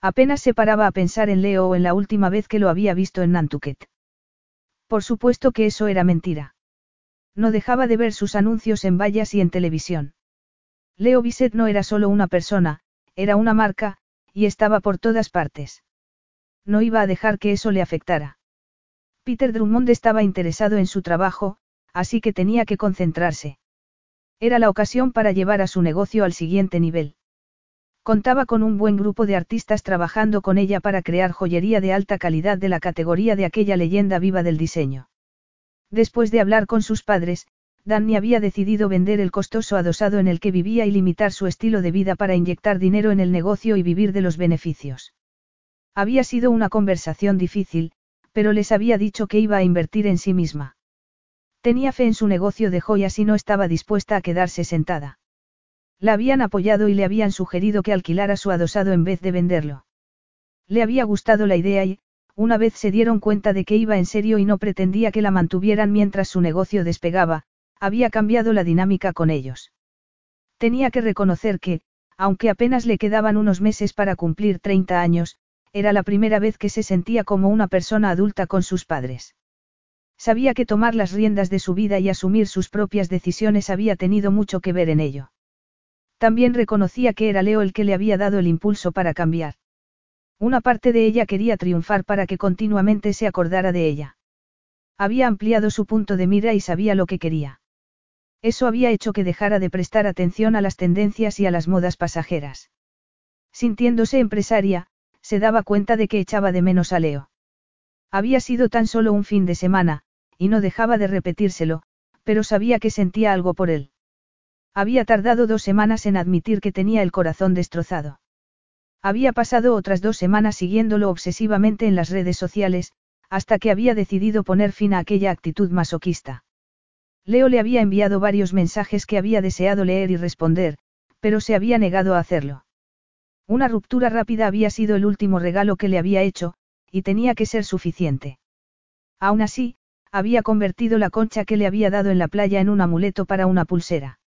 Apenas se paraba a pensar en Leo o en la última vez que lo había visto en Nantucket. Por supuesto que eso era mentira. No dejaba de ver sus anuncios en vallas y en televisión. Leo Bisset no era solo una persona, era una marca, y estaba por todas partes. No iba a dejar que eso le afectara. Peter Drummond estaba interesado en su trabajo, así que tenía que concentrarse. Era la ocasión para llevar a su negocio al siguiente nivel. Contaba con un buen grupo de artistas trabajando con ella para crear joyería de alta calidad de la categoría de aquella leyenda viva del diseño. Después de hablar con sus padres, Danny había decidido vender el costoso adosado en el que vivía y limitar su estilo de vida para inyectar dinero en el negocio y vivir de los beneficios. Había sido una conversación difícil, pero les había dicho que iba a invertir en sí misma. Tenía fe en su negocio de joyas y no estaba dispuesta a quedarse sentada. La habían apoyado y le habían sugerido que alquilara su adosado en vez de venderlo. Le había gustado la idea y, una vez se dieron cuenta de que iba en serio y no pretendía que la mantuvieran mientras su negocio despegaba, había cambiado la dinámica con ellos. Tenía que reconocer que, aunque apenas le quedaban unos meses para cumplir 30 años, era la primera vez que se sentía como una persona adulta con sus padres. Sabía que tomar las riendas de su vida y asumir sus propias decisiones había tenido mucho que ver en ello. También reconocía que era Leo el que le había dado el impulso para cambiar. Una parte de ella quería triunfar para que continuamente se acordara de ella. Había ampliado su punto de mira y sabía lo que quería. Eso había hecho que dejara de prestar atención a las tendencias y a las modas pasajeras. Sintiéndose empresaria, se daba cuenta de que echaba de menos a Leo. Había sido tan solo un fin de semana, y no dejaba de repetírselo, pero sabía que sentía algo por él. Había tardado dos semanas en admitir que tenía el corazón destrozado. Había pasado otras dos semanas siguiéndolo obsesivamente en las redes sociales, hasta que había decidido poner fin a aquella actitud masoquista. Leo le había enviado varios mensajes que había deseado leer y responder, pero se había negado a hacerlo. Una ruptura rápida había sido el último regalo que le había hecho, y tenía que ser suficiente. Aún así, había convertido la concha que le había dado en la playa en un amuleto para una pulsera.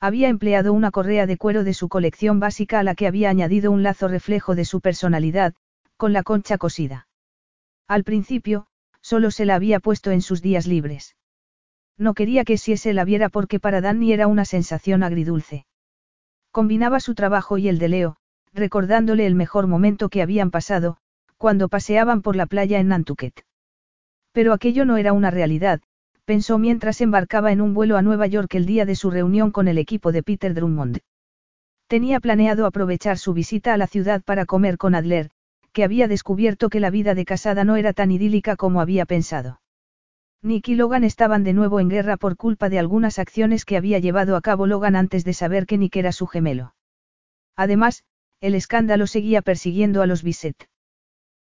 Había empleado una correa de cuero de su colección básica a la que había añadido un lazo reflejo de su personalidad, con la concha cosida. Al principio, solo se la había puesto en sus días libres. No quería que si se la viera porque para Danny era una sensación agridulce. Combinaba su trabajo y el de Leo, recordándole el mejor momento que habían pasado, cuando paseaban por la playa en Nantucket. Pero aquello no era una realidad, pensó mientras embarcaba en un vuelo a Nueva York el día de su reunión con el equipo de Peter Drummond. Tenía planeado aprovechar su visita a la ciudad para comer con Adler, que había descubierto que la vida de casada no era tan idílica como había pensado. Nick y Logan estaban de nuevo en guerra por culpa de algunas acciones que había llevado a cabo Logan antes de saber que Nick era su gemelo. Además, el escándalo seguía persiguiendo a los Bisset.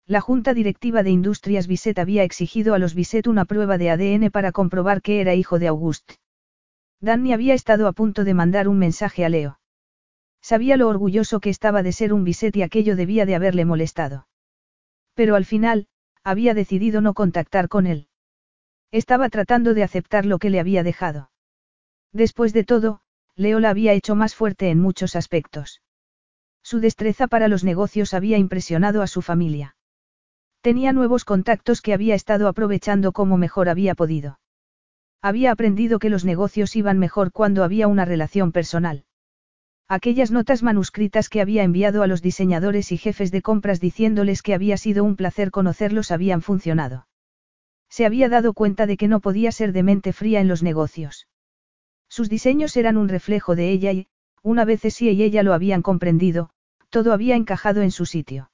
La Junta Directiva de Industrias Bisset había exigido a los Bisset una prueba de ADN para comprobar que era hijo de Auguste. Danny había estado a punto de mandar un mensaje a Leo. Sabía lo orgulloso que estaba de ser un Bisset y aquello debía de haberle molestado. Pero al final, había decidido no contactar con él. Estaba tratando de aceptar lo que le había dejado. Después de todo, Leo la había hecho más fuerte en muchos aspectos. Su destreza para los negocios había impresionado a su familia. Tenía nuevos contactos que había estado aprovechando como mejor había podido. Había aprendido que los negocios iban mejor cuando había una relación personal. Aquellas notas manuscritas que había enviado a los diseñadores y jefes de compras diciéndoles que había sido un placer conocerlos habían funcionado. Se había dado cuenta de que no podía ser de mente fría en los negocios. Sus diseños eran un reflejo de ella y, una vez sí y ella lo habían comprendido, todo había encajado en su sitio.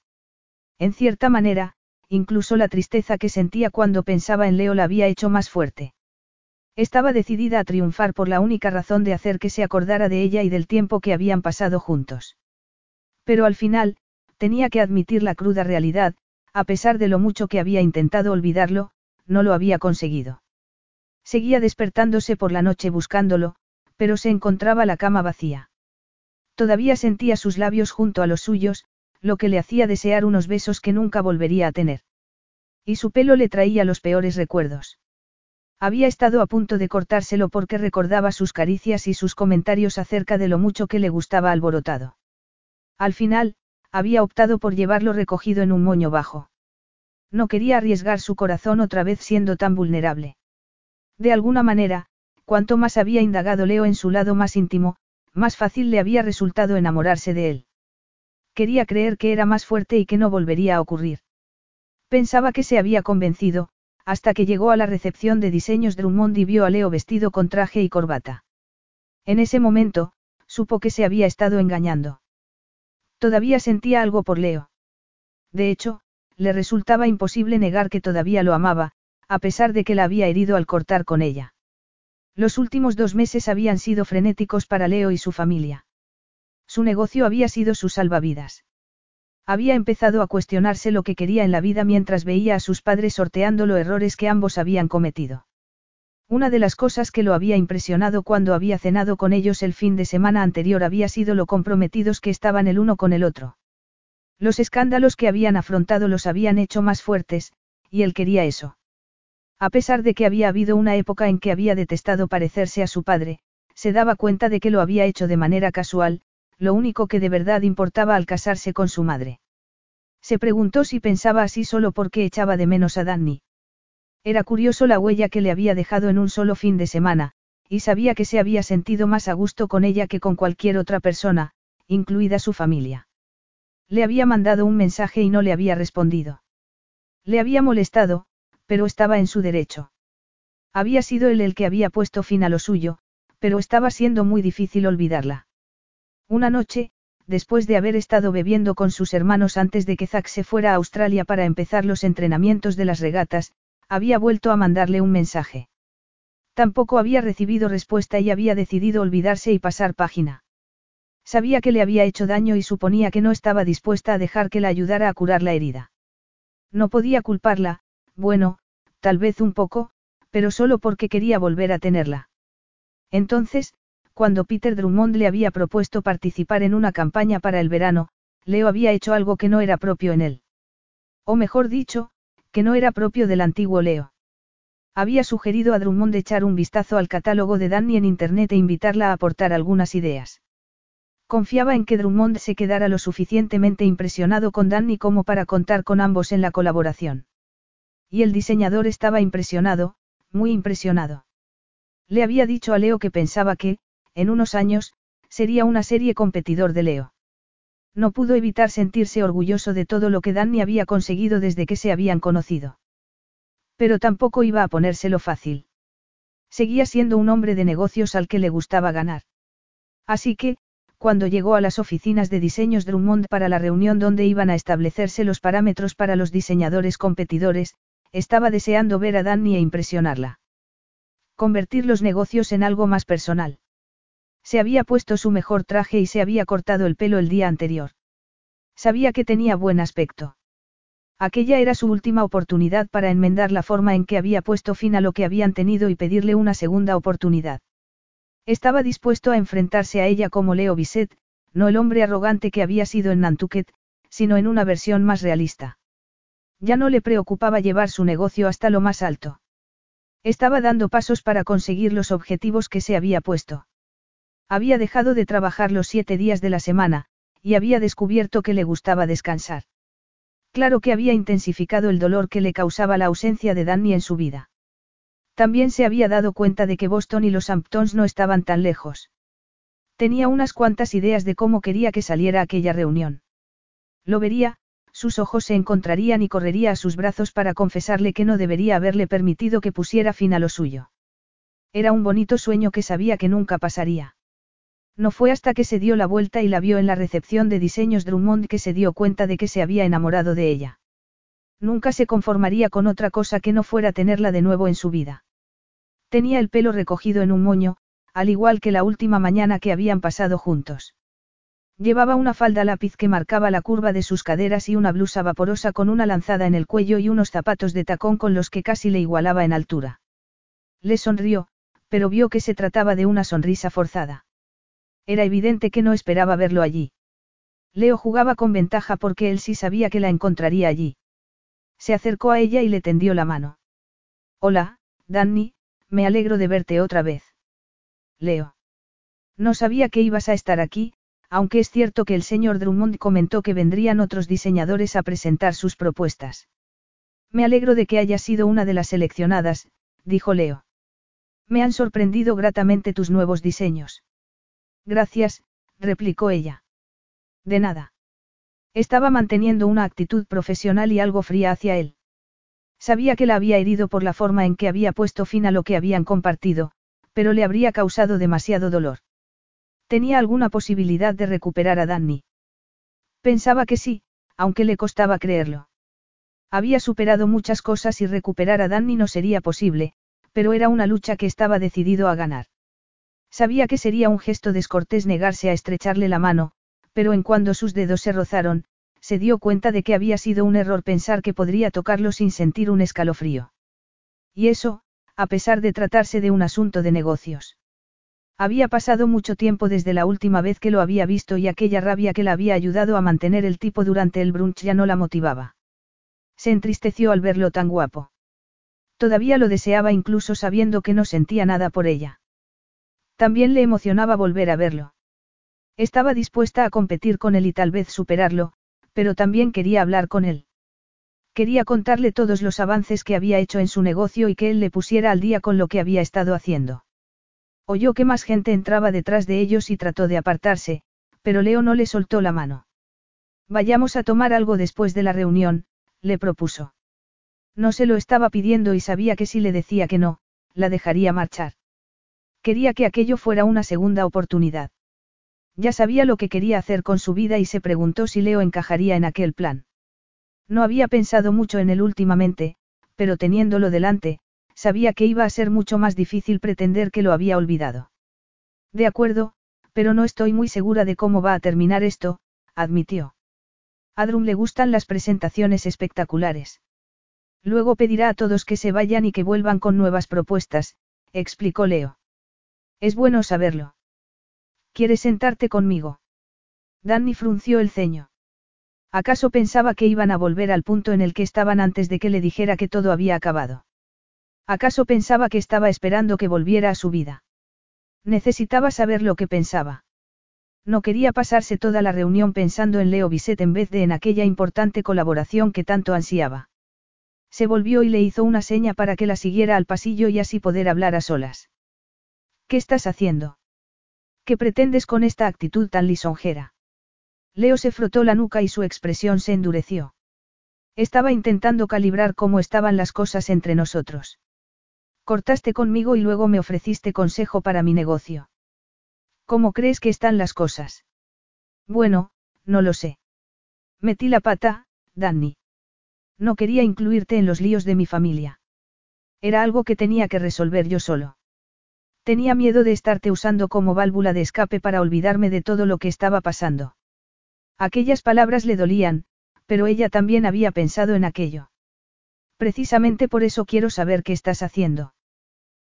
En cierta manera, incluso la tristeza que sentía cuando pensaba en Leo la había hecho más fuerte. Estaba decidida a triunfar por la única razón de hacer que se acordara de ella y del tiempo que habían pasado juntos. Pero al final, tenía que admitir la cruda realidad, a pesar de lo mucho que había intentado olvidarlo, no lo había conseguido. Seguía despertándose por la noche buscándolo, pero se encontraba la cama vacía. Todavía sentía sus labios junto a los suyos, lo que le hacía desear unos besos que nunca volvería a tener. Y su pelo le traía los peores recuerdos. Había estado a punto de cortárselo porque recordaba sus caricias y sus comentarios acerca de lo mucho que le gustaba alborotado. Al final, había optado por llevarlo recogido en un moño bajo. No quería arriesgar su corazón otra vez siendo tan vulnerable. De alguna manera, cuanto más había indagado Leo en su lado más íntimo, más fácil le había resultado enamorarse de él. Quería creer que era más fuerte y que no volvería a ocurrir. Pensaba que se había convencido, hasta que llegó a la recepción de diseños Drummond y vio a Leo vestido con traje y corbata. En ese momento, supo que se había estado engañando. Todavía sentía algo por Leo. De hecho, le resultaba imposible negar que todavía lo amaba, a pesar de que la había herido al cortar con ella. Los últimos dos meses habían sido frenéticos para Leo y su familia. Su negocio había sido su salvavidas. Había empezado a cuestionarse lo que quería en la vida mientras veía a sus padres sorteando los errores que ambos habían cometido. Una de las cosas que lo había impresionado cuando había cenado con ellos el fin de semana anterior había sido lo comprometidos que estaban el uno con el otro. Los escándalos que habían afrontado los habían hecho más fuertes, y él quería eso. A pesar de que había habido una época en que había detestado parecerse a su padre, se daba cuenta de que lo había hecho de manera casual, lo único que de verdad importaba al casarse con su madre. Se preguntó si pensaba así solo porque echaba de menos a Danny. Era curioso la huella que le había dejado en un solo fin de semana, y sabía que se había sentido más a gusto con ella que con cualquier otra persona, incluida su familia. Le había mandado un mensaje y no le había respondido. Le había molestado, pero estaba en su derecho. Había sido él el que había puesto fin a lo suyo, pero estaba siendo muy difícil olvidarla. Una noche, después de haber estado bebiendo con sus hermanos antes de que Zack se fuera a Australia para empezar los entrenamientos de las regatas, había vuelto a mandarle un mensaje. Tampoco había recibido respuesta y había decidido olvidarse y pasar página. Sabía que le había hecho daño y suponía que no estaba dispuesta a dejar que la ayudara a curar la herida. No podía culparla, bueno, tal vez un poco, pero solo porque quería volver a tenerla. Entonces, cuando Peter Drummond le había propuesto participar en una campaña para el verano, Leo había hecho algo que no era propio en él. O mejor dicho, que no era propio del antiguo Leo. Había sugerido a Drummond echar un vistazo al catálogo de Danny en Internet e invitarla a aportar algunas ideas. Confiaba en que Drummond se quedara lo suficientemente impresionado con Danny como para contar con ambos en la colaboración. Y el diseñador estaba impresionado, muy impresionado. Le había dicho a Leo que pensaba que, en unos años, sería una serie competidor de Leo. No pudo evitar sentirse orgulloso de todo lo que Danny había conseguido desde que se habían conocido. Pero tampoco iba a ponérselo fácil. Seguía siendo un hombre de negocios al que le gustaba ganar. Así que, cuando llegó a las oficinas de diseños Drummond para la reunión donde iban a establecerse los parámetros para los diseñadores competidores, estaba deseando ver a Danny e impresionarla. Convertir los negocios en algo más personal. Se había puesto su mejor traje y se había cortado el pelo el día anterior. Sabía que tenía buen aspecto. Aquella era su última oportunidad para enmendar la forma en que había puesto fin a lo que habían tenido y pedirle una segunda oportunidad. Estaba dispuesto a enfrentarse a ella como Leo Bisset, no el hombre arrogante que había sido en Nantucket, sino en una versión más realista. Ya no le preocupaba llevar su negocio hasta lo más alto. Estaba dando pasos para conseguir los objetivos que se había puesto. Había dejado de trabajar los siete días de la semana, y había descubierto que le gustaba descansar. Claro que había intensificado el dolor que le causaba la ausencia de Danny en su vida. También se había dado cuenta de que Boston y los Hamptons no estaban tan lejos. Tenía unas cuantas ideas de cómo quería que saliera aquella reunión. Lo vería, sus ojos se encontrarían y correría a sus brazos para confesarle que no debería haberle permitido que pusiera fin a lo suyo. Era un bonito sueño que sabía que nunca pasaría. No fue hasta que se dio la vuelta y la vio en la recepción de diseños Drummond que se dio cuenta de que se había enamorado de ella. Nunca se conformaría con otra cosa que no fuera tenerla de nuevo en su vida. Tenía el pelo recogido en un moño, al igual que la última mañana que habían pasado juntos. Llevaba una falda lápiz que marcaba la curva de sus caderas y una blusa vaporosa con una lanzada en el cuello y unos zapatos de tacón con los que casi le igualaba en altura. Le sonrió, pero vio que se trataba de una sonrisa forzada. Era evidente que no esperaba verlo allí. Leo jugaba con ventaja porque él sí sabía que la encontraría allí. Se acercó a ella y le tendió la mano. Hola, Danny, me alegro de verte otra vez. Leo. No sabía que ibas a estar aquí, aunque es cierto que el señor Drummond comentó que vendrían otros diseñadores a presentar sus propuestas. Me alegro de que hayas sido una de las seleccionadas, dijo Leo. Me han sorprendido gratamente tus nuevos diseños. Gracias, replicó ella. De nada. Estaba manteniendo una actitud profesional y algo fría hacia él. Sabía que la había herido por la forma en que había puesto fin a lo que habían compartido, pero le habría causado demasiado dolor. ¿Tenía alguna posibilidad de recuperar a Danny? Pensaba que sí, aunque le costaba creerlo. Había superado muchas cosas y recuperar a Danny no sería posible, pero era una lucha que estaba decidido a ganar. Sabía que sería un gesto descortés negarse a estrecharle la mano, pero en cuando sus dedos se rozaron, se dio cuenta de que había sido un error pensar que podría tocarlo sin sentir un escalofrío. Y eso, a pesar de tratarse de un asunto de negocios. Había pasado mucho tiempo desde la última vez que lo había visto y aquella rabia que la había ayudado a mantener el tipo durante el brunch ya no la motivaba. Se entristeció al verlo tan guapo. Todavía lo deseaba incluso sabiendo que no sentía nada por ella. También le emocionaba volver a verlo. Estaba dispuesta a competir con él y tal vez superarlo, pero también quería hablar con él. Quería contarle todos los avances que había hecho en su negocio y que él le pusiera al día con lo que había estado haciendo. Oyó que más gente entraba detrás de ellos y trató de apartarse, pero Leo no le soltó la mano. Vayamos a tomar algo después de la reunión, le propuso. No se lo estaba pidiendo y sabía que si le decía que no, la dejaría marchar. Quería que aquello fuera una segunda oportunidad. Ya sabía lo que quería hacer con su vida y se preguntó si Leo encajaría en aquel plan. No había pensado mucho en él últimamente, pero teniéndolo delante, sabía que iba a ser mucho más difícil pretender que lo había olvidado. De acuerdo, pero no estoy muy segura de cómo va a terminar esto, admitió. A Drum le gustan las presentaciones espectaculares. Luego pedirá a todos que se vayan y que vuelvan con nuevas propuestas, explicó Leo. Es bueno saberlo. ¿Quieres sentarte conmigo? Danny frunció el ceño. ¿Acaso pensaba que iban a volver al punto en el que estaban antes de que le dijera que todo había acabado? ¿Acaso pensaba que estaba esperando que volviera a su vida? Necesitaba saber lo que pensaba. No quería pasarse toda la reunión pensando en Leo Bisset en vez de en aquella importante colaboración que tanto ansiaba. Se volvió y le hizo una seña para que la siguiera al pasillo y así poder hablar a solas. ¿Qué estás haciendo? ¿Qué pretendes con esta actitud tan lisonjera? Leo se frotó la nuca y su expresión se endureció. Estaba intentando calibrar cómo estaban las cosas entre nosotros. Cortaste conmigo y luego me ofreciste consejo para mi negocio. ¿Cómo crees que están las cosas? Bueno, no lo sé. Metí la pata, Danny. No quería incluirte en los líos de mi familia. Era algo que tenía que resolver yo solo. Tenía miedo de estarte usando como válvula de escape para olvidarme de todo lo que estaba pasando. Aquellas palabras le dolían, pero ella también había pensado en aquello. Precisamente por eso quiero saber qué estás haciendo.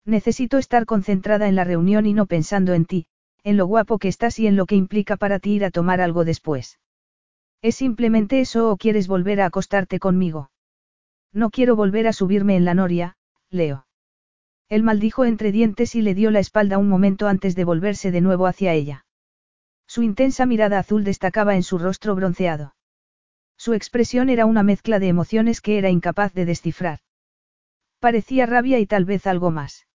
Necesito estar concentrada en la reunión y no pensando en ti, en lo guapo que estás y en lo que implica para ti ir a tomar algo después. ¿Es simplemente eso o quieres volver a acostarte conmigo? No quiero volver a subirme en la noria, Leo. Él maldijo entre dientes y le dio la espalda un momento antes de volverse de nuevo hacia ella. Su intensa mirada azul destacaba en su rostro bronceado. Su expresión era una mezcla de emociones que era incapaz de descifrar. Parecía rabia y tal vez algo más.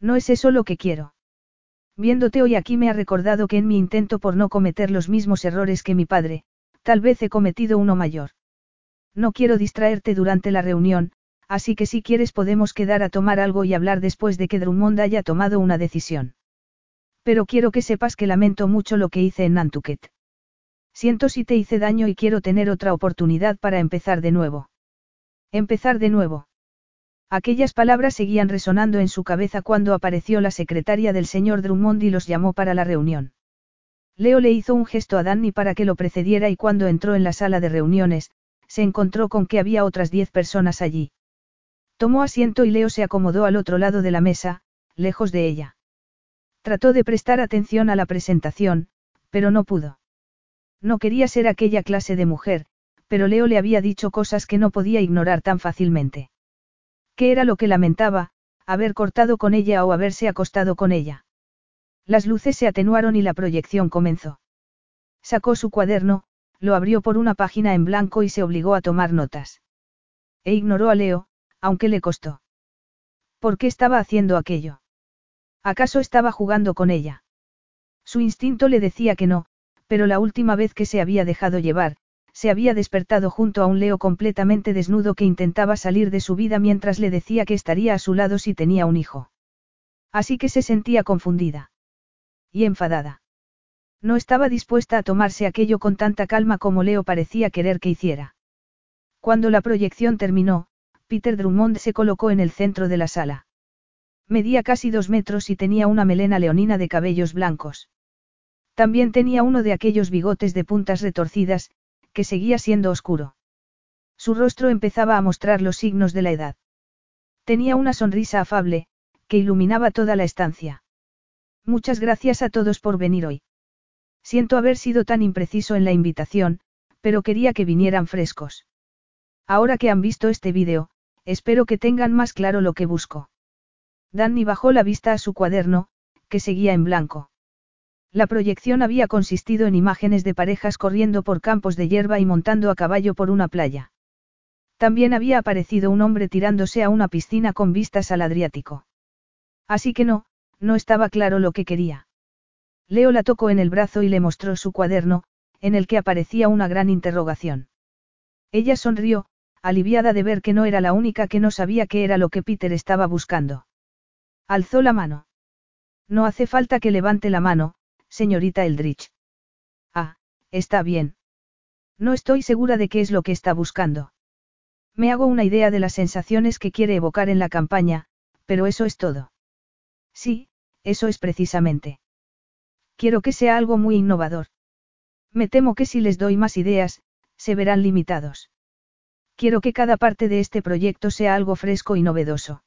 No es eso lo que quiero. Viéndote hoy aquí me ha recordado que en mi intento por no cometer los mismos errores que mi padre, tal vez he cometido uno mayor. No quiero distraerte durante la reunión, así que si quieres podemos quedar a tomar algo y hablar después de que Drummond haya tomado una decisión. Pero quiero que sepas que lamento mucho lo que hice en Nantucket. Siento si te hice daño y quiero tener otra oportunidad para empezar de nuevo. Empezar de nuevo. Aquellas palabras seguían resonando en su cabeza cuando apareció la secretaria del señor Drummond y los llamó para la reunión. Leo le hizo un gesto a Danny para que lo precediera y cuando entró en la sala de reuniones, se encontró con que había otras diez personas allí. Tomó asiento y Leo se acomodó al otro lado de la mesa, lejos de ella. Trató de prestar atención a la presentación, pero no pudo. No quería ser aquella clase de mujer, pero Leo le había dicho cosas que no podía ignorar tan fácilmente. ¿Qué era lo que lamentaba, haber cortado con ella o haberse acostado con ella? Las luces se atenuaron y la proyección comenzó. Sacó su cuaderno, lo abrió por una página en blanco y se obligó a tomar notas. E ignoró a Leo, aunque le costó. ¿Por qué estaba haciendo aquello? ¿Acaso estaba jugando con ella? Su instinto le decía que no, pero la última vez que se había dejado llevar, se había despertado junto a un Leo completamente desnudo que intentaba salir de su vida mientras le decía que estaría a su lado si tenía un hijo. Así que se sentía confundida. Y enfadada. No estaba dispuesta a tomarse aquello con tanta calma como Leo parecía querer que hiciera. Cuando la proyección terminó, Peter Drummond se colocó en el centro de la sala. Medía casi dos metros y tenía una melena leonina de cabellos blancos. También tenía uno de aquellos bigotes de puntas retorcidas, que seguía siendo oscuro. Su rostro empezaba a mostrar los signos de la edad. Tenía una sonrisa afable, que iluminaba toda la estancia. Muchas gracias a todos por venir hoy. Siento haber sido tan impreciso en la invitación, pero quería que vinieran frescos. Ahora que han visto este vídeo, espero que tengan más claro lo que busco. Danny bajó la vista a su cuaderno, que seguía en blanco. La proyección había consistido en imágenes de parejas corriendo por campos de hierba y montando a caballo por una playa. También había aparecido un hombre tirándose a una piscina con vistas al Adriático. Así que no, no estaba claro lo que quería. Leo la tocó en el brazo y le mostró su cuaderno, en el que aparecía una gran interrogación. Ella sonrió, aliviada de ver que no era la única que no sabía qué era lo que Peter estaba buscando. Alzó la mano. No hace falta que levante la mano, señorita Eldridge. Ah, está bien. No estoy segura de qué es lo que está buscando. Me hago una idea de las sensaciones que quiere evocar en la campaña, pero eso es todo. Sí, eso es precisamente. Quiero que sea algo muy innovador. Me temo que si les doy más ideas, se verán limitados. Quiero que cada parte de este proyecto sea algo fresco y novedoso.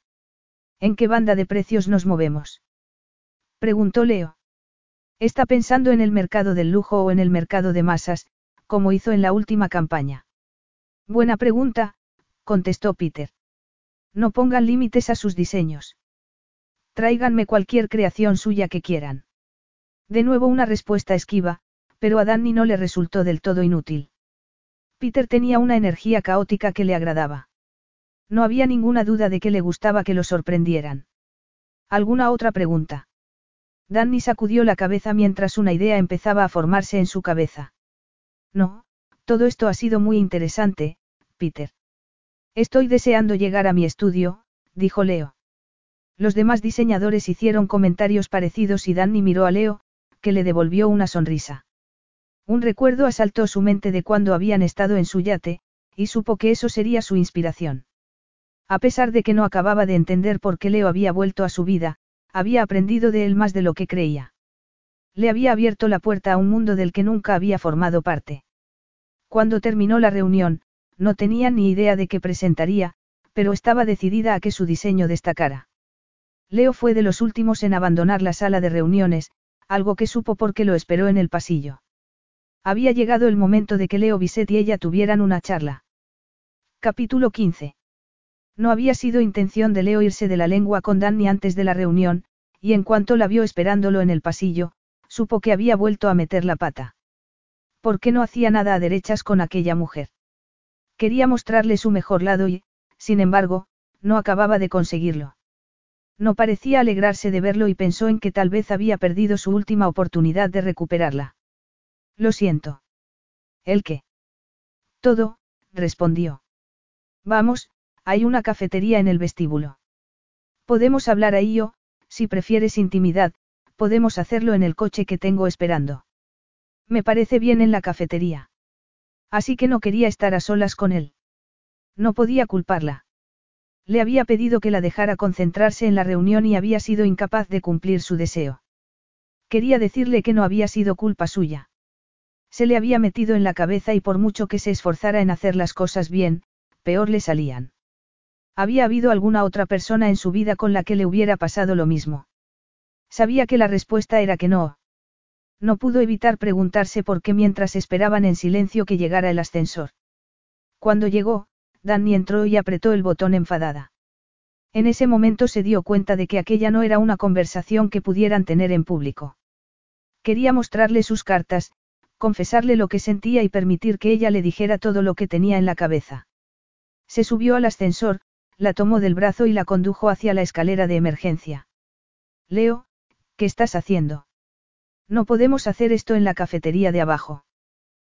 ¿En qué banda de precios nos movemos? Preguntó Leo. Está pensando en el mercado del lujo o en el mercado de masas, como hizo en la última campaña. Buena pregunta, contestó Peter. No pongan límites a sus diseños. Tráiganme cualquier creación suya que quieran. De nuevo una respuesta esquiva, pero a Danny no le resultó del todo inútil. Peter tenía una energía caótica que le agradaba. No había ninguna duda de que le gustaba que lo sorprendieran. ¿Alguna otra pregunta? Danny sacudió la cabeza mientras una idea empezaba a formarse en su cabeza. No, todo esto ha sido muy interesante, Peter. Estoy deseando llegar a mi estudio, dijo Leo. Los demás diseñadores hicieron comentarios parecidos y Danny miró a Leo, que le devolvió una sonrisa. Un recuerdo asaltó su mente de cuando habían estado en su yate, y supo que eso sería su inspiración. A pesar de que no acababa de entender por qué Leo había vuelto a su vida, había aprendido de él más de lo que creía. Le había abierto la puerta a un mundo del que nunca había formado parte. Cuando terminó la reunión, no tenía ni idea de qué presentaría, pero estaba decidida a que su diseño destacara. Leo fue de los últimos en abandonar la sala de reuniones, algo que supo porque lo esperó en el pasillo. Había llegado el momento de que Leo Bisset y ella tuvieran una charla. Capítulo 15. No había sido intención de Leo irse de la lengua con Danny antes de la reunión, y en cuanto la vio esperándolo en el pasillo, supo que había vuelto a meter la pata. ¿Por qué no hacía nada a derechas con aquella mujer? Quería mostrarle su mejor lado y, sin embargo, no acababa de conseguirlo. No parecía alegrarse de verlo y pensó en que tal vez había perdido su última oportunidad de recuperarla. Lo siento. ¿El qué? Todo, respondió. Vamos, hay una cafetería en el vestíbulo. Podemos hablar ahí o, si prefieres intimidad, podemos hacerlo en el coche que tengo esperando. Me parece bien en la cafetería. Así que no quería estar a solas con él. No podía culparla. Le había pedido que la dejara concentrarse en la reunión y había sido incapaz de cumplir su deseo. Quería decirle que no había sido culpa suya. Se le había metido en la cabeza y por mucho que se esforzara en hacer las cosas bien, peor le salían. ¿Había habido alguna otra persona en su vida con la que le hubiera pasado lo mismo? Sabía que la respuesta era que no. No pudo evitar preguntarse por qué mientras esperaban en silencio que llegara el ascensor. Cuando llegó, Danny entró y apretó el botón enfadada. En ese momento se dio cuenta de que aquella no era una conversación que pudieran tener en público. Quería mostrarle sus cartas, confesarle lo que sentía y permitir que ella le dijera todo lo que tenía en la cabeza. Se subió al ascensor, la tomó del brazo y la condujo hacia la escalera de emergencia. Leo, ¿qué estás haciendo? No podemos hacer esto en la cafetería de abajo.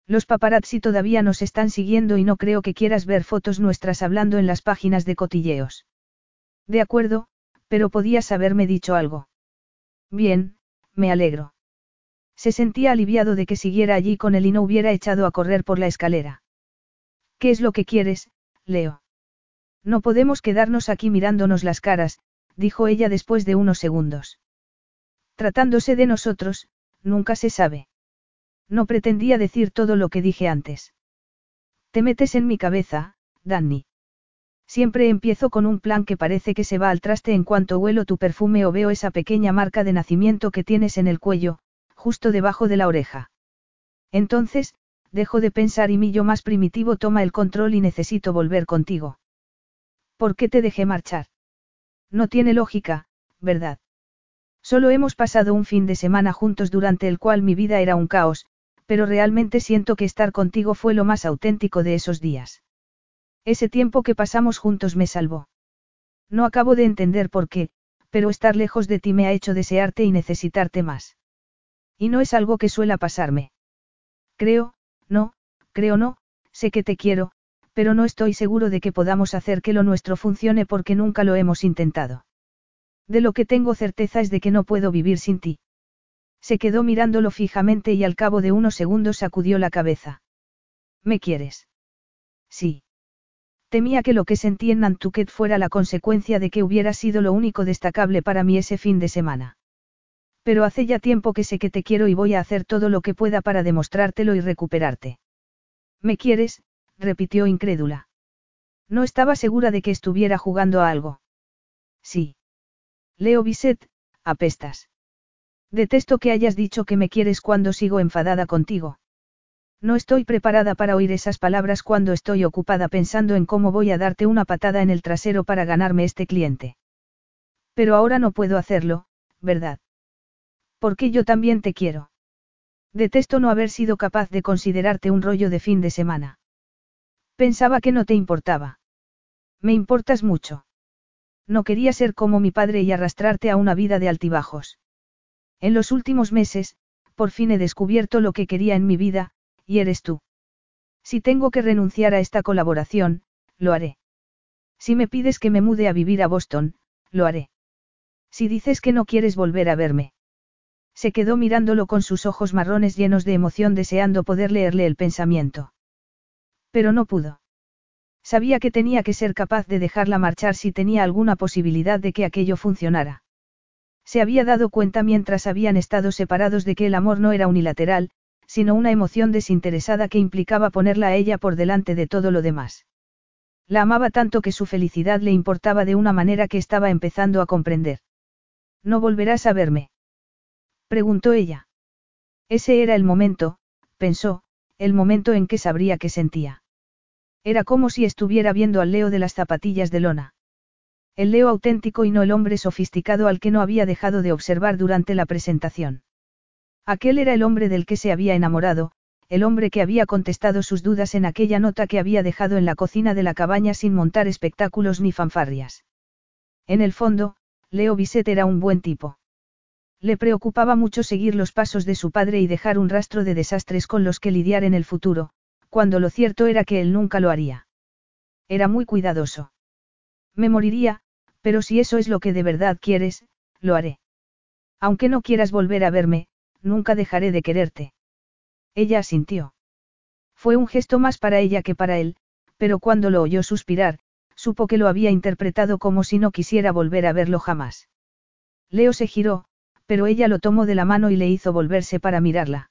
Los paparazzi todavía nos están siguiendo y no creo que quieras ver fotos nuestras hablando en las páginas de cotilleos. De acuerdo, pero podías haberme dicho algo. Bien, me alegro. Se sentía aliviado de que siguiera allí con él y no hubiera echado a correr por la escalera. ¿Qué es lo que quieres, Leo? No podemos quedarnos aquí mirándonos las caras, dijo ella después de unos segundos. Tratándose de nosotros, nunca se sabe. No pretendía decir todo lo que dije antes. Te metes en mi cabeza, Danny. Siempre empiezo con un plan que parece que se va al traste en cuanto huelo tu perfume o veo esa pequeña marca de nacimiento que tienes en el cuello, justo debajo de la oreja. Entonces, dejo de pensar y mi yo más primitivo toma el control y necesito volver contigo. ¿Por qué te dejé marchar? No tiene lógica, ¿verdad? Solo hemos pasado un fin de semana juntos durante el cual mi vida era un caos, pero realmente siento que estar contigo fue lo más auténtico de esos días. Ese tiempo que pasamos juntos me salvó. No acabo de entender por qué, pero estar lejos de ti me ha hecho desearte y necesitarte más. Y no es algo que suela pasarme. Creo, no, creo no, sé que te quiero, pero no estoy seguro de que podamos hacer que lo nuestro funcione porque nunca lo hemos intentado. De lo que tengo certeza es de que no puedo vivir sin ti. Se quedó mirándolo fijamente y al cabo de unos segundos sacudió la cabeza. ¿Me quieres? Sí. Temía que lo que sentí en Nantucket fuera la consecuencia de que hubiera sido lo único destacable para mí ese fin de semana. Pero hace ya tiempo que sé que te quiero y voy a hacer todo lo que pueda para demostrártelo y recuperarte. ¿Me quieres? repitió incrédula. No estaba segura de que estuviera jugando a algo. Sí. Leo Bisset, apestas. Detesto que hayas dicho que me quieres cuando sigo enfadada contigo. No estoy preparada para oír esas palabras cuando estoy ocupada pensando en cómo voy a darte una patada en el trasero para ganarme este cliente. Pero ahora no puedo hacerlo, ¿verdad? Porque yo también te quiero. Detesto no haber sido capaz de considerarte un rollo de fin de semana. Pensaba que no te importaba. Me importas mucho. No quería ser como mi padre y arrastrarte a una vida de altibajos. En los últimos meses, por fin he descubierto lo que quería en mi vida, y eres tú. Si tengo que renunciar a esta colaboración, lo haré. Si me pides que me mude a vivir a Boston, lo haré. Si dices que no quieres volver a verme. Se quedó mirándolo con sus ojos marrones llenos de emoción deseando poder leerle el pensamiento. Pero no pudo. Sabía que tenía que ser capaz de dejarla marchar si tenía alguna posibilidad de que aquello funcionara. Se había dado cuenta mientras habían estado separados de que el amor no era unilateral, sino una emoción desinteresada que implicaba ponerla a ella por delante de todo lo demás. La amaba tanto que su felicidad le importaba de una manera que estaba empezando a comprender. ¿No volverás a verme? Preguntó ella. Ese era el momento, pensó, el momento en que sabría qué sentía. Era como si estuviera viendo al Leo de las zapatillas de lona. El Leo auténtico y no el hombre sofisticado al que no había dejado de observar durante la presentación. Aquel era el hombre del que se había enamorado, el hombre que había contestado sus dudas en aquella nota que había dejado en la cocina de la cabaña sin montar espectáculos ni fanfarrias. En el fondo, Leo Bisset era un buen tipo. Le preocupaba mucho seguir los pasos de su padre y dejar un rastro de desastres con los que lidiar en el futuro, cuando lo cierto era que él nunca lo haría. Era muy cuidadoso. Me moriría, pero si eso es lo que de verdad quieres, lo haré. Aunque no quieras volver a verme, nunca dejaré de quererte. Ella asintió. Fue un gesto más para ella que para él, pero cuando lo oyó suspirar, supo que lo había interpretado como si no quisiera volver a verlo jamás. Leo se giró, pero ella lo tomó de la mano y le hizo volverse para mirarla.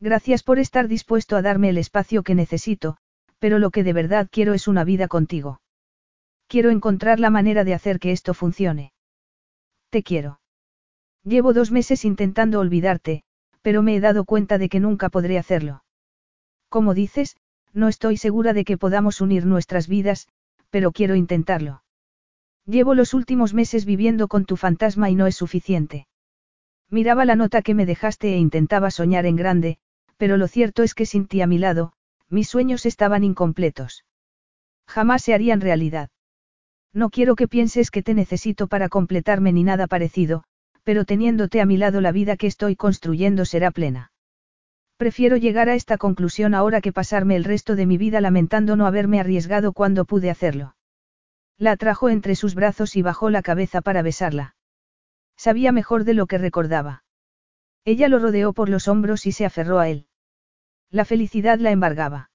Gracias por estar dispuesto a darme el espacio que necesito, pero lo que de verdad quiero es una vida contigo. Quiero encontrar la manera de hacer que esto funcione. Te quiero. Llevo dos meses intentando olvidarte, pero me he dado cuenta de que nunca podré hacerlo. Como dices, no estoy segura de que podamos unir nuestras vidas, pero quiero intentarlo. Llevo los últimos meses viviendo con tu fantasma y no es suficiente. Miraba la nota que me dejaste e intentaba soñar en grande, pero lo cierto es que sin ti a mi lado, mis sueños estaban incompletos. Jamás se harían realidad. No quiero que pienses que te necesito para completarme ni nada parecido, pero teniéndote a mi lado la vida que estoy construyendo será plena. Prefiero llegar a esta conclusión ahora que pasarme el resto de mi vida lamentando no haberme arriesgado cuando pude hacerlo. La atrajo entre sus brazos y bajó la cabeza para besarla. Sabía mejor de lo que recordaba. Ella lo rodeó por los hombros y se aferró a él. La felicidad la embargaba.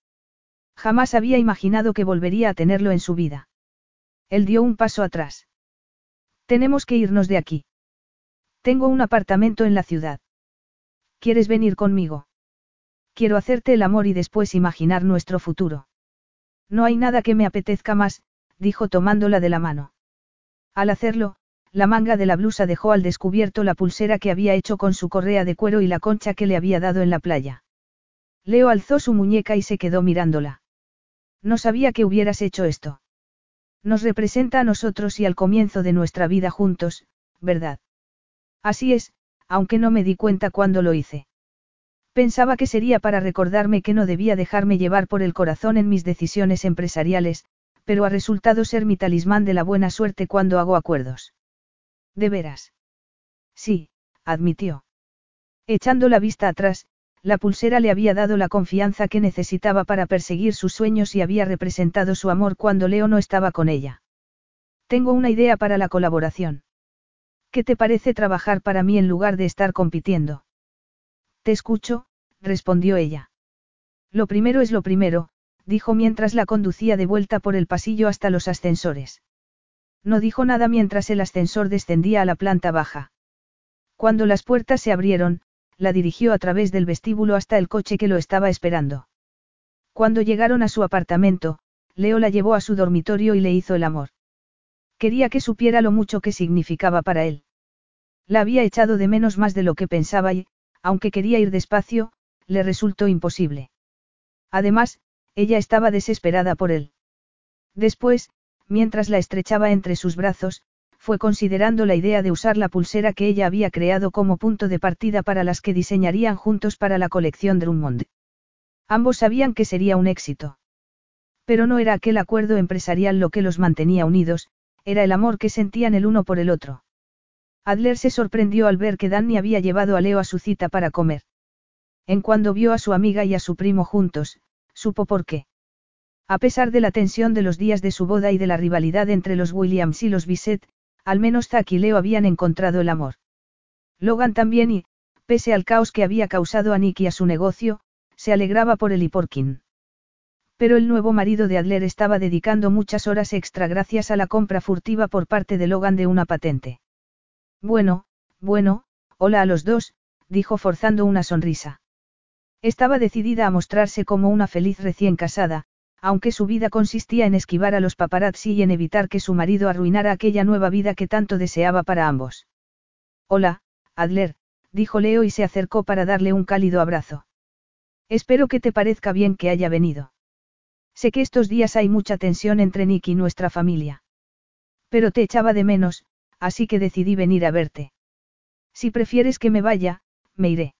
Jamás había imaginado que volvería a tenerlo en su vida. Él dio un paso atrás. Tenemos que irnos de aquí. Tengo un apartamento en la ciudad. ¿Quieres venir conmigo? Quiero hacerte el amor y después imaginar nuestro futuro. No hay nada que me apetezca más, dijo tomándola de la mano. Al hacerlo, la manga de la blusa dejó al descubierto la pulsera que había hecho con su correa de cuero y la concha que le había dado en la playa. Leo alzó su muñeca y se quedó mirándola. No sabía que hubieras hecho esto. Nos representa a nosotros y al comienzo de nuestra vida juntos, ¿verdad? Así es, aunque no me di cuenta cuando lo hice. Pensaba que sería para recordarme que no debía dejarme llevar por el corazón en mis decisiones empresariales, pero ha resultado ser mi talismán de la buena suerte cuando hago acuerdos. ¿De veras? Sí, admitió. Echando la vista atrás, la pulsera le había dado la confianza que necesitaba para perseguir sus sueños y había representado su amor cuando Leo no estaba con ella. Tengo una idea para la colaboración. ¿Qué te parece trabajar para mí en lugar de estar compitiendo? Te escucho, respondió ella. Lo primero es lo primero, dijo mientras la conducía de vuelta por el pasillo hasta los ascensores. No dijo nada mientras el ascensor descendía a la planta baja. Cuando las puertas se abrieron, la dirigió a través del vestíbulo hasta el coche que lo estaba esperando. Cuando llegaron a su apartamento, Leo la llevó a su dormitorio y le hizo el amor. Quería que supiera lo mucho que significaba para él. La había echado de menos más de lo que pensaba y, aunque quería ir despacio, le resultó imposible. Además, ella estaba desesperada por él. Después, mientras la estrechaba entre sus brazos, fue considerando la idea de usar la pulsera que ella había creado como punto de partida para las que diseñarían juntos para la colección Drummond. Ambos sabían que sería un éxito. Pero no era aquel acuerdo empresarial lo que los mantenía unidos, era el amor que sentían el uno por el otro. Adler se sorprendió al ver que Danny había llevado a Leo a su cita para comer. En cuando vio a su amiga y a su primo juntos, supo por qué. A pesar de la tensión de los días de su boda y de la rivalidad entre los Williams y los Bisset, al menos Zack y Leo habían encontrado el amor. Logan también y, pese al caos que había causado a Nick y a su negocio, se alegraba por él y. Pero el nuevo marido de Adler estaba dedicando muchas horas extra gracias a la compra furtiva por parte de Logan de una patente. Bueno, bueno, hola a los dos, dijo forzando una sonrisa. Estaba decidida a mostrarse como una feliz recién casada, aunque su vida consistía en esquivar a los paparazzi y en evitar que su marido arruinara aquella nueva vida que tanto deseaba para ambos. Hola, Adler, dijo Leo y se acercó para darle un cálido abrazo. Espero que te parezca bien que haya venido. Sé que estos días hay mucha tensión entre Nick y nuestra familia. Pero te echaba de menos, así que decidí venir a verte. Si prefieres que me vaya, me iré.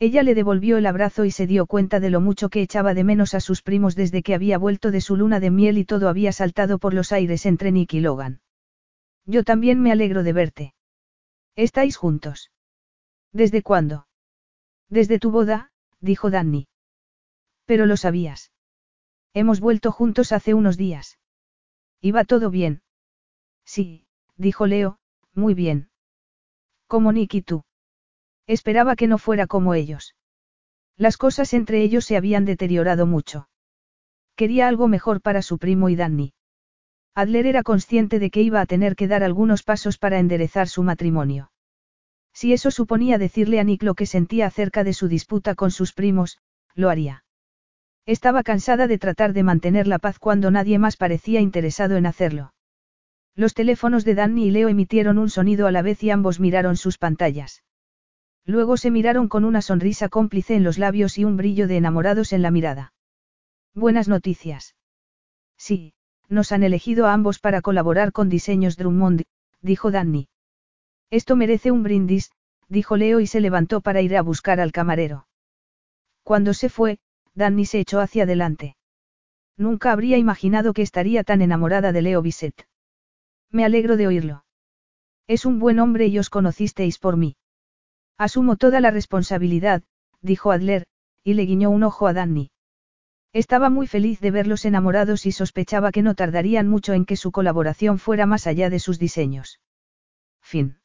Ella le devolvió el abrazo y se dio cuenta de lo mucho que echaba de menos a sus primos desde que había vuelto de su luna de miel y todo había saltado por los aires entre Nick y Logan. Yo también me alegro de verte. ¿Estáis juntos? ¿Desde cuándo? Desde tu boda, dijo Danny. Pero lo sabías. Hemos vuelto juntos hace unos días. ¿Iba todo bien? Sí, dijo Leo, muy bien. Como Nick y tú. Esperaba que no fuera como ellos. Las cosas entre ellos se habían deteriorado mucho. Quería algo mejor para su primo y Danny. Adler era consciente de que iba a tener que dar algunos pasos para enderezar su matrimonio. Si eso suponía decirle a Nick lo que sentía acerca de su disputa con sus primos, lo haría. Estaba cansada de tratar de mantener la paz cuando nadie más parecía interesado en hacerlo. Los teléfonos de Danny y Leo emitieron un sonido a la vez y ambos miraron sus pantallas. Luego se miraron con una sonrisa cómplice en los labios y un brillo de enamorados en la mirada. Buenas noticias. Sí, nos han elegido a ambos para colaborar con diseños Drummond, dijo Danny. Esto merece un brindis, dijo Leo y se levantó para ir a buscar al camarero. Cuando se fue, Danny se echó hacia adelante. Nunca habría imaginado que estaría tan enamorada de Leo Bisset. Me alegro de oírlo. Es un buen hombre y os conocisteis por mí. Asumo toda la responsabilidad, dijo Adler, y le guiñó un ojo a Danny. Estaba muy feliz de verlos enamorados y sospechaba que no tardarían mucho en que su colaboración fuera más allá de sus diseños. Fin.